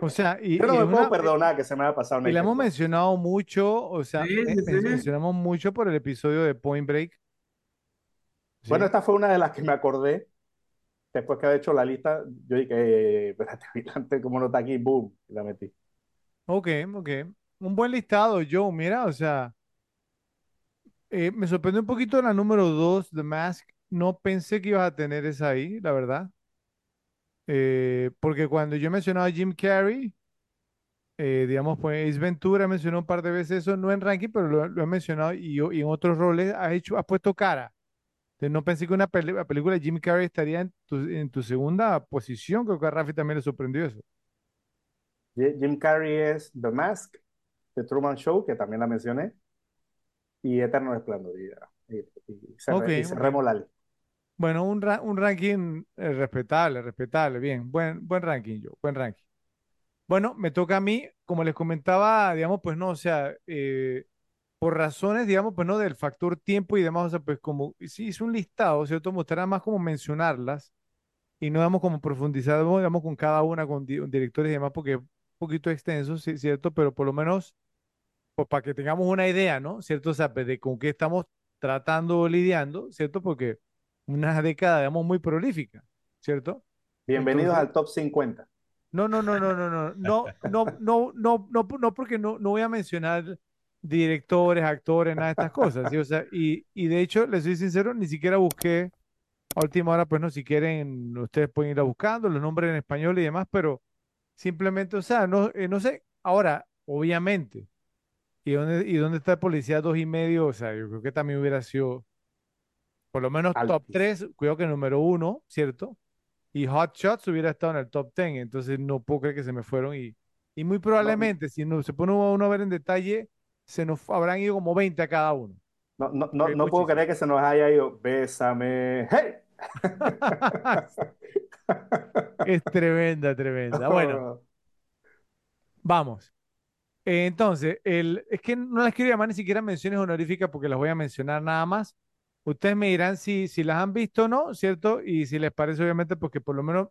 [SPEAKER 3] O sea, y,
[SPEAKER 1] Yo no
[SPEAKER 3] y
[SPEAKER 1] me puedo perdonar que se me haya pasado
[SPEAKER 3] y la hemos mencionado mucho, o sea,
[SPEAKER 2] Sí,
[SPEAKER 3] me-
[SPEAKER 2] sí, sí.
[SPEAKER 3] mencionamos mucho por el episodio de Point Break. ¿sí?
[SPEAKER 1] Bueno, esta fue una de las que me acordé después que había hecho la lista. Yo dije, eh, espérate, ¿cómo no está aquí? Boom, la metí.
[SPEAKER 3] Ok, ok. Un buen listado, Joe, mira, o sea, eh, me sorprendió un poquito la número 2, The Mask. No pensé que ibas a tener esa ahí, la verdad. Eh, porque cuando yo mencionaba a Jim Carrey, eh, digamos, pues Ace Ventura mencionó un par de veces eso, no en ranking, pero lo, lo he mencionado y, y en otros roles has hecho, has puesto cara. Entonces no pensé que una película de Jim Carrey estaría en tu, en tu segunda posición. Creo que a Rafi también le sorprendió eso.
[SPEAKER 1] Jim Carrey es The Mask, The Truman Show, que también la mencioné, y Eterno Resplandor. Y, y.
[SPEAKER 3] Bueno, un, ra- un ranking eh, respetable, respetable, bien, buen, buen ranking yo, buen ranking. Bueno, me toca a mí, como les comentaba, digamos, pues no, o sea, eh, por razones, digamos, pues no, del factor tiempo y demás, o sea, pues como, sí hice un listado, ¿cierto? Gustaría más como mencionarlas y no damos como profundizar, digamos, con cada una, con di- directores y demás, porque es un poquito extenso, ¿cierto? Pero por lo menos, pues para que tengamos una idea, ¿no? ¿Cierto? O sea, pues, de con qué estamos tratando o lidiando, ¿cierto? Porque una década, digamos, muy prolífica, ¿cierto?
[SPEAKER 1] Bienvenidos
[SPEAKER 3] Entonces-
[SPEAKER 1] al Top 50.
[SPEAKER 3] No, no, no, no, no, no, no, no, no, no, no, no, porque no, no voy a mencionar directores, actores, nada de estas cosas, ¿sí? O sea, y, y de hecho, les soy sincero, ni siquiera busqué a última hora, pues no, si quieren, ustedes pueden ir a buscando los nombres en español y demás, pero simplemente, o sea, no, eh, no sé, ahora, obviamente, ¿y dónde, y dónde está el policía dos y medio? O sea, yo creo que también hubiera sido, por lo menos top
[SPEAKER 1] Altísimo.
[SPEAKER 3] tres, cuidado que número uno, ¿cierto? Y Hot Shots hubiera estado en el top 10, entonces no puedo creer que se me fueron y, Y muy
[SPEAKER 1] No,
[SPEAKER 3] probablemente, si no, se pone uno a ver en detalle, se nos habrán ido como 20 a cada uno.
[SPEAKER 1] no, no, no, no puedo creer que se nos haya ido. Bésame. ¡Hey!
[SPEAKER 3] Es tremenda, tremenda. Bueno, vamos. Eh, Entonces, el, es que no las quiero llamar ni siquiera menciones honoríficas porque las voy a mencionar nada más. Ustedes me dirán si, si las han visto o no, ¿cierto? Y si les parece, obviamente, porque por lo menos,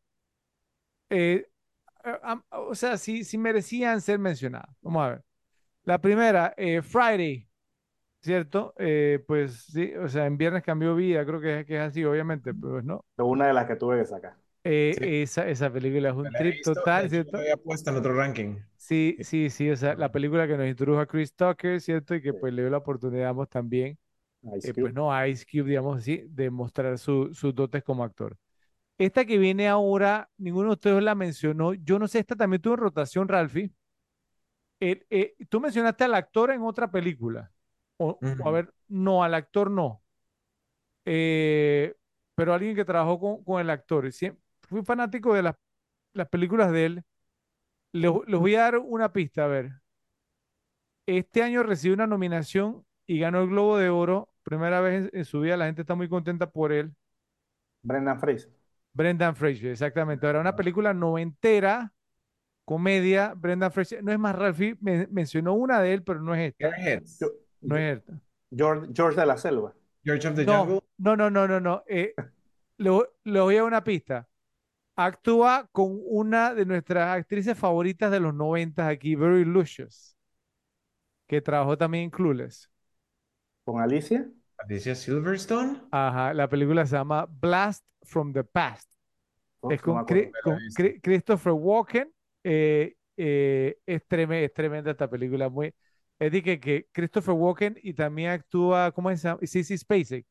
[SPEAKER 3] eh, eh, o sea, si, si merecían ser mencionadas. Vamos a ver. La primera, eh, Friday, ¿cierto? Eh, pues sí, o sea, en Viernes cambió vida, creo que, es- que es así, obviamente, pues no.
[SPEAKER 1] Una de las que tuve que sacar.
[SPEAKER 3] Eh,
[SPEAKER 2] Sí,
[SPEAKER 3] esa, esa película es un trip
[SPEAKER 2] visto.
[SPEAKER 3] Total, ¿cierto?
[SPEAKER 2] había puesto en otro ranking.
[SPEAKER 3] Sí, sí, sí, o sea, la película que nos introdujo a Chris Tucker, ¿cierto? Y que
[SPEAKER 1] Sí.
[SPEAKER 3] pues le dio la oportunidad, digamos, también,
[SPEAKER 1] Ice
[SPEAKER 3] eh, pues
[SPEAKER 1] Cube.
[SPEAKER 3] no, a Ice Cube, digamos así, de mostrar su- sus dotes como actor. Esta que viene ahora, ninguno de ustedes la mencionó, yo no sé, esta también tuvo en rotación, Ralphie. El- eh, tú mencionaste al actor en otra película, o, a ver, no, al actor no, Eh, pero alguien que trabajó con, con el actor. Fui fanático de las, las películas de él. Les, les voy a dar una pista, a ver. Este año recibió una nominación y ganó el Globo de Oro. Primera vez en, en su vida, la gente está muy contenta por él.
[SPEAKER 1] Brendan Fraser.
[SPEAKER 3] Brendan Fraser, exactamente. Ahora, una película noventera, comedia, Brendan Fraser. No es más, Ralphie me- mencionó una de él, pero no es esta.
[SPEAKER 1] Yo-
[SPEAKER 3] No es esta.
[SPEAKER 1] George, George de la Selva.
[SPEAKER 2] George of the
[SPEAKER 3] No,
[SPEAKER 2] Jungle.
[SPEAKER 3] no, no, no, no, no. Eh, le, voy- le voy a dar una pista. Actúa con una de nuestras actrices favoritas de los noventas aquí, Very Lucious, que trabajó también en Clueless.
[SPEAKER 1] Con Alicia.
[SPEAKER 2] Alicia Silverstone.
[SPEAKER 3] Ajá, la película se llama Blast from the Past.
[SPEAKER 1] Uf,
[SPEAKER 3] Es con, Christopher Walken. Eh, eh, es, treme- es tremenda esta película. Muy, es de que, Christopher Walken y también actúa, ¿cómo se llama? Sissy Spacek.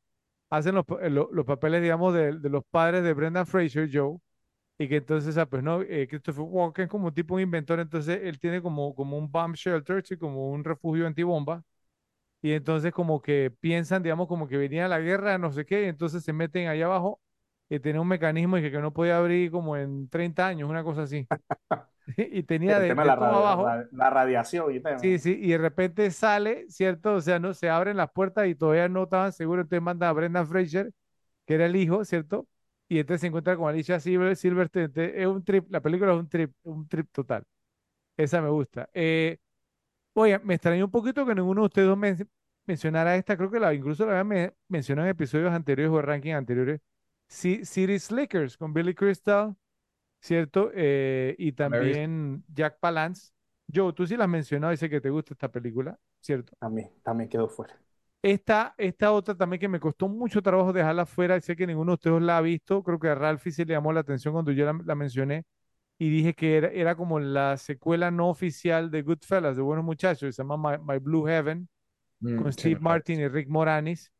[SPEAKER 3] Hacen los, lo- los papeles, digamos, de, de los padres de Brendan Fraser, Joe. Y que entonces, ah, pues no, eh, Christopher Walken como tipo un inventor, entonces él tiene como, como un bomb shelter, como un refugio antibomba. Y entonces como que piensan, digamos, como que venía la guerra, no sé qué, entonces se meten allá abajo y tenía un mecanismo y que, que no podía abrir como en 30 años, una cosa así. Y tenía de,
[SPEAKER 1] de la, radio-
[SPEAKER 3] abajo.
[SPEAKER 1] ra- la radiación y tema.
[SPEAKER 3] Sí, sí, y de repente sale, ¿cierto? O sea, no se abren las puertas y todavía no estaban seguros, entonces manda a Brendan Fraser, que era el hijo, ¿cierto? Y entonces se encuentra con Alicia Silver, Silverstone, entonces es un trip, la película es un trip, un trip total. Esa me gusta. Eh, oye, me extrañó un poquito que ninguno de ustedes men- mencionara esta, creo que la, incluso la habían me- mencionado en episodios anteriores o ranking anteriores. Sí, City Slickers con Billy Crystal, ¿cierto? Eh, y también Jack Palance. Joe, tú sí la has mencionado y sé que te gusta esta película, ¿cierto?
[SPEAKER 1] También, también quedó fuera.
[SPEAKER 3] Esta, esta otra también que me costó mucho trabajo dejarla fuera, y sé que ninguno de ustedes la ha visto, creo que a Ralphie se le llamó la atención cuando yo la, la mencioné y dije que era, era como la secuela no oficial de Goodfellas, de Buenos Muchachos, se llama My, My Blue Heaven,
[SPEAKER 2] Mm,
[SPEAKER 3] con Steve Martin y Rick Moranis.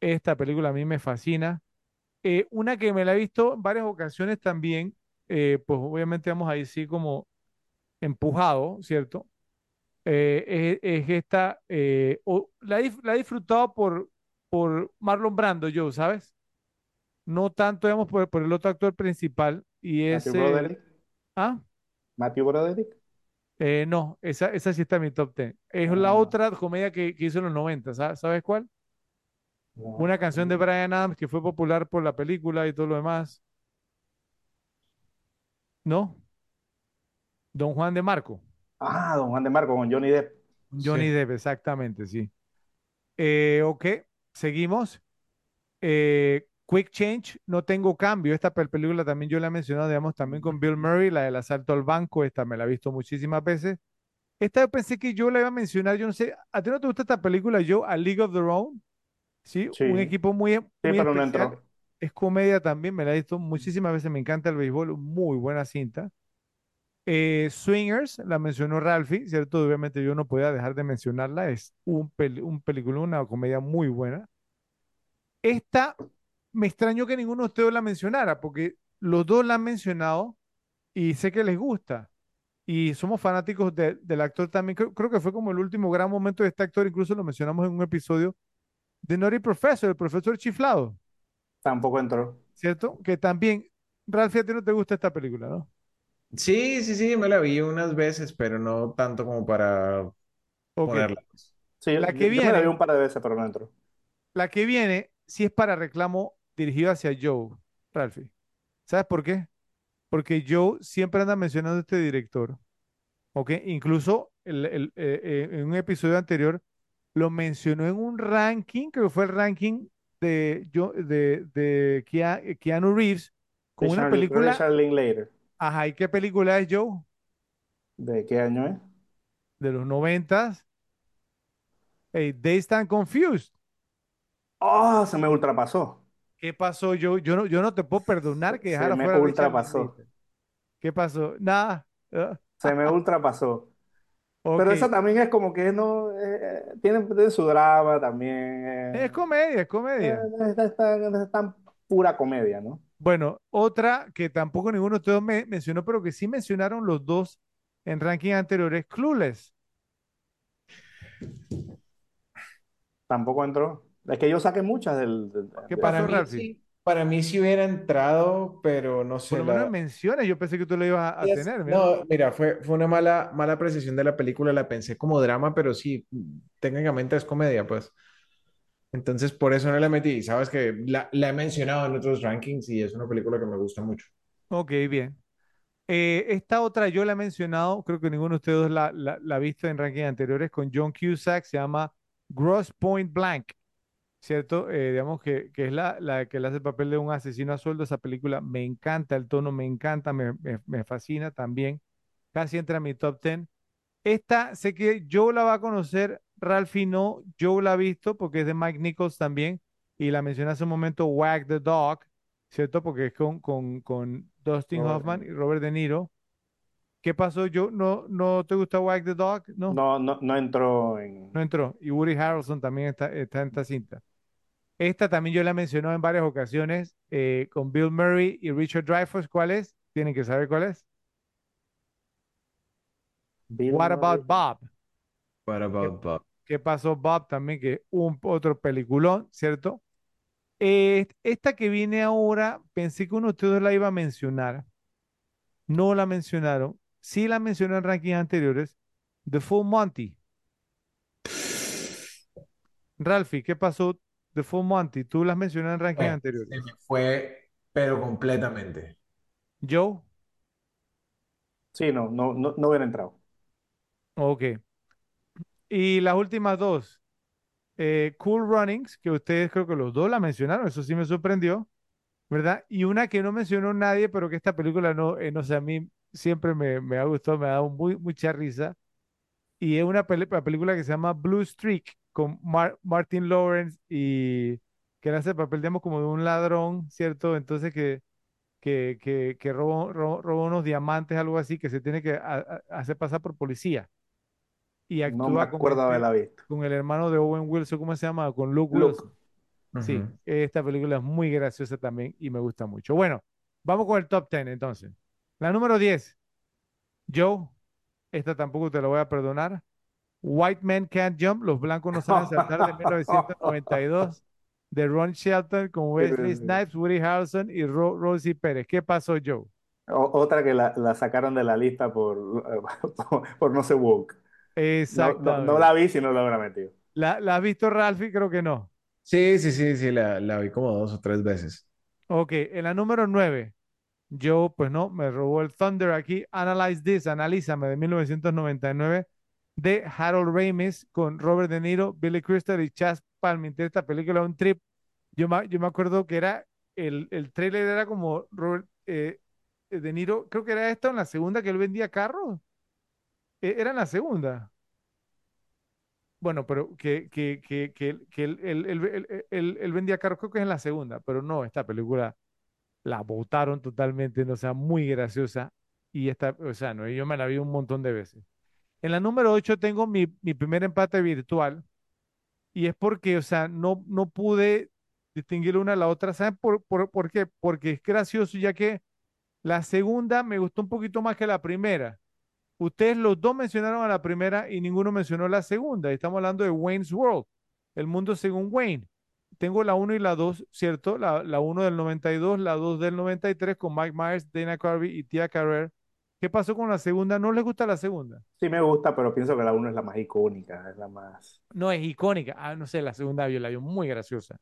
[SPEAKER 3] Esta película a mí me fascina. Eh, una que me la he visto en varias ocasiones también, eh, pues obviamente vamos ahí sí como empujado, ¿cierto? Eh, es, es esta, o- la, la he disfrutado por, por Marlon Brando, yo, ¿sabes? No tanto, digamos, por, por el otro actor principal, y es
[SPEAKER 1] Matthew. Broderick.
[SPEAKER 3] Ah,
[SPEAKER 1] Matthew Broderick.
[SPEAKER 3] no, esa, esa sí está en mi top 10. Es la
[SPEAKER 1] Ah,
[SPEAKER 3] otra comedia que, que hizo en los 90, ¿sabes? ¿Sabes cuál? Una canción de Bryan Adams que fue popular por la película y todo lo demás. ¿No? Don Juan de Marco.
[SPEAKER 1] Ah, Don Juan de Marco con Johnny Depp.
[SPEAKER 3] Johnny
[SPEAKER 2] Sí.
[SPEAKER 3] Depp, exactamente, sí. Eh, ok, seguimos. Eh, Quick Change, no tengo cambio. Esta pel- película también yo la he mencionado, digamos, también con Bill Murray, la del asalto al banco. Esta me la he visto muchísimas veces. Esta yo pensé que yo la iba a mencionar. Yo no sé, ¿a ti no te gusta esta película? Yo, A League of Their Own, ¿sí?
[SPEAKER 1] Sí,
[SPEAKER 3] Un equipo muy, muy
[SPEAKER 1] pero no
[SPEAKER 3] especial.
[SPEAKER 1] entró.
[SPEAKER 3] Es comedia también, me la he visto muchísimas veces. Me encanta el béisbol, muy buena cinta. Eh, Swingers, la mencionó Ralphie, ¿cierto? Obviamente yo no podía dejar de mencionarla. Es un, peli- un película, una comedia muy buena. Esta me extrañó que ninguno de ustedes la mencionara, porque los dos la han mencionado y sé que les gusta. Y somos fanáticos de- del actor también. Creo, creo que fue como el último gran momento de este actor, incluso lo mencionamos en un episodio de Naughty Professor, el profesor chiflado,
[SPEAKER 1] Tampoco entró.
[SPEAKER 3] ¿cierto? Que también, Ralphie, a ti no te gusta esta película, ¿no?
[SPEAKER 2] Sí, sí, sí, me la vi unas veces, pero no tanto como para
[SPEAKER 3] Ok,
[SPEAKER 2] ponerla.
[SPEAKER 1] Sí,
[SPEAKER 3] la que
[SPEAKER 1] yo me la vi
[SPEAKER 3] viene,
[SPEAKER 1] un par de veces, pero no entró.
[SPEAKER 3] la que viene, sí es para reclamo dirigido hacia Joe, Ralphie. ¿Sabes por qué? Porque Joe siempre anda mencionando a este director, ¿ok? Incluso el- el- eh, eh, en un episodio anterior lo mencionó en un ranking, creo que fue el ranking de, Joe- de, de Kea- Keanu Reeves, con una película,
[SPEAKER 1] Linklater.
[SPEAKER 3] ajá, ¿y qué película es Joe?
[SPEAKER 1] ¿De qué año es?
[SPEAKER 3] De los noventas, hey, They Stand Confused.
[SPEAKER 1] Oh, se me ultrapasó.
[SPEAKER 3] ¿Qué pasó, Joe? Yo no, yo no te puedo perdonar que
[SPEAKER 1] Se
[SPEAKER 3] dejara
[SPEAKER 1] me
[SPEAKER 3] fuera a Richard
[SPEAKER 1] ultrapasó.
[SPEAKER 3] ¿Qué pasó? Nada. Ah,
[SPEAKER 1] Se me ultrapasó. Pero esa también es como que no. eh, tiene, tiene su drama también.
[SPEAKER 3] Es
[SPEAKER 1] eh,
[SPEAKER 3] comedia, es
[SPEAKER 1] eh,
[SPEAKER 3] comedia.
[SPEAKER 1] es, es tan, es tan pura comedia, ¿no?
[SPEAKER 3] Bueno, otra que tampoco ninguno de ustedes me mencionó, pero que sí mencionaron los dos en ranking anteriores, Clueless.
[SPEAKER 1] Tampoco entró. Es que yo saqué muchas del. del-
[SPEAKER 3] ¿Qué
[SPEAKER 1] de-
[SPEAKER 3] pasó,
[SPEAKER 2] Para mí
[SPEAKER 3] Ralphie?
[SPEAKER 2] sí, para mí sí hubiera entrado, pero no
[SPEAKER 3] Por
[SPEAKER 2] sé,
[SPEAKER 3] lo menos en
[SPEAKER 2] la...
[SPEAKER 3] menciones, yo pensé que tú lo ibas a, a
[SPEAKER 2] Es-
[SPEAKER 3] tener, mira.
[SPEAKER 2] No, mira, fue, fue una mala, mala apreciación de la película, la pensé como drama, pero sí, técnicamente es comedia, pues. Entonces, por eso no la metí. Sabes que la, la he mencionado en otros rankings y es una película que me gusta mucho.
[SPEAKER 3] Ok, bien. Eh, esta otra yo la he mencionado, creo que ninguno de ustedes la, la, la ha visto en rankings anteriores, con John Cusack, se llama Gross Point Blank. ¿Cierto? Eh, digamos que, que es la, la que le hace el papel de un asesino a sueldo. Esa película me encanta, el tono me encanta, me, me- me fascina también. Casi entra en mi top 10. Esta sé que Joe la va a conocer, Ralphie no. Joe la ha visto porque es de Mike Nichols también. Y la mencioné hace un momento, Wag the Dog, ¿cierto? Porque es con, con, con Dustin
[SPEAKER 1] Robert
[SPEAKER 3] Hoffman y. Robert De Niro. ¿Qué pasó, Joe? ¿No, no te gusta Wag the Dog? No,
[SPEAKER 1] No, no, no entró en.
[SPEAKER 3] no entró. Y Woody Harrelson también está, está en esta cinta. Esta también yo la mencionó en varias ocasiones eh, con Bill Murray y Richard Dreyfuss. ¿Cuál es? Tienen que saber cuál es.
[SPEAKER 1] Bill
[SPEAKER 3] What
[SPEAKER 1] Murray.
[SPEAKER 3] About Bob?
[SPEAKER 2] What
[SPEAKER 3] ¿Qué,
[SPEAKER 2] about Bob?
[SPEAKER 3] qué pasó Bob también? Que un otro peliculón, ¿cierto? Eh, esta que viene ahora, pensé que uno de ustedes la iba a mencionar. No la mencionaron. Sí la mencionó en rankings anteriores. The Full Monty. Ralphie, ¿qué pasó? The Full Monty. Tú las mencionaste en rankings
[SPEAKER 2] Eh,
[SPEAKER 3] anteriores.
[SPEAKER 2] se me fue, pero completamente.
[SPEAKER 3] Joe.
[SPEAKER 1] Sí, no, no, no, no hubiera entrado.
[SPEAKER 3] Ok. Y las últimas dos, eh, Cool Runnings, que ustedes creo que los dos la mencionaron, eso sí me sorprendió, ¿verdad? Y una que no mencionó nadie, pero que esta película no, eh, no sé, a mí siempre me, me ha gustado, me ha dado muy, mucha risa. Y es una película que se llama Blue Streak, con Mar- Martin Lawrence y que hace el papel, digamos, como de un ladrón, ¿cierto? Entonces que, que, que, que roba, roba- roba unos diamantes, algo así, que se tiene que a- a- hacer pasar por policía y
[SPEAKER 1] No me
[SPEAKER 3] actúa con
[SPEAKER 1] acuerdo haberla visto.
[SPEAKER 3] con el hermano de Owen Wilson, ¿cómo se llama? Con Luke
[SPEAKER 1] Luke.
[SPEAKER 3] Wilson. Sí, esta película es muy graciosa también y me gusta mucho. Bueno, vamos con el top 10 entonces. La número 10, Joe, esta tampoco te la voy a perdonar. White Men Can't Jump, Los Blancos No Saben Saltar de 1992, de Ron Shelton con Wesley. Snipes, Woody Harrelson y Ro- Rosie Pérez. ¿Qué pasó, Joe?
[SPEAKER 1] O- otra que la, la sacaron de la lista por, por, por no ser woke. No, no, la vi si no la hubiera metido.
[SPEAKER 3] ¿La, la has visto, Ralphie? Creo que no.
[SPEAKER 2] Sí, sí, sí, sí, la, la vi como dos o tres veces.
[SPEAKER 3] Ok, en la número 9, yo, pues no, me robó el Thunder aquí. Analyze This, Analízame, de 1999, de Harold Ramis, con Robert De Niro, Billy Crystal y Chas Palminteri. Esta película, un trip. Yo me, yo me acuerdo que era, el, el trailer era como Robert eh, De Niro, creo que era esto en la segunda que él vendía carros. Eh, era en la segunda. Bueno, pero que, que, que, que, que él- él- él- él vendía carros, creo que es en la segunda, pero no, esta película la botaron totalmente, no, o sea, muy graciosa. Y esta, o sea, no, yo me la vi un montón de veces. En la número 8 tengo mi, mi primer empate virtual, y es porque, o sea, no, no pude distinguir una de la otra. ¿Saben por, por, por qué? Porque es gracioso, ya que la segunda me gustó un poquito más que la primera. Ustedes los dos mencionaron a la primera y ninguno mencionó la segunda. Estamos hablando de Wayne's World, el mundo según Wayne. Tengo la 1 y la 2, ¿cierto? La, la 1 del 92, la 2 del 93 con Mike Myers, Dana Carvey y Tia Carrere. ¿Qué pasó con la segunda? ¿No les gusta la segunda?
[SPEAKER 1] Sí me gusta, pero pienso que la uno es la más icónica, es la más...
[SPEAKER 3] No, es icónica. Ah, no sé, la segunda yo la vi muy graciosa.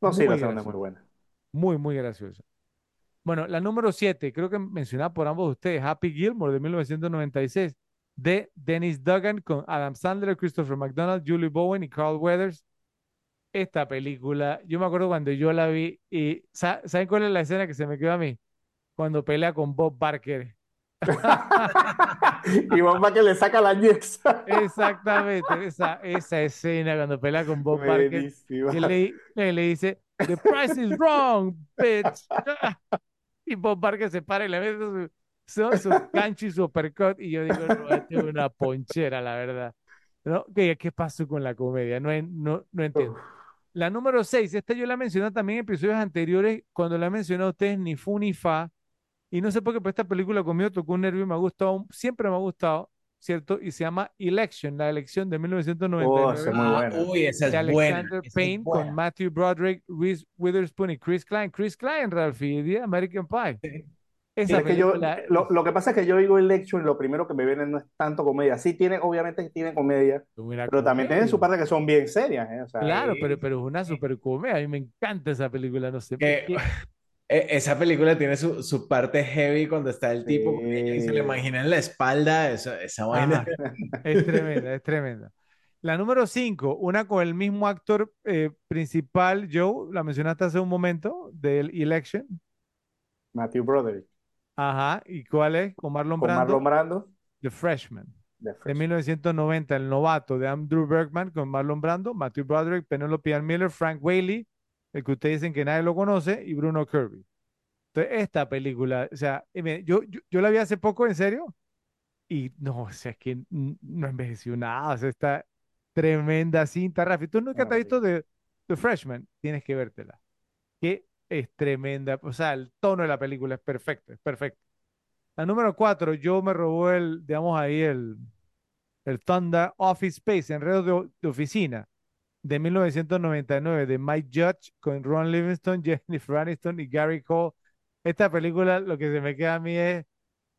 [SPEAKER 1] No, sí,
[SPEAKER 3] Muy
[SPEAKER 1] la segunda es muy
[SPEAKER 3] graciosa.
[SPEAKER 1] buena.
[SPEAKER 3] Muy, muy graciosa. Bueno, la número 7, creo que mencionada por ambos de ustedes, Happy Gilmore de 1996, de Dennis Duggan con Adam Sandler, Christopher McDonald, Julie Bowen y Carl Weathers. Esta película, yo me acuerdo cuando yo la vi y sa- ¿saben cuál es la escena que se me quedó a mí? Cuando pelea con Bob Barker.
[SPEAKER 1] Y mamá que le saca la yesa.
[SPEAKER 3] Exactamente, esa, esa escena cuando pelea con Bob Barker.
[SPEAKER 1] Buenísima.
[SPEAKER 3] que le, le dice, The price is wrong, bitch. Y Bob Barker se para y le mete su, su, su gancho y su uppercut. Y yo digo, no, esto es una ponchera, la verdad. ¿No? ¿Qué, qué pasó con la comedia? No, no, no entiendo.
[SPEAKER 1] Uf.
[SPEAKER 3] La número 6, esta yo la mencioné también en episodios anteriores, cuando la he mencionado a ustedes, ni fu ni fa. Y no sé por qué, pero esta película conmigo tocó un nervio y me ha gustado, siempre me ha gustado, ¿cierto? Y se llama Election, la elección de 1999
[SPEAKER 1] Oh, es muy buena.
[SPEAKER 2] uy, esa
[SPEAKER 3] de
[SPEAKER 2] es buena.
[SPEAKER 3] Alexander
[SPEAKER 2] esa es
[SPEAKER 3] Payne
[SPEAKER 2] buena.
[SPEAKER 3] con Matthew Broderick, Reese Witherspoon y Chris Klein. Chris Klein, Ralphie, de American Pie.
[SPEAKER 2] Sí.
[SPEAKER 3] Esa
[SPEAKER 1] Es que yo, lo,
[SPEAKER 3] es
[SPEAKER 1] lo que pasa es que yo digo Election, lo primero que me viene no es tanto comedia. Sí, tiene, obviamente tiene comedia, pero también tienen su
[SPEAKER 3] comedia.
[SPEAKER 1] parte que son bien serias, ¿eh? O sea,
[SPEAKER 3] Claro,
[SPEAKER 2] Sí,
[SPEAKER 3] pero, pero es una super comedia. A mí me encanta esa película, no sé por
[SPEAKER 2] Que-
[SPEAKER 3] qué.
[SPEAKER 2] E- Esa película tiene su, su parte heavy cuando está el tipo con y se le
[SPEAKER 1] Sí.
[SPEAKER 2] imagina en la espalda, esa, esa vaina.
[SPEAKER 3] Ajá, es tremenda, es tremenda. La número 5, una con el mismo actor eh, principal, Joe, la mencionaste hace un momento, del Election.
[SPEAKER 1] Matthew Broderick,
[SPEAKER 3] Ajá, ¿y cuál es? Con Marlon
[SPEAKER 1] con
[SPEAKER 3] Brando,
[SPEAKER 1] Marlon Brando,
[SPEAKER 3] The Freshman.
[SPEAKER 1] de
[SPEAKER 3] de
[SPEAKER 1] Fresh.
[SPEAKER 3] 1990, El novato de Andrew Bergman con Marlon Brando, Matthew Broderick, Penelope Ann Miller, Frank Whaley, el que ustedes dicen que nadie lo conoce, y Bruno Kirby. Entonces, esta película, o sea, yo, yo, yo la vi hace poco, en serio, y no, o sea, es que no envejeció nada, o sea, está tremenda cinta, Rafi. ¿Tú nunca te has visto de The Freshman? Tienes que vértela. Que es tremenda, o sea, el tono de la película es perfecto, es perfecto. La número cuatro, yo me robó el, digamos ahí, el, el Thunder Office Space, Enredo de, de Oficina, de 1999, de Mike Judge con Ron Livingston, Jennifer Aniston y Gary Cole. Esta película, lo que se me queda a mí es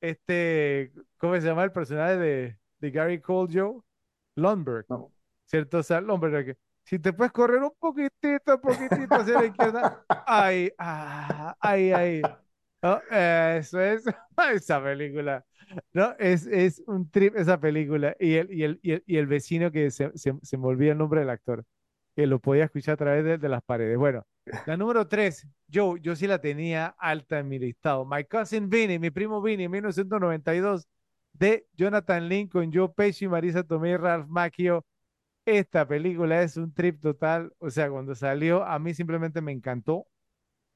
[SPEAKER 3] este, ¿cómo se llama el personaje de, de Gary Cole, Joe? Lundberg,
[SPEAKER 1] No.
[SPEAKER 3] ¿cierto? O sea, Lundberg, si te puedes correr un poquitito, un poquitito hacia la izquierda, ay, ah, ay, ay. ¿No? Eso es esa película. ¿no? Es, es un trip esa película. Y el, y el, y el, y el vecino que se, se, se me olvida el nombre del actor, que lo podía escuchar a través de, las paredes. Bueno, la número tres, yo, yo sí la tenía alta en mi listado. My Cousin Vinny, mi primo Vinny, en 1992, de Jonathan Lincoln, Joe Pesci, Marisa Tomei, Ralph Macchio. Esta película es un trip total. O sea, cuando salió, a mí simplemente me encantó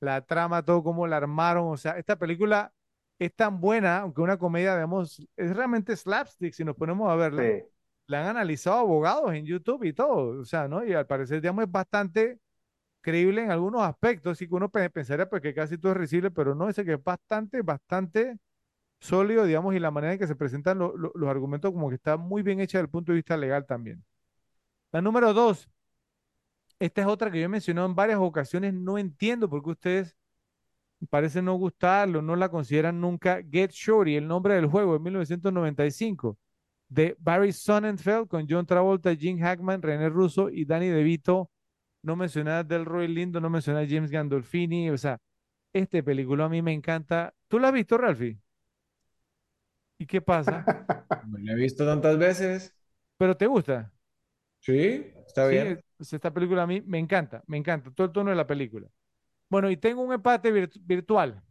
[SPEAKER 3] la trama, todo cómo la armaron. O sea, esta película es tan buena, aunque una comedia, digamos, es realmente slapstick si nos ponemos a verla.
[SPEAKER 1] Sí.
[SPEAKER 3] La han analizado abogados en YouTube y todo. O sea, ¿no? Y al parecer, digamos, es bastante creíble en algunos aspectos. Sí que uno pe- pensaría pues, que casi todo es risible, pero no, ese que es bastante, bastante sólido, digamos, y la manera en que se presentan lo- lo- los argumentos como que está muy bien hecha desde el punto de vista legal también. La número dos, esta es otra que yo he mencionado en varias ocasiones, no entiendo por qué ustedes parecen no gustarlo, no la consideran nunca. Get Shorty, el nombre del juego, de 1995, de Barry Sonnenfeld con John Travolta, Jim Hackman, René Russo y Danny DeVito. No mencioné a Delroy Lindo, no mencioné a James Gandolfini, o sea, este película a mí me encanta. ¿Tú la has visto, Ralphie? ¿Y qué pasa?
[SPEAKER 2] Me la he visto tantas veces.
[SPEAKER 3] ¿Pero te gusta?
[SPEAKER 2] Sí, está
[SPEAKER 3] Sí,
[SPEAKER 2] bien.
[SPEAKER 3] Es- esta película a mí me encanta, me encanta, todo el tono de la película. Bueno, y tengo un empate virt- virtual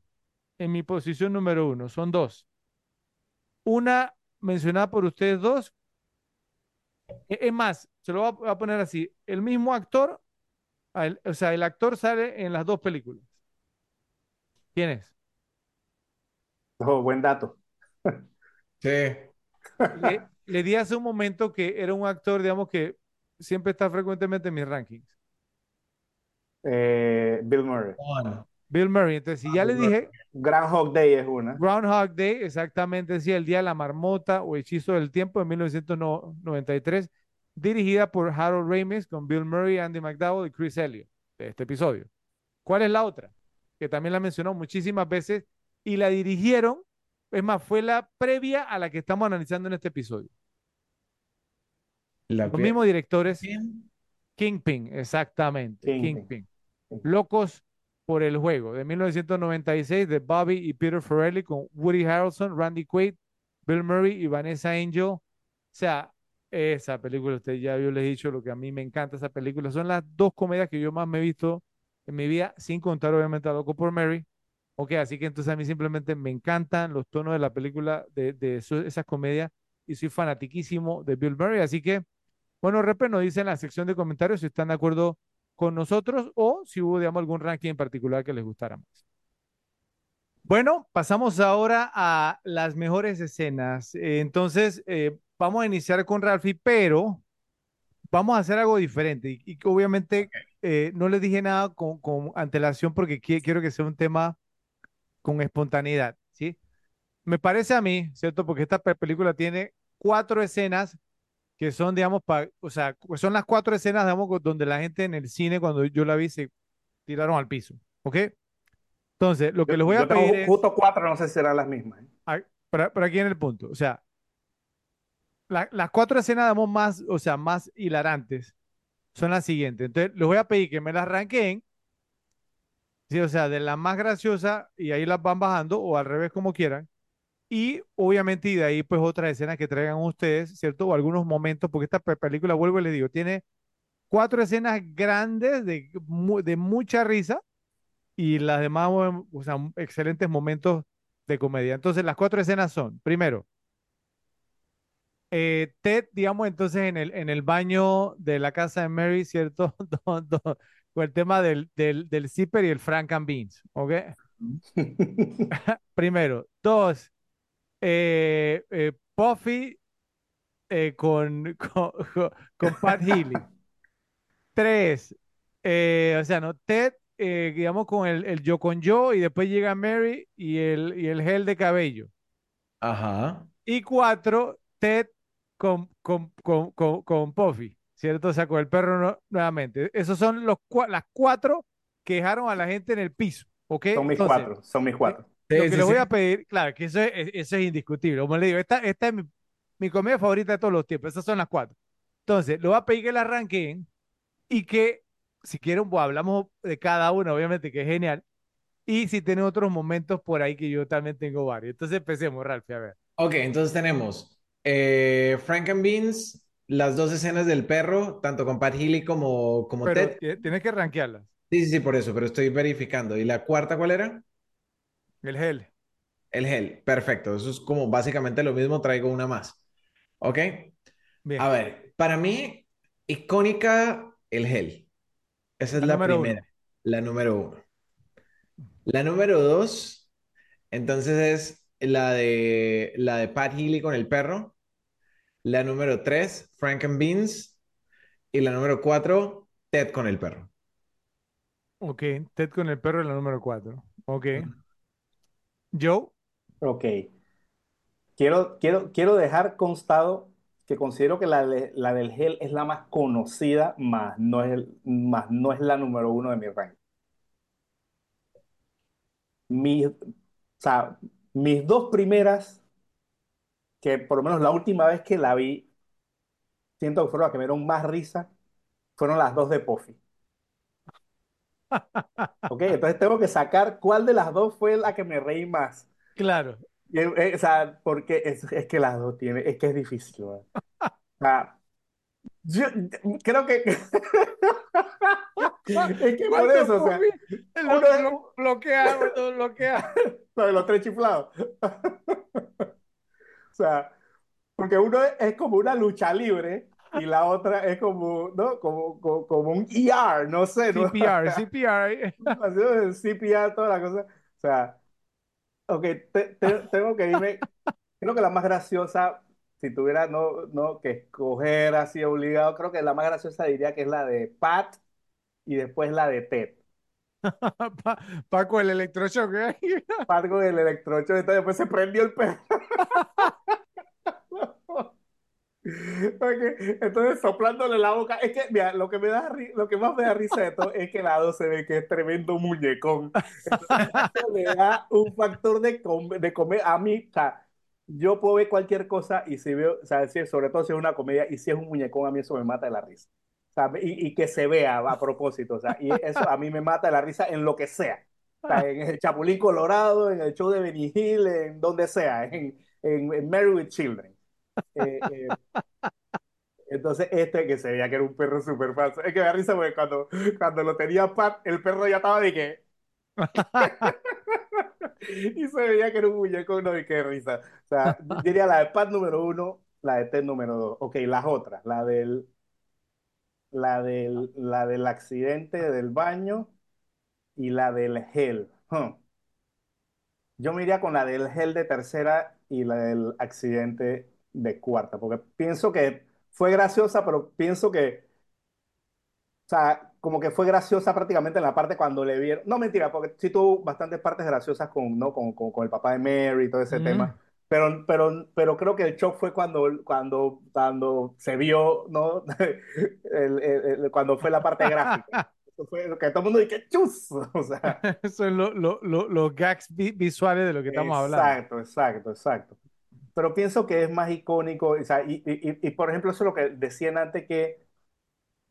[SPEAKER 3] en mi posición número uno, son dos. Una mencionada por ustedes dos, e- es más, se lo voy a, poner así, el mismo actor, el- o sea, el actor sale en las dos películas. ¿Quién es?
[SPEAKER 1] Oh, buen dato.
[SPEAKER 2] Sí.
[SPEAKER 3] Le, le di hace un momento que era un actor, digamos, que siempre está frecuentemente en mis rankings.
[SPEAKER 1] Eh, Bill Murray.
[SPEAKER 3] Bill Murray. Entonces, si ya le dije,
[SPEAKER 1] Groundhog Day es una.
[SPEAKER 3] Groundhog Day, exactamente, sí, El Día de la Marmota o Hechizo del Tiempo de 1993, dirigida por Harold Ramis con Bill Murray, Andy McDowell y Chris Elliott, de este episodio. ¿Cuál es la otra? Que también la mencionó muchísimas veces y la dirigieron es más, fue la previa a la que estamos analizando en este episodio.
[SPEAKER 2] La
[SPEAKER 3] Los mismos directores. Kingpin, exactamente,
[SPEAKER 1] Kingpin.
[SPEAKER 3] Kingpin. Locos por el juego, de 1996, de Bobby y Peter Farrelly con Woody Harrelson, Randy Quaid, Bill Murray y Vanessa Angel. O sea, esa película, usted ya yo les he dicho lo que a mí me encanta esa película. Son las dos comedias que yo más me he visto en mi vida, sin contar obviamente a Loco por Mary. Ok, así que entonces a mí simplemente me encantan los tonos de la película, de, de eso- esas comedias, y soy fanatiquísimo de Bill Murray. Así que, bueno, Repe nos dice en la sección de comentarios si están de acuerdo con nosotros o si hubo, digamos, algún ranking en particular que les gustara más. Bueno, pasamos ahora a las mejores escenas. Eh, entonces, eh, vamos a iniciar con Ralphie, pero vamos a hacer algo diferente. Y, obviamente eh, no les dije nada con, con antelación porque qui- quiero que sea un tema con espontaneidad, ¿sí? Me parece a mí, ¿cierto? Porque esta pe- película tiene cuatro escenas que son, digamos, pa- o sea, son las cuatro escenas, digamos, donde la gente en el cine, cuando yo la vi, se tiraron al piso, ¿ok? Entonces, lo que
[SPEAKER 1] Yo,
[SPEAKER 3] les voy a pedir es,
[SPEAKER 1] justo cuatro, no sé si serán las mismas. ¿eh?
[SPEAKER 3] ah, pero, pero aquí en el punto, o sea, la- las cuatro escenas, digamos, más, o sea, más hilarantes son las siguientes. Entonces, les voy a pedir que me las ranqueen, ¿sí? O sea, de la más graciosa y ahí las van bajando o al revés como quieran. Y obviamente, y de ahí pues otras escenas que traigan ustedes, ¿cierto? O algunos momentos, porque esta pe- película, vuelvo y les digo, tiene cuatro escenas grandes de, de mucha risa y las demás, o sea, excelentes momentos de comedia. Entonces, las cuatro escenas son, primero, eh, Ted, digamos, entonces en el, en el baño de la casa de Mary, ¿cierto? Con el tema del, del, del zipper y el Frank and Beans, ¿ok? Primero. Dos, eh, eh, Puffy eh, con, con, con- Pat Healy. Tres, eh, o sea, no, Ted, eh, digamos, con el, el yo con yo, y después llega Mary y el, y el gel de cabello.
[SPEAKER 2] Ajá.
[SPEAKER 3] Y cuatro, Ted con, con, con, con, con Puffy, ¿cierto? O sea, con el perro no- nuevamente. Esos son los, las cuatro que dejaron a la gente en el piso, ¿ok?
[SPEAKER 1] Son mis
[SPEAKER 3] Entonces,
[SPEAKER 1] cuatro, son mis cuatro.
[SPEAKER 3] Lo
[SPEAKER 2] Sí,
[SPEAKER 3] que
[SPEAKER 2] sí,
[SPEAKER 3] les voy
[SPEAKER 2] sí.
[SPEAKER 3] a pedir, claro, que eso es, eso es indiscutible. Como le digo, esta, esta es mi, mi comida favorita de todos los tiempos. Esas son las cuatro. Entonces, le voy a pedir que la arranquen y que, si quieren, pues hablamos de cada una, obviamente, que es genial. Y si tienen otros momentos por ahí que yo también tengo varios. Entonces, empecemos, Ralph, a ver.
[SPEAKER 2] Ok, entonces tenemos eh, Frank and Beans, las dos escenas del perro, tanto con Pat Healy como, como
[SPEAKER 3] Pero
[SPEAKER 2] Ted.
[SPEAKER 3] ti- tienes que rankearlas.
[SPEAKER 2] Sí, sí, sí, por eso, pero estoy verificando. ¿Y la cuarta cuál era?
[SPEAKER 3] El gel.
[SPEAKER 2] El gel. Perfecto, eso es como básicamente lo mismo, traigo una más. ¿Ok?
[SPEAKER 3] Bien.
[SPEAKER 2] A ver, para mí, icónica el gel. Esa es
[SPEAKER 3] La
[SPEAKER 2] la
[SPEAKER 3] número uno.
[SPEAKER 2] primera, la número uno. La número dos, entonces es la de, la de Pat Healy con el perro. La número tres, Frank and Beans. Y la número cuatro, Ted con el perro.
[SPEAKER 3] Ok, Ted con el perro es la número cuatro. Ok. Joe,
[SPEAKER 1] Ok. Quiero, quiero, quiero dejar constado que considero que la, de- la del gel es la más conocida, más no es, más no es la número uno de mi ranking. Mis, o sea, mis dos primeras, que por lo menos la última vez que la vi, siento que fueron las que me dieron más risa, fueron las dos de Puffy. Ok, entonces tengo que sacar cuál de las dos fue la que me reí más.
[SPEAKER 3] claro.
[SPEAKER 1] Y, eh, o sea, porque es, es que las dos tienen, es que es difícil. O sea, yo creo que es que por
[SPEAKER 3] ¿Cuánto
[SPEAKER 1] eso, o sea?
[SPEAKER 3] Lo,
[SPEAKER 1] uno es-
[SPEAKER 3] lo- bloquea, lo bloquea.
[SPEAKER 1] lo de los tres chiflados. O sea, porque uno es, es como una lucha libre y la otra es como, ¿no? Como, como, como un ER, no sé, ¿no?
[SPEAKER 3] CPR, CPR.
[SPEAKER 1] CPR, toda la cosa. O sea, ok, te- te- tengo que irme. Creo que la más graciosa, si tuviera no, no que escoger así obligado, creo que la más graciosa diría que es la de Pat y después la de Ted.
[SPEAKER 3] Pa- Paco, el electroshock.
[SPEAKER 1] Pat con el electrocho, entonces después se prendió el perro. Ok, Entonces, soplándole la boca, es que, mira, lo que me da, lo que más me da risa de todo es que Lado se ve que es tremendo muñecón. Entonces, le da un factor de, com- de comer. A mí, o sea, yo puedo ver cualquier cosa y si veo, o sea, si- sobre todo si es una comedia y si es un muñecón, a mí eso me mata de la risa. O sea, y, y que se vea a propósito, o sea, y eso a mí me mata de la risa en lo que sea. O sea, en el Chapulín Colorado, en el show de Benny Hill, en donde sea, en, en, en Married with Children. Eh, eh, entonces, este que se veía que era un perro súper falso. Es que me da risa porque cuando, cuando lo tenía Pat, el perro ya estaba de que. Y se veía que era un muñeco, no, y qué risa. O sea, diría la de Pat número uno, la de Ted número dos. Ok, las otras, la del, la del, la del accidente del baño y la del gel. Huh. Yo me iría con la del gel de tercera y la del accidente de cuarta, porque pienso que fue graciosa, pero pienso que O sea, como que fue graciosa prácticamente en la parte cuando le vieron. No, mentira, porque sí tuvo bastantes partes graciosas con, ¿no? con, con, con el papá de Mary y todo ese
[SPEAKER 3] Mm,
[SPEAKER 1] tema. Pero, pero, pero creo que el shock fue cuando, cuando, cuando se vio, ¿no? El- el- el- cuando fue la parte gráfica. Eso fue lo que todo el mundo dice, ¡chus! O sea,
[SPEAKER 3] Son lo- lo- lo- los gags vi- visuales de lo que estamos hablando.
[SPEAKER 1] exacto, exacto, exacto. Pero pienso que es más icónico, o sea, y, y, y, y, por ejemplo, eso es lo que decían antes que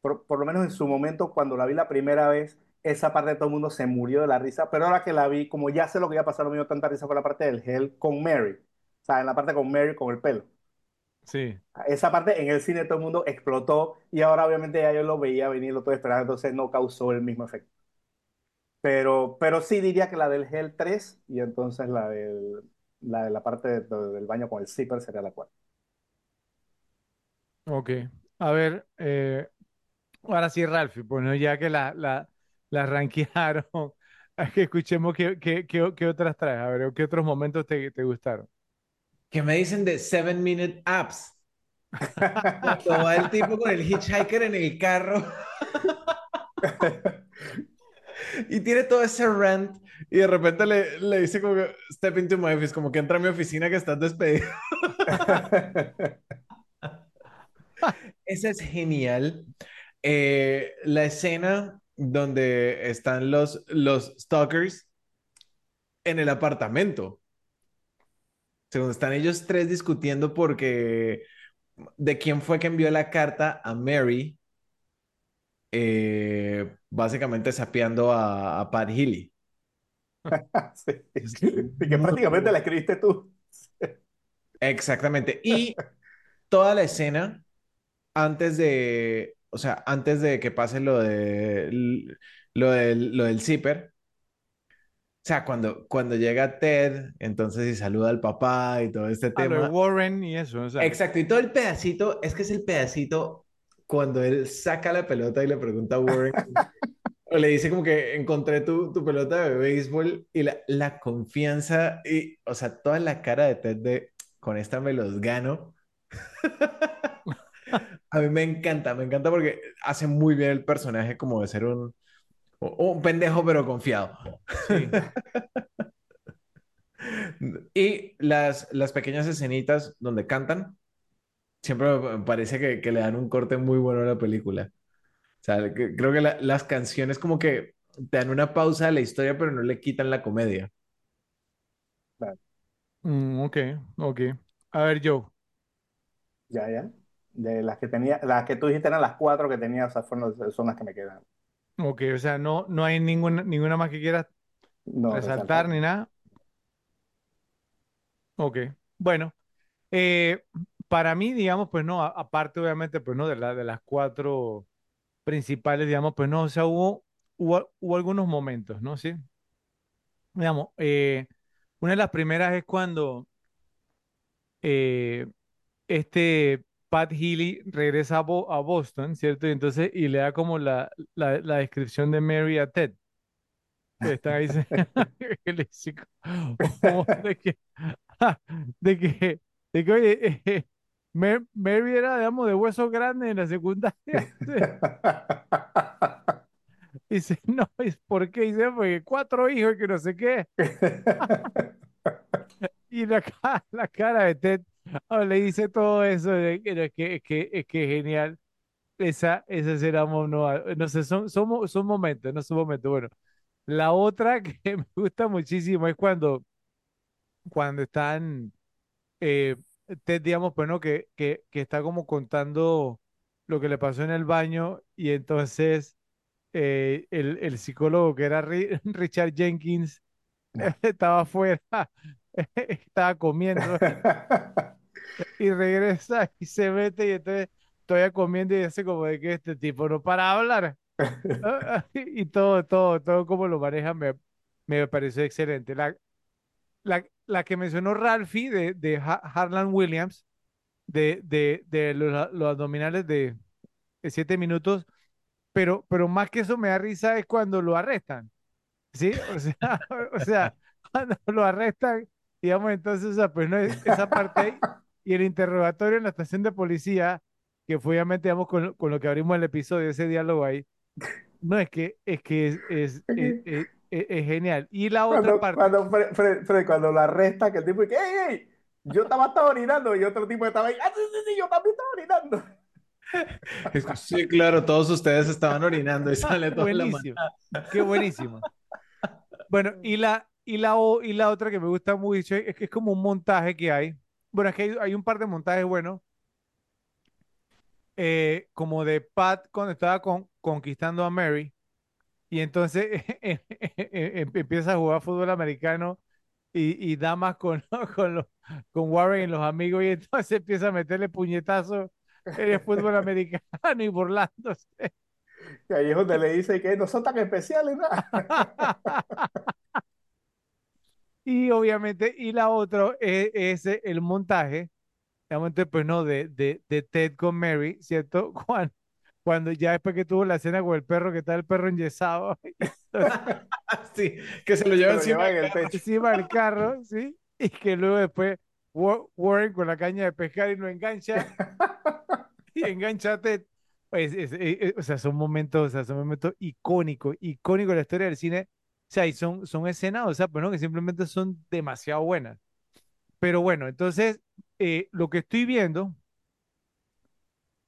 [SPEAKER 1] por, por lo menos en su momento, cuando la vi la primera vez, esa parte de todo el mundo se murió de la risa, pero ahora que la vi, como ya sé lo que iba a pasar, no me dio tanta risa por la parte del gel con Mary, o sea, en la parte con Mary con el pelo.
[SPEAKER 3] Sí.
[SPEAKER 1] Esa parte en el cine todo el mundo explotó y ahora obviamente ya yo lo veía venir, lo estoy esperando, entonces no causó el mismo efecto. Pero, pero sí diría que la del gel 3 y entonces la, del, la de la parte de- de- del baño con el zipper sería la 4.
[SPEAKER 3] Ok. A ver, eh, ahora sí, Ralphie, bueno, ya que la, la, la rankearon, que escuchemos qué, qué, qué, qué otras traes, a ver, qué otros momentos te, te gustaron.
[SPEAKER 2] ¿Qué me dicen de Seven Minute Apps? Cuando va el tipo con el hitchhiker en el carro y tiene todo ese rant y de repente le, le dice como que, step into my office, como que entra a mi oficina que estás despedido. Esa es genial. Eh, la escena donde están los, los stalkers en el apartamento. Según están ellos tres discutiendo porque de quién fue que envió la carta a Mary, eh, básicamente sapeando a, a Pat Healy.
[SPEAKER 1] Sí. Y que prácticamente la escribiste tú.
[SPEAKER 2] Exactamente. Y toda la escena, antes de, o sea, antes de que pase lo de lo del, lo del zipper, o sea, cuando, cuando llega Ted, entonces y saluda al papá y todo este
[SPEAKER 3] Ah,
[SPEAKER 2] tema.
[SPEAKER 3] Warren y eso, o sea,
[SPEAKER 2] Exacto, y todo el pedacito, es que es el pedacito cuando él saca la pelota y le pregunta a Warren, o le dice como que encontré tu, tu pelota de béisbol y la, la confianza y, o sea, toda la cara de Ted de, con esta me los gano. A mí me encanta, me encanta porque hace muy bien el personaje como de ser un, un pendejo pero confiado.
[SPEAKER 3] sí.
[SPEAKER 2] Y las, las pequeñas escenitas donde cantan, siempre me parece que, que le dan un corte muy bueno a la película. O sea, que- creo que la- las canciones como que te dan una pausa a la historia, pero no le quitan la comedia.
[SPEAKER 3] Mm, ok, ok. A ver, Joe.
[SPEAKER 1] Ya, ya. De las que tenía, las que tú dijiste eran las cuatro que tenía, o sea, fueron las- son las que me quedan.
[SPEAKER 3] Ok, o sea, no, no hay ninguna, ninguna más que quieras
[SPEAKER 1] No,
[SPEAKER 3] resaltar
[SPEAKER 1] resaltar.
[SPEAKER 3] ni nada. Ok, bueno, eh, para mí, digamos, pues no, aparte obviamente, pues no, de la, de las cuatro principales, digamos, pues no, o sea, hubo, hubo, algunos momentos, ¿no? Sí, digamos, eh, una de las primeras es cuando eh, este Pat Healy regresa a, Bo- a Boston, ¿cierto? Y entonces, y le da como la, la, descripción de Mary a Ted. que Están ahí, de que, de que, oye, eh, Ma- Mary era, digamos, de huesos grandes en la secundaria. Y dice, no, ¿es por qué? Dice, porque cuatro hijos y que no sé qué. Y la, la cara de Ted, Ah, le dice todo eso, es que, es que, es que genial. Esa, esa será, no, no sé, son, son, son momentos, no son momentos. Bueno, la otra que me gusta muchísimo es cuando, cuando están, eh, Ted, digamos, pues no, que, que, que está como contando lo que le pasó en el baño y entonces eh, el, el psicólogo que era Ri- Richard Jenkins estaba afuera, estaba comiendo y regresa y se mete y entonces todavía comiendo y dice como de que este tipo no para hablar. Y todo, todo, todo como lo maneja me, me pareció excelente. La, la, la que mencionó Ralphie de, de Ha- Harlan Williams, de, de, de los, los abdominales de, de siete minutos, pero, pero más que eso me da risa es cuando lo arrestan. ¿Sí? O sea, o sea, cuando lo arrestan, digamos, entonces, o sea, pues no es esa parte ahí, y el interrogatorio en la estación de policía, que fue obviamente, digamos, con, lo- con lo que abrimos el episodio, ese diálogo ahí, no, es que es, que es, es, es, es- es- genial. Y la otra
[SPEAKER 1] Cuando,
[SPEAKER 3] parte,
[SPEAKER 1] cuando, Fred, Fred- Fred, cuando lo arresta, que el tipo dice, ¡Ey, ey! Yo estaba, orinando y otro tipo estaba ahí, ¡Ah, sí, sí, sí! Yo también estaba orinando.
[SPEAKER 2] Sí, claro, todos ustedes estaban orinando y sale la mano.
[SPEAKER 3] buenísimo, qué buenísimo. Bueno, y la, y la, o- y la otra que me gusta mucho es que es como un montaje que hay. Bueno, es que hay, hay un par de montajes buenos, eh, como de Pat cuando estaba con- conquistando a Mary, y entonces em- empieza a jugar fútbol americano y, y damas con, con, los, con Warren y los amigos, y entonces empieza a meterle puñetazos en el fútbol americano y burlándose.
[SPEAKER 1] Y ahí es donde le dice que no son tan especiales, ¿no?
[SPEAKER 3] Y obviamente, y la otra es, es el montaje, obviamente, pues no, de, de, de Ted con Mary, ¿cierto? Cuando, cuando ya después que tuvo la escena con el perro, que está el perro enyesado
[SPEAKER 2] Sí, que se lo lleva encima.
[SPEAKER 1] lleva en el techo.
[SPEAKER 3] encima del carro, ¿sí? Y que luego después Wa- Warren con la caña de pescar y lo engancha, y engancha a Ted. Pues, es- es- es- o sea, son momentos, o sea, son momentos icónicos, icónicos de la historia del cine. O sea, y son, son escenas, o sea, pues no, que simplemente son demasiado buenas. Pero bueno, entonces, eh, lo que estoy viendo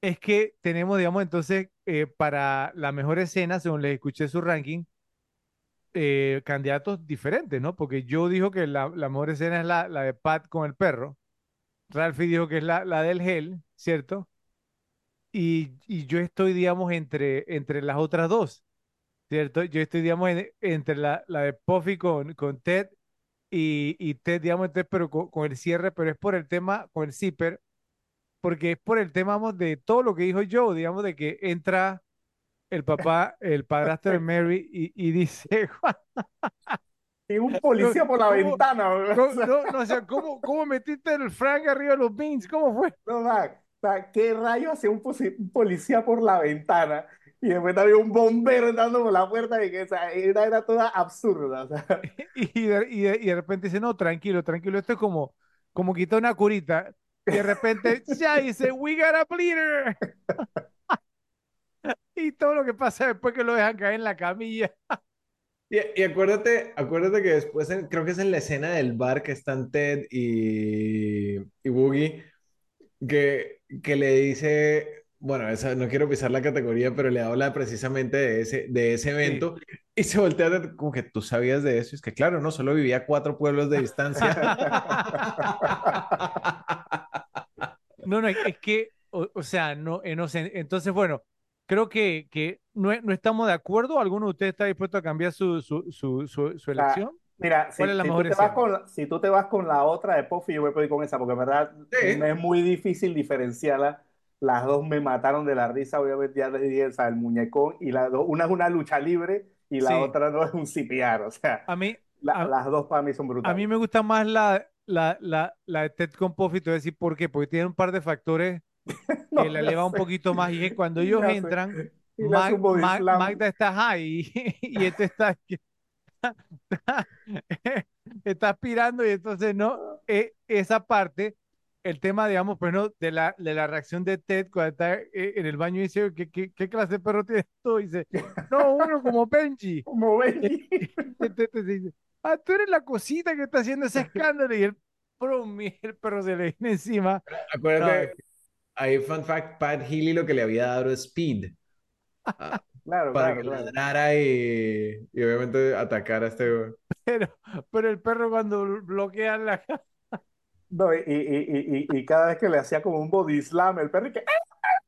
[SPEAKER 3] es que tenemos, digamos, entonces, eh, para la mejor escena, según les escuché su ranking, eh, candidatos diferentes, ¿no? Porque yo dijo que la, la mejor escena es la, la de Pat con el perro. Ralphie dijo que es la, la del gel, ¿cierto? Y, y yo estoy, digamos, entre, entre las otras dos, ¿cierto? Yo estoy, digamos, en- entre la, la de Puffy con, con Ted y, y Ted, digamos, entonces, pero con, con el cierre, pero es por el tema, con el zipper, porque es por el tema, vamos, de todo lo que dijo Joe, digamos, de que entra el papá, el padrastro de Mary y, y dice,
[SPEAKER 1] Y un policía por la
[SPEAKER 3] ¿Cómo-
[SPEAKER 1] ventana. ¿no?
[SPEAKER 3] no,
[SPEAKER 1] O sea,
[SPEAKER 3] no, o sea, ¿cómo, cómo metiste el Frank arriba de los beans? ¿Cómo fue?
[SPEAKER 1] no, sea, o sea, ¿qué rayo hacía un, un policía por la ventana? Y después había un bombero entrando por la puerta y que o sea, era, era toda absurda. O sea,
[SPEAKER 3] Y de, y de- y de repente dice, no, tranquilo, tranquilo, esto es como, como quitar una curita. Y de repente, ya dice, we got a bleeder. Y todo lo que pasa después que lo dejan caer en la camilla.
[SPEAKER 2] Y, y acuérdate, acuérdate que después, en- creo que es en la escena del bar que están Ted y, y Boogie, que, que le dice, bueno, esa, no quiero pisar la categoría, pero le habla precisamente de ese, de ese evento y se voltea de- como que tú sabías de eso. Y es que claro, no, solo vivía a cuatro pueblos de distancia.
[SPEAKER 3] No, no, es que, o, o sea, no, no sé. Entonces, bueno, creo que, que no, no estamos de acuerdo. ¿Alguno de ustedes está dispuesto a cambiar su, su, su, su, su elección?
[SPEAKER 1] mira, si,
[SPEAKER 3] ¿Cuál es la
[SPEAKER 1] si tú te vas con la, si tú te vas con la otra de Puffy, yo voy a ir con esa, porque en verdad
[SPEAKER 2] Sí.
[SPEAKER 1] es muy difícil diferenciarla. Las dos me mataron de la risa, obviamente ya les dije, o sea, el muñecón, y la dos, una es una lucha libre y la
[SPEAKER 3] Sí.
[SPEAKER 1] otra no es un CPR, o sea,
[SPEAKER 3] A mí,
[SPEAKER 1] la-
[SPEAKER 3] a-
[SPEAKER 1] las dos para mí son
[SPEAKER 3] a
[SPEAKER 1] brutales.
[SPEAKER 3] mí me gusta más la, la, la, la de Ted a decir por qué. Porque tiene un par de factores
[SPEAKER 1] No,
[SPEAKER 3] que la eleva un
[SPEAKER 1] sé.
[SPEAKER 3] poquito más. Y es cuando ellos
[SPEAKER 1] sé.
[SPEAKER 3] entran, Mag-
[SPEAKER 1] un
[SPEAKER 3] Mag-. Magda está high y, este está, está aspirando y entonces no, eh, esa parte, el tema, digamos, pues no, de la, de la reacción de Ted cuando está eh, en el baño y dice, ¿qué, qué, qué clase de perro tienes tú? Y dice, no, uno como Benji.
[SPEAKER 1] Como Benji.
[SPEAKER 3] Y Ted te dice, ah, tú eres la cosita que está haciendo ese escándalo y brum, y el perro se le viene encima.
[SPEAKER 2] Acuérdate, ahí fun fact, Pat Healy lo que le había dado era speed. ah,
[SPEAKER 1] Claro,
[SPEAKER 2] para
[SPEAKER 1] claro,
[SPEAKER 2] que
[SPEAKER 1] claro.
[SPEAKER 2] ladrara y, y obviamente atacara a este...
[SPEAKER 3] Pero, pero el perro cuando bloquea la...
[SPEAKER 1] No, y, y, y, y, y cada vez que le hacía como un body slam, el perro y que...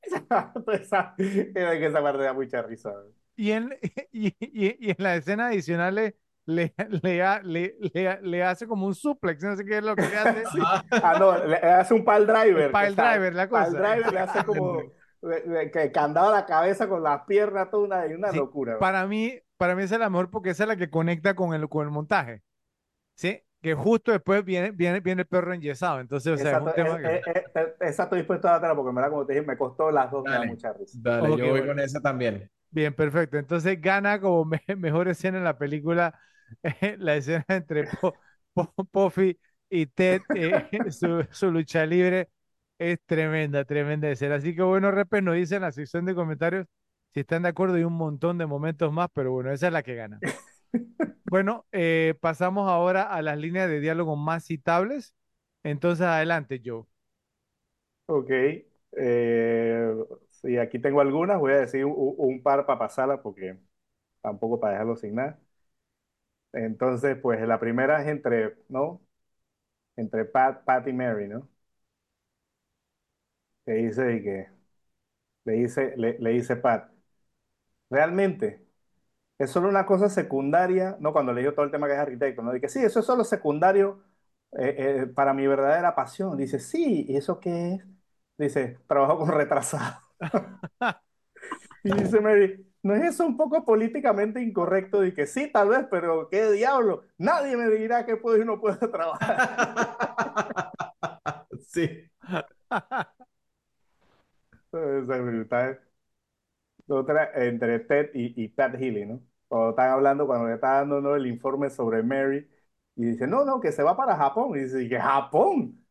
[SPEAKER 1] Esa, que esa parte da mucha risa.
[SPEAKER 3] Y en, y, y, y en las escenas adicionales le, le, le, le, le hace como un suplex, no sé qué es lo que le hace.
[SPEAKER 1] Sí. Ah, no, le, hace un pile driver. Está-
[SPEAKER 3] driver, la cosa.
[SPEAKER 1] Pile driver le hace como que candado a la cabeza con las piernas, toda una, una
[SPEAKER 3] Sí,
[SPEAKER 1] locura.
[SPEAKER 3] Para mí, para mí esa es la mejor porque esa es la que conecta con el, con el montaje. ¿Sí? Que justo después viene, viene, viene el perro enyesado. Entonces, o sea, es un
[SPEAKER 1] Exacto,
[SPEAKER 3] tema
[SPEAKER 1] eh,
[SPEAKER 3] que...
[SPEAKER 1] eh, eh, esa estoy dispuesto a dártela porque verdad, como te dije, me costó las dos, me da
[SPEAKER 2] Dale.
[SPEAKER 1] mucha risa.
[SPEAKER 2] Dale,
[SPEAKER 3] Ok,
[SPEAKER 2] yo voy
[SPEAKER 3] bueno.
[SPEAKER 2] con esa también.
[SPEAKER 3] Bien, perfecto. Entonces gana como me- mejor escena en la película eh, la escena entre Po- Po- Puffy y Ted, eh, su, su lucha libre es tremenda, tremenda escena. Así que bueno, Repes nos dice en la sección de comentarios si están de acuerdo y un montón de momentos más, pero bueno, esa es la que gana. Bueno, eh, pasamos ahora a las líneas de diálogo más citables. Entonces, adelante, Joe.
[SPEAKER 1] Ok. Eh, aquí tengo algunas, voy a decir un, par para pasarlas porque tampoco para dejarlo sin nada. Entonces, pues la primera es entre, ¿no? Entre Pat, Pat y Mary, ¿no? Que dice y que le dice, le, le dice Pat, realmente es solo una cosa secundaria, ¿no? Cuando le digo todo el tema que es arquitecto, ¿no? Dice, sí, eso es solo secundario eh, eh, para mi verdadera pasión. Dice, sí, ¿y eso qué es? Dice, trabajo con retrasados. Y dice Mary, ¿no es eso un poco políticamente incorrecto? Que sí, tal vez, pero qué diablo, nadie me dirá que puedo y no puedo trabajar.
[SPEAKER 2] Sí.
[SPEAKER 1] Esa es brutal. Otra entre Ted y, y Pat Healy, ¿no? Cuando están hablando, cuando le está dando ¿no? el informe sobre Mary, y dice, no, no, que se va para Japón. Y dice, ¿qué Japón?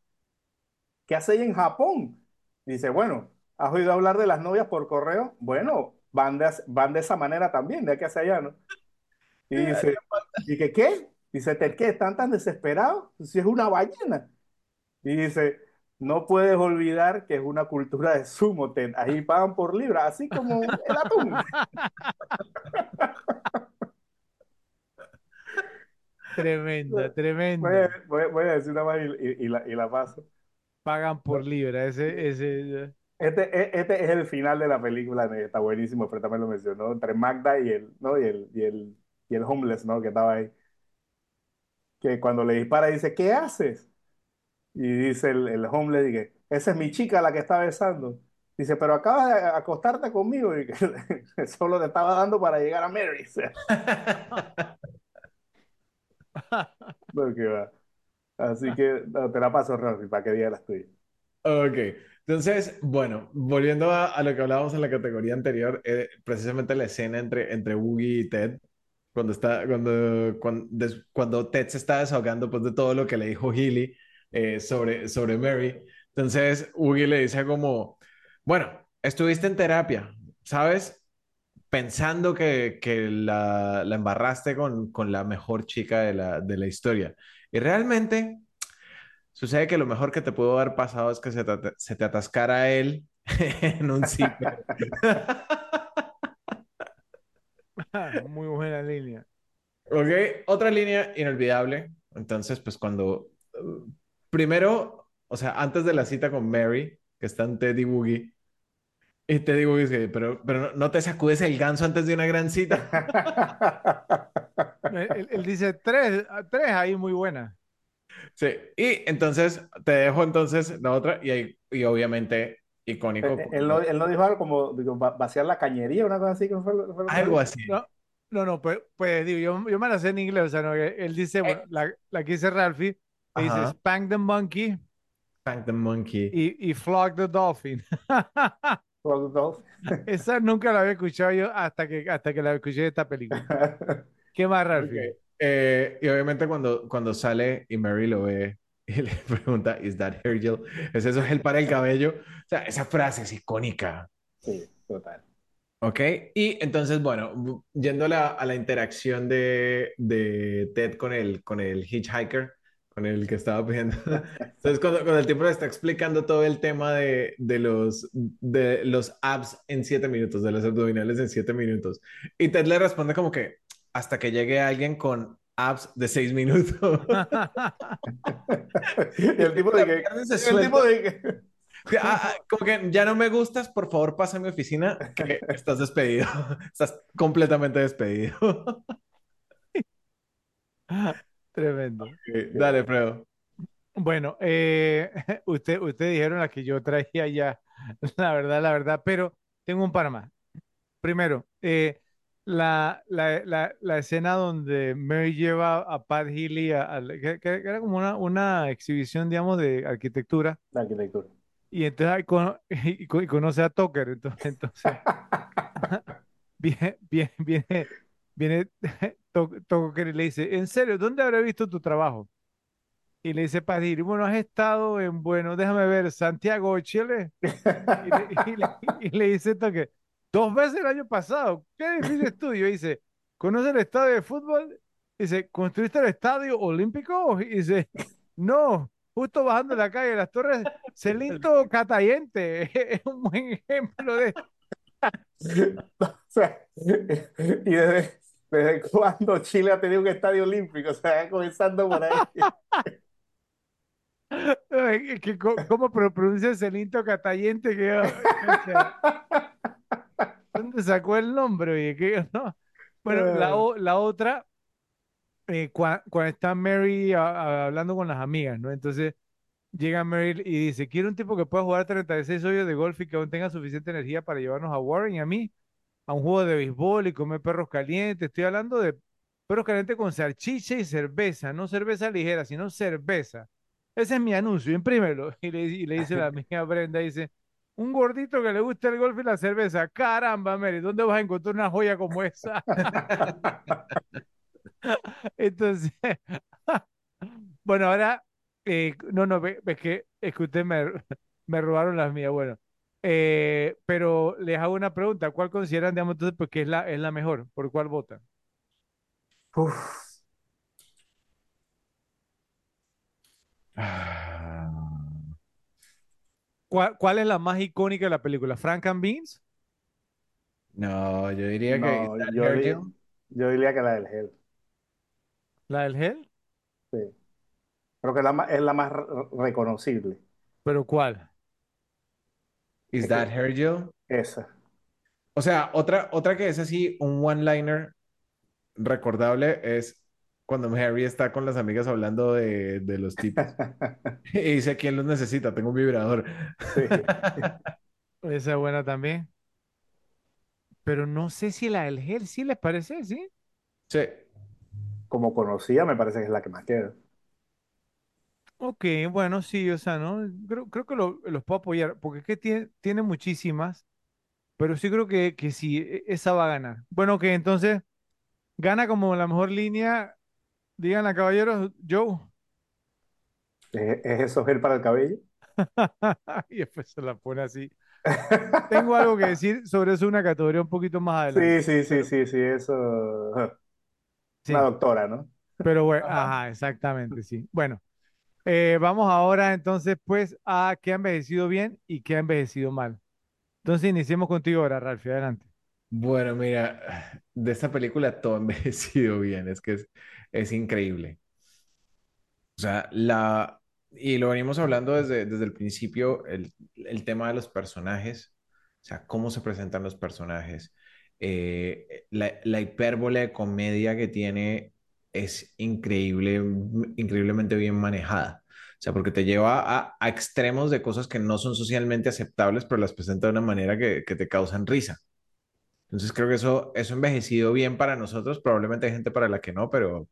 [SPEAKER 1] ¿Qué hace ella en Japón? Dice, bueno, ¿has oído hablar de las novias por correo? Bueno, van de, van de esa manera también, de aquí hacia allá, ¿no? Y dice, ¿y que qué? Dice, ¿Ted qué? ¿Están tan desesperados? Si es una ballena. Y dice, no puedes olvidar que es una cultura de sumo, Ted. Ahí pagan por libra, así como el atún.
[SPEAKER 3] Tremenda,
[SPEAKER 1] Voy
[SPEAKER 3] tremenda.
[SPEAKER 1] a, voy a- voy a decir una más y, y- y la, y la paso.
[SPEAKER 3] Pagan por libra. Ese, ese.
[SPEAKER 1] Este, e- este es el final de la película, está buenísimo, también lo mencionó, entre Magda y el, ¿no? y el, y el, y el homeless, ¿no? Que estaba ahí. Que cuando le dispara dice, ¿qué haces? Y dice el, el homeless, dice, esa es mi chica la que está besando. Dice, pero acabas de acostarte conmigo y que solo te estaba dando para llegar a Mary. No, que va. Así que no, te la paso, Rory, para que digas las tuyas.
[SPEAKER 2] Ok, entonces, bueno, volviendo a, a lo que hablábamos en la categoría anterior, eh, precisamente la escena entre, entre Woogie y Ted, cuando, está, cuando, cuando, cuando Ted se está desahogando pues, de todo lo que le dijo Healy eh, sobre, sobre Mary. Entonces, Woogie le dice como, bueno, estuviste en terapia, ¿sabes? Pensando que, que la, la embarraste con, con la mejor chica de la, de la historia. Y realmente... Sucede que lo mejor que te pudo haber pasado es que se te, se te atascara él en un zipper.
[SPEAKER 3] Muy buena línea.
[SPEAKER 2] Ok, otra línea inolvidable. Entonces, pues cuando... primero, o sea, antes de la cita con Mary, que están Teddy Boogie, y Teddy Boogie dice, pero, pero no, no te sacudes el ganso antes de una gran cita.
[SPEAKER 3] Él, él- dice tres, tres ahí muy buenas.
[SPEAKER 2] Sí, y entonces te dejo entonces la otra, y, ahí- y obviamente icónico.
[SPEAKER 1] Él, él no, él no dijo algo como digo, va- vaciar la cañería, una cosa así, que fue, fue
[SPEAKER 2] Algo así.
[SPEAKER 3] No, no, no, pues, pues digo, yo, yo me la sé en inglés, o sea, no, él dice, bueno, la, la que dice Ralphie, le dice
[SPEAKER 2] Ajá.
[SPEAKER 3] spank the monkey
[SPEAKER 2] Spank the monkey.
[SPEAKER 3] y, y flog the dolphin.
[SPEAKER 1] Los dos.
[SPEAKER 3] Esa nunca la había escuchado yo hasta que, hasta que la escuché de esta película. ¿Qué más, Ralphie?
[SPEAKER 2] Ok. Eh, y obviamente cuando, cuando sale y Mary lo ve y le pregunta, ¿Is that hair gel? ¿Es eso gel para el cabello? O sea, esa frase es icónica.
[SPEAKER 1] Sí, total.
[SPEAKER 2] ¿Ok? Y entonces, bueno, yendo a la, a la interacción de, de Ted con el, con el hitchhiker, con el que estaba pidiendo. Entonces, cuando, cuando el tipo le está explicando todo el tema de, de los, de los abs en siete minutos, de los abdominales en siete minutos, y Ted le responde como que hasta que llegue alguien con abs de seis minutos.
[SPEAKER 1] Y el tipo de que, el tipo de que,
[SPEAKER 2] Ah, ah, como que ya no me gustas, por favor, pasa a mi oficina, que estás despedido. Estás completamente despedido.
[SPEAKER 3] Tremendo.
[SPEAKER 2] Dale, Fredo.
[SPEAKER 3] Bueno, eh, usted, ustedes dijeron la que yo traía ya, la verdad, la verdad, pero tengo un par más. Primero, eh, la, la, la, la escena donde Mary lleva a Pat Healy a, a- que, que era como una, una exhibición, digamos, de arquitectura,
[SPEAKER 1] la arquitectura.
[SPEAKER 3] y entonces cono- y, y conoce a Tucker, entonces, entonces viene, viene, viene, viene To- Tucker y le dice, en serio, ¿dónde habré visto tu trabajo? Y le dice Healy, bueno, has estado en, bueno, déjame ver, Santiago Chile. Y le, y le- y le dice Tucker, dos veces el año pasado, qué difícil estudio. Y dice, ¿conoce el estadio de fútbol? Dice, ¿construiste el estadio olímpico? Y dice, no, justo bajando la calle de las Torres, Celinto Catayente. Es un buen ejemplo de...
[SPEAKER 1] O sea, y desde, desde cuándo Chile ha tenido un estadio olímpico, o sea, comenzando por ahí.
[SPEAKER 3] Que, co- ¿cómo pro- pronuncia Celinto Catayente? Que, o sea, ¿dónde sacó el nombre? Oye? Que, no. Bueno, la, la otra, eh, cua- cuando, está Mary a- a- hablando con las amigas, ¿no? Entonces llega Mary y dice, quiero un tipo que pueda jugar 36 hoyos de golf y que aún tenga suficiente energía para llevarnos a Warren y a mí a un juego de béisbol y comer perros calientes. Estoy hablando de perros calientes con salchicha y cerveza, no cerveza ligera, sino cerveza. Ese es mi anuncio, imprímelo. Y le, y le dice la amiga Brenda, dice, un gordito que le gusta el golf y la cerveza. Caramba, Mary, ¿dónde vas a encontrar una joya como esa? Entonces, bueno, ahora, eh, no, no, es que, es que ustedes me, me robaron las mías, bueno. Eh, pero les hago una pregunta, ¿cuál consideran, digamos, entonces, porque es la, es la mejor? ¿Por cuál votan?
[SPEAKER 1] Uf,
[SPEAKER 2] Ah,
[SPEAKER 3] ¿Cuál, cuál es la más icónica de la película? ¿Frank and Beans?
[SPEAKER 2] No, yo diría que
[SPEAKER 1] no, yo,
[SPEAKER 2] Hair
[SPEAKER 1] di-
[SPEAKER 2] Gel?
[SPEAKER 1] yo diría que la del gel,
[SPEAKER 3] ¿La del gel?
[SPEAKER 1] sí. Creo que la es la más re- reconocible,
[SPEAKER 3] ¿Pero cuál?
[SPEAKER 2] Is
[SPEAKER 1] Es
[SPEAKER 2] That Hair Gel?
[SPEAKER 1] esa.
[SPEAKER 2] O sea, otra, otra que es así, un one-liner recordable es cuando Harry está con las amigas hablando de, de los tipos. Y dice, ¿quién los necesita? Tengo un vibrador.
[SPEAKER 1] Sí.
[SPEAKER 3] Esa es buena también. Pero no sé si la del gel sí les parece, ¿sí?
[SPEAKER 2] Sí.
[SPEAKER 1] Como conocía, me parece que es la que más queda.
[SPEAKER 3] Ok, bueno, sí, o sea, ¿no? Creo, creo que lo- los puedo apoyar, porque es que tiene, tiene muchísimas, pero sí creo que, que sí, e- esa va a ganar. Bueno, que entonces gana como la mejor línea, digan a caballeros, Joe,
[SPEAKER 1] ¿Es, es eso gel para el cabello?
[SPEAKER 3] y después se la pone así. Tengo algo que decir sobre eso, una categoría un poquito más adelante,
[SPEAKER 1] Sí, sí, sí,
[SPEAKER 3] pero
[SPEAKER 1] sí, sí, eso. Una
[SPEAKER 3] sí,
[SPEAKER 1] doctora, ¿no?
[SPEAKER 3] pero bueno,
[SPEAKER 2] ajá,
[SPEAKER 3] exactamente, sí. Bueno, eh, vamos ahora entonces pues a qué ha envejecido bien y qué ha envejecido mal. Entonces iniciemos contigo ahora, Ralphie, adelante.
[SPEAKER 2] Bueno, mira, de esta película todo ha envejecido bien, es que es, es increíble. O sea, la, y lo venimos hablando desde, desde el principio, el, el tema de los personajes, o sea, cómo se presentan los personajes, eh, la, la hipérbole de comedia que tiene es increíble, increíblemente bien manejada. O sea, porque te lleva a, extremos de cosas que no son socialmente aceptables, pero las presenta de una manera que, que te causan risa. Entonces creo que eso, eso envejecido bien para nosotros, probablemente hay gente para la que no, pero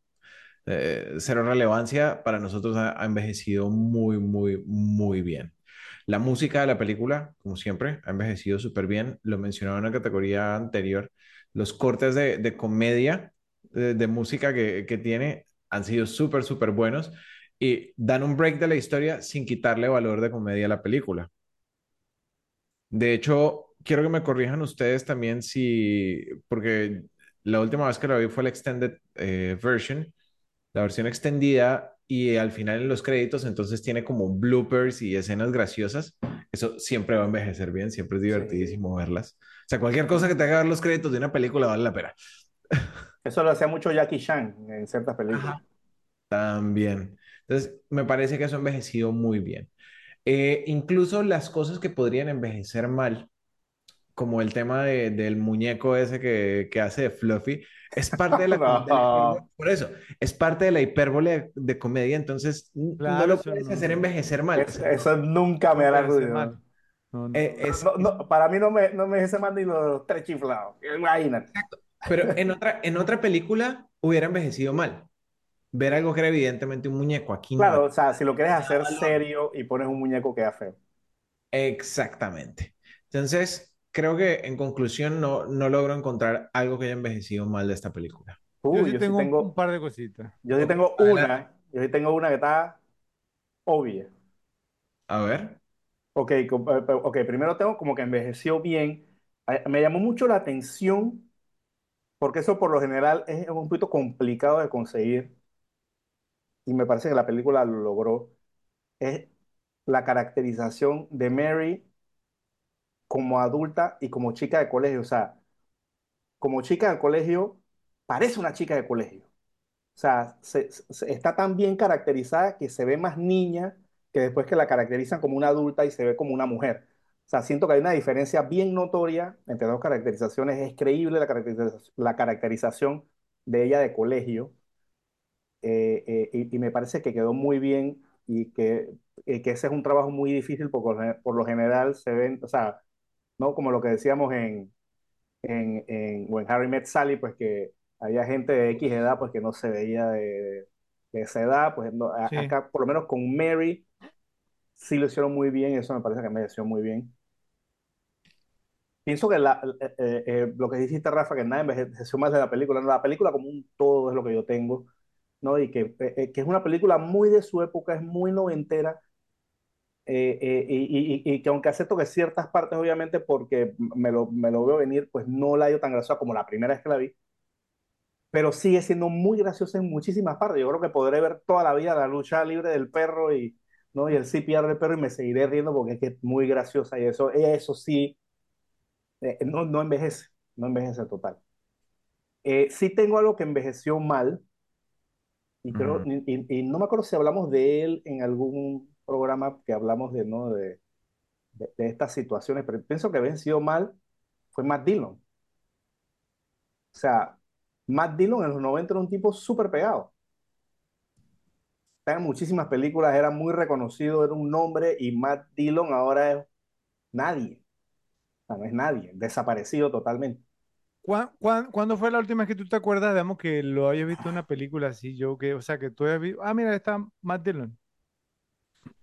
[SPEAKER 2] eh, cero relevancia, para nosotros ha, envejecido muy, muy, muy bien. La música de la película, como siempre, ha envejecido súper bien. Lo mencionaba en la categoría anterior. Los cortes de comedia, de, de música que, que tiene, han sido súper, súper buenos y dan un break de la historia sin quitarle valor de comedia a la película. De hecho, quiero que me corrijan ustedes también si, porque la última vez que la vi fue la extended eh, version, la versión extendida, y al final en los créditos entonces tiene como bloopers y escenas graciosas. Eso siempre va a envejecer bien, siempre es
[SPEAKER 1] Sí.
[SPEAKER 2] divertidísimo verlas. O sea, cualquier cosa que te haga ver los créditos de una película vale la pena.
[SPEAKER 1] Eso lo hacía mucho Jackie Chan en ciertas películas.
[SPEAKER 2] Ajá. También. Entonces, me parece que eso ha envejecido muy bien. Eh, incluso las cosas que podrían envejecer mal, como el tema de- del muñeco ese que, que hace de Fluffy, es parte de la, de la. Por eso, es parte de la hipérbole de, de comedia, entonces n- no
[SPEAKER 3] Claro,
[SPEAKER 2] lo
[SPEAKER 3] eso
[SPEAKER 2] puedes
[SPEAKER 3] no,
[SPEAKER 2] hacer
[SPEAKER 3] no,
[SPEAKER 2] envejecer mal. O
[SPEAKER 1] Es-
[SPEAKER 2] sea, no-
[SPEAKER 1] eso nunca
[SPEAKER 3] no
[SPEAKER 1] me hará ruido.
[SPEAKER 3] mal. No, no.
[SPEAKER 2] eh, es,
[SPEAKER 1] No, no, para mí no me, no me ese más ni los tres chiflados. Imagínate.
[SPEAKER 2] Pero en otra, en otra película hubiera envejecido mal. Ver algo que era evidentemente un muñeco, aquí no.
[SPEAKER 1] Claro, o sea, si lo quieres hacer
[SPEAKER 2] valor.
[SPEAKER 1] serio y pones un muñeco queda feo.
[SPEAKER 2] Exactamente. Entonces, creo que en conclusión no, no logro encontrar algo que haya envejecido mal de esta película.
[SPEAKER 3] Yo
[SPEAKER 1] Uy,
[SPEAKER 3] sí
[SPEAKER 1] yo sí
[SPEAKER 3] tengo un,
[SPEAKER 1] tengo,
[SPEAKER 3] par de cositas.
[SPEAKER 1] yo sí tengo
[SPEAKER 2] adelante.
[SPEAKER 1] una, yo sí tengo una que está obvia.
[SPEAKER 2] A ver.
[SPEAKER 1] Ok, eh, ok, primero tengo como que envejeció bien. Eh, Me llamó mucho la atención porque eso por lo general es un poquito complicado de conseguir y me parece que la película lo logró. Es la caracterización de Mary como adulta y como chica de colegio. O sea, como chica de colegio, parece una chica de colegio. O sea, se- está tan bien caracterizada que se ve más niña que después que la caracterizan como una adulta y se ve como una mujer. Sea, siento que hay una diferencia bien notoria entre dos caracterizaciones. Es creíble la caracterización, la caracterización de ella de colegio eh, eh, y, y me parece que quedó muy bien y que, eh, que ese es un trabajo muy difícil porque por lo general se ven, o sea, ¿no? Como lo que decíamos en, en, en, o en Harry Met Sally, pues que había gente de X edad pues que no se veía de, de esa edad, pues no,
[SPEAKER 3] Sí.
[SPEAKER 1] acá por lo menos con Mary sí lo hicieron muy bien, eso me parece que me pareció muy bien. Pienso que la, eh, eh, eh, lo que dijiste, Rafa, que nada envejeció más de la película, no, la película como un todo es lo que yo tengo, ¿no? Y que, eh, eh, que es una película muy de su época, es muy noventera, eh, y, y- y que aunque acepto que ciertas partes, obviamente, porque me lo, me lo veo venir, pues no la hallo tan graciosa como la primera vez que la vi, pero sigue siendo muy graciosa en muchísimas partes. Yo creo que podré ver toda la vida la lucha libre del perro y, ¿no? y el CPR del perro y me seguiré riendo porque es que es muy graciosa y eso, eso sí, eh, no, no envejece, no envejece total. Eh, sí tengo algo que envejeció mal y creo, y, y- y no me acuerdo si hablamos de él en algún programa que hablamos de, ¿no? de, de, de estas situaciones, pero pienso que envejeció mal fue Matt Dillon. O sea, Matt Dillon en los 90 era un tipo súper pegado. Está en muchísimas películas, era muy reconocido, era un nombre, y Matt Dillon ahora es nadie. Sea, no es nadie, desaparecido totalmente.
[SPEAKER 3] ¿Cuán- cuán- cuándo fue la última vez que tú te acuerdas, digamos, que lo hayas visto en una película así? Yo que, o sea, que tú hayas visto, ah, mira, está Matt Dillon.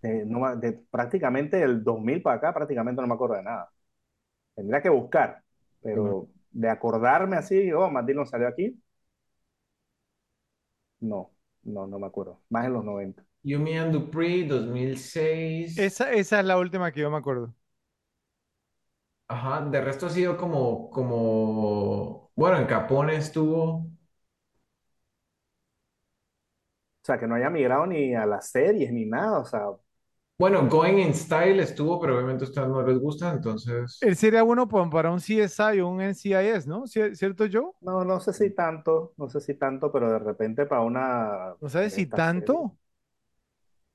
[SPEAKER 1] Eh, no me- de, prácticamente el 2000 para acá, prácticamente no me acuerdo de nada. Tendría que buscar, pero de acordarme así, oh, Matt Dillon salió aquí, no, no, no me acuerdo. Más en los 90.
[SPEAKER 2] Yumi and Dupree, 2006.
[SPEAKER 3] Esa, esa es la última que yo me acuerdo.
[SPEAKER 2] Ajá, de resto ha sido como, como, bueno, en Capone estuvo,
[SPEAKER 1] O sea, que no haya migrado ni a las series ni nada, o sea,
[SPEAKER 2] bueno, Going in Style estuvo, pero obviamente a ustedes no les gusta, entonces,
[SPEAKER 3] Él sería bueno pa- para un CSI o un NCIS, ¿no? ¿Cier- ¿Cierto, Joe?
[SPEAKER 1] no, no sé si tanto, no sé si tanto, pero de repente para una
[SPEAKER 3] ¿No sabes
[SPEAKER 1] de
[SPEAKER 3] si
[SPEAKER 1] estas series.
[SPEAKER 3] tanto?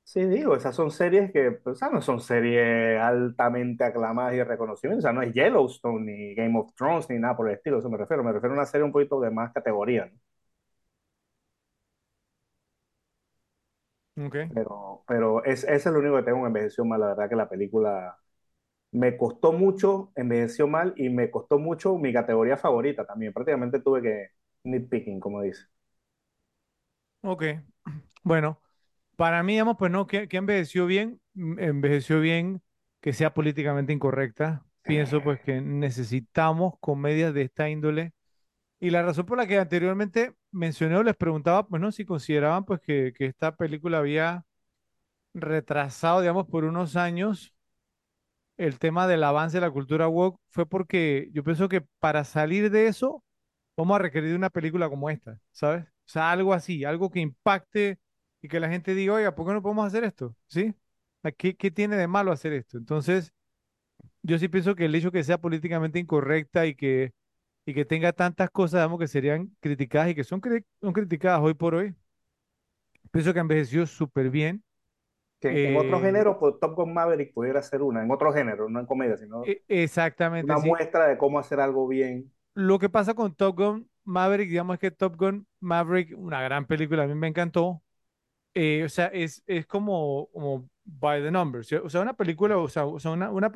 [SPEAKER 1] Sí, digo, esas son series que, pues, o sea, no son series altamente aclamadas y reconocidas, o sea, no es Yellowstone ni Game of Thrones ni nada por el estilo, a eso me refiero, me refiero a una serie un poquito de más categoría, ¿no?
[SPEAKER 3] Ok.
[SPEAKER 1] Pero, pero es, ese es lo único que tengo que envejeció mal, la verdad que la película me costó mucho, envejeció mal y me costó mucho mi categoría favorita también, prácticamente tuve que nitpicking, como dice.
[SPEAKER 3] Ok. Bueno, para mí, digamos, pues no, que, que envejeció bien, mm, envejeció bien que sea políticamente incorrecta. Pienso pues que necesitamos comedias de esta índole. Y la razón por la que anteriormente mencioné o les preguntaba, pues no, si consideraban pues que, que esta película había retrasado, digamos, por unos años el tema del avance de la cultura woke, fue porque yo pienso que para salir de eso vamos a requerir una película como esta, ¿sabes? O sea, algo así, algo que impacte y que la gente diga, oiga, ¿por qué no podemos hacer esto? ¿Sí? ¿Qué, qué tiene de malo hacer esto? Entonces, yo sí pienso que el hecho que sea políticamente incorrecta y que, y que tenga tantas cosas, digamos, que serían criticadas y que son, son criticadas hoy por hoy, pienso que envejeció súper bien.
[SPEAKER 1] Que en otro
[SPEAKER 3] Eh,
[SPEAKER 1] género, pues Top Gun Maverick pudiera ser una, en otro género, no en comedia, sino
[SPEAKER 3] e- exactamente,
[SPEAKER 1] una
[SPEAKER 3] sí.
[SPEAKER 1] muestra de cómo hacer algo bien.
[SPEAKER 3] Lo que pasa con Top Gun Maverick, digamos es que Top Gun Maverick, una gran película, a mí me encantó. Eh, o sea, es, es como, como by the numbers. O sea, una película, o sea, o sea, una, una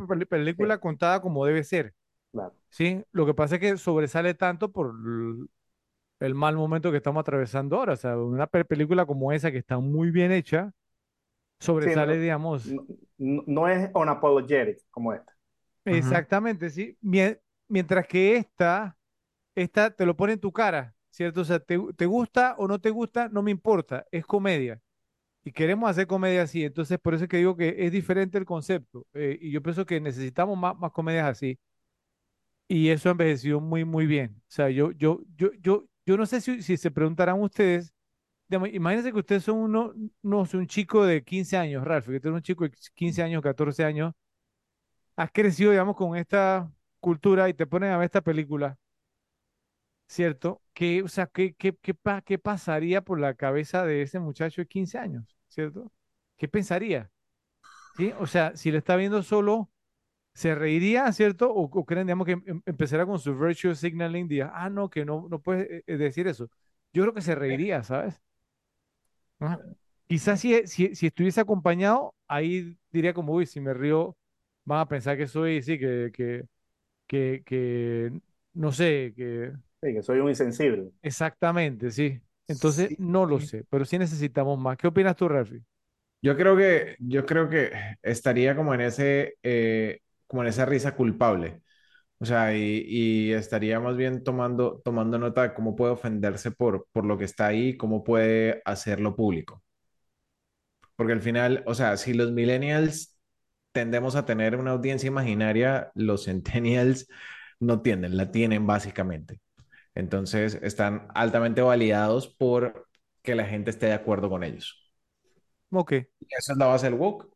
[SPEAKER 1] Sí,
[SPEAKER 3] película contada como debe ser,
[SPEAKER 1] claro.
[SPEAKER 3] ¿sí? Lo que pasa es que sobresale tanto por el mal momento que estamos atravesando ahora. O sea, una pe- película como esa que está muy bien hecha,
[SPEAKER 1] Sí,
[SPEAKER 3] sobresale,
[SPEAKER 1] no,
[SPEAKER 3] digamos,
[SPEAKER 1] no, no- es unapologetic como esta.
[SPEAKER 3] Exactamente, ¿sí? Mie- Mientras que esta, esta te lo pone en tu cara, ¿cierto? O sea, te, te gusta o no te gusta, no me importa, es comedia. Y queremos hacer comedia así, entonces por eso es que digo que es diferente el concepto. eh, y yo pienso que necesitamos más, más comedias así. Y eso ha envejecido muy, muy bien. O sea, yo, yo, yo, yo, yo no sé si, si se preguntarán ustedes, digamos, imagínense que ustedes son uno, no, un chico de 15 años, Ralph, que tú eres un chico de 15 años, 14 años, has crecido, digamos, con esta cultura y te ponen a ver esta película, ¿cierto? ¿Qué, o sea, qué, qué, qué, pa- qué pasaría por la cabeza de ese muchacho de 15 años, ¿cierto? ¿Qué pensaría? ¿Sí? O sea, si lo está viendo solo se reiría, ¿cierto? O, o creen, digamos, que em- empezará con su virtue signaling, diga, ah, no, que no, no puedes eh, decir eso. Yo creo que se reiría, ¿sabes? Quizás si, si, si estuviese acompañado, ahí diría como, uy, si me río, van a pensar que soy, sí, que, que, que, que, no sé, que
[SPEAKER 1] Sí, que soy un insensible.
[SPEAKER 3] exactamente, sí. Entonces,
[SPEAKER 2] Sí.
[SPEAKER 3] no lo sé, pero sí necesitamos más. ¿Qué opinas tú, Ralphie?
[SPEAKER 2] Yo creo que, yo creo que estaría como en ese, eh, como en esa risa culpable. O sea, y, y estaría más bien tomando, tomando nota de cómo puede ofenderse por, por lo que está ahí, cómo puede hacerlo público. Porque al final, o sea, si los millennials tendemos a tener una audiencia imaginaria, los centennials no tienden, la tienen básicamente. Entonces, están altamente validados por que la gente esté de acuerdo con ellos.
[SPEAKER 3] Ok,
[SPEAKER 2] Y esa es la base del woke.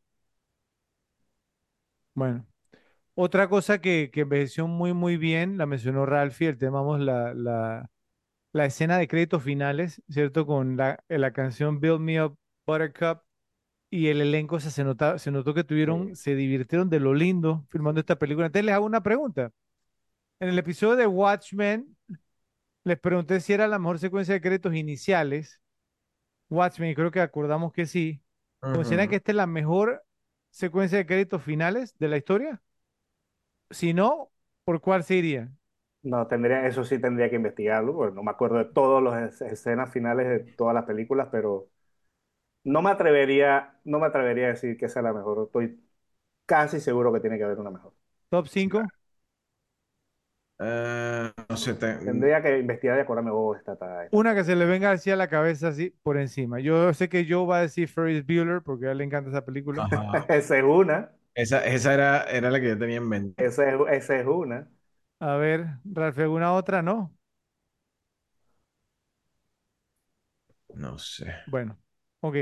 [SPEAKER 3] bueno. Otra cosa que, que envejeció muy, muy bien, la mencionó Ralphie, el tema, vamos, la, la, la escena de créditos finales, ¿cierto? Con la, la canción Build Me Up Buttercup y el elenco, o sea, se nota, se notó que tuvieron, se divirtieron de lo lindo filmando esta película. Entonces les hago una pregunta. En el episodio de Watchmen, les pregunté si era la mejor secuencia de créditos iniciales. Watchmen, y creo que acordamos que sí. ¿Consideran que
[SPEAKER 2] Ujú.
[SPEAKER 3] esta es la mejor secuencia de créditos finales de la historia? Si no, ¿por cuál se iría?
[SPEAKER 1] No, tendría, eso sí tendría que investigarlo, porque no me acuerdo de todas las es- escenas finales de todas las películas, pero no me atrevería, no me atrevería a decir que es la mejor. Estoy casi seguro que tiene que haber una mejor.
[SPEAKER 3] Top 5.
[SPEAKER 2] Eh, no sé, te-
[SPEAKER 1] Tendría que investigar y acordarme, oh, esta esta.
[SPEAKER 3] Una que se le venga así a la cabeza, así por encima. Yo sé que Joe va a decir Ferris Bueller porque a él le encanta esa película.
[SPEAKER 1] Esa es una,
[SPEAKER 2] Esa, esa era, era la que yo tenía en mente.
[SPEAKER 1] esa es, esa es una.
[SPEAKER 3] A ver, Ralph, ¿alguna otra? ¿No?
[SPEAKER 2] No sé.
[SPEAKER 3] Bueno, ok.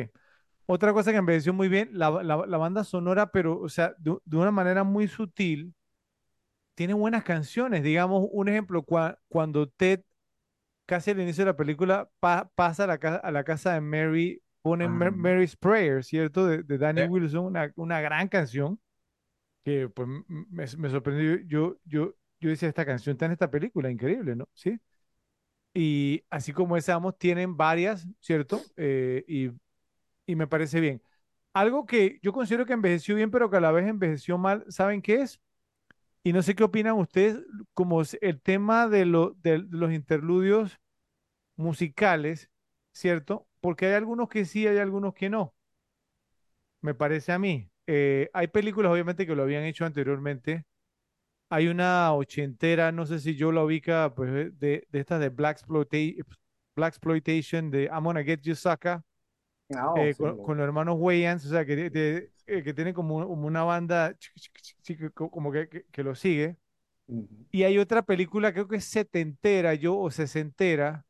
[SPEAKER 3] Otra cosa que me pareció muy bien, la, la- la banda sonora, pero, o sea, de, de una manera muy sutil, tiene buenas canciones. Digamos, un ejemplo, cua- cuando Ted, casi al inicio de la película, pa- pasa a la, a la casa de Mary, pone
[SPEAKER 2] Ah,
[SPEAKER 3] Mary's Prayer, ¿cierto? De, de Danny. Wilson, una, una gran canción que pues, me, me sorprendió. Yo, yo, yo decía, esta canción está en esta película, increíble, ¿no? Sí. Y así como esa, vamos, tienen varias, ¿cierto? Eh, y, y me parece bien. Algo que yo considero que envejeció bien, pero que a la vez envejeció mal, ¿saben qué es? Y no sé qué opinan ustedes, como el tema de los interludios musicales, ¿cierto? Porque hay algunos que sí, hay algunos que no, me parece a mí. Eh, hay películas, obviamente, que lo habían hecho anteriormente. Hay una ochentera, no sé si yo la ubica, pues, eh, de, de estas de Black Exploitation, Black Exploitation, de I'm Gonna Get You Sucker,
[SPEAKER 1] No,
[SPEAKER 3] eh,
[SPEAKER 1] sí,
[SPEAKER 3] con,
[SPEAKER 1] lo-
[SPEAKER 3] con los hermanos Wayans, o sea, que, de- eh, que tienen como, un- como una banda, como que, que, que lo sigue.
[SPEAKER 1] ujú.
[SPEAKER 3] Y hay otra película, creo que es setentera, yo, o sesentera,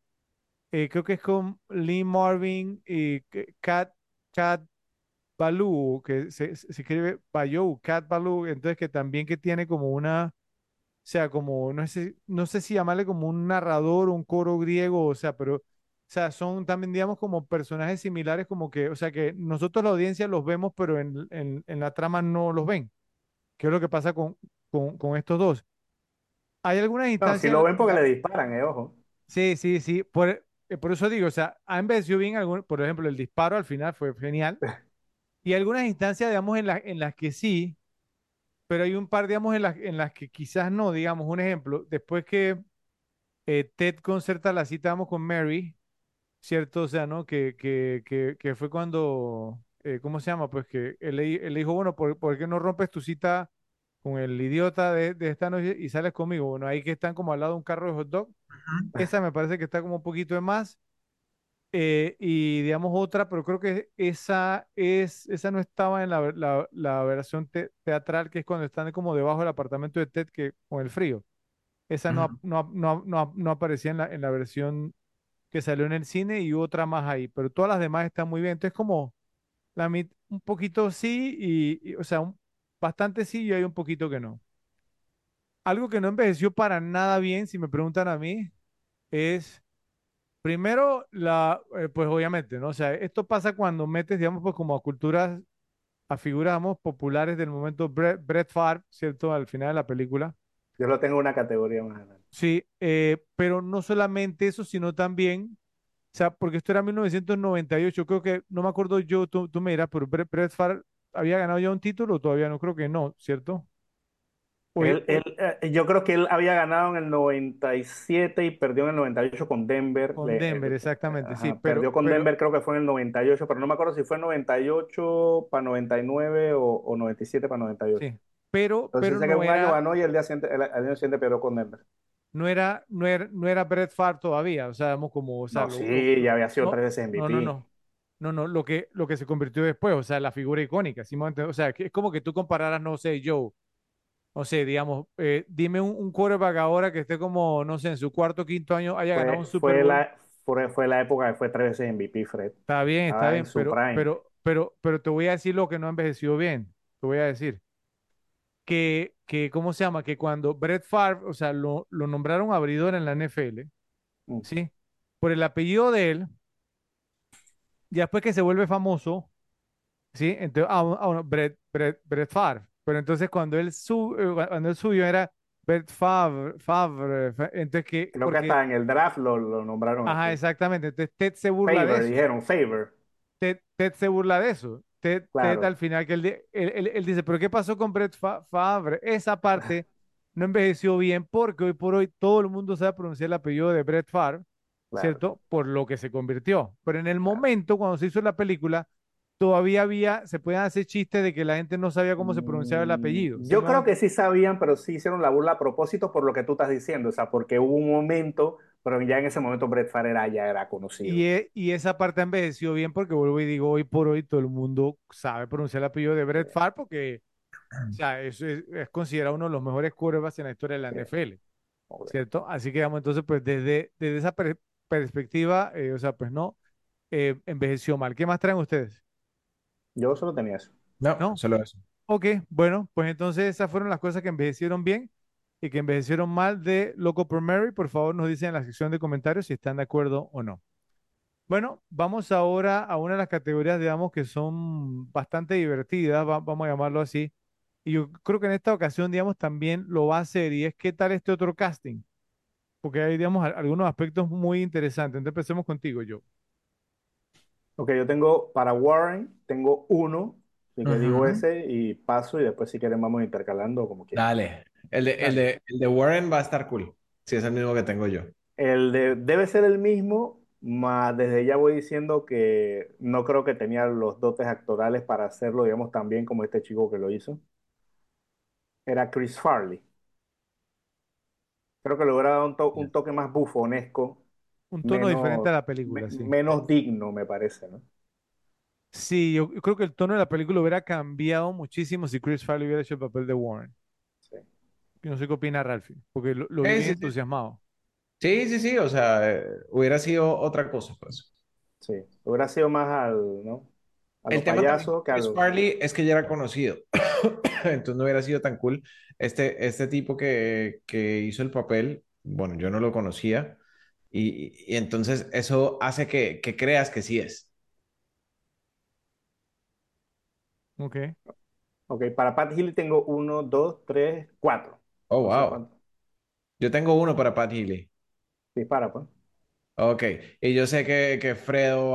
[SPEAKER 3] eh, creo que es con Lee Marvin y Cat, Cat Ballou, que se, se escribe Bayou, Cat Ballou, entonces que también que tiene como una, o sea, como, no sé, no sé si llamarle como un narrador, un coro griego, o sea, pero, o sea, son también, digamos, como personajes similares, como que, o sea, que nosotros la audiencia los vemos, pero en, en, en la trama no los ven. ¿Qué es lo que pasa con, con, con estos dos? Hay algunas
[SPEAKER 1] No, si
[SPEAKER 3] instancias
[SPEAKER 1] lo
[SPEAKER 3] en
[SPEAKER 1] ven
[SPEAKER 3] en
[SPEAKER 1] porque le disparan, eh, ojo.
[SPEAKER 3] Sí, sí, sí. Por, eh, por eso digo, o sea, ha envejecido bien algún, por ejemplo, el disparo al final fue genial. Y algunas instancias, digamos, en, la- en las que sí, pero hay un par, digamos, en las, en las que quizás no, digamos, un ejemplo, después que eh, Ted concerta la cita, vamos, con Mary, ¿cierto? O sea, ¿no? Que, que, que, que fue cuando, eh, ¿cómo se llama? Pues que él, le- él le dijo, bueno, ¿por, por qué no rompes tu cita con el idiota de, de esta noche y sales conmigo? Bueno, ahí que están como al lado de un carro de hot dog. Esa me parece que está como un poquito de más. Eh, y digamos otra, pero creo que esa es, esa no estaba en la, la- la versión te- teatral, que es cuando están como debajo del apartamento de Ted que, con el frío. Esa no, no, no, no, no aparecía en la, en la versión que salió en el cine y otra más ahí, pero todas las demás están muy bien. Entonces como la mit- un poquito sí y, y, o sea, un- bastante sí y hay un poquito que no. Algo que no envejeció para nada bien, si me preguntan a mí, es Primero, la, eh, pues obviamente, ¿no? O sea, esto pasa cuando metes, digamos, pues como a culturas, a figuras, digamos, populares del momento, Brett, Brett Favre, ¿cierto? Al final de la película.
[SPEAKER 1] Yo lo tengo en una categoría más adelante.
[SPEAKER 3] Sí, eh, pero no solamente eso, sino también, o sea, porque esto era 1998, creo que, no me acuerdo yo, tú, tú me dirás, pero Brett, Favre había ganado ya un título o todavía no, creo que no, ¿cierto?
[SPEAKER 1] Él, él, eh, yo creo que él había ganado en el 97 y perdió en el 98 con Denver.
[SPEAKER 3] con
[SPEAKER 1] Le-
[SPEAKER 3] Denver,
[SPEAKER 1] eh,
[SPEAKER 3] exactamente, sí, pero,
[SPEAKER 1] perdió con
[SPEAKER 3] pero,
[SPEAKER 1] Denver, creo que fue en el 98, pero no me acuerdo si fue en 98 para 99 o, o 97 para 98.
[SPEAKER 3] sí, pero,
[SPEAKER 1] Entonces
[SPEAKER 3] pero
[SPEAKER 1] sé que
[SPEAKER 3] no
[SPEAKER 1] un año
[SPEAKER 3] era,
[SPEAKER 1] ganó y el día siguiente, el, el año siguiente perdió con Denver.
[SPEAKER 3] No era, no era, no era Brett Favre todavía, o sea, digamos como, o sea,
[SPEAKER 1] No,
[SPEAKER 3] lo, lo-
[SPEAKER 1] sí, ya había sido
[SPEAKER 3] no,
[SPEAKER 1] tres veces
[SPEAKER 3] no, no,
[SPEAKER 1] MVP.
[SPEAKER 3] no, no, no, lo que, lo que se convirtió después, o sea, la figura icónica, ¿sí? O sea, que es como que tú compararas, no sé, Joe, no sé, digamos, eh, dime un, un quarterback ahora que esté como, no sé, en su cuarto, quinto año, haya ganado un
[SPEAKER 1] Fue,
[SPEAKER 3] Super
[SPEAKER 1] fue,
[SPEAKER 3] Bowl,
[SPEAKER 1] la, fue, fue la época que fue tres veces MVP, Fred.
[SPEAKER 3] está bien, está bien, pero, pero, pero, pero te voy a decir lo que no ha envejecido bien, te voy a decir. Que, que, ¿cómo se llama? Que cuando Brett Favre, o sea, lo, lo nombraron abridor en la NFL,
[SPEAKER 1] Mm.
[SPEAKER 3] ¿sí? Por el apellido de él, ya después que se vuelve famoso, ¿sí? Entonces, ah, ah, Brett, Brett, Brett Favre. Pero entonces cuando él, su, eh, cuando él subió era Brett Favre, Favre, Fa- entonces que,
[SPEAKER 1] Creo que
[SPEAKER 3] porque,
[SPEAKER 1] hasta en el draft lo, lo nombraron
[SPEAKER 3] ajá,
[SPEAKER 1] así.
[SPEAKER 3] exactamente, entonces Ted se burla de
[SPEAKER 1] Favor,
[SPEAKER 3] eso,
[SPEAKER 1] dijeron, favor.
[SPEAKER 3] Ted, Ted se burla de eso, Ted, Ted al final que él, él, él- él dice, pero ¿qué pasó con Brett Fa- Favre? Esa parte no envejeció bien porque hoy por hoy todo el mundo sabe pronunciar el apellido de Brett Favre,
[SPEAKER 1] Claro.
[SPEAKER 3] ¿cierto? Por lo que se convirtió. Pero en el momento, cuando se hizo la película, todavía había, se podían hacer chistes de que la gente no sabía cómo se pronunciaba el
[SPEAKER 1] Mm,
[SPEAKER 3] apellido. ¿sí
[SPEAKER 1] Yo creo que sí sabían, pero sí hicieron la burla a propósito por lo que tú estás diciendo, o sea, porque hubo un momento, pero ya en ese momento Brett Favre era, ya era conocido.
[SPEAKER 3] Y, e- y esa parte ha envejecido bien porque vuelvo y digo, hoy por hoy todo el mundo sabe pronunciar el apellido de Brett Favre porque, o sea, eso es, es considerado uno de los mejores quarterbacks en la historia de la. NFL,
[SPEAKER 1] Joder.
[SPEAKER 3] ¿cierto? Así que, digamos, entonces, pues desde, desde esa per- perspectiva, eh, o sea, pues no, eh, envejeció mal. ¿Qué más traen ustedes?
[SPEAKER 1] Yo solo tenía eso.
[SPEAKER 2] No,
[SPEAKER 3] ¿No?
[SPEAKER 2] solo eso.
[SPEAKER 3] Ok, bueno, pues entonces esas fueron las cosas que envejecieron bien y que envejecieron mal de Loco por Mary. Por favor, nos dicen en la sección de comentarios si están de acuerdo o no. Bueno, vamos ahora a una de las categorías, digamos, que son bastante divertidas, va- vamos a llamarlo así. Y yo creo que en esta ocasión, digamos, también lo va a hacer y es qué tal este otro casting. Porque hay, digamos, al- algunos aspectos muy interesantes. Entonces empecemos contigo, yo.
[SPEAKER 1] Ok, yo tengo para Warren, tengo uno, así que digo ese y paso y después si quieren vamos intercalando como quieran.
[SPEAKER 2] Dale. El de, el de, el de Warren va a estar cool. Si es el mismo que tengo yo.
[SPEAKER 1] El de, debe ser el mismo, más desde ya voy diciendo que no creo que tenía los dotes actorales para hacerlo, digamos, tan bien como este chico que lo hizo. Era Chris Farley. Creo que le hubiera dado un, to- un toque más bufonesco,
[SPEAKER 3] Un tono diferente a
[SPEAKER 1] menos,
[SPEAKER 3] la película,
[SPEAKER 1] me-
[SPEAKER 3] sí.
[SPEAKER 1] menos digno, me parece, ¿no?
[SPEAKER 3] Sí, yo, yo creo que el tono de la película hubiera cambiado muchísimo si Chris Farley hubiera hecho el papel de Warren.
[SPEAKER 1] Sí.
[SPEAKER 3] Yo no sé qué opina Ralphie, porque lo, lo vi bien
[SPEAKER 2] sí, sí.
[SPEAKER 3] entusiasmado.
[SPEAKER 2] Sí, sí, sí, o sea, eh, hubiera sido otra cosa, pues.
[SPEAKER 1] Sí, hubiera sido más al, ¿no? A
[SPEAKER 2] El tema
[SPEAKER 1] payasos que a
[SPEAKER 2] Chris
[SPEAKER 1] los...
[SPEAKER 2] Farley es que ya era conocido, entonces no hubiera sido tan cool. Este, este tipo que, que hizo el papel, bueno, yo no lo conocía, y, y entonces eso hace que, que creas que sí es.
[SPEAKER 3] Ok.
[SPEAKER 1] Ok, para Pat Healy tengo uno, dos, tres, cuatro.
[SPEAKER 2] Oh,
[SPEAKER 1] No sé
[SPEAKER 2] wow.
[SPEAKER 1] cuánto.
[SPEAKER 2] Yo tengo uno para Pat Healy.
[SPEAKER 1] Dispara, pues.
[SPEAKER 2] Ok, y yo sé que, que Fredo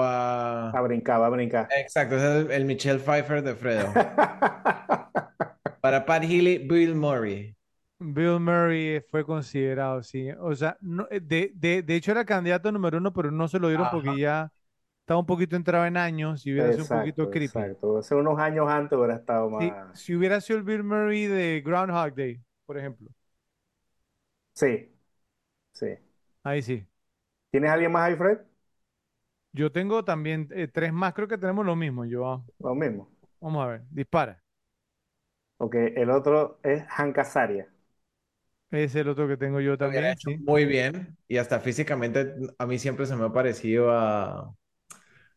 [SPEAKER 1] Va a brincar, va a brincar.
[SPEAKER 2] Exacto, ese es el, el Michelle Pfeiffer de Fredo. Para Pat Healy, Bill Murray.
[SPEAKER 3] Bill Murray fue considerado, sí. O sea, no- eh, de, de, de hecho era candidato número uno, pero no se lo dieron porque ya estaba un poquito entrado en años y hubiera sido un poquito creepy.
[SPEAKER 1] exacto. Hace unos años antes hubiera estado más...
[SPEAKER 3] si hubiera sido el Bill Murray de Groundhog Day, por ejemplo.
[SPEAKER 1] Sí, sí.
[SPEAKER 3] Ahí sí.
[SPEAKER 1] ¿Tienes alguien más ahí, Fred?
[SPEAKER 3] Yo tengo también eh, tres más, creo que tenemos lo mismo, yo.
[SPEAKER 1] Lo mismo.
[SPEAKER 3] Vamos a ver, dispara.
[SPEAKER 1] Ok, el otro es Hank Azaria.
[SPEAKER 3] Es el otro que tengo yo
[SPEAKER 2] Lo hubiera
[SPEAKER 3] también,
[SPEAKER 2] hecho
[SPEAKER 3] sí.
[SPEAKER 2] muy bien y hasta físicamente a mí siempre se me ha parecido a,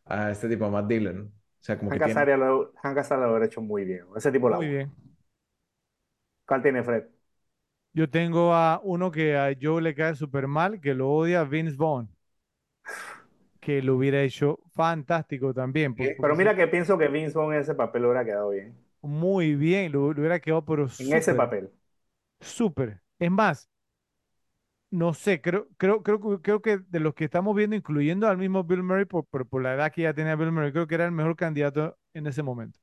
[SPEAKER 2] a este tipo, a Matt Dillon. O sea, como que
[SPEAKER 1] Hank
[SPEAKER 2] tiene...
[SPEAKER 1] Azaria lo, Hank Azaria lo hubiera hecho muy bien. Ese tipo la
[SPEAKER 3] Muy bien.
[SPEAKER 1] ¿Cuál tiene Fred?
[SPEAKER 3] Yo tengo a uno que a Joe le cae súper mal, que lo odia, Vince Vaughn, que lo hubiera hecho fantástico también. por-
[SPEAKER 1] Pero
[SPEAKER 3] porque
[SPEAKER 1] mira que pienso que Vince Vaughn en ese papel hubiera quedado bien.
[SPEAKER 3] Muy bien, lo, lo hubiera quedado, pero
[SPEAKER 1] En ese
[SPEAKER 3] súper,
[SPEAKER 1] papel.
[SPEAKER 3] súper. Es más, no sé, creo, creo, creo, que- creo que de los que estamos viendo, incluyendo al mismo Bill Murray, por, por, por la edad que ya tenía Bill Murray, creo que era el mejor candidato en ese momento.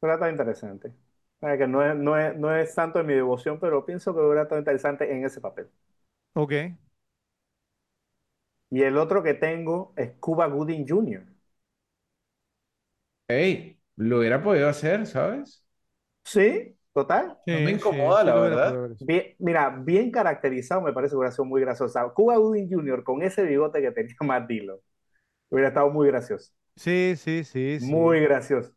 [SPEAKER 1] Hubiera estado interesante. Que no es, no es, no es tanto de mi devoción, pero pienso que hubiera estado interesante en ese papel.
[SPEAKER 3] Ok.
[SPEAKER 1] Y el otro que tengo es Cuba Gooding Jr.
[SPEAKER 2] Ey, lo hubiera podido hacer, ¿sabes?
[SPEAKER 1] Sí, total.
[SPEAKER 3] Sí,
[SPEAKER 2] No me incomoda,
[SPEAKER 3] sí
[SPEAKER 2] la verdad.
[SPEAKER 1] Bien, mira, bien caracterizado, me parece que hubiera sido muy gracioso. Cuba Gooding Jr. con ese bigote que tenía Matt Dillon. Hubiera estado muy gracioso.
[SPEAKER 3] Sí, sí, sí, sí.
[SPEAKER 1] Muy gracioso.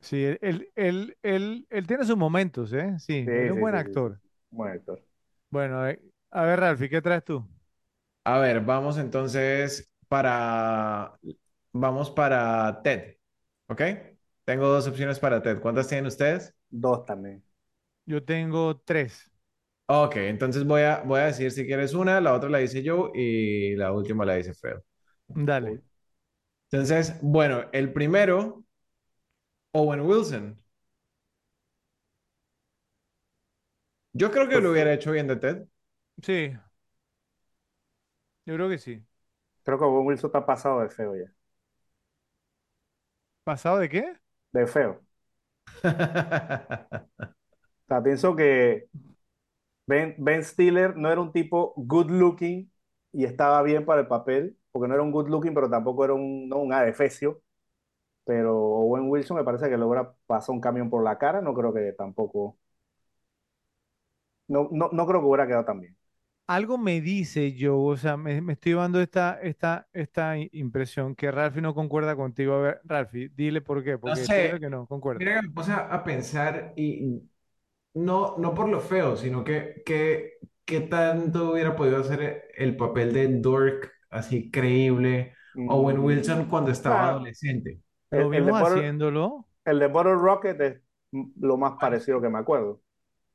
[SPEAKER 3] Sí, él, él, él, él- él tiene sus momentos, ¿eh? Sí, es un
[SPEAKER 1] sí,
[SPEAKER 3] buen actor.
[SPEAKER 1] sí. Buen actor.
[SPEAKER 3] Bueno, eh, a ver, Ralphie, ¿qué traes tú?
[SPEAKER 2] A ver, vamos entonces para... Vamos para Ted, ¿ok? Tengo dos opciones para Ted. ¿Cuántas tienen ustedes?
[SPEAKER 1] Dos también.
[SPEAKER 3] Yo tengo tres.
[SPEAKER 2] Ok, entonces voy a, voy a decir si quieres una, la otra la dice yo y la última la dice Fredo.
[SPEAKER 3] Dale.
[SPEAKER 2] Entonces, bueno, el primero, Owen Wilson. Yo creo que lo hubiera hecho bien de Ted.
[SPEAKER 3] Sí. Yo creo que sí.
[SPEAKER 1] Creo que Owen Wilson está pasado de feo ya.
[SPEAKER 3] ¿Pasado de qué?
[SPEAKER 1] De feo. O sea, pienso que Ben, Ben Stiller no era un tipo good looking y estaba bien para el papel, porque no era un good looking, pero tampoco era un, no, un. Pero Owen Wilson me parece que logra pasar un camión por la cara, no creo que tampoco. No, no, no creo que hubiera quedado tan bien.
[SPEAKER 3] Algo me dice yo, o sea, me, me estoy dando esta, esta, esta impresión que Ralphie no concuerda contigo. A ver, Ralphie, dile por qué, porque
[SPEAKER 2] sé.
[SPEAKER 3] que no, concuerda.
[SPEAKER 2] Mira me puse a pensar y no, no por lo feo, sino que, que, qué tanto hubiera podido hacer el papel de Dork así creíble Owen
[SPEAKER 1] Mm,
[SPEAKER 2] Wilson cuando estaba
[SPEAKER 1] claro.
[SPEAKER 2] adolescente.
[SPEAKER 3] Lo
[SPEAKER 1] El, el de
[SPEAKER 3] vimos
[SPEAKER 1] Bottle,
[SPEAKER 3] haciéndolo.
[SPEAKER 1] el de Bottle Rocket es lo más parecido que me acuerdo.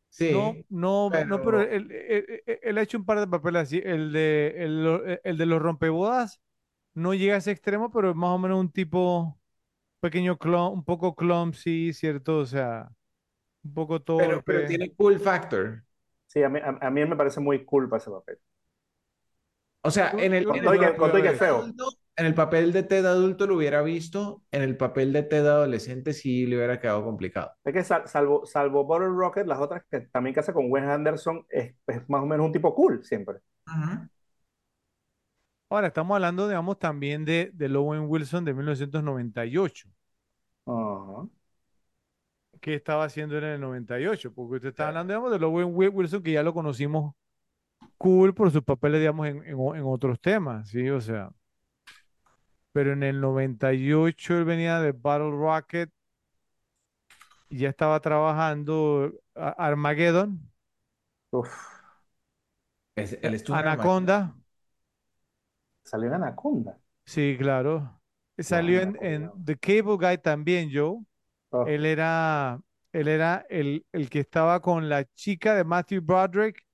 [SPEAKER 2] Sí,
[SPEAKER 3] No, no, no, pero
[SPEAKER 2] pero-
[SPEAKER 3] él, él- ha hecho un par de papeles así. El de, el, el de los rompebodas no llega a ese extremo, pero es más o menos un tipo pequeño clon, un poco clumsy, ¿cierto? O sea, un poco
[SPEAKER 2] pero, pero
[SPEAKER 3] torpe.
[SPEAKER 2] tiene cool factor.
[SPEAKER 1] Sí, a mí, a, a mí me parece muy cool para ese papel.
[SPEAKER 2] O sea, en el,
[SPEAKER 1] Con todo que- todo feo.
[SPEAKER 2] En el papel de Ted adulto lo hubiera visto, en el papel de Ted adolescente sí le hubiera quedado complicado.
[SPEAKER 1] Es que sal- salvo, salvo Bottle Rocket, las otras que también que hace con Wes Anderson es, es más o menos un tipo cool siempre.
[SPEAKER 3] Ahora, estamos hablando, digamos, también de, de Owen Wilson de 1998.
[SPEAKER 1] Ajá.
[SPEAKER 3] ¿Qué estaba haciendo en el 98? Porque usted está hablando, digamos, de Owen Wi- Wilson, que ya lo conocimos cool por sus papeles, digamos, en, en en otros temas, ¿sí? O sea, pero en el 98 él venía de Battle Rocket y ya estaba trabajando Armageddon.
[SPEAKER 1] Uf.
[SPEAKER 2] Es, él.
[SPEAKER 3] Anaconda,
[SPEAKER 1] Salió en Anaconda.
[SPEAKER 3] sí, claro. Salió en. The Cable Guy también, Joe.
[SPEAKER 1] Oh,
[SPEAKER 3] Él era, él era el, el que estaba con la chica de Matthew Broderick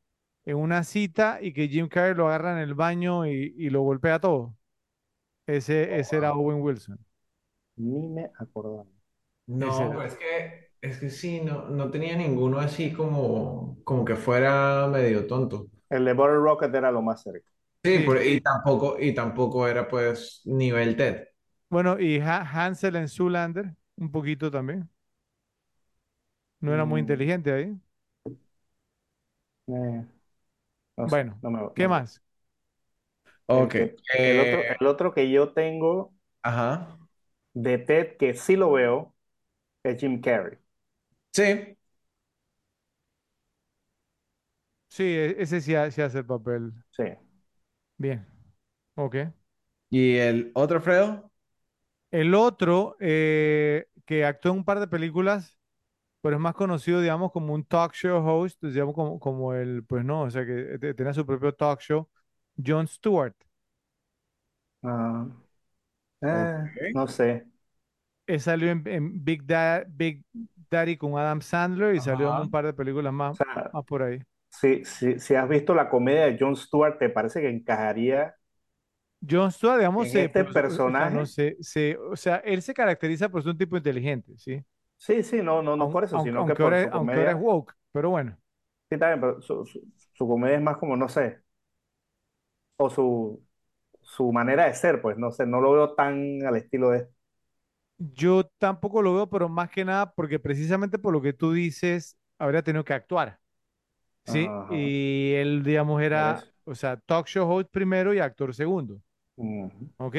[SPEAKER 3] en una cita y que Jim Carrey lo agarra en el baño y, y lo golpea todo. Ese, ese era Owen Wilson.
[SPEAKER 1] ni me acordaba.
[SPEAKER 2] No,
[SPEAKER 3] era.
[SPEAKER 2] es que, es que sí, no, no tenía ninguno así como, como que fuera medio tonto.
[SPEAKER 1] El de Bottle Rocket era lo más cerca.
[SPEAKER 2] Sí,
[SPEAKER 3] Sí.
[SPEAKER 2] por- y tampoco, y tampoco era pues nivel TED.
[SPEAKER 3] Bueno, y Ha- Hansel en Zoolander, un poquito también. No era muy
[SPEAKER 1] Mm.
[SPEAKER 3] inteligente ahí.
[SPEAKER 1] Eh, no sé,
[SPEAKER 3] Bueno,
[SPEAKER 1] no me-
[SPEAKER 3] ¿qué
[SPEAKER 1] no-
[SPEAKER 3] más?
[SPEAKER 1] El,
[SPEAKER 2] Ok.
[SPEAKER 1] que- el otro,
[SPEAKER 2] eh,
[SPEAKER 1] el otro que yo tengo
[SPEAKER 2] ajá.
[SPEAKER 1] de Ted que sí lo veo es Jim Carrey.
[SPEAKER 2] Sí.
[SPEAKER 3] Sí, e- ese sí, ha- sí hace el papel
[SPEAKER 1] Sí.
[SPEAKER 3] bien. Ok.
[SPEAKER 2] ¿Y el otro Fredo?
[SPEAKER 3] El otro, eh, que actuó en un par de películas, pero es más conocido, digamos, como un talk show host, digamos, como, como el, pues no, o sea, que te- tenía su propio talk show, Jon Stewart.
[SPEAKER 1] Ah, eh,
[SPEAKER 2] Ok.
[SPEAKER 1] no sé.
[SPEAKER 3] Él salió en, en Big, Da- Big Daddy con Adam Sandler y salió en
[SPEAKER 2] Ajá.
[SPEAKER 3] un par de películas
[SPEAKER 1] O
[SPEAKER 3] más,
[SPEAKER 1] sea,
[SPEAKER 3] más por ahí.
[SPEAKER 1] si, si, si has visto la comedia de Jon Stewart, ¿te parece que encajaría
[SPEAKER 3] Jon Stewart, digamos,
[SPEAKER 1] en
[SPEAKER 3] se,
[SPEAKER 1] este
[SPEAKER 3] por eso- o sea,
[SPEAKER 1] personaje?
[SPEAKER 3] no sé, se- o sea, él se caracteriza por ser un tipo inteligente, ¿sí?
[SPEAKER 1] Sí, sí, no, no, no
[SPEAKER 3] Aun-
[SPEAKER 1] por eso,
[SPEAKER 3] aunque,
[SPEAKER 1] sino que
[SPEAKER 3] aunque
[SPEAKER 1] por
[SPEAKER 3] ahora,
[SPEAKER 1] su
[SPEAKER 3] aunque ahora es
[SPEAKER 1] comedia.
[SPEAKER 3] woke, pero bueno.
[SPEAKER 1] Sí, bien, pero su, su, su comedia es más como, no sé, o su, su manera de ser, pues, no sé, no lo veo tan al estilo de...
[SPEAKER 3] Yo tampoco lo veo, pero más que nada porque precisamente por lo que tú dices, habría tenido que actuar, ¿sí?
[SPEAKER 1] Ajá,
[SPEAKER 3] Y él, digamos,
[SPEAKER 1] por
[SPEAKER 3] era,
[SPEAKER 1] eso.
[SPEAKER 3] o sea, talk show host primero y actor segundo,
[SPEAKER 1] Ujú.
[SPEAKER 3] ¿ok?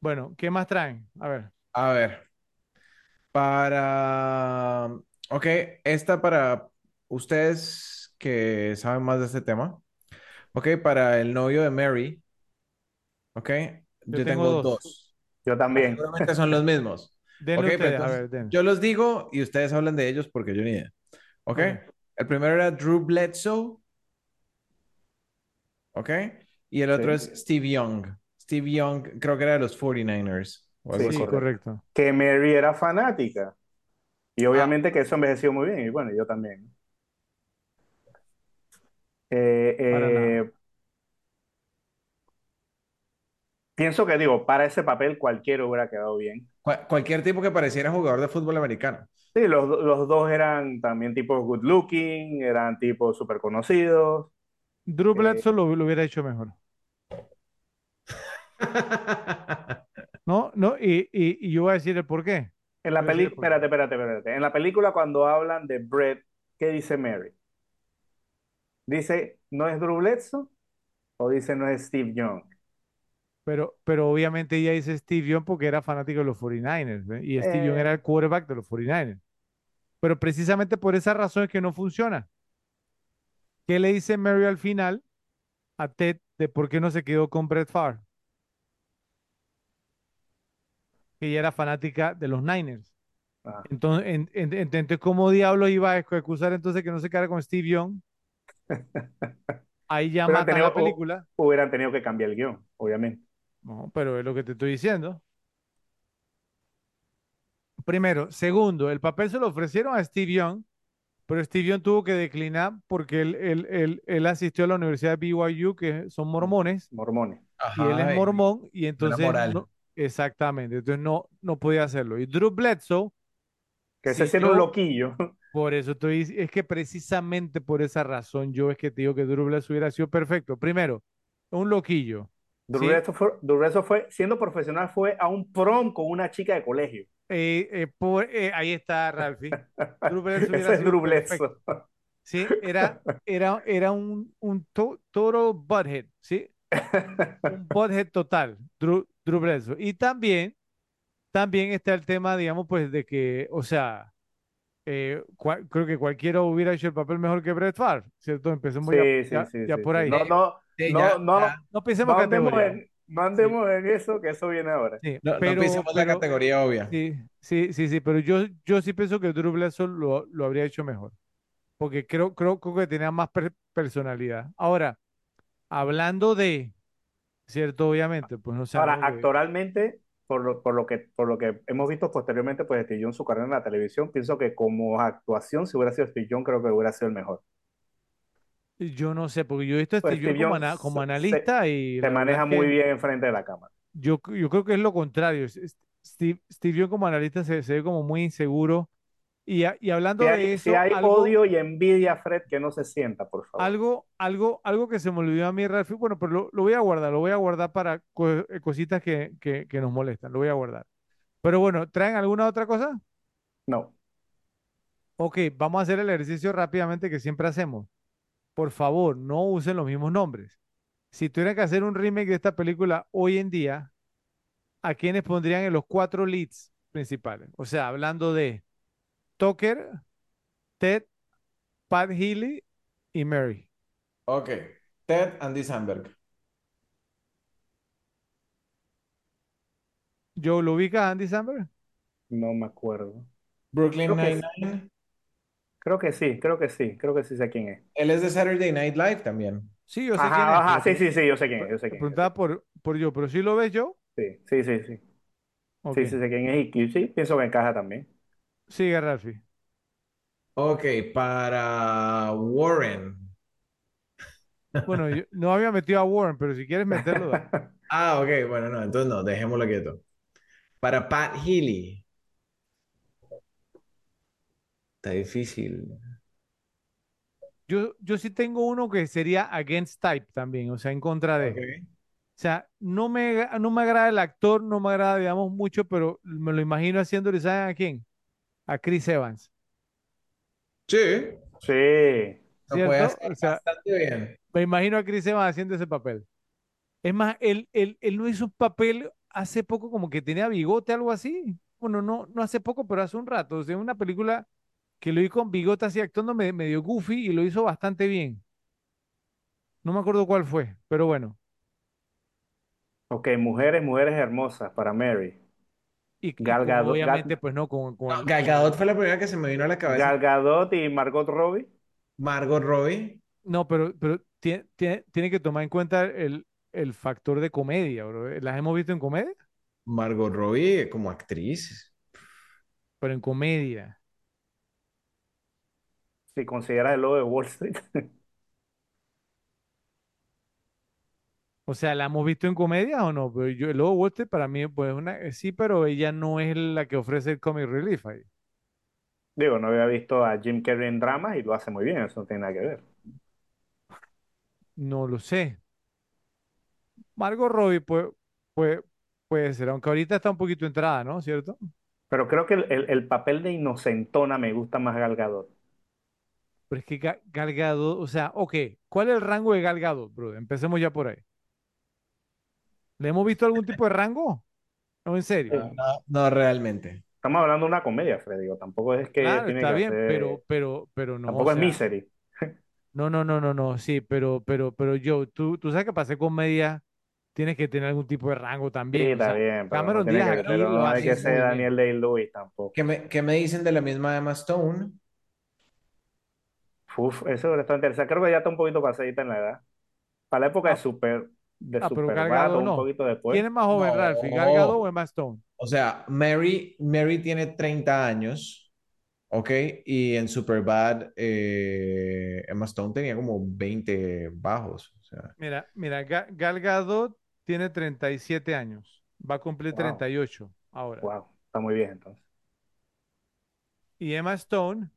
[SPEAKER 3] Bueno, ¿qué más traen? A ver,
[SPEAKER 2] A ver. Para... Ok, esta para ustedes que saben más de este tema. Ok, para el novio de Mary. Ok,
[SPEAKER 3] yo
[SPEAKER 2] yo
[SPEAKER 3] tengo
[SPEAKER 2] tengo
[SPEAKER 3] dos.
[SPEAKER 2] dos.
[SPEAKER 1] Yo también.
[SPEAKER 2] Seguramente son los mismos.
[SPEAKER 3] Denle
[SPEAKER 2] Ok, pero
[SPEAKER 3] ustedes, a
[SPEAKER 2] entonces
[SPEAKER 3] ver, denle.
[SPEAKER 2] yo los digo y ustedes hablan de ellos porque yo ni idea. Ok,
[SPEAKER 3] Ok.
[SPEAKER 2] el primero era Drew Bledsoe. Ok, y el otro
[SPEAKER 1] Sí,
[SPEAKER 2] es Steve Young. Steve Young, creo que era de los 49ers o algo
[SPEAKER 1] sí,
[SPEAKER 2] así.
[SPEAKER 3] Sí,
[SPEAKER 1] correcto.
[SPEAKER 3] correcto.
[SPEAKER 1] Que Mary era fanática. Y
[SPEAKER 2] Ah,
[SPEAKER 1] obviamente que eso envejeció muy bien, y bueno, yo también. Eh,
[SPEAKER 3] Para nada.
[SPEAKER 1] eh, pienso que, digo, para ese papel cualquiera hubiera quedado bien.
[SPEAKER 2] Cual- cualquier tipo que pareciera jugador de fútbol americano.
[SPEAKER 1] Sí, los, do- los dos eran también tipos good looking, eran tipos súper conocidos.
[SPEAKER 3] Drew
[SPEAKER 1] Eh,
[SPEAKER 3] Bledsoe lo, lo hubiera hecho mejor. No, no, y, y, y yo voy a decir el por qué.
[SPEAKER 1] en la
[SPEAKER 3] Voy a decir el
[SPEAKER 1] película,
[SPEAKER 3] por qué.
[SPEAKER 1] espérate, espérate, espérate. En la película cuando hablan de Brett, ¿qué dice Mary? Dice, ¿no es Drew Bledsoe? ¿O dice, no es Steve Young?
[SPEAKER 3] Pero, pero obviamente ella dice Steve Young porque era fanático de los 49ers, ¿ve? Y Steve Young
[SPEAKER 1] Eh,
[SPEAKER 3] era el quarterback de los 49ers. Pero precisamente por esa razón es que no funciona. ¿Qué le dice Mary al final a Ted de por qué no se quedó con Brett Favre? Que ella era fanática de los Niners.
[SPEAKER 1] ah,
[SPEAKER 3] Entonces, en- en- en- entonces ¿cómo diablos iba a excusar entonces que no se quedara con Steve Young? Ahí ya
[SPEAKER 1] hubieran
[SPEAKER 3] matan
[SPEAKER 1] tenido,
[SPEAKER 3] la película.
[SPEAKER 1] hu- hubieran tenido que cambiar el guion, obviamente.
[SPEAKER 3] No, pero es lo que te estoy diciendo. Primero. Segundo, el papel se lo ofrecieron a Steve Young, pero Steve Young tuvo que declinar porque él, él- él- él asistió a la Universidad de BYU, que son mormones,
[SPEAKER 1] Mormones.
[SPEAKER 3] y él es mormón, y entonces
[SPEAKER 2] moral.
[SPEAKER 3] no, exactamente, entonces no, no podía hacerlo. Y Drew Bledsoe,
[SPEAKER 1] Que ese sí era un loquillo.
[SPEAKER 3] Por eso estoy, es que precisamente por esa razón yo es que te digo que Drew Bledsoe hubiera sido perfecto. Primero, un loquillo,
[SPEAKER 1] Drew
[SPEAKER 3] ¿sí?
[SPEAKER 1] Bledsoe fue, Drew Bledsoe fue, siendo profesional, fue a un prom con una chica de colegio.
[SPEAKER 3] Eh, eh, por- eh, ahí está, Ralphie. Drew
[SPEAKER 1] Ese es
[SPEAKER 3] sido
[SPEAKER 1] Drew.
[SPEAKER 3] Sí, era, era, era un, un to- total butthead, ¿sí? Un butthead total, Drew, Drew Bledsoe. Y también, también está el tema, digamos, pues de que, o sea, eh, cua- creo que cualquiera hubiera hecho el papel mejor que Brett Favre, ¿cierto? Empecemos ya,
[SPEAKER 1] Sí,
[SPEAKER 3] ya,
[SPEAKER 1] sí,
[SPEAKER 3] ya
[SPEAKER 1] sí,
[SPEAKER 3] por
[SPEAKER 1] sí.
[SPEAKER 3] ahí.
[SPEAKER 1] No, no,
[SPEAKER 2] Sí,
[SPEAKER 1] no,
[SPEAKER 2] ya,
[SPEAKER 1] no,
[SPEAKER 2] ya.
[SPEAKER 3] No pensemos
[SPEAKER 1] en, no
[SPEAKER 3] Sí,
[SPEAKER 1] andemos en eso, que eso viene ahora.
[SPEAKER 3] sí,
[SPEAKER 2] No, no
[SPEAKER 3] pero,
[SPEAKER 2] pisemos la
[SPEAKER 3] pero,
[SPEAKER 2] categoría obvia.
[SPEAKER 3] sí, sí, sí, sí, pero yo, yo sí pienso que Drew Bledsoe lo, lo habría hecho mejor, porque creo, creo, creo que tenía más per- personalidad. Ahora, Hablando de, ¿cierto? Obviamente, pues no
[SPEAKER 1] Ahora,
[SPEAKER 3] sabemos que...
[SPEAKER 1] actualmente, por lo, por lo que, por lo que hemos visto posteriormente, pues Steve Young, su carrera en la televisión, pienso que como actuación, si hubiera sido Steve Young, creo que hubiera sido el mejor.
[SPEAKER 3] Yo no sé, porque yo he visto a
[SPEAKER 1] Pues
[SPEAKER 3] Steve
[SPEAKER 1] Steve
[SPEAKER 3] como,
[SPEAKER 1] Young
[SPEAKER 3] ana- como
[SPEAKER 1] se, se-
[SPEAKER 3] analista y
[SPEAKER 1] se maneja muy bien enfrente de la cámara.
[SPEAKER 3] yo, yo creo que es lo contrario. Steve, Steve Young como analista se, se ve como muy inseguro. Y,
[SPEAKER 1] Si
[SPEAKER 3] hablando de
[SPEAKER 1] hay, si
[SPEAKER 3] eso,
[SPEAKER 1] hay
[SPEAKER 3] algo,
[SPEAKER 1] odio y envidia, Fred, que no se sienta, por favor.
[SPEAKER 3] algo, algo, algo que se me olvidó a mí, Ralphie, bueno, pero lo, lo voy a guardar, lo voy a guardar para co- eh, cositas que, que, que nos molestan, lo voy a guardar. Pero bueno, ¿traen alguna otra cosa?
[SPEAKER 1] No.
[SPEAKER 3] Ok, vamos a hacer el ejercicio rápidamente que siempre hacemos. Por favor, no usen los mismos nombres. Si tuvieran que hacer un remake de esta película hoy en día, ¿a quiénes pondrían en los cuatro leads principales? O sea, hablando de Tucker, Ted, Pat Healy y Mary.
[SPEAKER 2] Ok. Ted Andy Samberg.
[SPEAKER 3] ¿Yo lo ubica a Andy Samberg?
[SPEAKER 1] No me acuerdo.
[SPEAKER 2] Brooklyn
[SPEAKER 1] Creo que,
[SPEAKER 2] Nine-Nine.
[SPEAKER 1] creo que sí, creo que sí, creo que sí sé quién es.
[SPEAKER 2] Él es de Saturday Night Live también.
[SPEAKER 3] Sí, yo sé quién
[SPEAKER 1] Ajá,
[SPEAKER 3] es,
[SPEAKER 1] ajá, sí, sí, sí, yo sé quién es, yo sé quién es, yo sé
[SPEAKER 3] preguntaba por, por yo, pero si lo ves yo.
[SPEAKER 1] Sí, sí, sí, sí.
[SPEAKER 3] ok.
[SPEAKER 1] Sí, sí sé quién es y sí, pienso que encaja también.
[SPEAKER 3] Sigue, Ralphie.
[SPEAKER 2] Ok, para Warren.
[SPEAKER 3] Bueno, yo no había metido a Warren, pero si quieres meterlo.
[SPEAKER 2] Ah, ok, bueno, no, entonces no, dejémoslo quieto. Para Pat Healy. Está difícil.
[SPEAKER 3] Yo, yo sí tengo uno que sería against type también, o sea, en contra de. O sea, no me, no me agrada el actor, no me agrada, digamos, mucho, pero me lo imagino haciéndole, ¿saben a quién? A Chris Evans,
[SPEAKER 2] Sí,
[SPEAKER 1] Sí,
[SPEAKER 2] lo puede
[SPEAKER 3] ¿cierto?
[SPEAKER 2] hacer
[SPEAKER 3] O sea,
[SPEAKER 2] bastante bien.
[SPEAKER 3] me imagino a Chris Evans haciendo ese papel. Es más, él, él, él no hizo un papel hace poco como que tenía bigote, algo así. Bueno, no, no hace poco, pero hace un rato. O sea, una película que lo vi con bigote así actuando me- medio goofy y lo hizo bastante bien. No me acuerdo cuál fue, pero bueno.
[SPEAKER 1] ok, mujeres, mujeres hermosas para Mary.
[SPEAKER 3] Y, y
[SPEAKER 1] Gal Gadot,
[SPEAKER 3] obviamente,
[SPEAKER 1] Gal,
[SPEAKER 3] pues no, con, con
[SPEAKER 2] Gal Gadot fue la primera que se me vino a la cabeza.
[SPEAKER 1] Gal Gadot y Margot Robbie.
[SPEAKER 2] Margot Robbie.
[SPEAKER 3] No, pero, pero tiene, tiene, tiene que tomar en cuenta el, el factor de comedia, bro. ¿Las hemos visto en comedia?
[SPEAKER 2] Margot Robbie como actriz.
[SPEAKER 3] Pero en comedia.
[SPEAKER 1] Si consideras el logo de Wall Street.
[SPEAKER 3] O sea, ¿la hemos visto en comedia o no? Pero yo, el Lobo Wall Street para mí, pues, una, eh, sí, pero ella no es la que ofrece el comic relief ahí.
[SPEAKER 1] Digo, no había visto a Jim Carrey en dramas y lo hace muy bien, eso no tiene nada que ver.
[SPEAKER 3] No lo sé. Margot Robbie puede, puede, puede ser, aunque ahorita está un poquito entrada, ¿no? ¿Cierto?
[SPEAKER 1] Pero creo que el, el- el papel de inocentona me gusta más Gal Gadot.
[SPEAKER 3] Pero es que Ga- Gal Gadot, o sea, ok, ¿cuál es el rango de Gal Gadot, bro? Empecemos ya por ahí. ¿Le hemos visto algún tipo de rango? No, en serio.
[SPEAKER 1] Sí.
[SPEAKER 2] No, no realmente.
[SPEAKER 1] Estamos hablando de una comedia, Freddy. Tampoco es que
[SPEAKER 3] Claro,
[SPEAKER 1] tiene
[SPEAKER 3] está
[SPEAKER 1] que
[SPEAKER 3] bien,
[SPEAKER 1] hacer-
[SPEAKER 3] pero, pero, pero no,
[SPEAKER 1] Tampoco
[SPEAKER 3] o
[SPEAKER 1] es Misery.
[SPEAKER 3] no, no, no, no, no, sí, pero, pero, pero yo, tú, tú sabes que para hacer comedia tienes que tener algún tipo de rango
[SPEAKER 1] Sí,
[SPEAKER 3] también. o
[SPEAKER 1] está
[SPEAKER 3] sea,
[SPEAKER 1] bien, pero no
[SPEAKER 3] Cameron
[SPEAKER 1] tiene
[SPEAKER 3] Díaz
[SPEAKER 1] que,
[SPEAKER 3] aquí
[SPEAKER 1] pero no hay que ser. Daniel Day-Lewis tampoco.
[SPEAKER 2] ¿Qué me, qué me dicen de la misma Emma Stone?
[SPEAKER 1] Uf, eso está interesante. Creo que ya está un poquito pasadita en la edad. Para la época
[SPEAKER 3] Ah,
[SPEAKER 1] de Super, de
[SPEAKER 3] ah, pero Gal
[SPEAKER 1] Superbad
[SPEAKER 3] Gadot
[SPEAKER 1] o un
[SPEAKER 3] no.
[SPEAKER 1] poquito después.
[SPEAKER 3] ¿Quién es más joven,
[SPEAKER 2] No.
[SPEAKER 3] Ralphie? ¿Gal Gadot o Emma Stone?
[SPEAKER 2] O sea, Mary, Mary tiene 30 años, ¿ok? Y en Superbad, eh, Emma Stone tenía como 20 bajos. O sea,
[SPEAKER 3] Mira, mira, Ga- Gal Gadot tiene 37 años. Va a cumplir
[SPEAKER 1] Wow.
[SPEAKER 3] 38 ahora.
[SPEAKER 1] Wow, está muy bien entonces.
[SPEAKER 3] Y Emma Stone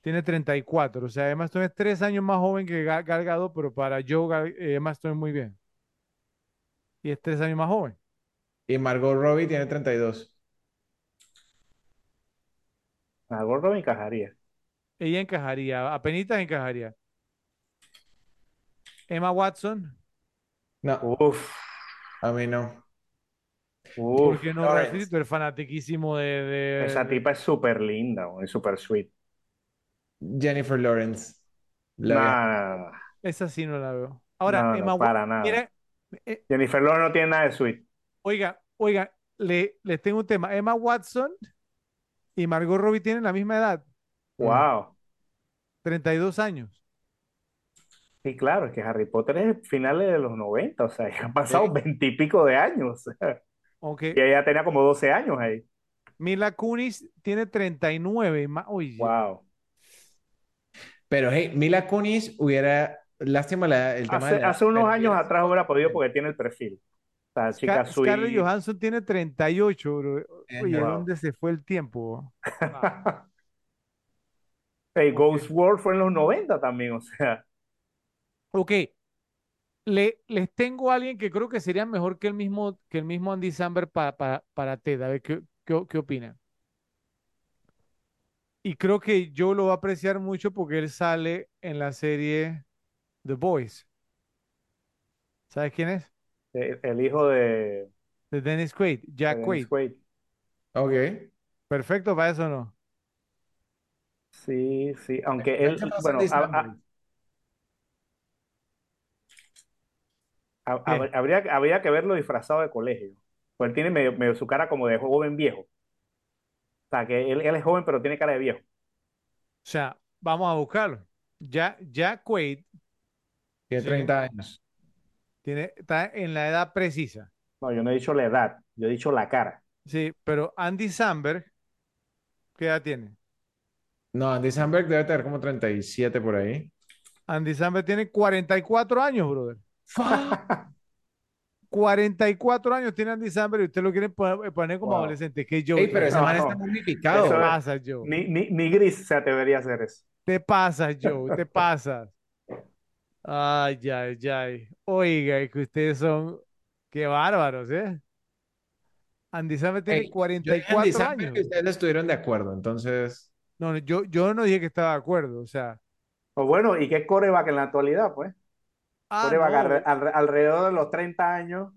[SPEAKER 3] tiene 34. O sea, Emma Stone es tres años más joven que Ga- Gal Gadot, pero para Joe, Gal- eh, Emma Stone es muy bien. Y es tres años más joven.
[SPEAKER 2] y Margot Robbie tiene 32.
[SPEAKER 1] A Gordo me encajaría.
[SPEAKER 3] Ella encajaría, apenitas encajaría. Emma Watson,
[SPEAKER 2] No,
[SPEAKER 1] Uf,
[SPEAKER 2] a mí no.
[SPEAKER 1] uf.
[SPEAKER 3] ¿por qué no. Ralphie? Tú eres fanatiquísimo de, de-
[SPEAKER 1] Esa tipa es súper linda, es súper sweet.
[SPEAKER 2] Jennifer Lawrence. La
[SPEAKER 1] No,
[SPEAKER 2] vieja.
[SPEAKER 1] no, no, no.
[SPEAKER 3] Esa sí no la veo. Ahora, Emma Wa-
[SPEAKER 1] para nada.
[SPEAKER 3] Mira, eh,
[SPEAKER 1] Jennifer Lawrence no tiene nada de sweet.
[SPEAKER 3] oiga, oiga, le, les tengo un tema. Emma Watson y Margot Robbie tienen la misma edad.
[SPEAKER 1] Wow.
[SPEAKER 3] 32 años.
[SPEAKER 1] Sí, claro, es que Harry Potter es finales de los 90, o sea, ya han pasado
[SPEAKER 2] Sí.
[SPEAKER 1] veintipico de años.
[SPEAKER 3] Ok.
[SPEAKER 1] Y ella tenía como 12 años ahí.
[SPEAKER 3] Mila Kunis tiene 39. ma- Oye,
[SPEAKER 1] Wow.
[SPEAKER 2] Pero hey, Mila Kunis hubiera, lástima la- el tema de
[SPEAKER 1] Hace,
[SPEAKER 2] la
[SPEAKER 1] hace unos años atrás hubiera podido porque tiene el perfil. O sea, chica
[SPEAKER 3] Scar- Scarlett
[SPEAKER 1] sweet.
[SPEAKER 3] Johansson tiene 38, bro. Oye,
[SPEAKER 2] Wow.
[SPEAKER 3] ¿dónde se fue el tiempo? Ah,
[SPEAKER 1] Hey. Ghost World fue en los 90 también, o sea.
[SPEAKER 3] Ok, le, les tengo a alguien que creo que sería mejor que el mismo, que el mismo Andy Samberg para, para, para Ted. A ver, ¿qué, qué, qué opinan? Y creo que yo lo va a apreciar mucho porque él sale en la serie The Boys. ¿Sabes quién es?
[SPEAKER 1] El, el hijo de,
[SPEAKER 3] De Dennis Quaid,
[SPEAKER 1] de
[SPEAKER 3] Jack
[SPEAKER 1] Dennis
[SPEAKER 3] Quaid.
[SPEAKER 1] Quaid.
[SPEAKER 2] Ok.
[SPEAKER 3] Perfecto para eso, ¿no?
[SPEAKER 1] Sí, sí. Aunque
[SPEAKER 2] ¿Qué
[SPEAKER 1] él,
[SPEAKER 2] pasa,
[SPEAKER 1] bueno, habría, habría que verlo disfrazado de colegio. Pues él tiene medio, medio su cara como de joven viejo. O sea, que él, él es joven, pero tiene cara de viejo.
[SPEAKER 3] O sea, vamos a buscarlo. Ya, Jack Quaid
[SPEAKER 2] Tiene
[SPEAKER 3] Sí.
[SPEAKER 2] 30 años.
[SPEAKER 3] tiene, está en la edad precisa.
[SPEAKER 1] No, yo no he dicho la edad, yo he dicho la cara.
[SPEAKER 3] Sí, pero Andy Samberg, ¿qué edad tiene?
[SPEAKER 2] No, Andy Samberg debe tener como 37 por ahí.
[SPEAKER 3] Andy Samberg tiene 44 años, brother. 44 años tiene Andy Samberg y usted lo quiere poner, poner como
[SPEAKER 1] Wow.
[SPEAKER 3] adolescente. Que Joe,
[SPEAKER 2] Ey, pero ese
[SPEAKER 1] No,
[SPEAKER 2] man está
[SPEAKER 1] no.
[SPEAKER 2] momificado.
[SPEAKER 1] Eso
[SPEAKER 3] te pasa, Joe.
[SPEAKER 1] Ni, ni, ni Gris se atrevería a hacer eso.
[SPEAKER 3] Te pasas, Joe, te pasas. Ay, ay, ay. Oiga, que ustedes son, qué bárbaros, ¿eh? Andy Samberg tiene
[SPEAKER 2] Ey, yo dije Andy
[SPEAKER 3] 44
[SPEAKER 2] Samberg
[SPEAKER 3] años.
[SPEAKER 2] que ustedes estuvieron de acuerdo, entonces.
[SPEAKER 3] No, no, yo, yo no dije que estaba de acuerdo, o sea.
[SPEAKER 1] O bueno, ¿y qué coreback en la actualidad, pues?
[SPEAKER 3] Ah, no,
[SPEAKER 1] alrededor de los 30 años,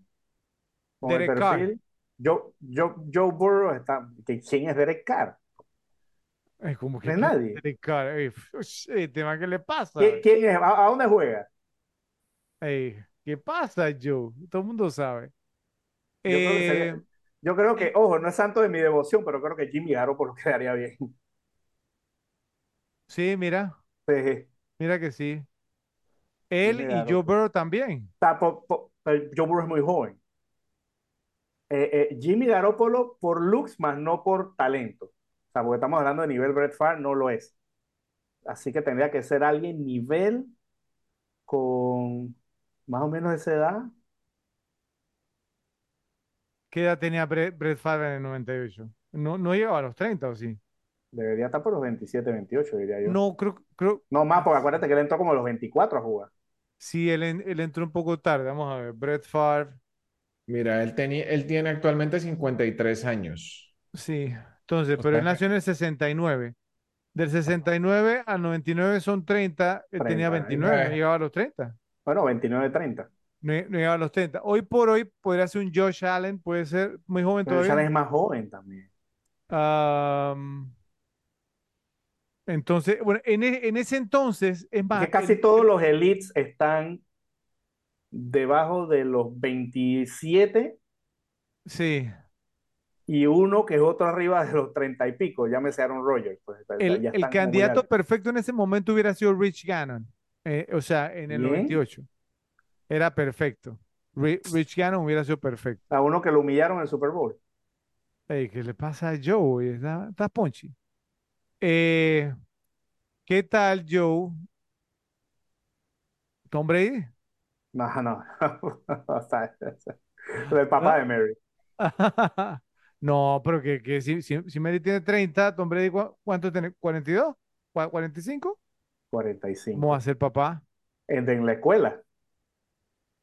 [SPEAKER 1] con el
[SPEAKER 3] Derek Carr.
[SPEAKER 1] perfil. Joe, Joe, Joe Burrow está. ¿que- ¿Quién es Derek Carr?
[SPEAKER 3] es como que
[SPEAKER 1] No es
[SPEAKER 3] ¿quién
[SPEAKER 1] nadie.
[SPEAKER 3] Derek Carr? Ey, este tema, ¿qué le pasa?
[SPEAKER 1] ¿Qui- ¿Quién es? ¿A, a dónde juega?
[SPEAKER 3] Ey, ¿qué pasa, Joe? Todo el mundo sabe.
[SPEAKER 1] Yo creo que
[SPEAKER 3] Eh,
[SPEAKER 1] sería- yo creo que, ojo, no es santo de mi devoción, pero creo que Jimmy Garoppolo quedaría bien.
[SPEAKER 3] sí, mira,
[SPEAKER 1] Sí.
[SPEAKER 3] mira que sí. Él y Joe. Burrow también.
[SPEAKER 1] Po- pero Joe Burrow es muy joven. Eh, eh, Jimmy Garoppolo por looks, más no por talento. O sea, porque estamos hablando de nivel Brett Favre, no lo es. Así que tendría que ser alguien nivel con más o menos esa edad.
[SPEAKER 3] ¿Qué edad tenía Brett, Brett Favre en el 98? No, no llegaba a los 30, ¿o sí?
[SPEAKER 1] Debería estar por los 27, 28, diría yo.
[SPEAKER 3] No, creo, creo,
[SPEAKER 1] No más, porque acuérdate que él entró como a los 24 a jugar.
[SPEAKER 3] Sí, él, en- él entró un poco tarde. Vamos a ver, Brett Favre,
[SPEAKER 2] Mira, él, tenía, él tiene actualmente 53 años.
[SPEAKER 3] sí. Entonces,
[SPEAKER 2] O
[SPEAKER 3] pero él
[SPEAKER 2] sea,
[SPEAKER 3] nació en el 69. Del 69 al 99 son 30, él tenía
[SPEAKER 1] 30,
[SPEAKER 3] 29, no
[SPEAKER 2] eh.
[SPEAKER 3] llegaba a los 30.
[SPEAKER 1] Bueno, 29, 30.
[SPEAKER 3] No, no llegaba a los 30. Hoy por hoy podría ser un Josh Allen, puede ser muy joven
[SPEAKER 1] Pero
[SPEAKER 3] todavía.
[SPEAKER 1] Allen es más joven también.
[SPEAKER 3] Am, entonces, bueno, en, e- en ese entonces, es más,
[SPEAKER 1] que casi
[SPEAKER 3] el-
[SPEAKER 1] todos los elites están debajo de los 27
[SPEAKER 3] sí,
[SPEAKER 1] y uno que es otro arriba de los 30 y pico, llámese Aaron Rodgers. Pues,
[SPEAKER 3] el, candidato perfecto en ese momento hubiera sido Rich Gannon, eh, o sea, en el
[SPEAKER 1] Bien.
[SPEAKER 3] 98. Era perfecto. Ri- Rich Gannon hubiera sido perfecto.
[SPEAKER 1] A uno que lo humillaron en el Super Bowl.
[SPEAKER 3] Ey, ¿qué le pasa a Joe? Está, está ponchi. Eh, ¿qué tal, Joe? ¿Tom Brady?
[SPEAKER 1] No, no. O sea, el papá de Mary.
[SPEAKER 3] No, pero que, que si, si, si Mary tiene 30, Tom Brady, ¿cu- ¿cuánto tiene? ¿42? ¿Cu- ¿45?
[SPEAKER 1] 45.
[SPEAKER 3] ¿Cómo va a ser papá?
[SPEAKER 1] En, en la escuela.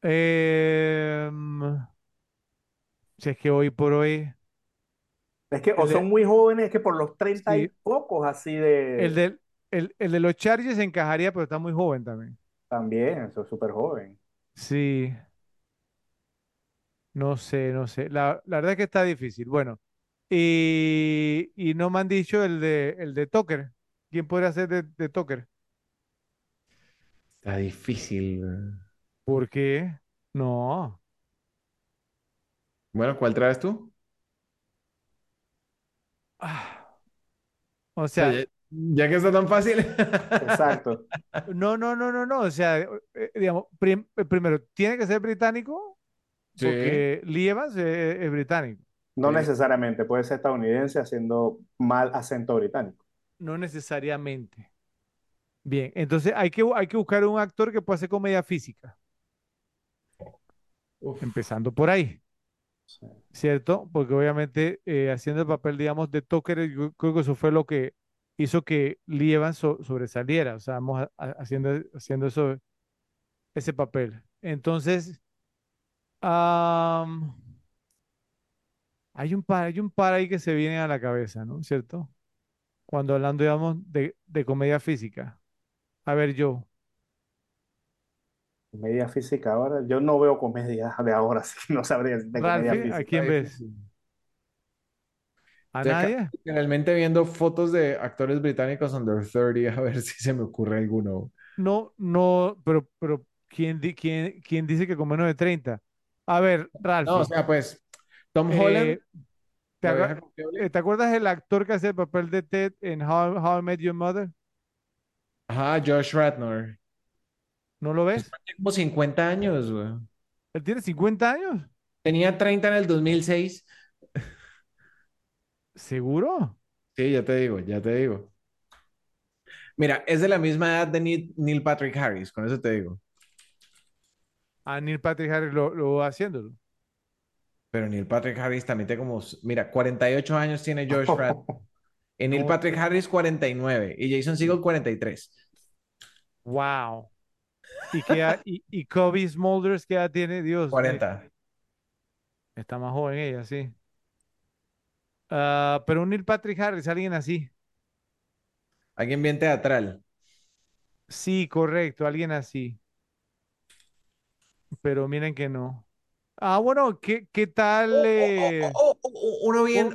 [SPEAKER 3] Em, si es que hoy por hoy,
[SPEAKER 1] Es que o
[SPEAKER 3] El de-
[SPEAKER 1] son muy jóvenes, es que por los 30 y pocos así de...
[SPEAKER 3] el de, el, el de los Chargers encajaría, pero está muy joven también.
[SPEAKER 1] También, eso es súper joven.
[SPEAKER 3] Sí, no sé, no sé. La, la verdad es que está difícil. Bueno, y, y no me han dicho el de, el de Tucker. ¿Quién podría ser de, de Tucker?
[SPEAKER 2] Está difícil.
[SPEAKER 3] ¿Por qué? No.
[SPEAKER 2] Bueno, ¿cuál traes tú?
[SPEAKER 3] Ah, O
[SPEAKER 2] sea, ya, que está tan fácil.
[SPEAKER 1] Exacto.
[SPEAKER 3] No, no, no, no, no. O sea, eh, digamos, prim- eh, primero, tiene que ser británico
[SPEAKER 2] Sí.
[SPEAKER 3] porque Lee Evans es, es británico.
[SPEAKER 1] No
[SPEAKER 2] Sí.
[SPEAKER 1] necesariamente, puede ser estadounidense haciendo mal acento británico.
[SPEAKER 3] No necesariamente. Bien, entonces hay que, hay que buscar un actor que pueda hacer comedia física,
[SPEAKER 2] Uf.
[SPEAKER 3] empezando por ahí, ¿cierto? Porque obviamente eh, haciendo el papel, digamos, de Tucker, yo creo que eso fue lo que hizo que Lee sobresaliera, o sea, vamos haciendo, haciendo eso, ese papel. Entonces, hay un par, hay un ahí que se vienen a la cabeza, ¿no? ¿Cierto? Cuando hablando, digamos, de, de comedia física. A ver, yo.
[SPEAKER 1] Comedia física ahora. Yo no veo comedia de ahora, así que no sabría de comedia
[SPEAKER 3] Ralphie, ¿a
[SPEAKER 1] física.
[SPEAKER 3] quién ves?
[SPEAKER 2] difícil.
[SPEAKER 3] ¿A
[SPEAKER 2] Estoy acá
[SPEAKER 3] nadie?
[SPEAKER 2] Generalmente viendo fotos de actores británicos under 30 a ver si se me ocurre alguno.
[SPEAKER 3] No, no, pero, pero ¿quién, di- quién, quién dice que con menos de 30? A ver,
[SPEAKER 2] No, o
[SPEAKER 3] Ralphie,
[SPEAKER 2] sea, pues Tom
[SPEAKER 3] eh,
[SPEAKER 2] Holland,
[SPEAKER 3] ¿te,
[SPEAKER 2] la
[SPEAKER 3] acuer-
[SPEAKER 2] vieja confiable.
[SPEAKER 3] eh, ¿te acuerdas del actor que hace el papel de Ted en How, How I Met Your Mother?
[SPEAKER 2] Ajá, Josh Radnor.
[SPEAKER 3] ¿No lo ves?
[SPEAKER 2] Tiene como 50 años, güey.
[SPEAKER 3] Él tiene 50 años.
[SPEAKER 2] Tenía 30 en el 2006.
[SPEAKER 3] ¿Seguro?
[SPEAKER 2] Sí, ya te digo, ya te digo. Mira, es de la misma edad de Neil, Patrick Harris, con eso te digo.
[SPEAKER 3] A Neil Patrick Harris lo, lo va haciéndolo.
[SPEAKER 2] Pero Neil Patrick Harris también tiene como, mira, 48 años tiene Josh Radnor. Y Neil. Patrick Harris 49 y Jason Segel 43.
[SPEAKER 3] Wow. ¿Y, y, y Kobe Smulders qué edad tiene? Dios. mío.
[SPEAKER 2] 40.
[SPEAKER 3] Está más joven ella, sí. Ah, pero un Neil Patrick Harris, alguien así.
[SPEAKER 2] Alguien bien teatral.
[SPEAKER 3] Sí, correcto, alguien así. Pero miren que no. Ah, bueno, ¿qué, qué tal? eh?
[SPEAKER 2] Oh, oh, oh, oh, uno bien,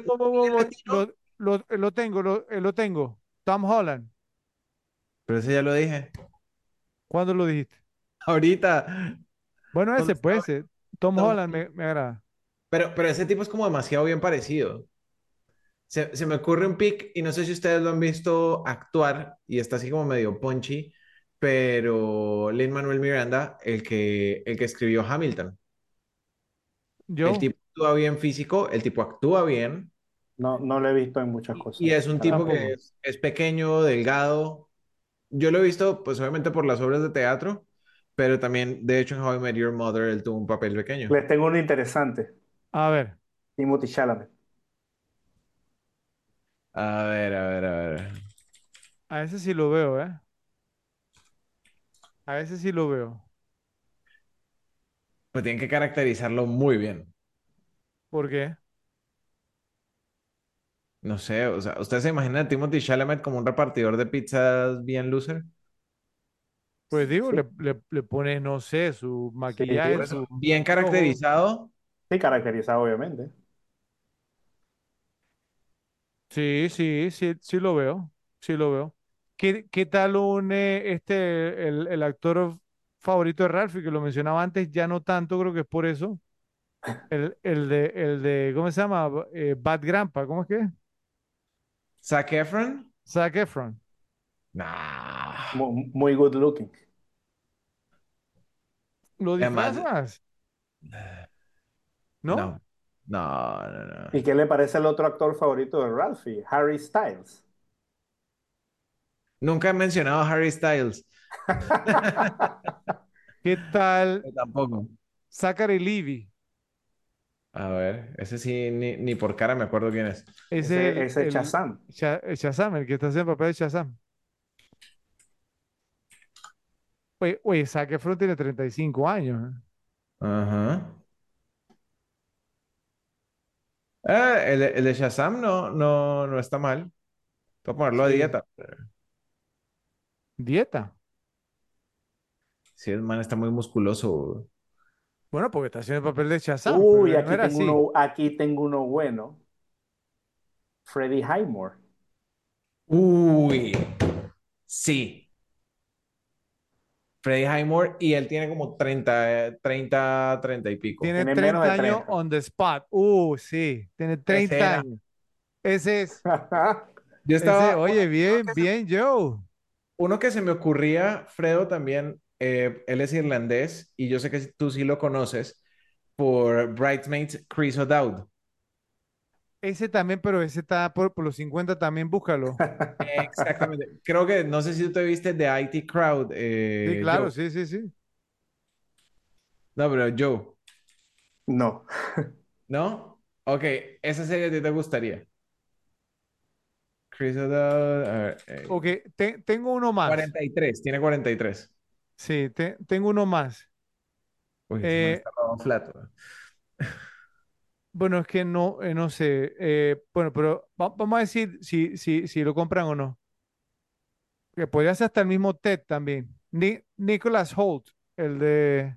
[SPEAKER 3] lo, lo- lo tengo, lo, eh, lo tengo. Tom Holland.
[SPEAKER 2] Pero ese ya lo dije.
[SPEAKER 3] ¿Cuándo lo dijiste?
[SPEAKER 2] Ahorita.
[SPEAKER 3] Bueno,
[SPEAKER 2] ¿Dónde
[SPEAKER 3] ese puede
[SPEAKER 2] está?
[SPEAKER 3] ser. Tom
[SPEAKER 2] Tom
[SPEAKER 3] Holland me, me agrada.
[SPEAKER 2] Pero, pero ese tipo es como demasiado bien parecido. Se, se me ocurre un pick y no sé si ustedes lo han visto actuar y está así como medio punchy, pero Lin-Manuel Miranda, el que, el que escribió Hamilton.
[SPEAKER 3] Yo,
[SPEAKER 2] El tipo actúa bien físico, el tipo actúa bien
[SPEAKER 1] No, no lo he visto en muchas
[SPEAKER 2] y,
[SPEAKER 1] cosas.
[SPEAKER 2] y es un tipo que
[SPEAKER 3] Tampoco.
[SPEAKER 2] es, es pequeño, delgado. Yo lo he visto, pues obviamente por las obras de teatro, pero también, de hecho, en How I Met Your Mother, él tuvo un papel pequeño.
[SPEAKER 1] Les tengo uno interesante.
[SPEAKER 3] a ver,
[SPEAKER 1] Timothy Chalamet.
[SPEAKER 2] A ver, a ver, a ver.
[SPEAKER 3] a ese sí lo veo, ¿eh? A ese sí lo veo.
[SPEAKER 2] Pues tienen que caracterizarlo muy bien.
[SPEAKER 3] ¿Por qué?
[SPEAKER 2] No sé, o sea, ¿usted se imagina a Timothy Chalamet como un repartidor de pizzas bien loser?
[SPEAKER 3] Pues digo,
[SPEAKER 1] Sí,
[SPEAKER 3] le, le, le pones, no sé, su maquillaje, su
[SPEAKER 2] bien caracterizado.
[SPEAKER 1] sí, caracterizado, obviamente.
[SPEAKER 3] Sí, sí, sí, sí lo veo. Sí lo veo. ¿Qué, qué tal un eh, este el, el actor favorito de Ralphie que lo mencionaba antes, ya no tanto, creo que es por eso. El, el de el de ¿cómo se llama? Eh, Bad Grandpa, ¿cómo es que? es?
[SPEAKER 2] Zac Efron.
[SPEAKER 3] Zac Efron.
[SPEAKER 2] Nah.
[SPEAKER 1] Muy, muy good looking.
[SPEAKER 3] ¿Lo
[SPEAKER 2] Además,
[SPEAKER 3] disfrazas? ¿No?
[SPEAKER 2] no, no, no, no.
[SPEAKER 1] ¿Y qué le parece el otro actor favorito de Ralphie? Harry Styles.
[SPEAKER 2] Nunca he mencionado a Harry Styles.
[SPEAKER 3] ¿Qué tal
[SPEAKER 2] Yo tampoco.
[SPEAKER 3] Zachary Levi?
[SPEAKER 2] A ver, ese sí, ni, ni por cara me acuerdo quién es.
[SPEAKER 3] Es
[SPEAKER 1] Ese, ese
[SPEAKER 3] el
[SPEAKER 1] Shazam.
[SPEAKER 3] Sha- el Shazam, el que está haciendo el papel de Shazam. Oye, oye, Zac Efron tiene 35 años. ¿eh?
[SPEAKER 2] Ajá. Eh, el, el de Shazam no, no, no está mal. Voy a ponerlo a dieta.
[SPEAKER 3] Dieta.
[SPEAKER 2] Sí, el man está muy musculoso.
[SPEAKER 3] Bueno, porque está haciendo el papel de Shazam,
[SPEAKER 1] Uy, aquí
[SPEAKER 3] no
[SPEAKER 1] tengo uno, aquí tengo uno bueno. Freddie Highmore.
[SPEAKER 2] Uy, sí. Freddie Highmore y él tiene como 30, eh, 30, 30 y pico.
[SPEAKER 3] Tiene
[SPEAKER 1] Tiene menos
[SPEAKER 3] 30
[SPEAKER 1] de
[SPEAKER 3] años
[SPEAKER 1] 30.
[SPEAKER 3] on the spot. Uh, sí, tiene 30
[SPEAKER 2] era.
[SPEAKER 3] años. Ese es.
[SPEAKER 2] Yo
[SPEAKER 3] Ese,
[SPEAKER 2] estaba,
[SPEAKER 3] oye, bien, bien, Joe.
[SPEAKER 2] Uno que se me ocurría, Fredo, también, eh, él es irlandés y yo sé que tú sí lo conoces por Bridesmaids, Chris O'Dowd.
[SPEAKER 3] Ese también, pero ese está por, por los 50 también, búscalo.
[SPEAKER 2] Exactamente. Creo que, no sé si tú te viste de IT Crowd,
[SPEAKER 3] Sí,
[SPEAKER 2] eh,
[SPEAKER 3] claro,
[SPEAKER 2] Joe.
[SPEAKER 3] sí, sí, sí.
[SPEAKER 2] No, pero Joe,
[SPEAKER 1] No.
[SPEAKER 2] ¿no? Ok, esa serie a ti te gustaría. Chris O'Dowd, a ver, eh,
[SPEAKER 3] Ok, te- tengo uno más.
[SPEAKER 2] 43, tiene 43.
[SPEAKER 3] Sí, te- tengo uno más.
[SPEAKER 2] Uy, man
[SPEAKER 3] Eh,
[SPEAKER 2] está todo flato.
[SPEAKER 3] bueno, es que no, eh, no sé. eh, bueno, pero va- vamos a decir si, si, si lo compran o no. Que podría ser hasta el mismo Ted también. Ni- Nicholas Holt, el de,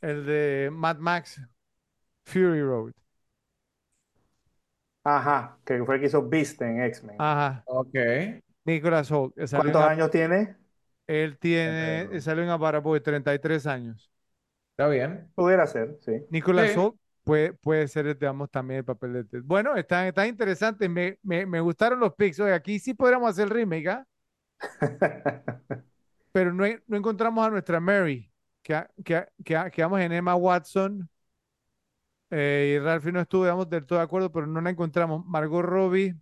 [SPEAKER 3] el de Mad Max Fury Road.
[SPEAKER 1] Ajá, que fue el que hizo Beast en X-Men.
[SPEAKER 3] Ajá,
[SPEAKER 2] Ok.
[SPEAKER 3] Nicholas Holt. que salió en
[SPEAKER 1] ¿Cuántos años tiene?
[SPEAKER 3] Él tiene,
[SPEAKER 2] Eh,
[SPEAKER 3] salió en Abaraboy, 33 años.
[SPEAKER 2] Está bien.
[SPEAKER 1] Pudiera ser, sí.
[SPEAKER 3] Nicholas
[SPEAKER 2] Sí.
[SPEAKER 3] Holt puede, puede ser, digamos, también el papel de Ted. Bueno, están, están interesantes. Me, me, me gustaron los picks. Oye, aquí sí podríamos hacer el remake, ¿ah? Pero no, no encontramos a nuestra Mary. Que, que, que, quedamos en Emma Watson. eh, y Ralphie no estuvo, digamos, del todo de acuerdo, pero no la encontramos. Margot Robbie.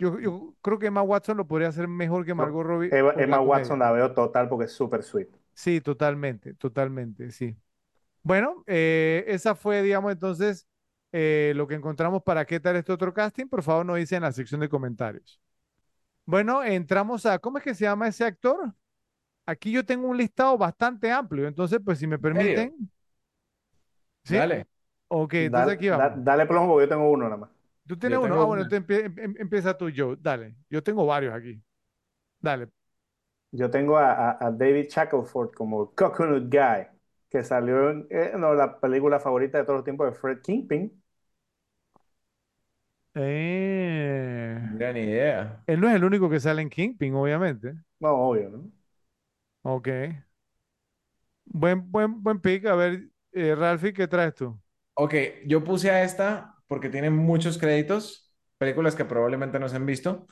[SPEAKER 3] Yo, yo creo que Emma Watson lo podría hacer mejor que Margot Robbie.
[SPEAKER 1] Emma,
[SPEAKER 3] la.
[SPEAKER 1] Watson la veo total porque es súper sweet.
[SPEAKER 3] Sí, totalmente, totalmente, sí. Bueno, eh, esa fue, digamos, entonces eh, lo que encontramos para qué tal este otro casting. Por favor, nos dice en la sección de comentarios. Bueno, entramos a, ¿cómo es que se llama ese actor? Aquí yo tengo un listado bastante amplio, entonces, pues si me permiten. ¿Sí?
[SPEAKER 2] Dale.
[SPEAKER 3] Ok, entonces
[SPEAKER 1] Dale,
[SPEAKER 3] aquí
[SPEAKER 1] da-
[SPEAKER 3] vamos.
[SPEAKER 1] dale plomo porque yo tengo uno nada más.
[SPEAKER 3] Tú tienes uno. Ah, bueno, empie- em- em- empieza tú, Joe. Dale. Yo tengo varios aquí. Dale.
[SPEAKER 1] Yo tengo a, a- a David Shackelford como Coconut Guy, que salió en eh, no, la película favorita de todos los tiempos de Fred Kingpin.
[SPEAKER 3] Eh,
[SPEAKER 2] Gran idea.
[SPEAKER 3] él no es el único que sale en Kingpin, obviamente.
[SPEAKER 1] No, obvio, ¿no?
[SPEAKER 3] Ok. Buen, buen, buen pick. A ver, eh, Ralphie, ¿qué traes tú?
[SPEAKER 2] Ok, yo puse a esta porque tiene muchos créditos, películas que probablemente no se han visto,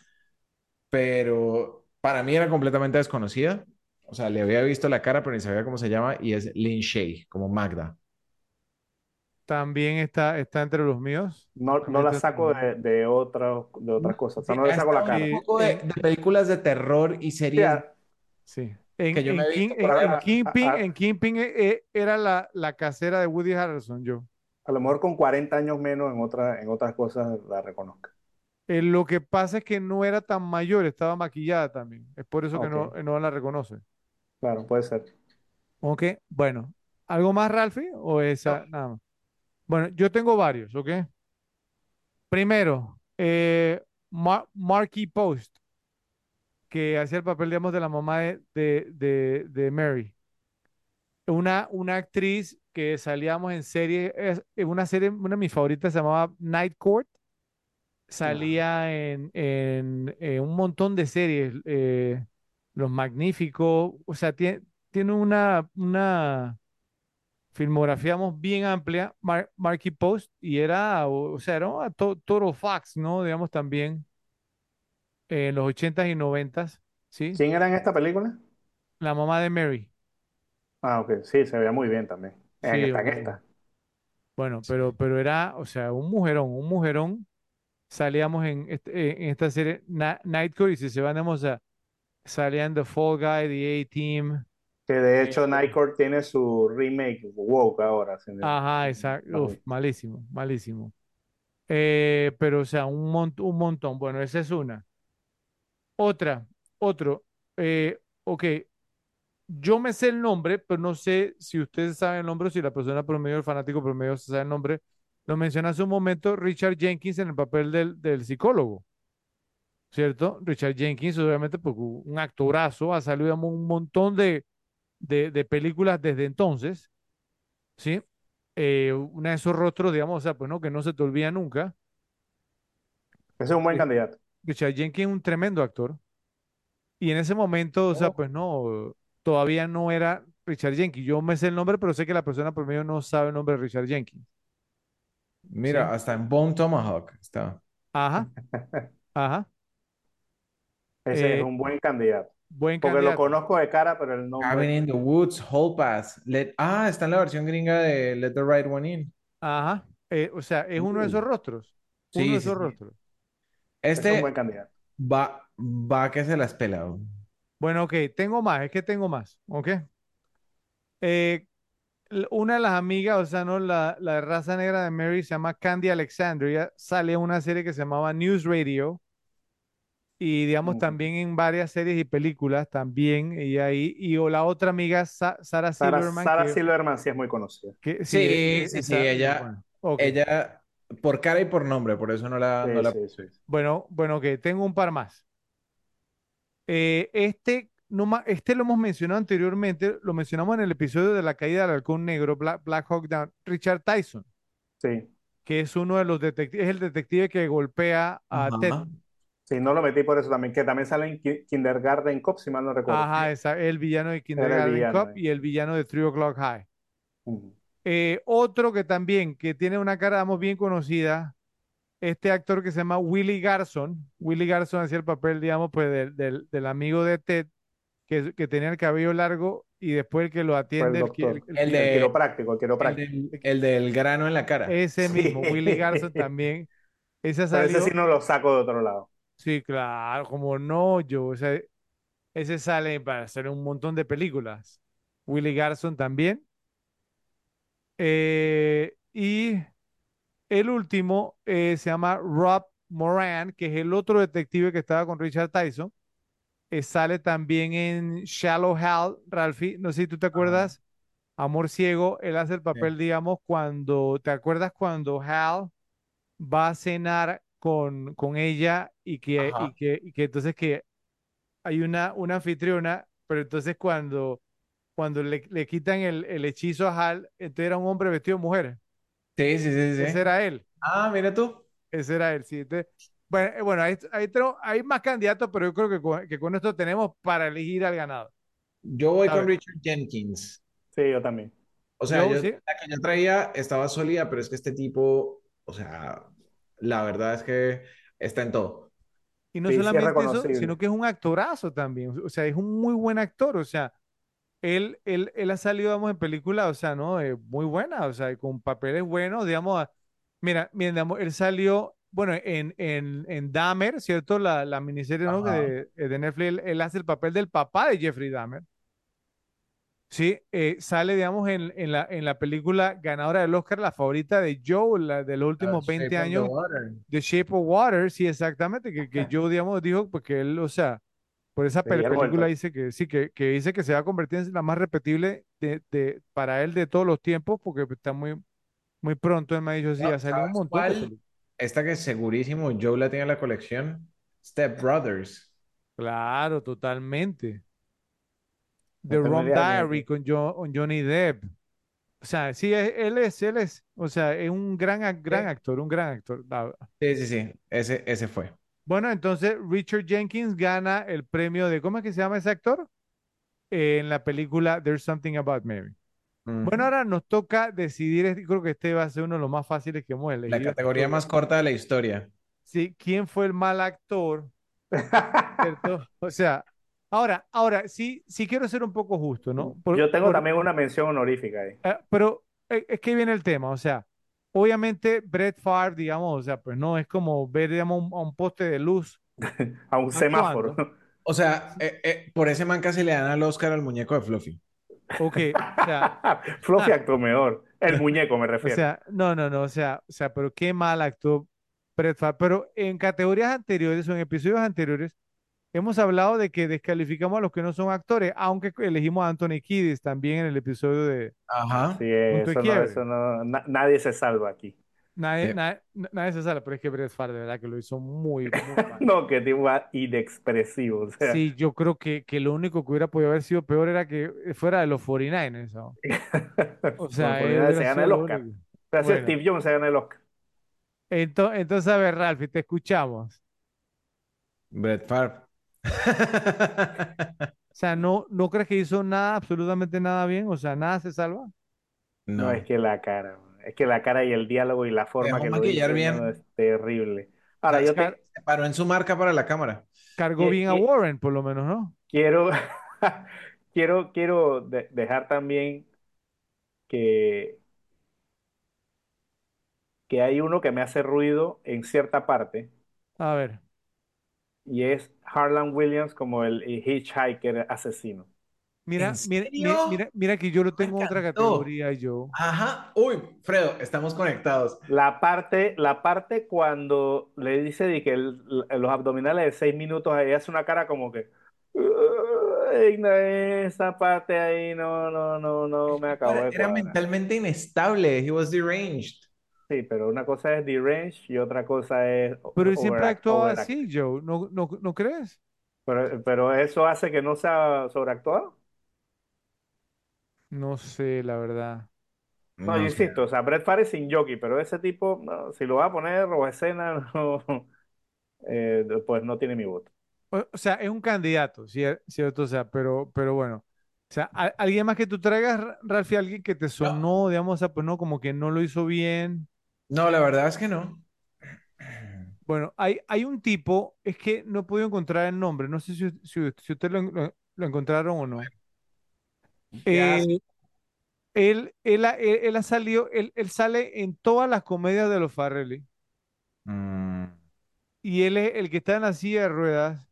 [SPEAKER 2] pero para mí era completamente desconocida. O sea, le había visto la cara, pero ni sabía cómo se llama, y es Lin Shay, como Magda.
[SPEAKER 3] También está, está entre los míos.
[SPEAKER 1] No, no la saco de, de, otras de otras cosas. O sea,
[SPEAKER 2] Sí,
[SPEAKER 1] no le saco la cara.
[SPEAKER 2] un poco de, de películas de terror y series
[SPEAKER 3] Sí. En,
[SPEAKER 2] que yo me
[SPEAKER 3] en,
[SPEAKER 2] he
[SPEAKER 3] King-
[SPEAKER 2] visto
[SPEAKER 3] en, en Kingpin,
[SPEAKER 1] a-
[SPEAKER 3] en Kingpin eh, eh, era la, la casera de Woody Harrelson, yo.
[SPEAKER 1] A lo mejor con 40 años menos en, otra, en otras cosas la reconozco.
[SPEAKER 3] Eh, lo que pasa es que no era tan mayor, estaba maquillada también. Es por eso que no, no la reconoce.
[SPEAKER 1] claro, puede ser.
[SPEAKER 3] Ok, bueno. ¿Algo más, Ralphie? ¿O esa? Nada más. Bueno, yo tengo varios, ¿ok? Primero, eh, Mar- Marky Post, que hacía el papel, digamos, de la mamá de, de, de, de Mary. Una, una actriz que salíamos en serie, en una serie, una de mis favoritas se llamaba Night Court. Salía en, en, en un montón de series, eh, Los Magníficos, o sea, tiene, tiene una, una filmografía bien amplia, Mar- Marky Post, y era, o, o sea, era una to- Total Fox, ¿no? Digamos también, en los 80s y 90s, ¿sí?
[SPEAKER 1] ¿Quién era en esta película?
[SPEAKER 3] La mamá de Mary.
[SPEAKER 1] Ah, ok, sí, se veía muy bien también. En
[SPEAKER 3] Sí,
[SPEAKER 1] esta.
[SPEAKER 3] Bueno, pero, pero era, o sea, un mujerón, un mujerón. Salíamos en, este- en esta serie Na- Night Court y si se van, a, salían The Fall Guy, The A-Team.
[SPEAKER 1] Que de
[SPEAKER 3] eh,
[SPEAKER 1] hecho Night Court tiene su remake woke ahora. sin-
[SPEAKER 3] ajá, exacto. Uf, malísimo, malísimo. Eh, pero, o sea, un, mont- un montón. Bueno, esa es una. Otra, otro. eh, ok, yo me sé el nombre, pero no sé si ustedes saben el nombre o si la persona promedio, el fanático promedio, se sabe el nombre. Lo mencioné hace un momento Richard Jenkins en el papel del, del psicólogo, ¿cierto? Richard Jenkins, obviamente, porque un actorazo, ha salido digamos, un montón de, de, de películas desde entonces, ¿sí? Eh, una de esos rostros, digamos, o sea, pues no, que no se te olvida nunca.
[SPEAKER 1] Ese es un buen
[SPEAKER 3] Eh,
[SPEAKER 1] candidato.
[SPEAKER 3] Richard Jenkins es un tremendo actor. Y en ese momento, o sea,
[SPEAKER 2] Oh,
[SPEAKER 3] pues no, todavía no era Richard Jenkins. Yo me sé el nombre, pero sé que la persona promedio no sabe el nombre de Richard Jenkins. ¿Sí?
[SPEAKER 2] Mira, hasta en Bone Tomahawk está.
[SPEAKER 3] Ajá. Ajá.
[SPEAKER 1] Ese es
[SPEAKER 3] Eh,
[SPEAKER 1] un buen candidato.
[SPEAKER 3] buen
[SPEAKER 1] Porque lo conozco de cara, pero el
[SPEAKER 2] Cabin
[SPEAKER 1] nombre.
[SPEAKER 2] in the Woods, Hall Pass. Let- ah, está en la versión gringa de Let the Right One In.
[SPEAKER 3] Ajá. Eh, o sea, es uno de esos
[SPEAKER 1] Uh.
[SPEAKER 3] rostros. Uno
[SPEAKER 2] Sí,
[SPEAKER 3] de
[SPEAKER 2] sí,
[SPEAKER 3] esos
[SPEAKER 2] sí.
[SPEAKER 3] rostros.
[SPEAKER 1] Es un
[SPEAKER 2] Este
[SPEAKER 1] buen candidato.
[SPEAKER 2] va, va que se las pela.
[SPEAKER 3] Bueno, ok, tengo más, es que tengo más, ¿ok? Eh, una de las amigas, o sea, no, la, la de raza negra de Mary se llama Candy Alexandria, sale en una serie que se llamaba News Radio y digamos
[SPEAKER 1] Ujú.
[SPEAKER 3] también en varias series y películas también y ahí y o la otra amiga Sa- Sarah
[SPEAKER 1] Sarah,
[SPEAKER 3] Silverman
[SPEAKER 1] Sarah
[SPEAKER 3] que,
[SPEAKER 1] Silverman sí es muy conocida.
[SPEAKER 3] que-
[SPEAKER 2] Sí,
[SPEAKER 3] e-
[SPEAKER 2] sí,
[SPEAKER 3] esa
[SPEAKER 2] sí,
[SPEAKER 3] muy
[SPEAKER 2] ella,
[SPEAKER 3] buena. Ok,
[SPEAKER 2] ella, por cara y por nombre, por eso no la,
[SPEAKER 1] Sí,
[SPEAKER 2] no la
[SPEAKER 1] sí, sí.
[SPEAKER 3] Bueno, bueno, ok, tengo un par más. Eh, este, no este lo hemos mencionado anteriormente, lo mencionamos en el episodio de la caída del halcón negro, Black, Black Hawk Down, Richard Tyson,
[SPEAKER 1] Sí.
[SPEAKER 3] que es uno de los detectives, es el detective que golpea a Ted.
[SPEAKER 1] Sí, no lo metí por eso también, que también sale en Ki- Kindergarten Cop, si mal no recuerdo.
[SPEAKER 3] Ajá, esa- el villano de Kindergarten
[SPEAKER 1] villano,
[SPEAKER 3] Cop
[SPEAKER 1] eh.
[SPEAKER 3] y el villano de Three O'Clock High. Eh, otro que también, que tiene una cara, digamos, bien conocida, este actor que se llama Willie Garson. Willie Garson hacía el papel, digamos, pues del, del- del amigo de Ted, que, que tenía el cabello largo y después el que lo atiende,
[SPEAKER 1] doctor.
[SPEAKER 3] el- el
[SPEAKER 2] El
[SPEAKER 3] que-
[SPEAKER 1] El
[SPEAKER 2] de-
[SPEAKER 1] quiropráctico, el
[SPEAKER 2] El
[SPEAKER 1] quiropráctico.
[SPEAKER 2] del, el del grano en la cara.
[SPEAKER 3] ese
[SPEAKER 1] Sí.
[SPEAKER 3] mismo, Willie Garson también. Ese
[SPEAKER 1] Pero ese
[SPEAKER 3] salió,
[SPEAKER 1] sí no lo saco de otro lado.
[SPEAKER 3] sí, claro, como no, yo, o sea, ese sale para hacer un montón de películas. Willie Garson también. Eh, y el último eh, se llama Rob Moran, que es el otro detective que estaba con Richard Tyson. Eh, sale también en Shallow Hal, Ralphie. No sé si tú te acuerdas, Amor Ciego. Él hace el papel, digamos, cuando, ¿te acuerdas cuando Hal va a cenar con, con ella y que, y que, y que entonces que hay una, una anfitriona, pero entonces cuando, cuando le, le quitan el, el hechizo a Hal, entonces era un hombre vestido de mujer.
[SPEAKER 2] Sí, sí, sí, sí.
[SPEAKER 3] Ese era él.
[SPEAKER 2] Ah, mira tú.
[SPEAKER 3] Ese era él, sí. Entonces, bueno, eh, bueno, ahí, ahí tengo- hay más candidatos, pero yo creo que con, que con esto tenemos para elegir al ganador.
[SPEAKER 2] Yo voy con. Richard Jenkins.
[SPEAKER 1] Sí, yo también.
[SPEAKER 2] O sea,
[SPEAKER 3] Yo,
[SPEAKER 2] yo-
[SPEAKER 3] sí.
[SPEAKER 2] la que yo traía estaba sólida, pero es que este tipo, o sea, la verdad es que está en todo.
[SPEAKER 3] Y no
[SPEAKER 1] Sí, sí es
[SPEAKER 3] solamente eso, sino que es un actorazo también. O sea, es un muy buen actor. O sea, él, él, él ha salido, vamos, en películas, o sea, ¿no? Eh, muy buenas, o sea, con papeles buenos, digamos. a- Mira, mira, digamos, él salió, bueno, en, en, en Dahmer, ¿cierto? La, la miniserie, ¿no? De, de Netflix, él, él hace el papel del papá de Jeffrey Dahmer. Sí, eh, sale, digamos, en, en la, en la película ganadora del Oscar, la favorita de Joe, la de los últimos
[SPEAKER 2] Shape
[SPEAKER 3] 20
[SPEAKER 2] of the
[SPEAKER 3] años.
[SPEAKER 2] Water.
[SPEAKER 3] The Shape of Water, sí, exactamente, que, que Joe, digamos, dijo, porque él, o sea, por esa película dice que sí, que, que dice que se va a convertir en la más repetible de, de- para él de todos los tiempos, porque está muy, muy pronto, él me ha dicho, sí,
[SPEAKER 2] No,
[SPEAKER 3] ha salido un
[SPEAKER 2] ¿sabes
[SPEAKER 3] montón
[SPEAKER 2] cuál? Esta que segurísimo Joe la tiene en la colección. Step Brothers.
[SPEAKER 3] Claro, totalmente. The
[SPEAKER 1] No de-
[SPEAKER 3] Diary con, con Johnny Depp. O sea, sí, es- él es, él es, o sea, es un gran, gran
[SPEAKER 2] Sí.
[SPEAKER 3] actor, un gran actor. verdad.
[SPEAKER 2] Sí, sí, sí. Ese, ese fue.
[SPEAKER 3] Bueno, entonces Richard Jenkins gana el premio de, ¿cómo es que se llama ese actor? Eh, en la película There's Something About Mary. Bueno, ahora nos toca decidir, este- creo que este va a ser uno de los más fáciles que hemos
[SPEAKER 2] La
[SPEAKER 3] elegido.
[SPEAKER 2] categoría más corta de la historia.
[SPEAKER 3] Sí, ¿quién fue el mal actor? ¿Cierto? O sea, ahora, ahora, sí, sí quiero ser un poco justo, ¿no? Por-
[SPEAKER 1] Yo tengo
[SPEAKER 3] por-
[SPEAKER 1] también una mención honorífica ahí.
[SPEAKER 3] eh, pero eh, es que viene el tema, o sea, obviamente Brett Favre, digamos, o sea, pues no es como ver, digamos, un, a un poste de luz.
[SPEAKER 1] A un semáforo.
[SPEAKER 2] O sea, eh, eh, por ese man casi le dan al Oscar al muñeco de Fluffy.
[SPEAKER 3] Ok, o sea,
[SPEAKER 1] Fluffy
[SPEAKER 3] Ah.
[SPEAKER 1] actuó mejor. El muñeco me
[SPEAKER 3] o
[SPEAKER 1] refiero.
[SPEAKER 3] sea, no, no, no, o sea, o sea, pero qué mal actuó Brett Favre. Pero en categorías anteriores o en episodios anteriores, hemos hablado de que descalificamos a los que no son actores, aunque elegimos a Anthony Kiedis también en el episodio de
[SPEAKER 2] Ajá.
[SPEAKER 1] Sí, eso no,
[SPEAKER 3] quiebre.
[SPEAKER 1] eso no- na- nadie se salva aquí.
[SPEAKER 3] Nadie,
[SPEAKER 2] Sí.
[SPEAKER 3] nadie, nadie se sale, pero es que Brett Favre, de verdad que lo hizo muy, muy mal.
[SPEAKER 1] No, que tipo inexpresivo. O sea,
[SPEAKER 3] Sí, yo creo que, que lo único que hubiera podido haber sido peor era que fuera de los 49ers. ¿no? O sea, hubiera
[SPEAKER 1] se gana el Oscar.
[SPEAKER 3] único.
[SPEAKER 1] O sea, si
[SPEAKER 3] Bueno.
[SPEAKER 1] Steve Jones se gana el Oscar.
[SPEAKER 3] Ento- Entonces, a ver, Ralphie, te escuchamos.
[SPEAKER 2] Brett Favre.
[SPEAKER 3] O sea, ¿no, no crees que hizo nada, absolutamente nada bien? O sea, nada se salva.
[SPEAKER 1] No,
[SPEAKER 2] No.
[SPEAKER 1] es que la cara, es que la cara y el diálogo y la forma
[SPEAKER 2] Dejó
[SPEAKER 1] que lo
[SPEAKER 2] maquillar
[SPEAKER 1] dice,
[SPEAKER 2] bien.
[SPEAKER 1] no, es terrible. Ahora, yo te
[SPEAKER 2] se paró en su marca para la cámara.
[SPEAKER 3] cargó bien a Warren, por lo menos, ¿no?
[SPEAKER 1] quiero, quiero, quiero de- dejar también que, que hay uno que me hace ruido en cierta parte
[SPEAKER 3] A ver.
[SPEAKER 1] Y es Harlan Williams como el hitchhiker asesino.
[SPEAKER 2] ¿En
[SPEAKER 3] Mira, mira, mira, mira, mira que yo lo tengo en otra categoría, yo.
[SPEAKER 2] Ajá. Uy, Fredo, estamos conectados.
[SPEAKER 1] La parte, la parte cuando le dice de que el- los abdominales de seis minutos, ahí hace una cara como que... "Ay, no, esa parte ahí no, no, no, no me acabó
[SPEAKER 2] Era,
[SPEAKER 1] de
[SPEAKER 2] era mentalmente inestable. He was deranged.
[SPEAKER 1] Sí, pero una cosa es deranged y otra cosa es
[SPEAKER 3] Pero él siempre actuaba
[SPEAKER 1] overact.
[SPEAKER 3] así, Joe. ¿No, no, no crees?
[SPEAKER 1] Pero, pero eso hace que no sea sobreactuado.
[SPEAKER 3] No sé, la verdad.
[SPEAKER 1] No, yo
[SPEAKER 2] No sé.
[SPEAKER 1] insisto, o sea, Brett Favre es sin jockey, pero ese tipo, no, si lo va a poner o escena, no, eh, pues no tiene mi voto.
[SPEAKER 3] O, o sea, es un candidato, cier- ¿cierto? O sea, pero, pero bueno. O sea, a- alguien más que tú traigas, Ra- Ralphie, alguien que te sonó, digamos, o sea, pues no, como que no lo hizo bien.
[SPEAKER 2] No, la verdad es que no.
[SPEAKER 3] Bueno, hay, hay un tipo, es que no he podido encontrar el nombre, no sé si, si, si ustedes lo, lo- lo encontraron o no. Eh, él, él, ha- él, él ha salido, él, él sale en todas las comedias de los Farrelly
[SPEAKER 2] Mm,
[SPEAKER 3] y él es el que está en la silla de ruedas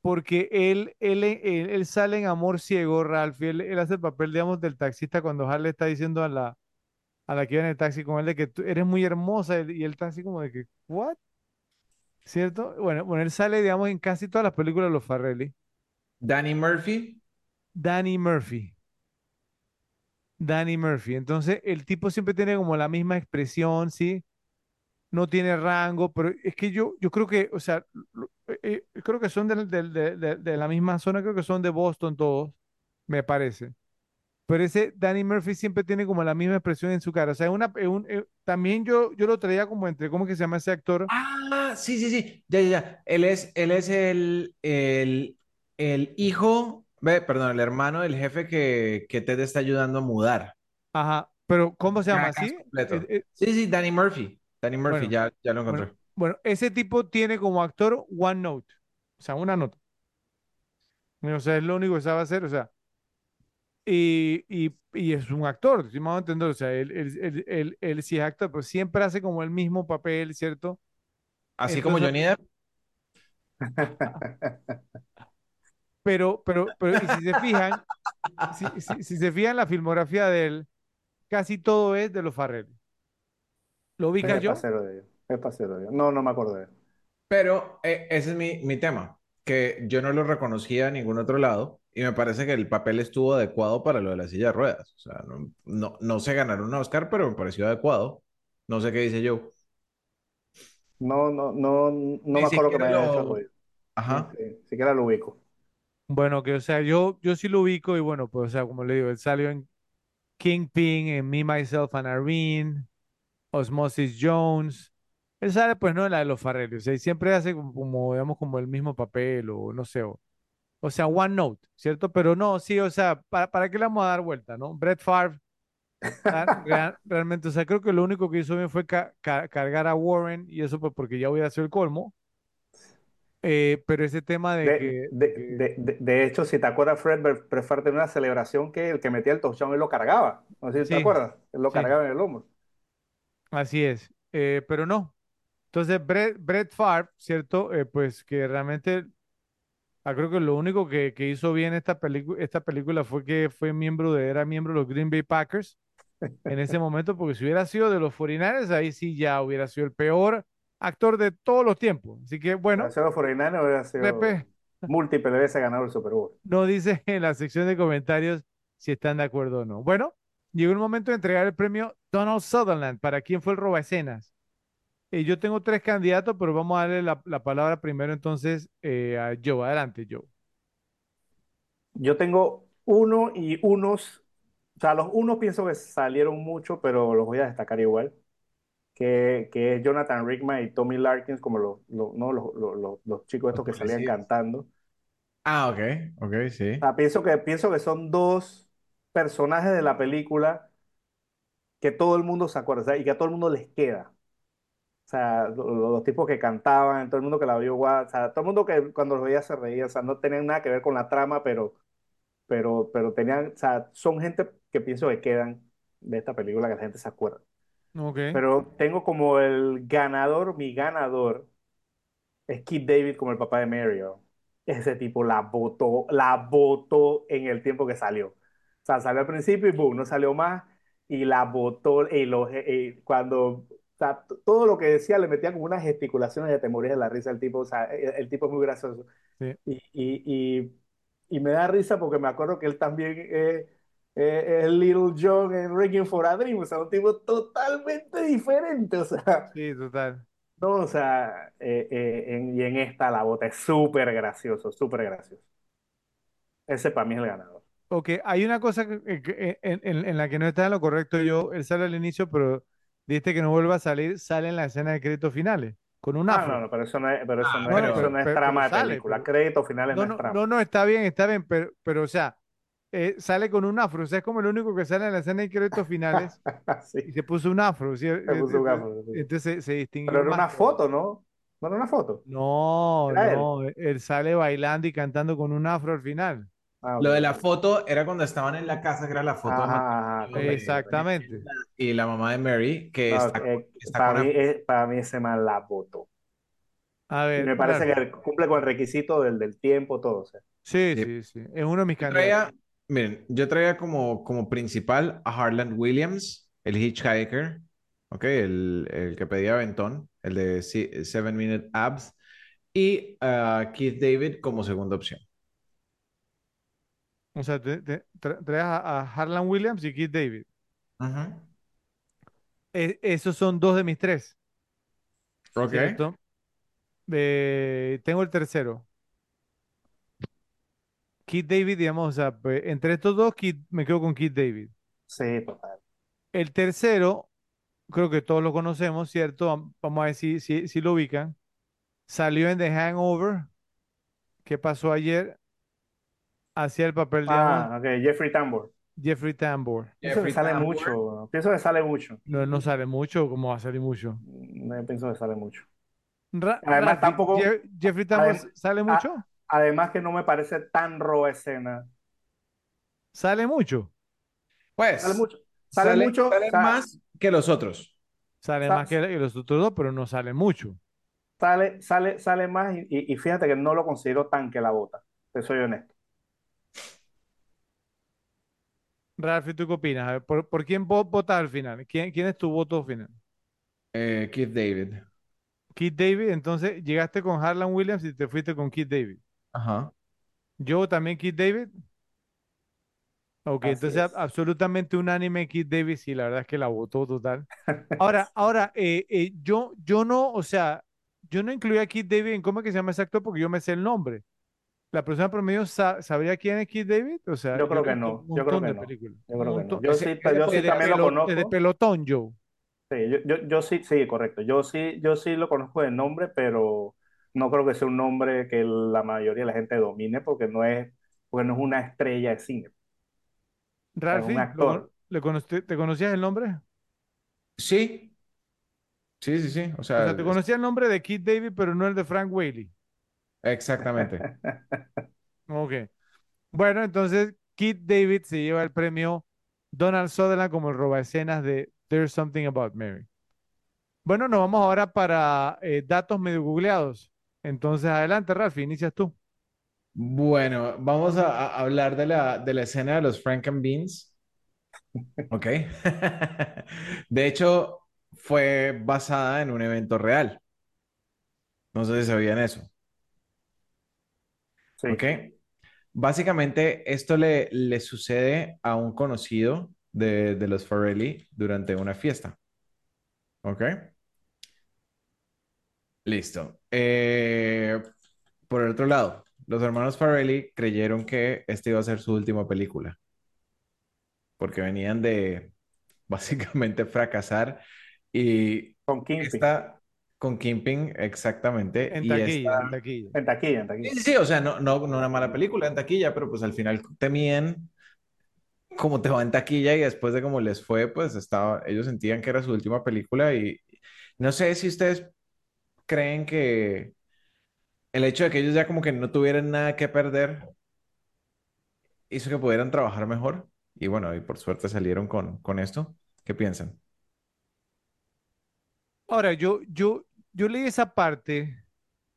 [SPEAKER 3] porque él, él, él, sale en Amor Ciego, Ralph, él hace el papel, digamos, del taxista cuando Harley está diciendo a la, a la que iba en el taxi con él de que tú eres muy hermosa y él está así como de que, ¿what? ¿Cierto? Bueno, bueno, él sale, digamos, en casi todas las películas de los Farrelly.
[SPEAKER 2] Danny Murphy.
[SPEAKER 3] Danny Murphy. Danny Murphy. Entonces, el tipo siempre tiene como la misma expresión, ¿sí? No tiene rango, pero es que yo, yo creo que, o sea, eh, eh, creo que son del- de, de- de la misma zona, creo que son de Boston todos, me parece. Pero ese Danny Murphy siempre tiene como la misma expresión en su cara. O sea, una, eh, un- eh, también yo, yo lo traía como entre, ¿cómo que se llama ese actor?
[SPEAKER 2] Ah, sí, sí, sí. Ya, ya, ya. Él es, él es el, el, el hijo, ve, perdón, el hermano del jefe que, que Ted está ayudando a mudar.
[SPEAKER 3] Ajá, pero ¿cómo se llama así? Eh, eh,
[SPEAKER 2] Sí, sí, Danny Murphy. Danny Murphy,
[SPEAKER 3] Bueno,
[SPEAKER 2] ya, ya lo encontré.
[SPEAKER 3] Bueno, bueno, ese tipo tiene como actor one note, o sea, una nota. O sea, es lo único que sabe hacer, o sea, y, y, y es un actor, si me van a entender, o sea, él, él, él, él, él sí es actor, pero siempre hace como el mismo papel, ¿cierto?
[SPEAKER 2] Así como Johnny Depp.
[SPEAKER 3] pero, pero, pero, y si se fijan, si, si, si se fijan la filmografía de él, casi todo es de los Farrell. ¿Lo ubica
[SPEAKER 1] Es
[SPEAKER 3] yo?
[SPEAKER 1] pasero de ellos. Es pasero de ellos. No, no me acuerdo de él.
[SPEAKER 2] Pero eh, ese es mi, mi tema, que yo no lo reconocía en ningún otro lado y me parece que el papel estuvo adecuado para lo de la silla de ruedas. O sea, no, no, no sé ganar un Oscar, pero me pareció adecuado. No sé qué dice yo.
[SPEAKER 1] No, no, no, no
[SPEAKER 2] Ni
[SPEAKER 1] me acuerdo que me haya hecho
[SPEAKER 2] lo...
[SPEAKER 1] ruido.
[SPEAKER 2] Ajá.
[SPEAKER 1] Sí, sí, siquiera lo ubico.
[SPEAKER 3] Bueno, que o sea, yo, yo sí lo ubico y bueno, pues o sea, como le digo, él salió en Kingpin, en Me, Myself and Irene, Osmosis Jones. Él sale pues no en la de los Farrelly, o sea, y siempre hace como, como, digamos, como el mismo papel o no sé, o, o sea, One Note, ¿cierto? Pero no, sí, o sea, ¿para, para qué le vamos a dar vuelta, no? Brett Favre, rea- realmente, o sea, creo que lo único que hizo bien fue ca- ca- cargar a Warren y eso pues porque ya hubiera sido el colmo. Eh, pero ese tema de
[SPEAKER 1] De,
[SPEAKER 3] que, de
[SPEAKER 1] hecho, si te acuerdas, Fred Prefar tenía una celebración que el que metía el touchdown él lo cargaba. No sé si te acuerdas. Él lo
[SPEAKER 3] sí.
[SPEAKER 1] cargaba en el hombro.
[SPEAKER 3] Así es, eh, pero no. Entonces, Brett, Brett Favre, ¿cierto? Eh, pues que realmente, ah, creo que lo único que, que hizo bien esta película, esta película fue que fue miembro de, era miembro de los Green Bay Packers en ese momento, porque si hubiera sido de los 49ers, ahí sí ya hubiera sido el peor actor de todos los tiempos. Así que, bueno,
[SPEAKER 1] ser los 49 hubiera sido
[SPEAKER 3] Pepe,
[SPEAKER 1] múltiple veces ganador del Super Bowl.
[SPEAKER 3] no dice en la sección de comentarios si están de acuerdo o no. Bueno, llegó el momento de entregar el premio Donald Sutherland. ¿Para quién fue el roba escenas? Eh, yo tengo tres candidatos, pero vamos a darle la, la palabra primero entonces eh, a Joe. Adelante, Joe.
[SPEAKER 1] Yo tengo uno y unos, o sea, los unos pienso que salieron mucho, pero los voy a destacar igual, que, que es Jonathan Rickman y Tommy Larkins, como los, los, no, los, los, los- los chicos
[SPEAKER 2] Los
[SPEAKER 1] estos que salían cantando.
[SPEAKER 2] Ah, ok, ok, sí.
[SPEAKER 1] O sea, pienso que, pienso que son dos personajes de la película que todo el mundo se acuerda, o sea, y que a todo el mundo les queda. O sea, lo- lo- los, tipos que cantaban, todo el mundo que la vio, guau, o sea, todo el mundo que cuando los veía se reía, o sea, no tenían nada que ver con la trama, pero, pero, pero tenían, o sea, son gente que pienso que quedan de esta película que la gente se acuerda.
[SPEAKER 3] Ok.
[SPEAKER 1] Pero tengo como el ganador, mi ganador, es Keith David como el papá de Mario. Ese tipo la votó, la votó en el tiempo que salió. O sea, salió al principio y boom, no salió más. Y la votó y lo- y cuando, o sea, todo lo que decía le metía como unas gesticulaciones de te morías de la risa el tipo. O sea, el, el tipo es muy gracioso.
[SPEAKER 3] Sí.
[SPEAKER 1] Y, y, y, y me da risa porque me acuerdo que él también eh, eh, es Little John en Requiem for a Dream. O sea, un tipo totalmente diferente. O sea.
[SPEAKER 3] Sí, total.
[SPEAKER 1] No, o sea, eh, eh, en- y en esta la bota es súper gracioso, súper gracioso. Ese para mí es el ganador.
[SPEAKER 3] Ok, hay una cosa que- que- en, en- en la que no está en lo correcto yo. Él sale al inicio, pero dijiste que no vuelva a salir. Sale en la escena de créditos finales, con un
[SPEAKER 1] Ah,
[SPEAKER 3] afro.
[SPEAKER 1] no, no, pero eso no es, pero eso
[SPEAKER 2] Ah,
[SPEAKER 1] no
[SPEAKER 3] bueno,
[SPEAKER 1] es,
[SPEAKER 3] pero-
[SPEAKER 1] eso no es
[SPEAKER 3] pero-
[SPEAKER 1] trama
[SPEAKER 3] pero
[SPEAKER 1] de
[SPEAKER 3] sale,
[SPEAKER 1] película. Créditos finales no,
[SPEAKER 3] No,
[SPEAKER 1] es trama.
[SPEAKER 3] no, no, está bien, está bien, pero, pero o sea, eh, sale con un afro. O sea, es como el único que sale en la escena de créditos finales y se puso un afro. ¿sí?
[SPEAKER 1] se puso un gafo, sí.
[SPEAKER 3] entonces se, se distinguió
[SPEAKER 1] Pero era
[SPEAKER 3] más
[SPEAKER 1] una foto, ¿no? No era una foto.
[SPEAKER 3] No,
[SPEAKER 1] Era él.
[SPEAKER 3] no, él sale bailando y cantando con un afro al final.
[SPEAKER 1] Ah,
[SPEAKER 2] Lo de la foto era cuando estaban en la casa, que era la foto de-.
[SPEAKER 3] Exactamente.
[SPEAKER 2] y la mamá de Mary, que
[SPEAKER 1] No,
[SPEAKER 2] está,
[SPEAKER 1] eh,
[SPEAKER 2] está
[SPEAKER 1] para,
[SPEAKER 2] con
[SPEAKER 1] mí, eh, para mí ese man la votó.
[SPEAKER 3] A
[SPEAKER 1] Y
[SPEAKER 3] ver,
[SPEAKER 1] me parece que cumple con el requisito del, del tiempo, todo. O sea.
[SPEAKER 3] Sí,
[SPEAKER 2] Sí.
[SPEAKER 3] sí, sí. Es uno de mis
[SPEAKER 2] Yo
[SPEAKER 3] candidatos.
[SPEAKER 2] miren, yo traía como, como principal a Harland Williams, el hitchhiker, ¿ok? El, el que pedía aventón, el de Seven Minute Abs, y a Keith David como segunda opción.
[SPEAKER 3] O sea, te, te- tra- traes a, a Harlan Williams y Keith David.
[SPEAKER 2] Ajá.
[SPEAKER 3] E- esos son dos de mis tres,
[SPEAKER 2] Ok.
[SPEAKER 3] ¿cierto? Eh, tengo el tercero. Keith David, digamos, o sea, pues, entre estos dos, Keith- me quedo con Keith David.
[SPEAKER 1] Sí, total.
[SPEAKER 3] El tercero, creo que todos lo conocemos, ¿cierto? Vam- Vamos a ver si, si, si lo ubican. Salió en The Hangover. ¿Qué pasó ayer? Hacía el papel, digamos,
[SPEAKER 1] Ah, ok, Jeffrey Tambor.
[SPEAKER 3] Jeffrey Tambor.
[SPEAKER 1] Pienso que
[SPEAKER 2] Jeffrey
[SPEAKER 1] sale
[SPEAKER 2] Tambor.
[SPEAKER 1] mucho. Pienso que sale mucho.
[SPEAKER 3] No, no sale mucho, ¿cómo va a salir mucho?
[SPEAKER 1] No pienso que sale mucho.
[SPEAKER 3] Ra-
[SPEAKER 1] Además, tampoco-
[SPEAKER 3] Je- Jeffrey Tambor
[SPEAKER 1] adem-
[SPEAKER 3] sale
[SPEAKER 1] ah,
[SPEAKER 3] mucho.
[SPEAKER 1] Además que no me parece tan roba escena.
[SPEAKER 3] Sale mucho.
[SPEAKER 2] Pues,
[SPEAKER 1] Sale mucho. Sale,
[SPEAKER 2] sale,
[SPEAKER 1] mucho.
[SPEAKER 2] sale
[SPEAKER 1] o sea,
[SPEAKER 2] más que los otros.
[SPEAKER 3] Sale
[SPEAKER 1] Sa-
[SPEAKER 3] más que, que los otros dos, pero no sale mucho.
[SPEAKER 1] Sale, sale, sale más y, y- y fíjate que no lo considero tan que la bota. Te soy honesto.
[SPEAKER 3] Ralphie, ¿tú qué opinas? A ver, ¿por, por quién vo- votas al final? ¿Quién, quién es tu voto final?
[SPEAKER 2] Eh, Keith David.
[SPEAKER 3] Keith David, entonces llegaste con Harlan Williams y te fuiste con Keith David.
[SPEAKER 2] Ajá.
[SPEAKER 3] Yo también Keith David. Ok,
[SPEAKER 1] Así
[SPEAKER 3] entonces
[SPEAKER 1] es.
[SPEAKER 3] absolutamente unánime Keith David, sí, la verdad es que la votó total. Ahora, ahora, eh, eh, yo, yo no, o sea, yo no incluía a Keith David en cómo es que se llama ese actor porque yo me sé el nombre. ¿La persona promedio sa- sabría quién es Keith David? O sea,
[SPEAKER 1] Yo creo que no,
[SPEAKER 3] un
[SPEAKER 1] yo creo que
[SPEAKER 3] de
[SPEAKER 1] no, Yo
[SPEAKER 3] un
[SPEAKER 1] creo que no. Yo sí, yo sí también lo conozco.
[SPEAKER 3] desde Pelotón, Joe.
[SPEAKER 1] Sí, yo, yo, yo sí, sí, correcto. Yo sí, yo sí lo conozco de nombre, pero no creo que sea un nombre que la mayoría de la gente domine porque no es, porque no es una estrella de cine.
[SPEAKER 3] Ralphie, ¿lo
[SPEAKER 1] actor.
[SPEAKER 3] con- le conocí- ¿te conocías el nombre?
[SPEAKER 2] Sí. Sí, sí, sí. O
[SPEAKER 3] O
[SPEAKER 2] sea,
[SPEAKER 3] sea, te conocía el nombre de Keith David, pero no el de Frank Whaley.
[SPEAKER 2] Exactamente.
[SPEAKER 3] Ok. Bueno, entonces Keith David se lleva el premio Donald Sutherland como el robaescenas de There's Something About Mary. Bueno, nos vamos ahora para eh, datos medio googleados. Entonces, adelante, Ralphie, inicias tú.
[SPEAKER 2] Bueno, vamos a, a hablar de la, de la escena de los Franken Beans. Ok. De hecho, fue basada en un evento real. No sé si sabían eso.
[SPEAKER 1] Sí.
[SPEAKER 2] Ok. Básicamente, esto le, le sucede a un conocido de, de los Farrelly durante una fiesta. Ok. Listo. Eh, por el otro lado, los hermanos Farrelly creyeron que esta iba a ser su última película. Porque venían de básicamente fracasar y
[SPEAKER 1] Con Kingpin.
[SPEAKER 2] esta con Kingpin exactamente
[SPEAKER 3] En
[SPEAKER 2] y
[SPEAKER 3] taquilla,
[SPEAKER 2] esta-
[SPEAKER 3] en taquilla.
[SPEAKER 1] En taquilla, en taquilla.
[SPEAKER 2] Sí, sí, o sea, no, no, no una mala película en taquilla, pero pues al final te miden cómo te va en taquilla y después de cómo les fue, pues estaba, ellos sentían que era su última película y No sé si ustedes creen que el hecho de que ellos ya como que no tuvieran nada que perder hizo que pudieran trabajar mejor. Y bueno, y por suerte salieron con, con esto. ¿Qué piensan?
[SPEAKER 3] Ahora, yo, yo, yo leí esa parte,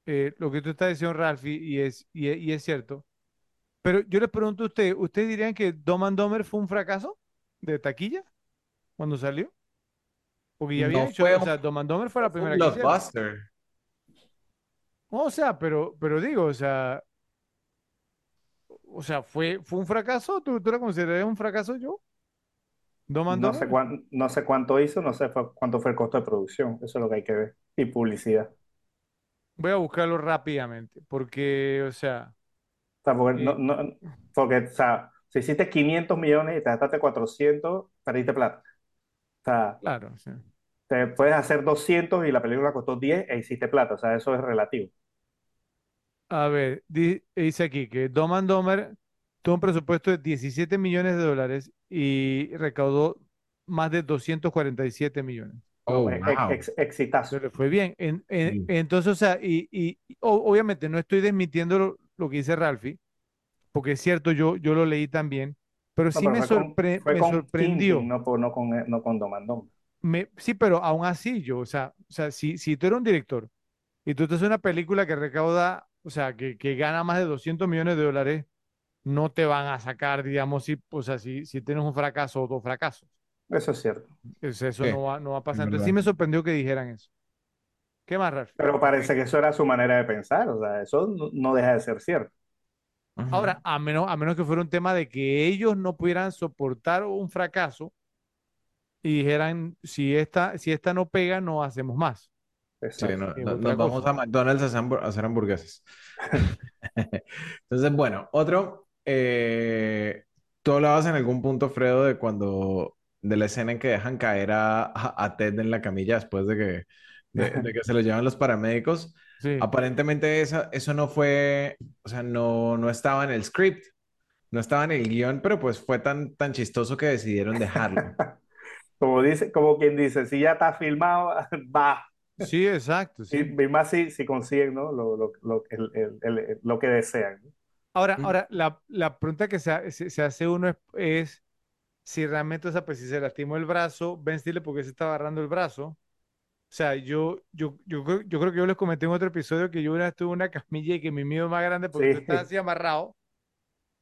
[SPEAKER 3] eh, lo que tú estás diciendo, Ralphie, y es, y, es- y es cierto. Pero yo les pregunto a ustedes, ¿ustedes dirían que Dumb and fue un fracaso de taquilla cuando salió? Porque ya había
[SPEAKER 2] No fue
[SPEAKER 3] o
[SPEAKER 2] un,
[SPEAKER 3] sea, Dumb and fue la
[SPEAKER 2] fue un
[SPEAKER 3] primera que hicieron.
[SPEAKER 2] blockbuster.
[SPEAKER 3] O sea, pero, pero digo, o sea, o sea, ¿fue, fue un fracaso? ¿Tú, tú la considerarías un fracaso yo? ¿Dumb and
[SPEAKER 1] No sé
[SPEAKER 3] Dumber?
[SPEAKER 1] cuán- no sé cuánto hizo, no sé cuánto fue el costo de producción. Eso es lo que hay que ver. Y publicidad.
[SPEAKER 3] Voy a buscarlo rápidamente, porque, o sea,
[SPEAKER 1] O sea, porque,
[SPEAKER 3] eh,
[SPEAKER 1] no- porque, o sea, si hiciste 500 millones y te gastaste 400, perdiste plata. O sea,
[SPEAKER 3] claro, sí.
[SPEAKER 1] te puedes hacer 200 y la película costó 10 e hiciste plata. O sea, eso es relativo.
[SPEAKER 3] A ver, di- dice aquí que Dumb and Dumber tuvo un presupuesto de 17 millones de dólares y recaudó más de 247 millones.
[SPEAKER 2] Oh,
[SPEAKER 1] ex-
[SPEAKER 2] wow.
[SPEAKER 1] ex- exitazo.
[SPEAKER 3] Entonces le fue bien. En- en-
[SPEAKER 2] Sí.
[SPEAKER 3] entonces, o sea, y, y- obviamente no estoy desmintiendo lo, lo que dice Ralphie, porque es cierto, yo, yo lo leí también, pero
[SPEAKER 1] No,
[SPEAKER 3] sí
[SPEAKER 1] pero
[SPEAKER 3] me,
[SPEAKER 1] fue con,
[SPEAKER 3] sorpre-
[SPEAKER 1] fue
[SPEAKER 3] me
[SPEAKER 1] con
[SPEAKER 3] sorprendió.
[SPEAKER 1] Kingpin, no, por- no con, no con Domandón.
[SPEAKER 3] Me, sí, pero aún así yo, o sea, o sea si, si tú eres un director y tú te haces una película que recauda, o sea, que, que gana más de 200 millones de dólares, no te van a sacar, digamos, si, o sea, si, si tienes un fracaso o dos fracasos.
[SPEAKER 1] Eso es cierto.
[SPEAKER 3] Sea, eso
[SPEAKER 2] Sí,
[SPEAKER 3] no va, no va a pasar. Entonces sí me sorprendió que dijeran eso. ¿Qué más, Ralph?
[SPEAKER 1] Pero parece que eso era su manera de pensar. O sea, eso no, no deja de ser cierto.
[SPEAKER 3] Ahora, a menos, a menos que fuera un tema de que ellos no pudieran soportar un fracaso y dijeran, si esta, si esta no pega, no hacemos más.
[SPEAKER 2] Sí, no- nos vamos a McDonald's a hacer hambur- a hacer hamburguesas. Entonces, bueno, otro, eh, tú hablabas en algún punto, Fredo, de cuando, de la escena en que dejan caer a, a- Ted en la camilla después de que, de, de que se lo llevan los paramédicos.
[SPEAKER 3] Sí.
[SPEAKER 2] Aparentemente esa, eso no fue, o sea, no, no estaba en el script, no estaba en el guion, pero pues fue tan, tan chistoso que decidieron dejarlo.
[SPEAKER 1] Como dice, como quien dice, si ya está filmado, va.
[SPEAKER 3] Sí, exacto,
[SPEAKER 1] Y,
[SPEAKER 3] sí.
[SPEAKER 1] y más si, si consiguen, ¿no? Lo, lo, lo, el- el- el- lo que desean. ¿no?
[SPEAKER 3] Ahora,
[SPEAKER 2] Mm.
[SPEAKER 3] ahora la, la pregunta que se, se, se hace uno es, es si realmente, o sea, pues si se lastimó el brazo, Ben Stiller, ¿por qué se está agarrando el brazo? O sea, yo, yo, yo, yo creo que yo les comenté en otro episodio que yo una vez tuve una camilla y que mi miedo más grande porque tú
[SPEAKER 1] Sí.
[SPEAKER 3] estás así amarrado.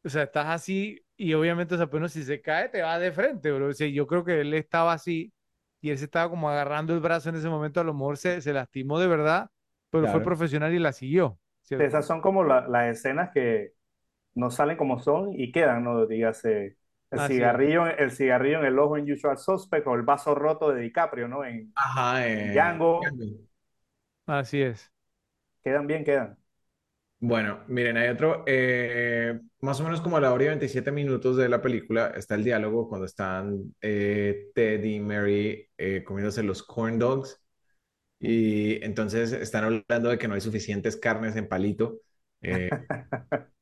[SPEAKER 3] O sea, estás así y obviamente, o sea, pues no, si se cae, te va de frente, bro. O sea, yo creo que él estaba así y él se estaba como agarrando el brazo en ese momento. A lo mejor se, se lastimó de verdad, pero fue
[SPEAKER 2] Claro.
[SPEAKER 3] profesional y la siguió. ¿cierto?
[SPEAKER 1] Esas son como la- las escenas que no salen como son y quedan, ¿no? Dígase, el
[SPEAKER 3] es.
[SPEAKER 1] cigarrillo, el cigarrillo en el ojo en Usual Suspect o el vaso roto de DiCaprio, ¿no? En
[SPEAKER 2] Ajá, eh,
[SPEAKER 1] Django.
[SPEAKER 2] Django.
[SPEAKER 3] Así es.
[SPEAKER 1] quedan bien, quedan.
[SPEAKER 2] Bueno, miren, hay otro, eh, más o menos como a la hora y 27 minutos de la película está el diálogo cuando están eh, Ted y Mary eh, comiéndose los corn dogs y entonces están hablando de que no hay suficientes carnes en palito eh,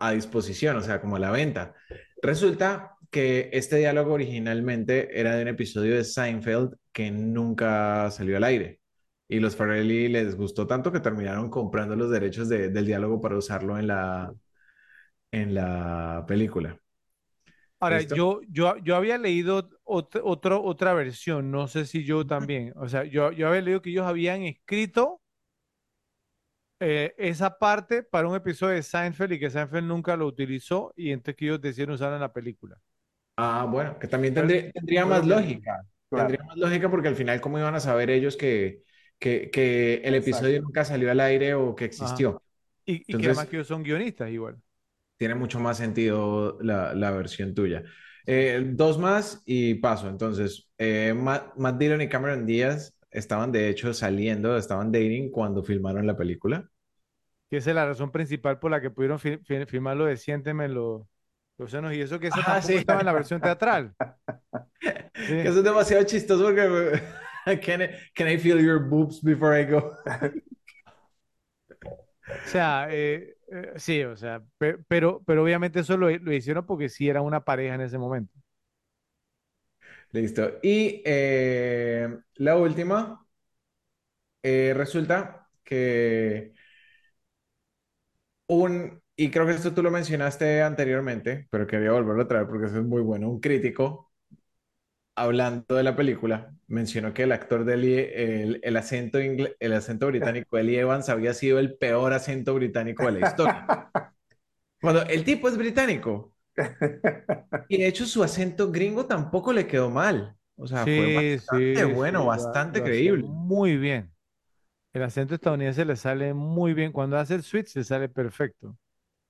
[SPEAKER 2] a disposición, o sea, como a la venta. Resulta que este diálogo originalmente era de un episodio de Seinfeld que nunca salió al aire. Y los Farrelly les gustó tanto que terminaron comprando los derechos de- del diálogo para usarlo en la, en la película.
[SPEAKER 3] Ahora,
[SPEAKER 2] ¿Listo?
[SPEAKER 3] yo, yo, yo había leído ot- otro, otra versión, no sé si yo también, o sea, yo, yo había leído que ellos habían escrito eh, esa parte para un episodio de Seinfeld y que Seinfeld nunca lo utilizó y entonces que ellos decidieron usarlo en la película.
[SPEAKER 2] Ah, bueno, que también tendría, más lógica.
[SPEAKER 1] Claro.
[SPEAKER 2] Tendría más lógica porque al final, ¿cómo iban a saber ellos que, que, que el episodio nunca salió al aire o que existió?
[SPEAKER 3] Y, y que además que ellos son guionistas igual.
[SPEAKER 2] Tiene mucho más sentido la, la versión tuya. Eh, dos más y paso. Entonces, eh, Matt, Matt Dillon y Cameron Díaz estaban de hecho saliendo, estaban dating cuando filmaron la película.
[SPEAKER 3] Que esa es la razón principal por la que pudieron fi- fi- filmar lo de Siénteme los, los senos y eso que eso
[SPEAKER 2] Ah,
[SPEAKER 3] tampoco
[SPEAKER 2] sí.
[SPEAKER 3] estaba en la versión teatral. Sí.
[SPEAKER 2] Eso es demasiado chistoso porque can I, can I feel your boobs before I go?
[SPEAKER 3] O sea, eh, eh, sí, o sea, pe- pero, pero obviamente eso lo, lo hicieron porque sí era una pareja en ese momento.
[SPEAKER 2] Listo. Y eh, la última, eh, resulta que un, y creo que esto tú lo mencionaste anteriormente, pero quería volverlo a traer porque eso es muy bueno, un crítico hablando de la película, mencionó que el actor de Lee- el, el acento ingle- el acento británico de Lee Evans había sido el peor acento británico de la historia. Cuando el tipo es británico y de hecho su acento gringo tampoco le quedó mal. O sea, fue bastante
[SPEAKER 3] sí,
[SPEAKER 2] bueno,
[SPEAKER 3] sí,
[SPEAKER 2] bastante creíble.
[SPEAKER 3] muy bien. El acento estadounidense le sale muy bien. Cuando hace el switch le sale perfecto.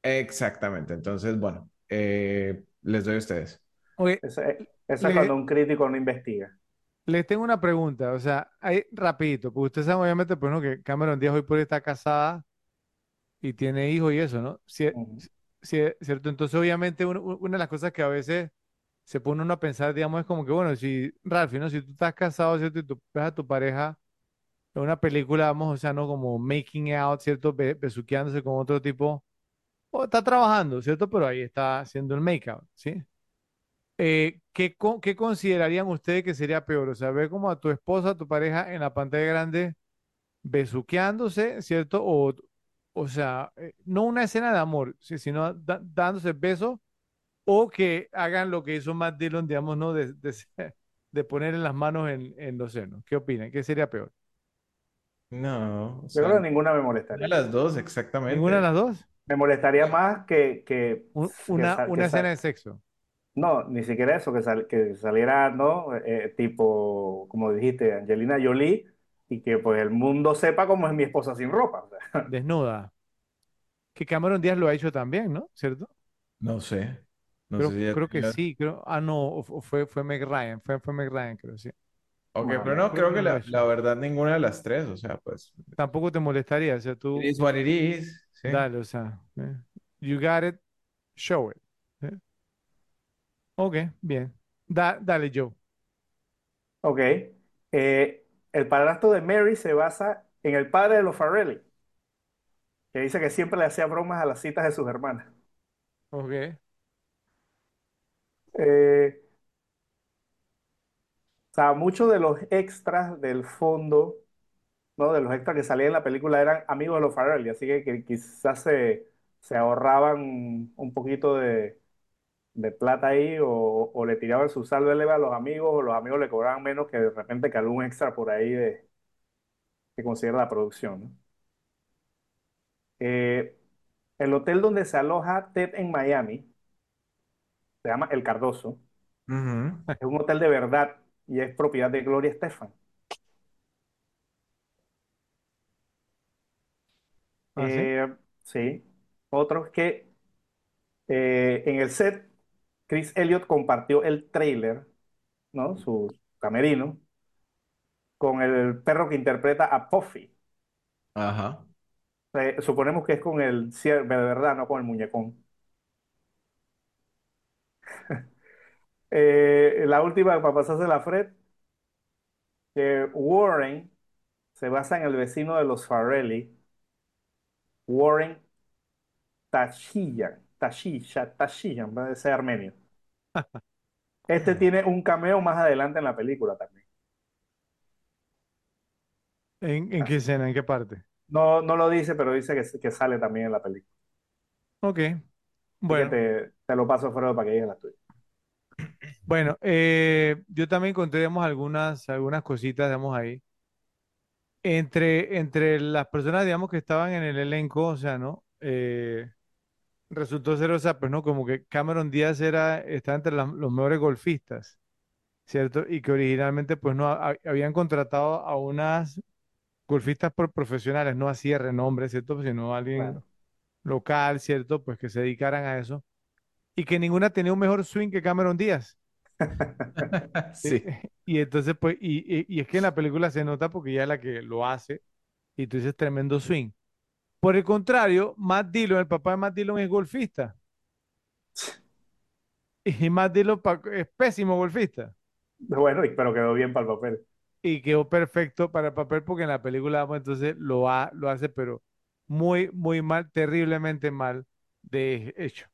[SPEAKER 2] Exactamente. Entonces, bueno, eh, les doy a ustedes.
[SPEAKER 3] Oye,
[SPEAKER 1] Eso es, eso es
[SPEAKER 3] le,
[SPEAKER 1] cuando un crítico no investiga.
[SPEAKER 3] les tengo una pregunta, o sea, ahí rapidito, porque ustedes saben obviamente, pues, ¿no? que Cameron Díaz hoy por hoy está casada y tiene hijos y eso, ¿no? Si- ¿cierto? Entonces, obviamente, una de las cosas que a veces se pone uno a pensar, digamos, es como que, bueno, si, Ralphie, ¿no? Si tú estás casado, ¿cierto? Y tú ves a tu pareja en una película, vamos, o sea, ¿no? Como making out, ¿cierto? Be- besuqueándose con otro tipo, o está trabajando, ¿cierto? Pero ahí está haciendo el make out, ¿sí? Eh, ¿qué, co- qué considerarían ustedes que sería peor? O sea, ver como a tu esposa, a tu pareja en la pantalla grande besuqueándose, ¿cierto? O, o sea, eh, no una escena de amor, sino da- dándose besos o que hagan lo que hizo Matt Dillon, digamos, ¿no? De, de, de poner en las manos en, en los senos. ¿Qué opinan? ¿Qué sería peor?
[SPEAKER 2] No, o
[SPEAKER 1] Yo
[SPEAKER 2] sea,
[SPEAKER 1] creo que ninguna me
[SPEAKER 2] una de
[SPEAKER 1] molestaría.
[SPEAKER 2] las dos,
[SPEAKER 3] ¿Ninguna de
[SPEAKER 2] exactamente.
[SPEAKER 3] las dos?
[SPEAKER 1] Me molestaría más que, que,
[SPEAKER 3] Un-
[SPEAKER 1] que,
[SPEAKER 3] una,
[SPEAKER 1] que
[SPEAKER 3] una
[SPEAKER 1] sa-
[SPEAKER 3] escena de sexo.
[SPEAKER 1] No, ni siquiera eso, que, sal- que saliera, ¿no? Eh, tipo, como dijiste, Angelina Jolie, y que pues el mundo sepa cómo es mi esposa sin ropa.
[SPEAKER 3] desnuda. Que Cameron Díaz lo ha hecho también, ¿no? ¿Cierto?
[SPEAKER 2] No sé. No sé
[SPEAKER 3] Creo,
[SPEAKER 2] si ya
[SPEAKER 3] creo que sí, creo. Ah, no, fue, fue Meg Ryan, fue, fue Meg Ryan, creo, sí.
[SPEAKER 2] Ok,
[SPEAKER 1] No,
[SPEAKER 2] pero
[SPEAKER 1] no.
[SPEAKER 3] Creo que
[SPEAKER 2] la, la verdad ninguna de las tres, o sea, pues,
[SPEAKER 3] Tampoco te molestaría, o sea,
[SPEAKER 2] it
[SPEAKER 3] tú,
[SPEAKER 2] is what it is, ¿sí?
[SPEAKER 3] dale, o sea, eh, you got it, show it. ¿eh? Ok, bien. Da- dale, Joe.
[SPEAKER 1] Ok. Eh, el padrastro de Mary se basa en el padre de los Farrelly, que dice que siempre le hacía bromas a las citas de sus hermanas.
[SPEAKER 3] Ok.
[SPEAKER 1] Eh, o sea, muchos de los extras del fondo, ¿no? De los extras que salían en la película eran amigos de los Farrelly, así que, que quizás se, se ahorraban un poquito de, de plata ahí o, o le tiraban su saldo leve a los amigos o los amigos le cobraban menos que de repente que algún extra por ahí de, que considera la producción, ¿no? Eh, el hotel donde se aloja Ted en Miami se llama El Cardoso.
[SPEAKER 2] Ujú.
[SPEAKER 1] Es un hotel de verdad y es propiedad de Gloria Estefan.
[SPEAKER 3] Ah, sí.
[SPEAKER 1] Eh, sí. Otro es que eh, en el set Chris Elliott compartió el trailer, ¿no? Su camerino, con el perro que interpreta a Puffy.
[SPEAKER 2] Ajá.
[SPEAKER 1] Eh, suponemos que es con el ciervo de verdad, no con el muñecón. Eh, la última, para pasarse la Fred, que Warren se basa en el vecino de los Farrelly, Warren Tashiyan, Tashisha, Tashiyan, va a ser armenio. Este tiene un cameo más adelante en la película también.
[SPEAKER 3] ¿En, en qué escena? ¿En qué parte?
[SPEAKER 1] No, no lo dice, pero dice que, que sale también en la película.
[SPEAKER 3] Ok.
[SPEAKER 1] Así que
[SPEAKER 3] Bueno,
[SPEAKER 1] te, te lo paso, Fredo, para que digas la tuya.
[SPEAKER 3] bueno, eh, yo también encontré, digamos, algunas, algunas cositas, digamos, ahí. Entre, entre las personas, digamos, que estaban en el elenco, o sea, ¿no? Eh, resultó ser, pues, ¿no? Como que Cameron Díaz era, estaba entre los mejores golfistas, ¿cierto? Y que originalmente, pues, no, ha- habían contratado a unas golfistas pro- profesionales, no así de renombre, ¿cierto? Sino alguien
[SPEAKER 1] Claro.
[SPEAKER 3] local, ¿cierto? Pues que se dedicaran a eso. Y que ninguna tenía un mejor swing que Cameron Díaz. ¿sí? Y entonces, pues, y, y- y es que en la película se nota porque ella es la que lo hace y tú dices tremendo swing. Por el contrario, Matt Dillon, el papá de Matt Dillon es golfista. Y Matt Dillon es pésimo golfista.
[SPEAKER 1] Bueno, pero quedó bien para el papel.
[SPEAKER 3] Y quedó perfecto para el papel porque en la película, vamos, entonces lo, ha- lo hace, pero muy, muy mal, terriblemente mal de hecho.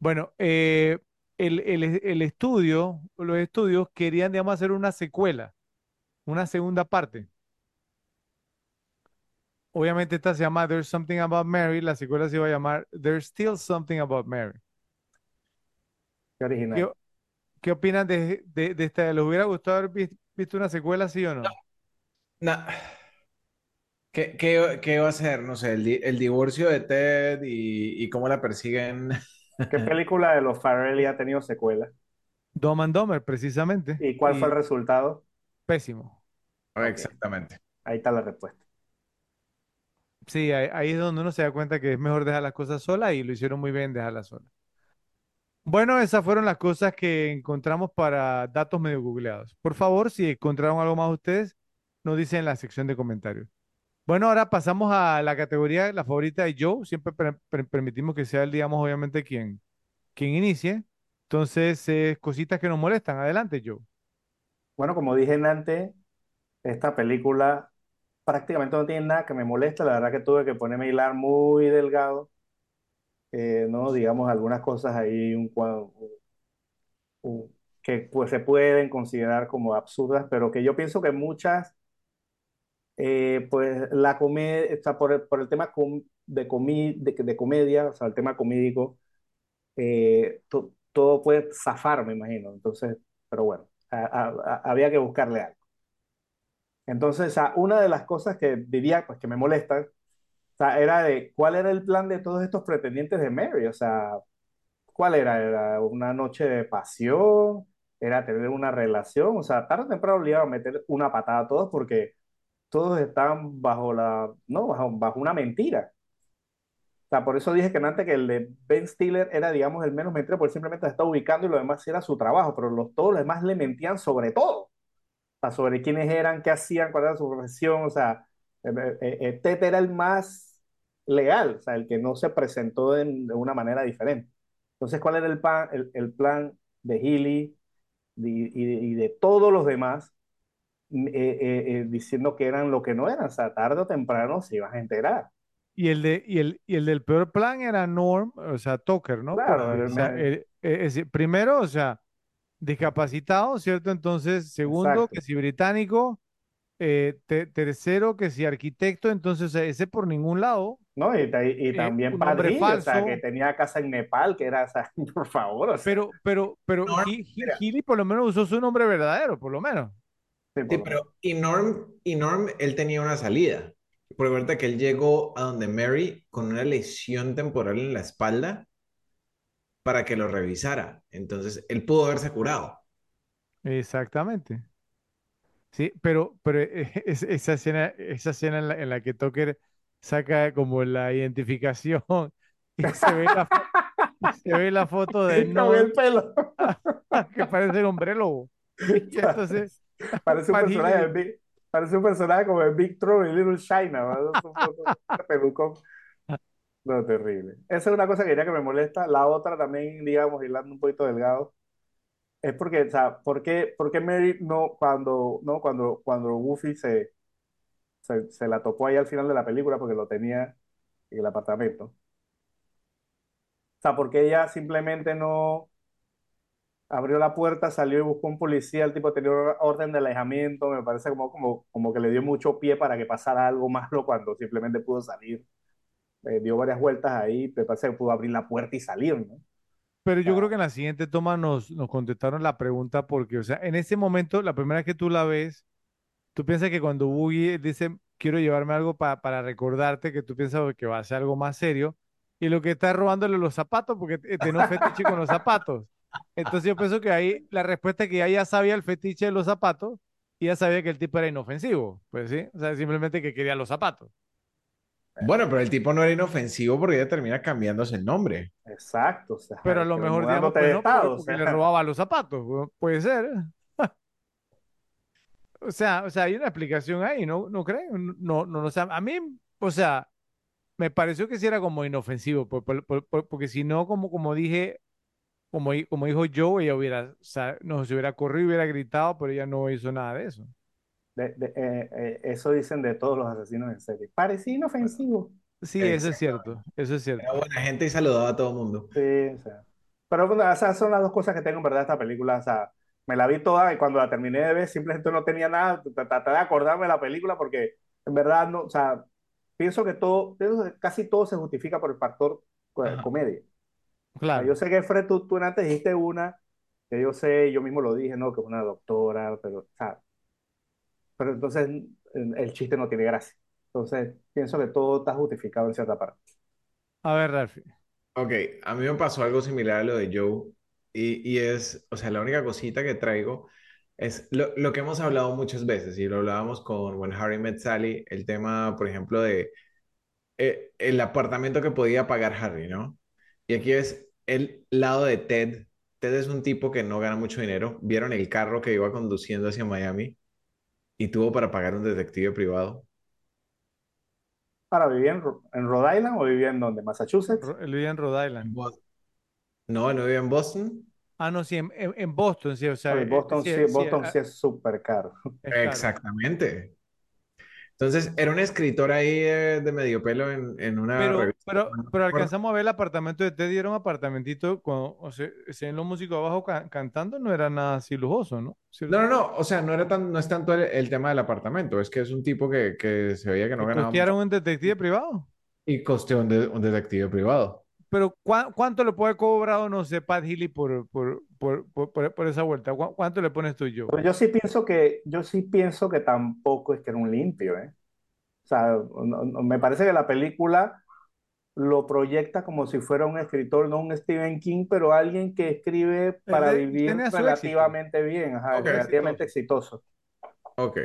[SPEAKER 3] Bueno, eh, el, el, el estudio, los estudios querían, digamos, hacer una secuela, una segunda parte. Obviamente esta se llama There's Something About Mary, la secuela se iba a llamar There's Still Something About Mary.
[SPEAKER 1] Qué
[SPEAKER 3] ¿Qué,
[SPEAKER 1] original.
[SPEAKER 3] qué opinan de, de, de esta? ¿Les hubiera gustado haber vis- visto una secuela, sí o no?
[SPEAKER 2] Na- ¿Qué, qué, qué va a ser? No sé, el, di- el divorcio de Ted y, y cómo la persiguen.
[SPEAKER 1] ¿Qué película de los Farrelly ha tenido secuela?
[SPEAKER 3] Dumb and Dumber, precisamente.
[SPEAKER 1] ¿Y cuál fue el resultado?
[SPEAKER 3] pésimo.
[SPEAKER 2] Exactamente.
[SPEAKER 1] ahí está la respuesta.
[SPEAKER 3] Sí, ahí, es donde uno se da cuenta que es mejor dejar las cosas solas y lo hicieron muy bien dejarlas solas. Bueno, esas fueron las cosas que encontramos para datos medio googleados. Por favor, si encontraron algo más ustedes, nos dicen en la sección de comentarios. Bueno, ahora pasamos a la categoría, la favorita de Joe. Siempre per- per- permitimos que sea él, digamos, obviamente, quien, quien inicie. Entonces, cositas que nos molestan. Adelante, Joe.
[SPEAKER 1] Bueno, como dije antes, esta película prácticamente no tiene nada que me moleste. La verdad que tuve que ponerme a hilar muy delgado. eh, ¿no? Digamos, algunas cosas ahí un, un- que pues, se pueden considerar como absurdas, pero que yo pienso que muchas, eh, pues la comedia, por el, por el tema com- de, comi- comedia, o sea, el tema comídico, eh, to- todo puede zafar, me imagino. Entonces, pero bueno, había que buscarle algo. Entonces, una de las cosas que diría, pues que me molestan, era de cuál era el plan de todos estos pretendientes de Mary, o sea, ¿cuál era? ¿Era una noche de pasión? ¿Era tener una relación? O sea, tarde o temprano le iban a meter una patada a todos porque todos están bajo la, no, bajo, bajo una mentira. O sea, por eso dije que antes que el de Ben Stiller era, digamos, el menos mentira, porque simplemente se está ubicando y lo demás era su trabajo, pero los, todos los demás le mentían sobre todo. Sea, sobre quiénes eran, qué hacían, cuál era su profesión. O sea, eh, eh, eh, Ted era el más legal, o sea, el que no se presentó de, de una manera diferente. Entonces, ¿cuál era el, plan, el, el plan de Healy y, y- y de todos los demás mm, eh, eh, eh, diciendo que eran lo que no eran? O sea, tarde o temprano se iban a enterar.
[SPEAKER 3] Y el, de, y, el, y el del peor plan era Norm, o sea, Tucker, ¿no?
[SPEAKER 1] Claro, el
[SPEAKER 3] o sea, primero, o sea, discapacitado, ¿cierto? Entonces, segundo,
[SPEAKER 1] exacto.
[SPEAKER 3] que si británico, eh, te- tercero, que si arquitecto, entonces, sea, ese por ningún lado,
[SPEAKER 1] ¿no? Y, ta- y
[SPEAKER 3] eh,
[SPEAKER 1] también
[SPEAKER 3] hombre
[SPEAKER 1] Padre, o sea, que tenía casa en Nepal, que era, o sea, por favor, o sea,
[SPEAKER 3] pero, pero, pero He-
[SPEAKER 2] mira,
[SPEAKER 3] Healy por lo menos usó su nombre verdadero, por lo menos.
[SPEAKER 1] sí, por
[SPEAKER 2] Sí, pero y Norm, y Norm, él tenía una salida. Porque ahorita que él llegó a donde Mary con una lesión temporal en la espalda para que lo revisara. Entonces, él pudo haberse curado.
[SPEAKER 3] Exactamente. Sí, pero, pero es- esa escena, esa escena en la, en la que Tucker saca como la identificación y se ve la, se ve la foto de
[SPEAKER 1] Con
[SPEAKER 3] Norm
[SPEAKER 1] el pelo.
[SPEAKER 3] que parece el hombre lobo. Y entonces,
[SPEAKER 1] Parece un personaje de Big, parece un personaje como de Big Trouble y Little China, ese pelucón. No, terrible. Esa es una cosa que diría que me molesta. La otra también, digamos, hilando un poquito delgado, es porque, o sea, ¿por qué, por qué Mary no, cuando, no, cuando, cuando Goofy se, se, se la topó ahí al final de la película porque lo tenía en el apartamento? O sea, ¿por qué ella simplemente no abrió la puerta, salió y buscó un policía, el tipo tenía orden de alejamiento, me parece como, como, como que le dio mucho pie para que pasara algo malo cuando simplemente pudo salir. Eh, dio varias vueltas ahí, me parece que pudo abrir la puerta y salir, ¿no?
[SPEAKER 3] Pero yo
[SPEAKER 1] sea,
[SPEAKER 3] creo que en la siguiente toma nos, nos contestaron la pregunta porque, o sea, en ese momento, la primera vez que tú la ves, tú piensas que cuando Boogie dice, quiero llevarme algo pa- para recordarte, que tú piensas que va a ser algo más serio, y lo que está es robándole los zapatos porque te- tenía un fetiche con los zapatos. Entonces yo pienso que ahí la respuesta es que ella ya sabía el fetiche de los zapatos y ya sabía que el tipo era inofensivo, pues sí, o sea, simplemente que quería los zapatos.
[SPEAKER 2] Bueno, pero el tipo no era inofensivo porque ella termina cambiándose el nombre.
[SPEAKER 1] exacto, o sea,
[SPEAKER 3] Pero a lo mejor, digamos, pues porque,
[SPEAKER 1] o
[SPEAKER 3] le
[SPEAKER 1] sea,
[SPEAKER 3] robaba los zapatos, pu- puede ser. O sea, o sea, hay una explicación ahí, ¿no? ¿No creen? No, no, no, sé. A mí, o sea, me pareció que sí era como inofensivo, por- por- por- por- porque si no, como, como dije, como, como dijo Joe, ella hubiera, o sea, no se hubiera corrido, hubiera gritado, pero ella no hizo nada de eso.
[SPEAKER 1] De- de- eh, eh, eso dicen de todos los asesinos en serie. Parecía inofensivo.
[SPEAKER 3] Sí, eso es cierto, eso es
[SPEAKER 2] Era
[SPEAKER 3] cierto.
[SPEAKER 2] buena gente y saludaba a todo el mundo.
[SPEAKER 1] Sí, o sea. Pero bueno, esas son las dos cosas que tengo en verdad de esta película. O sea, me la vi toda y cuando la terminé de ver simplemente no tenía nada. Traté de acordarme de la película porque en verdad no, o sea, pienso que todo, pienso que casi todo se justifica por el factor
[SPEAKER 2] Ajá.
[SPEAKER 1] comedia. O sea, yo
[SPEAKER 3] Claro.
[SPEAKER 1] sé que Fred, tú, tú antes dijiste una, que yo sé, yo mismo lo dije, ¿no? Que es una doctora, pero, o sea, pero entonces el, chiste no tiene gracia. Entonces, pienso que todo está justificado en cierta parte.
[SPEAKER 3] A ver, Ralphie.
[SPEAKER 2] Ok, a mí me pasó algo similar a lo de Joe y, y es, o sea, la única cosita que traigo es lo, lo que hemos hablado muchas veces y lo hablábamos con When Harry Met Sally, el tema, por ejemplo, de eh, el apartamento que podía pagar Harry, ¿no? Y aquí es el lado de Ted. Ted es un tipo que no gana mucho dinero. Vieron el carro que iba conduciendo hacia Miami y tuvo para pagar un detective privado.
[SPEAKER 1] Ahora, ¿vivía en, en Rhode Island o vivía en donde? ¿Massachusetts?
[SPEAKER 3] Ro- Él vivía en Rhode Island.
[SPEAKER 2] No, no vive en Boston.
[SPEAKER 3] Ah, no, sí, en, en- en Boston, sí, o sea,
[SPEAKER 1] Oye,
[SPEAKER 3] eh,
[SPEAKER 1] Boston
[SPEAKER 3] sí,
[SPEAKER 1] sí,
[SPEAKER 3] sí,
[SPEAKER 1] Boston
[SPEAKER 3] ah,
[SPEAKER 1] sí es súper caro.
[SPEAKER 3] es caro.
[SPEAKER 2] Exactamente. Entonces, era un escritor ahí eh, de medio pelo en, en una
[SPEAKER 3] Pero,
[SPEAKER 2] revista.
[SPEAKER 3] pero, pero alcanzamos a ver el apartamento de Ted y era un apartamentito con, o sea, se ven los músicos abajo ca- cantando, no era nada así lujoso, ¿no? ¿Cierto?
[SPEAKER 2] No, no, no. O sea, no era tan, no es tanto el, el tema del apartamento. Es que es un tipo que, que se veía que no
[SPEAKER 3] ¿Y
[SPEAKER 2] ganaba
[SPEAKER 3] costearon
[SPEAKER 2] mucho
[SPEAKER 3] un detective privado?
[SPEAKER 2] y costeó un, de- un detective privado.
[SPEAKER 3] Pero ¿cuá- ¿cuánto le puede cobrado, no sé, Pat Healy por, por, por, por, esa vuelta? ¿Cuá- ¿Cuánto le pones tú y yo?
[SPEAKER 1] Pero yo sí pienso que, yo sí pienso que tampoco es que era un limpio, ¿eh? O sea, no- no- me parece que la película lo proyecta como si fuera un escritor, no un Stephen King, pero alguien que escribe para
[SPEAKER 3] de-
[SPEAKER 1] vivir
[SPEAKER 3] éxito.
[SPEAKER 1] relativamente bien, ajá,
[SPEAKER 2] Ok,
[SPEAKER 1] relativamente exitoso.
[SPEAKER 2] Ok.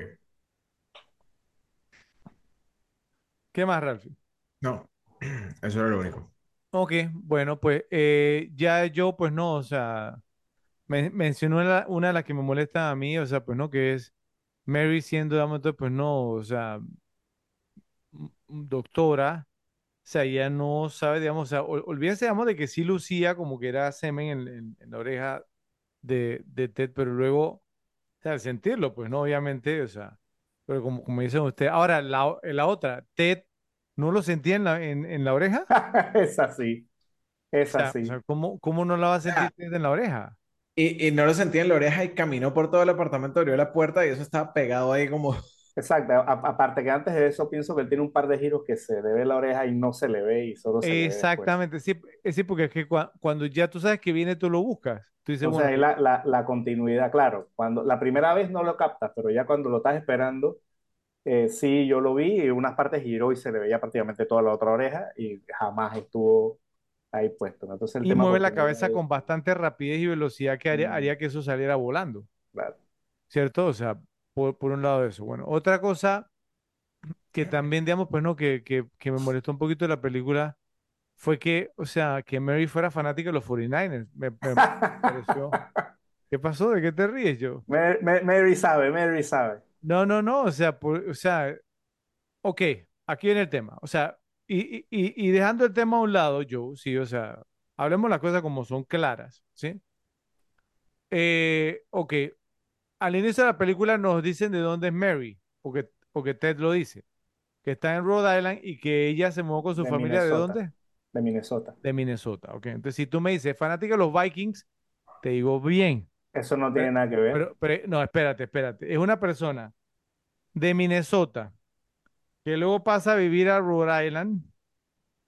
[SPEAKER 3] ¿Qué más, Ralphie?
[SPEAKER 2] No, eso era lo único.
[SPEAKER 3] Ok, bueno, pues eh, ya yo, pues no, o sea, men- mencionó una de las que me molesta a mí, o sea, pues no, que es Mary siendo, entonces, pues no, o sea, doctora, o sea, ella no sabe, digamos, o sea, ol- olvídense, digamos, de que sí lucía como que era semen en, la oreja de, de Ted, pero luego, o sea, al sentirlo, pues no, obviamente, o sea, pero como, como dicen ustedes, ahora, la, la otra, Ted, ¿no lo sentía en la, en, en la oreja?
[SPEAKER 1] Es así,
[SPEAKER 3] O
[SPEAKER 1] es
[SPEAKER 3] sea, o
[SPEAKER 1] así.
[SPEAKER 3] sea, ¿cómo, cómo no la va a sentir
[SPEAKER 2] Ah.
[SPEAKER 3] En la oreja?
[SPEAKER 2] Y, y no lo sentía en la oreja y caminó por todo el apartamento, abrió la puerta y eso estaba pegado ahí como...
[SPEAKER 1] Exacto. A- aparte que antes de eso pienso que él tiene un par de giros que se le ve la oreja y no se le ve y solo se le ve después.
[SPEAKER 3] Exactamente, sí, eh, sí, porque es que cua- cuando ya tú sabes que viene, tú lo buscas. Tú dices,
[SPEAKER 1] ahí
[SPEAKER 3] bueno,
[SPEAKER 1] la, la, la continuidad, claro, cuando la primera vez no lo captas, pero ya cuando lo estás esperando, eh, sí, yo lo vi y unas partes giró y se le veía prácticamente toda la otra oreja y jamás estuvo ahí puesto. Entonces el
[SPEAKER 3] y
[SPEAKER 1] tema
[SPEAKER 3] mueve la cabeza con bastante rapidez y velocidad que haría,
[SPEAKER 1] mm,
[SPEAKER 3] haría que eso saliera volando,
[SPEAKER 1] claro.
[SPEAKER 3] ¿cierto? O sea, por, por un lado eso. Bueno, otra cosa que también, digamos, pues no, que, que, que me molestó un poquito de la película fue que, o sea, que Mary fuera fanática de los 49ers. Me, me pareció. ¿Qué pasó? ¿De qué te ríes, yo?
[SPEAKER 1] Mary, Mary sabe, Mary sabe.
[SPEAKER 3] No, no, no, o sea, por- o sea, ok, aquí viene el tema, o sea, y, y, y dejando el tema a un lado, yo, sí, o sea, hablemos las cosas como son claras, ¿sí? Eh, ok, al inicio de la película nos dicen de dónde es Mary, porque, porque Ted lo dice, que está en Rhode Island y que ella se mudó con su
[SPEAKER 1] De
[SPEAKER 3] familia, ¿de dónde?
[SPEAKER 1] de Minnesota.
[SPEAKER 3] De Minnesota, ok, entonces si tú me dices, fanática de los Vikings, te digo bien,
[SPEAKER 1] Eso no tiene
[SPEAKER 3] pero,
[SPEAKER 1] nada que ver.
[SPEAKER 3] pero, pero- no, espérate, espérate, es una persona de Minnesota que luego pasa a vivir a Rhode Island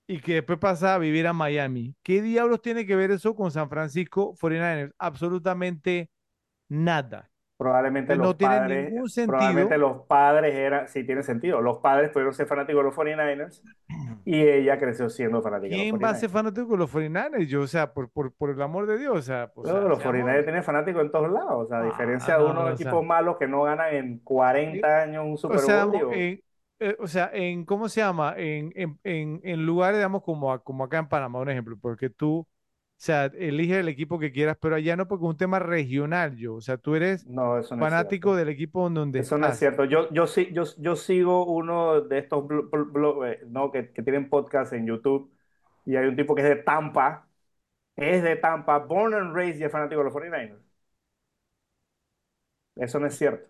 [SPEAKER 3] y que después pasa a vivir a Miami. ¿Qué diablos tiene que ver eso con San Francisco 49ers? Absolutamente nada.
[SPEAKER 1] Probablemente los
[SPEAKER 3] no tiene
[SPEAKER 1] padres,
[SPEAKER 3] ningún
[SPEAKER 1] probablemente
[SPEAKER 3] sentido.
[SPEAKER 1] los padres eran, sí tiene sentido, los padres pudieron ser fanáticos de los 49ers y ella creció siendo fanática de los
[SPEAKER 3] ¿Quién va a ser
[SPEAKER 1] 49ers.
[SPEAKER 3] fanático de los 49ers? Yo, o sea, por, por, por el amor de Dios, o sea, o sea,
[SPEAKER 1] los
[SPEAKER 3] seamos-
[SPEAKER 1] 49ers tienen fanáticos en todos lados, o sea, a
[SPEAKER 3] Ah,
[SPEAKER 1] diferencia de
[SPEAKER 3] no,
[SPEAKER 1] unos
[SPEAKER 3] o
[SPEAKER 1] equipos
[SPEAKER 3] sea,
[SPEAKER 1] malos que no ganan en 40 años un
[SPEAKER 3] o
[SPEAKER 1] Super
[SPEAKER 3] sea,
[SPEAKER 1] Bowl, digo,
[SPEAKER 3] en, eh, o sea, en, ¿cómo se llama? En, en, en, en lugares, digamos, como, a- como acá en Panamá, un ejemplo, porque tú, o sea, eliges el equipo que quieras, pero allá no, porque es un tema regional, yo, o sea, tú eres
[SPEAKER 1] no, no
[SPEAKER 3] fanático del equipo donde
[SPEAKER 1] Eso no es cierto. Yo, yo, sí, yo, yo sigo uno de estos blo- blo- blo- eh, ¿no? que, que tienen podcast en YouTube y hay un tipo que es de Tampa, es de Tampa, born and raised y es fanático de los 49ers. Eso no es cierto.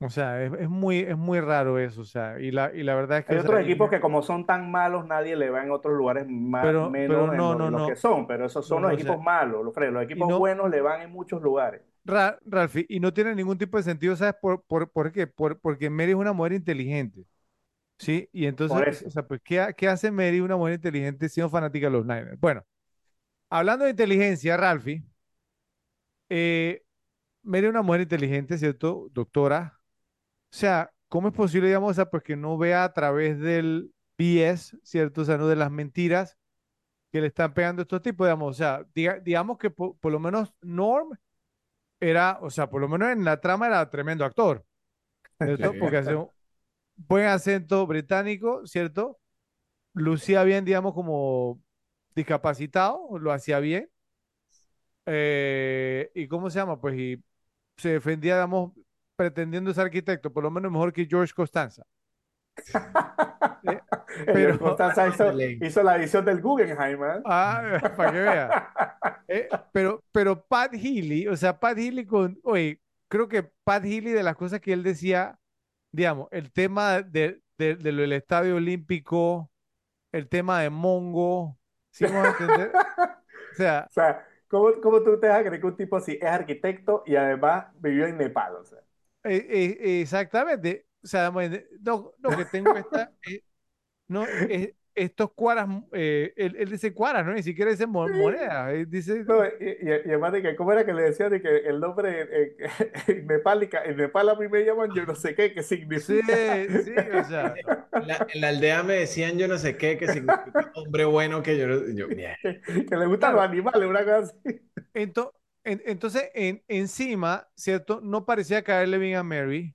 [SPEAKER 3] O sea, es, es muy, es muy raro eso, o sea, y la, y la verdad es que,
[SPEAKER 1] Hay
[SPEAKER 3] o sea,
[SPEAKER 1] otros equipos que como son tan malos, nadie le va en otros lugares más,
[SPEAKER 3] pero, pero
[SPEAKER 1] menos en
[SPEAKER 3] no, no,
[SPEAKER 1] en lo que
[SPEAKER 3] no,
[SPEAKER 1] son, pero esos son
[SPEAKER 3] no,
[SPEAKER 1] los
[SPEAKER 3] o sea,
[SPEAKER 1] equipos malos, los, los equipos
[SPEAKER 3] no,
[SPEAKER 1] buenos le van en muchos lugares.
[SPEAKER 3] Ra- Ralphie, y no tiene ningún tipo de sentido, ¿sabes por, por, por qué? Por, porque Mary es una mujer inteligente. ¿sí? Y entonces, o sea, pues, ¿qué, qué hace Mary, una mujer inteligente, siendo fanática de los Niners? Bueno, hablando de inteligencia, Ralphie, eh, Mary es una mujer inteligente, ¿cierto? Doctora. O sea, ¿cómo es posible, digamos, o sea, pues que no vea a través del BS, ¿cierto? O sea, no de las mentiras que le están pegando estos tipos, digamos, o sea, diga- digamos que po- por lo menos Norm era, o sea, por lo menos en la trama era tremendo actor, ¿cierto?
[SPEAKER 2] Sí.
[SPEAKER 3] Porque hace un buen acento británico, ¿cierto? Lucía bien, digamos, como discapacitado, lo hacía bien. Eh, ¿y cómo se llama? Pues y se defendía, digamos, pretendiendo ser arquitecto, por lo menos mejor que George Costanza. Eh, pero,
[SPEAKER 1] Costanza hizo,
[SPEAKER 2] Ley.
[SPEAKER 1] hizo la edición del Guggenheim, ¿eh?
[SPEAKER 3] ah, para que vea. Eh, pero, pero Pat Healy, o sea, Pat Healy con, oye, creo que Pat Healy de las cosas que él decía, digamos, el tema de, de, de lo del Estadio Olímpico, el tema de Mongo, ¿sí vamos a entender? O sea,
[SPEAKER 1] O sea, ¿cómo, cómo tú te vas a creer que un tipo así es arquitecto y además vivió en Nepal? O sea,
[SPEAKER 3] eh, eh, exactamente, o sea, digamos, no, no, que tengo esta, eh, no, eh, estos cuaras, eh, él, él dice cuaras, ¿no? Ni siquiera dice mo- moneda, él dice,
[SPEAKER 1] no, y, y- y además de que, ¿cómo era que le decían de que el nombre en, en- en Nepal, en Nepal a mí me llaman yo no sé qué, qué
[SPEAKER 3] sí,
[SPEAKER 1] significa?
[SPEAKER 3] sí, o sea,
[SPEAKER 2] En la, en la aldea me decían yo no sé qué, que significa hombre bueno, que yo, no- yo.
[SPEAKER 1] Que, que le gustan los
[SPEAKER 3] claro.
[SPEAKER 1] animales, una cosa así.
[SPEAKER 3] Ento- en- entonces, en, encima, ¿cierto? No parecía caerle bien a Mary.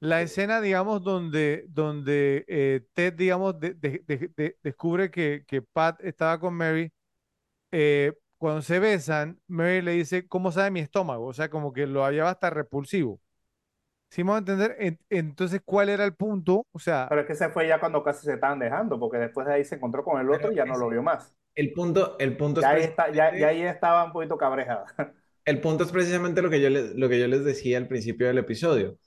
[SPEAKER 3] La escena, digamos, donde, donde eh, Ted, digamos, de- de- de- de- descubre que, que Pat estaba con Mary, eh, cuando se besan, Mary le dice, ¿cómo sabe mi estómago? O sea, como que lo hallaba hasta repulsivo. ¿Sí me va a entender? En- entonces, ¿cuál era el punto? O sea,
[SPEAKER 1] Pero es que se fue ya cuando casi se estaban dejando, porque después de ahí se encontró con el otro y ya no lo vio más.
[SPEAKER 2] El punto, el punto es
[SPEAKER 1] Ya ahí, está, ya, ahí estaba un poquito cabrejada.
[SPEAKER 2] el punto es precisamente lo que yo les, lo que yo les decía al principio del episodio.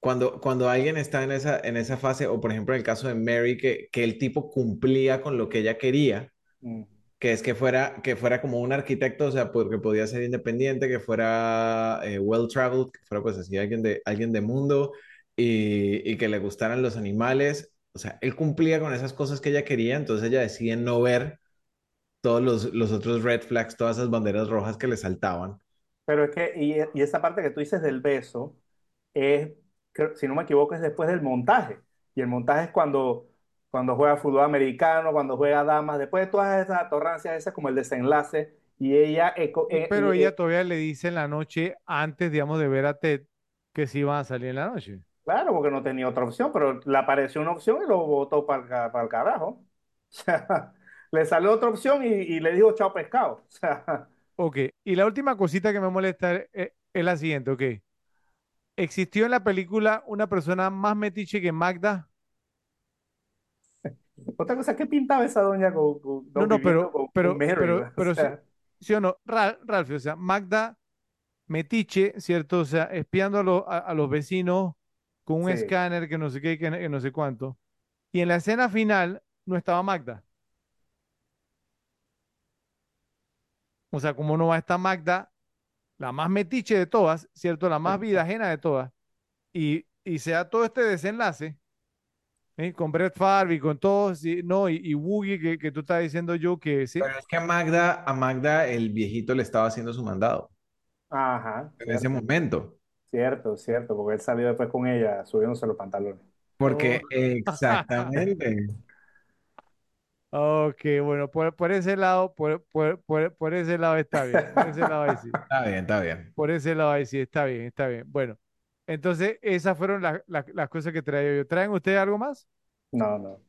[SPEAKER 2] Cuando, cuando alguien está en esa, en esa fase, o por ejemplo en el caso de Mary, que, que el tipo cumplía con lo que ella quería,
[SPEAKER 1] Mm.
[SPEAKER 2] que es que fuera, que fuera como un arquitecto, o sea, porque podía ser independiente, que fuera eh, well traveled, que fuera pues así alguien de, alguien de mundo y, y que le gustaran los animales. O sea, él cumplía con esas cosas que ella quería, entonces ella decide no ver todos los, los otros red flags, todas esas banderas rojas que le saltaban.
[SPEAKER 1] Pero es que, y, y esa parte que tú dices del beso, es, creo- si no me equivoco, es después del montaje. Y el montaje es cuando, cuando juega fútbol americano, cuando juega damas, después de todas esas atorrancias, esas como el desenlace. Y ella, eco- eh,
[SPEAKER 3] pero
[SPEAKER 1] y-
[SPEAKER 3] ella
[SPEAKER 1] eh,
[SPEAKER 3] todavía le dice en la noche, antes, digamos, de ver a Ted, que sí iban a salir en la noche.
[SPEAKER 1] claro, porque no tenía otra opción, pero le apareció una opción y lo botó para el, carajo. O sea, le salió otra opción y, y le dijo chao pescado. O sea,
[SPEAKER 3] Ok, y la última cosita que me molesta es, es la siguiente, ok. ¿Existió en la película una persona más metiche que Magda?
[SPEAKER 1] otra cosa, ¿qué pintaba esa doña con, con-
[SPEAKER 3] No,
[SPEAKER 1] no,
[SPEAKER 3] pero,
[SPEAKER 1] con,
[SPEAKER 3] pero, pero.
[SPEAKER 1] O
[SPEAKER 3] pero sí,
[SPEAKER 1] sea,
[SPEAKER 3] sí o no, Ra- Ralph, o sea, Magda metiche, ¿cierto? O sea, espiando a, lo- a- a los vecinos con un
[SPEAKER 1] sí.
[SPEAKER 3] escáner que no sé qué, que, que no sé cuánto. Y en la escena final no estaba Magda. O sea, como no va a estar Magda, la más metiche de todas, ¿cierto? La más vida ajena de todas. Y, y se da todo este desenlace, ¿eh? Con Brett Favre y con todos, sí, no, y, y Woogie que, que tú estás diciendo yo que sí.
[SPEAKER 2] Pero es que a Magda, a Magda el viejito le estaba haciendo su mandado
[SPEAKER 1] Ajá,
[SPEAKER 2] en ese momento.
[SPEAKER 1] cierto, cierto, porque él salió después con ella subiéndose los pantalones.
[SPEAKER 3] Oh.
[SPEAKER 2] Porque exactamente.
[SPEAKER 3] Ok, bueno, por, por ese lado, por, por, por, por ese lado está bien. Por ese lado ahí sí.
[SPEAKER 2] Está bien, está bien.
[SPEAKER 3] Por ese lado ahí sí, está bien, está bien. Bueno, entonces esas fueron las, las, las cosas que traía yo. ¿Traen ustedes algo más?
[SPEAKER 1] No, no.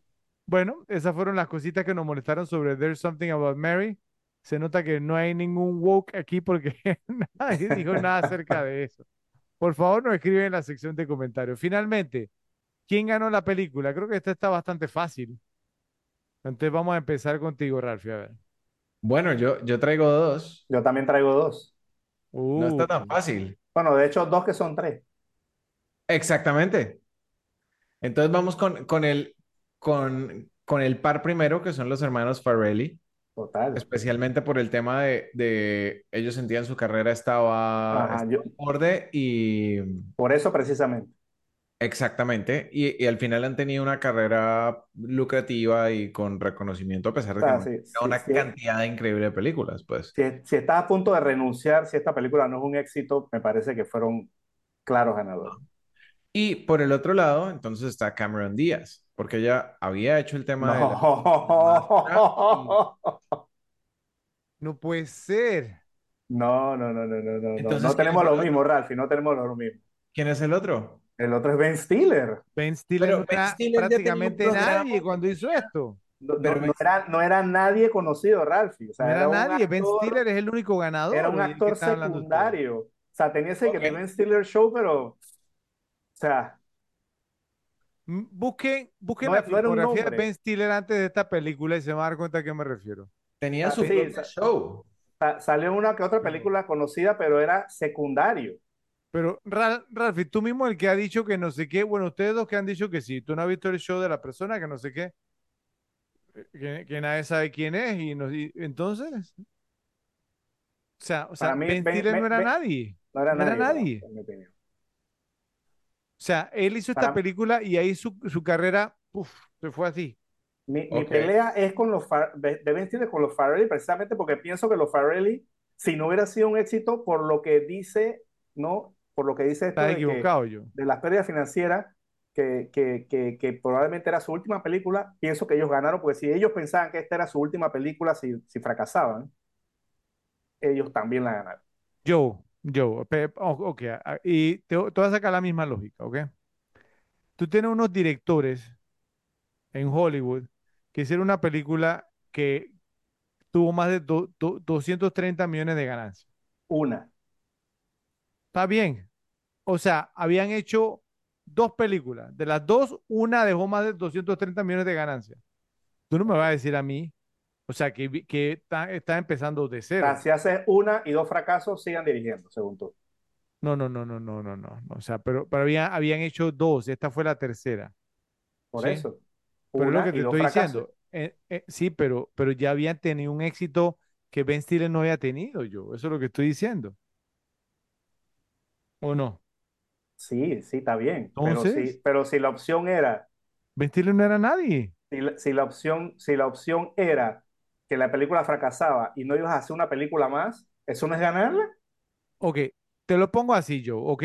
[SPEAKER 3] Bueno, esas fueron las cositas que nos molestaron sobre There's Something About Mary. Se nota que no hay ningún woke aquí porque nadie dijo nada acerca de eso. Por favor, nos escriben en la sección de comentarios. Finalmente, ¿quién ganó la película? Creo que esta está bastante fácil. Entonces vamos a empezar contigo, Ralphie. A ver.
[SPEAKER 2] Bueno, yo, yo traigo dos.
[SPEAKER 1] Yo también traigo dos.
[SPEAKER 2] No está tan
[SPEAKER 3] Uh,
[SPEAKER 2] fácil.
[SPEAKER 1] Bueno, de hecho, dos que son tres.
[SPEAKER 2] Exactamente. Entonces vamos con, con el, con, con el par primero, que son los hermanos Farrelly,
[SPEAKER 1] Total.
[SPEAKER 2] especialmente por el tema de, de ellos sentían su carrera estaba,
[SPEAKER 1] Ajá,
[SPEAKER 2] estaba
[SPEAKER 1] yo,
[SPEAKER 2] en borde y
[SPEAKER 1] por eso precisamente.
[SPEAKER 2] Exactamente, y, y al final han tenido una carrera lucrativa y con reconocimiento a pesar
[SPEAKER 1] O
[SPEAKER 2] de que han
[SPEAKER 1] si,
[SPEAKER 2] tenido
[SPEAKER 1] si,
[SPEAKER 2] una
[SPEAKER 1] si,
[SPEAKER 2] cantidad increíble de películas, pues.
[SPEAKER 1] si, si estás a punto de renunciar, si esta película no es un éxito, me parece que fueron claros ganadores.
[SPEAKER 2] Y por el otro lado, entonces está Cameron Díaz, porque ella había hecho el tema de la,
[SPEAKER 1] No.
[SPEAKER 3] No puede ser.
[SPEAKER 1] No, no, no, no, no, no, no.
[SPEAKER 2] entonces,
[SPEAKER 1] No
[SPEAKER 2] ¿quién es
[SPEAKER 1] tenemos
[SPEAKER 2] el
[SPEAKER 1] lo
[SPEAKER 2] otro?
[SPEAKER 1] mismo, Ralphie, no tenemos lo mismo.
[SPEAKER 2] ¿Quién es el otro?
[SPEAKER 1] El otro es Ben Stiller.
[SPEAKER 3] Ben Stiller
[SPEAKER 2] Pero
[SPEAKER 3] no
[SPEAKER 2] Ben
[SPEAKER 3] era
[SPEAKER 2] Stiller
[SPEAKER 3] prácticamente nadie
[SPEAKER 2] que
[SPEAKER 3] cuando hizo esto.
[SPEAKER 1] No,
[SPEAKER 2] pero
[SPEAKER 1] era, no era nadie conocido, Ralphie. O
[SPEAKER 3] No era nadie. Ben Stiller es el único ganador.
[SPEAKER 1] era un
[SPEAKER 3] ¿De qué
[SPEAKER 1] actor secundario. O sea, tenía ese que
[SPEAKER 2] Ok.
[SPEAKER 1] The Ben Stiller Show, pero, o sea,
[SPEAKER 3] Mm, Busquen, busquen
[SPEAKER 1] no,
[SPEAKER 3] la filmografía de. Ben Stiller antes de esta película y se van a dar cuenta a qué me refiero.
[SPEAKER 2] tenía
[SPEAKER 1] Ah,
[SPEAKER 2] su
[SPEAKER 1] sí,
[SPEAKER 2] propio
[SPEAKER 1] sa-
[SPEAKER 2] show.
[SPEAKER 1] sa- salió una que otra película conocida, pero era secundario.
[SPEAKER 3] Pero, Ra- Ralphie, tú mismo el que ha dicho que no sé qué, bueno, ustedes dos que han dicho que sí, tú no has visto el show de la persona que no sé qué, eh, que, que nadie sabe quién es y, no- y entonces, o sea, o sea,
[SPEAKER 1] mí,
[SPEAKER 3] Ben
[SPEAKER 1] Ben-
[SPEAKER 3] Stiller no era nadie,
[SPEAKER 1] No era
[SPEAKER 3] no era
[SPEAKER 1] nadie,
[SPEAKER 3] nadie.
[SPEAKER 1] en mi opinión.
[SPEAKER 3] O sea, él hizo esta película y ahí su, su carrera, uf, se fue así.
[SPEAKER 1] Mi, pelea es con los Far- de de Ben Stiller con los Farrelly, precisamente porque pienso que los Farrelly, si no hubiera sido un éxito por lo que dice, ¿no? Por lo que dice esto de, que,
[SPEAKER 3] equivocado yo.
[SPEAKER 1] de las pérdidas financieras, que, que, que, que probablemente era su última película, pienso que ellos ganaron, porque si ellos pensaban que esta era su última película, si, si fracasaban, ellos también la ganaron.
[SPEAKER 3] Joe, Joe, pe- o- ok, y te, te voy a sacar la misma lógica, ¿ok? Tú tienes unos directores en Hollywood que hicieron una película que tuvo más de do- do- 230 millones de ganancias.
[SPEAKER 1] Una.
[SPEAKER 3] Está bien. O sea, habían hecho dos películas. De las dos, una dejó más de 230 millones de ganancias. Tú no me vas a decir a mí, o sea, que, que está, está empezando de
[SPEAKER 1] O
[SPEAKER 3] cero.
[SPEAKER 1] sea, si haces una y dos fracasos, sigan dirigiendo, según tú.
[SPEAKER 3] No, no, no, no, no, no, no. O sea, pero, pero habían, habían hecho dos. Esta fue la tercera.
[SPEAKER 1] Por
[SPEAKER 3] Sí.
[SPEAKER 1] eso.
[SPEAKER 3] Pero es lo que te estoy
[SPEAKER 1] fracasos.
[SPEAKER 3] diciendo. Eh, eh, sí, pero, pero ya habían tenido un éxito que Ben Stiller no había tenido yo. Eso es lo que estoy diciendo. ¿O no?
[SPEAKER 1] Sí, sí, está bien. Pero si, pero si la opción era
[SPEAKER 3] Ben Stiller no era nadie.
[SPEAKER 1] si la, si la opción, si la opción era que la película fracasaba y no ibas a hacer una película más, ¿eso no es ganarla?
[SPEAKER 3] Ok, te lo pongo así yo, ¿ok?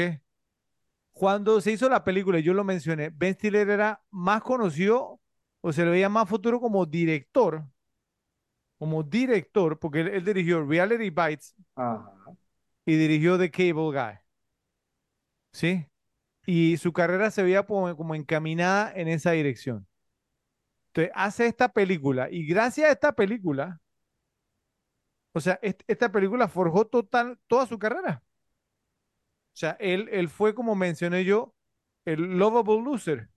[SPEAKER 3] Cuando se hizo la película, y yo lo mencioné, Ben Stiller era más conocido o se le veía más futuro como director, como director, porque él, él dirigió Reality Bites
[SPEAKER 1] Ajá.
[SPEAKER 3] y dirigió The Cable Guy, ¿sí? Y su carrera se veía como, encaminada en esa dirección. Entonces, hace esta película y gracias a esta película, o sea, est- esta película forjó total, toda su carrera. O sea, él, él fue, como mencioné yo, el lovable loser.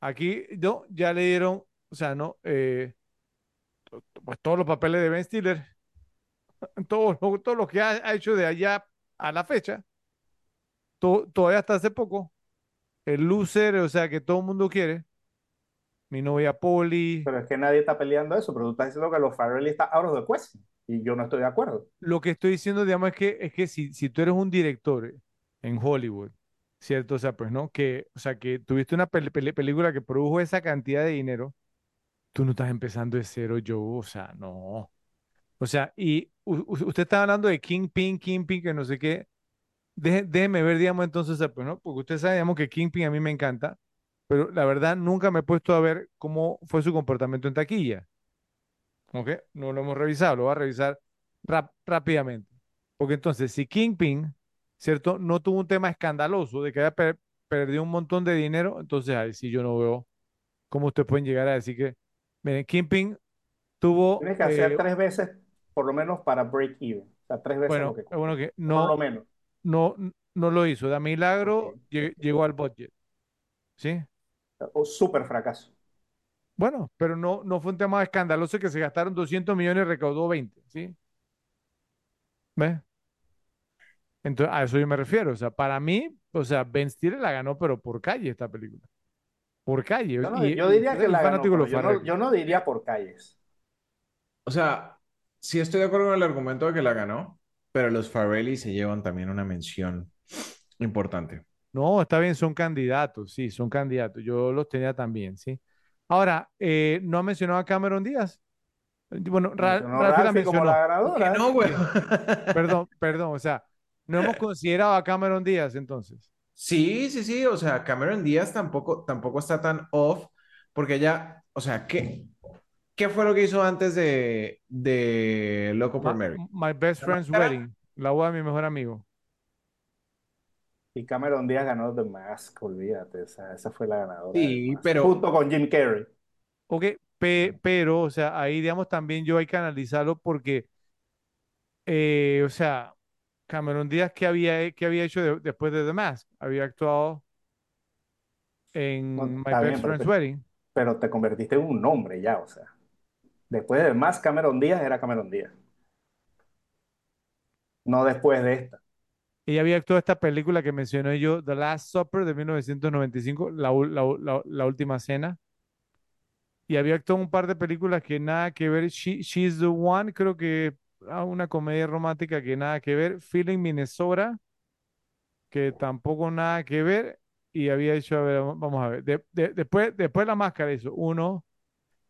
[SPEAKER 3] Aquí ya le dieron, o sea, no, eh, pues todos los papeles de Ben Stiller, todo, todo lo que ha hecho de allá a la fecha, to- todavía hasta hace poco, el loser, o sea, que todo el mundo quiere, mi novia Polly,
[SPEAKER 1] Pero es que nadie está peleando eso, pero tú estás diciendo que los Farrelly está out of the question y yo no estoy de acuerdo.
[SPEAKER 3] lo que estoy diciendo, digamos, es que, es que si, si tú eres un director en Hollywood, ¿cierto? O sea, pues, ¿no? Que, o sea, que tuviste una película que produjo esa cantidad de dinero, tú no estás empezando de cero, yo, o sea, no. O sea, y usted está hablando de Kingpin, Kingpin, que no sé qué. Deje- déjeme ver, digamos, entonces, sea, pues, ¿no? Porque usted sabe, digamos, que Kingpin a mí me encanta, pero la verdad nunca me he puesto a ver cómo fue su comportamiento en taquilla. ¿Ok? No lo hemos revisado, lo voy a revisar rap- rápidamente. Porque entonces, si Kingpin, ¿cierto? No tuvo un tema escandaloso de que haya per- perdido un montón de dinero, entonces ahí sí yo no veo cómo ustedes pueden llegar a decir que, miren, Kingpin tuvo,
[SPEAKER 1] Tienes que hacer
[SPEAKER 3] eh,
[SPEAKER 1] tres veces, por lo menos, para break even. O sea, tres veces
[SPEAKER 3] bueno,
[SPEAKER 1] lo que
[SPEAKER 3] bueno que
[SPEAKER 1] Por lo
[SPEAKER 3] no,
[SPEAKER 1] menos.
[SPEAKER 3] No, no lo hizo. De milagro llegó al budget. ¿Sí?
[SPEAKER 1] O súper fracaso.
[SPEAKER 3] Bueno, pero no, no fue un tema escandaloso que se gastaron 200 millones y recaudó 20, ¿sí? ¿Ves? Entonces, a eso yo me refiero. O sea, para mí, o sea, Ben Stiller la ganó, pero por calle esta película. Por calle.
[SPEAKER 1] Yo, no-
[SPEAKER 3] Y,
[SPEAKER 1] yo
[SPEAKER 3] y
[SPEAKER 1] diría que la ganó, yo no, yo no diría por calles.
[SPEAKER 2] O sea, sí estoy de acuerdo con el argumento de que la ganó, pero los Farrelly se llevan también una mención importante.
[SPEAKER 3] No, está bien, son candidatos, sí, son candidatos. Yo los tenía también, sí. Ahora, eh, ¿no ha mencionado a Cameron Díaz? Bueno, Ra-
[SPEAKER 1] Mencionó
[SPEAKER 3] Ralphie la
[SPEAKER 1] Ralphie como la
[SPEAKER 3] mencionó.
[SPEAKER 2] ¿Por qué
[SPEAKER 1] ganadora.
[SPEAKER 2] no, güey?
[SPEAKER 3] Perdón, perdón, o sea, no hemos considerado a Cameron Díaz entonces.
[SPEAKER 2] Sí, sí, sí, o sea, Cameron Díaz tampoco, tampoco está tan off, porque ella, o sea, ¿qué, qué fue lo que hizo antes de, de Loco por
[SPEAKER 3] Ma-
[SPEAKER 2] Mary?
[SPEAKER 3] My Best
[SPEAKER 2] ¿La
[SPEAKER 3] Friend's? Wedding, la boda de mi mejor amigo.
[SPEAKER 1] Y Cameron Díaz ganó The Mask, olvídate, esa, esa fue la ganadora.
[SPEAKER 2] Sí, pero,
[SPEAKER 1] Junto con Jim Carrey.
[SPEAKER 3] Ok, pe- pero, o sea, ahí, digamos, también yo hay que analizarlo porque, eh, o sea, Cameron Díaz, ¿qué había, qué había hecho de- después de The Mask? Había actuado en
[SPEAKER 1] No,
[SPEAKER 3] My
[SPEAKER 1] bien,
[SPEAKER 3] Best
[SPEAKER 1] pero
[SPEAKER 3] Friend's Wedding.
[SPEAKER 1] pero te convertiste en un nombre ya, o sea. Después de Mask, Cameron Díaz era Cameron Díaz. No después de esta.
[SPEAKER 3] Ella había actuado esta película que mencioné yo, The Last Supper de 1995, la, última cena. Y había actuado un par de películas que nada que ver. She- She's the One, creo que ah, una comedia romántica que nada que ver. Feeling Minnesota, que tampoco nada que ver. Y había hecho, a ver, vamos a ver. de- de- después, después La Máscara hizo uno,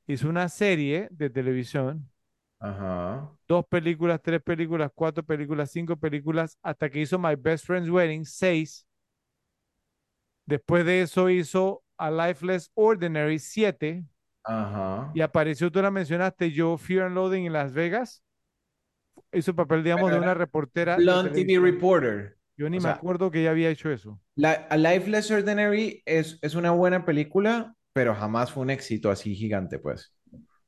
[SPEAKER 3] hizo una serie de televisión,
[SPEAKER 2] ajá,
[SPEAKER 3] dos películas, tres películas, cuatro películas, cinco películas, hasta que hizo My Best Friend's Wedding, seis. Después de eso hizo A Life Less Ordinary, siete.
[SPEAKER 2] ajá.
[SPEAKER 3] Y apareció, tú la mencionaste, yo, Fear and Loathing en Las Vegas. Hizo papel, digamos,
[SPEAKER 2] Pero
[SPEAKER 3] de una
[SPEAKER 2] era
[SPEAKER 3] reportera de
[SPEAKER 2] Blonde TV. Reporter.
[SPEAKER 3] Yo ni
[SPEAKER 2] O
[SPEAKER 3] me
[SPEAKER 2] sea,
[SPEAKER 3] acuerdo que ella había hecho eso.
[SPEAKER 2] la, A Life Less Ordinary es, es una buena película, pero jamás fue un éxito así gigante, pues.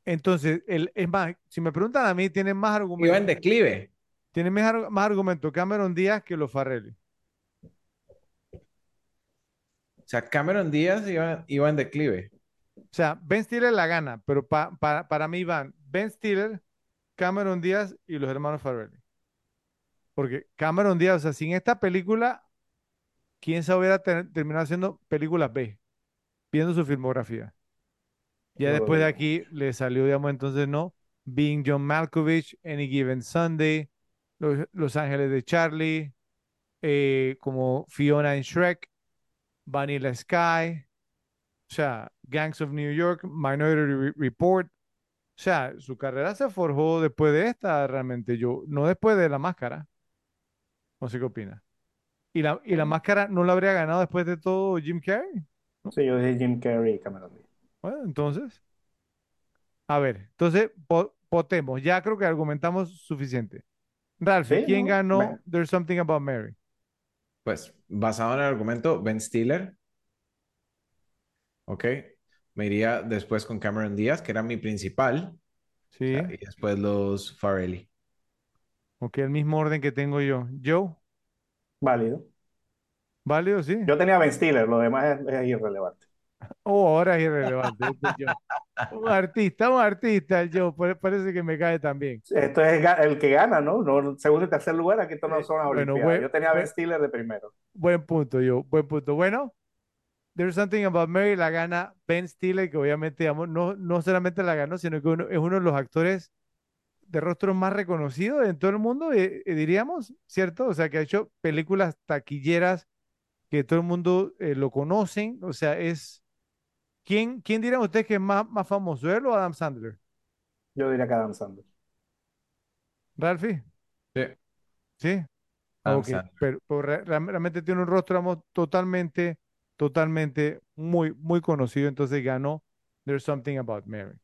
[SPEAKER 3] Entonces, el, es más, si me preguntan a mí, tiene más
[SPEAKER 2] Iba en
[SPEAKER 3] argumentos,
[SPEAKER 2] declive.
[SPEAKER 3] tiene más, más argumentos Cameron Díaz que los Farrelly.
[SPEAKER 2] O sea, Cameron Díaz iba, iba en declive.
[SPEAKER 3] O sea, Ben Stiller la gana, pero pa- pa- para mí van Ben Stiller, Cameron Díaz y los hermanos Farrelly. Porque Cameron Díaz, o sea, sin esta película, quién sabe hubiera ter- terminado haciendo películas B, viendo su filmografía. Ya después de aquí le salió, digamos, entonces no, Being John Malkovich, Any Given Sunday, Los, Los Ángeles de Charlie, eh, como Fiona en Shrek, Vanilla Sky, o sea, Gangs of New York, Minority Re- Report. O sea, su carrera se forjó después de esta, realmente yo, no después de La Máscara. No sé qué opina. ¿Y la, y la Máscara no la habría ganado después de todo Jim Carrey? ¿No?
[SPEAKER 1] Sí, yo dije Jim Carrey y Cameron Díaz.
[SPEAKER 3] Bueno, entonces, a ver, entonces, po- potemos, ya creo que argumentamos suficiente. Ralphie,
[SPEAKER 1] Sí,
[SPEAKER 3] ¿quién
[SPEAKER 1] ¿no?
[SPEAKER 3] ganó
[SPEAKER 1] Me-
[SPEAKER 3] There's Something About Mary?
[SPEAKER 2] Pues, basado en el argumento, Ben Stiller, ok. Me iría después con Cameron Díaz, que era mi principal, o
[SPEAKER 3] Sí,
[SPEAKER 2] sea, y después los Farrelly.
[SPEAKER 3] ok, el mismo orden que tengo yo. Joe,
[SPEAKER 1] Válido.
[SPEAKER 3] ¿Válido? Sí.
[SPEAKER 1] Yo tenía Ben Stiller, lo demás es, es irrelevante.
[SPEAKER 3] Oh, ahora es irrelevante. Este es Joe. Un artista, un artista, pare- parece que me cae también.
[SPEAKER 1] Esto es el que gana, ¿no? No, segundo y tercer lugar, aquí esto no
[SPEAKER 3] Eh,
[SPEAKER 1] son las
[SPEAKER 3] bueno, buen,
[SPEAKER 1] Yo tenía Ben Stiller de primero.
[SPEAKER 3] buen punto, Joe, buen punto. Bueno, There's Something About Mary la gana Ben Stiller, que obviamente, digamos, no, no solamente la ganó, sino que uno- es uno de los actores de rostro más reconocidos en todo el mundo, eh, eh, diríamos, ¿cierto? O sea, que ha hecho películas taquilleras que todo el mundo eh, lo conocen. O sea, es... ¿Quién, quién dirían ustedes que es más, más famoso, él o Adam Sandler?
[SPEAKER 1] Yo diría que Adam Sandler.
[SPEAKER 3] ¿Ralphie?
[SPEAKER 2] Sí,
[SPEAKER 3] ¿Sí?
[SPEAKER 2] Adam
[SPEAKER 3] Ok,
[SPEAKER 2] Sandler.
[SPEAKER 3] pero, pero re- real- realmente tiene un rostro digamos, totalmente, totalmente muy, muy conocido. Entonces ganó There's Something About Mary.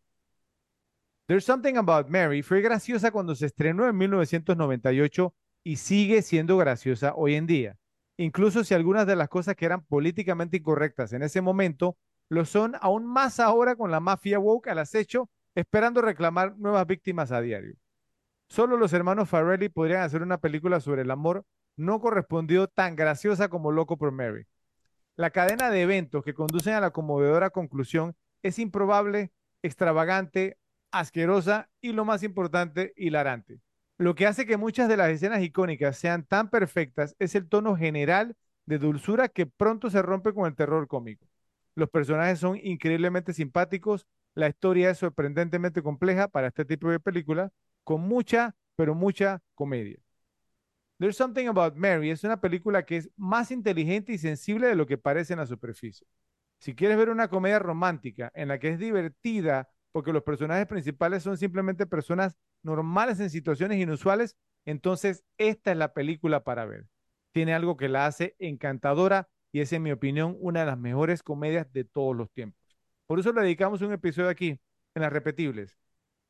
[SPEAKER 3] There's Something About Mary fue graciosa cuando se estrenó en 1998 y sigue siendo graciosa hoy en día. Incluso si algunas de las cosas que eran políticamente incorrectas en ese momento lo son aún más ahora con la mafia woke al acecho, esperando reclamar nuevas víctimas a diario. Solo los hermanos Farrelly podrían hacer una película sobre el amor no correspondido tan graciosa como Loco por Mary. La cadena de eventos que conducen a la conmovedora conclusión es improbable, extravagante, asquerosa y lo más importante, hilarante. Lo que hace que muchas de las escenas icónicas sean tan perfectas es el tono general de dulzura que pronto se rompe con el terror cómico. Los personajes son increíblemente simpáticos, la historia es sorprendentemente compleja para este tipo de película, con mucha, pero mucha comedia. There's Something About Mary es una película que es más inteligente y sensible de lo que parece en la superficie. Si quieres ver una comedia romántica en la que es divertida porque los personajes principales son simplemente personas normales en situaciones inusuales, entonces esta es la película para ver. Tiene algo que la hace encantadora y es, en mi opinión, una de las mejores comedias de todos los tiempos. Por eso le dedicamos un episodio aquí, en las repetibles.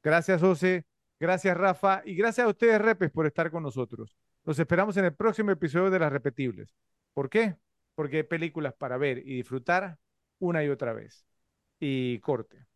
[SPEAKER 3] Gracias, José. Gracias, Rafa. Y gracias a ustedes, Repes, por estar con nosotros. Los esperamos en el próximo episodio de las repetibles. ¿Por qué? Porque hay películas para ver y disfrutar una y otra vez. Y corte.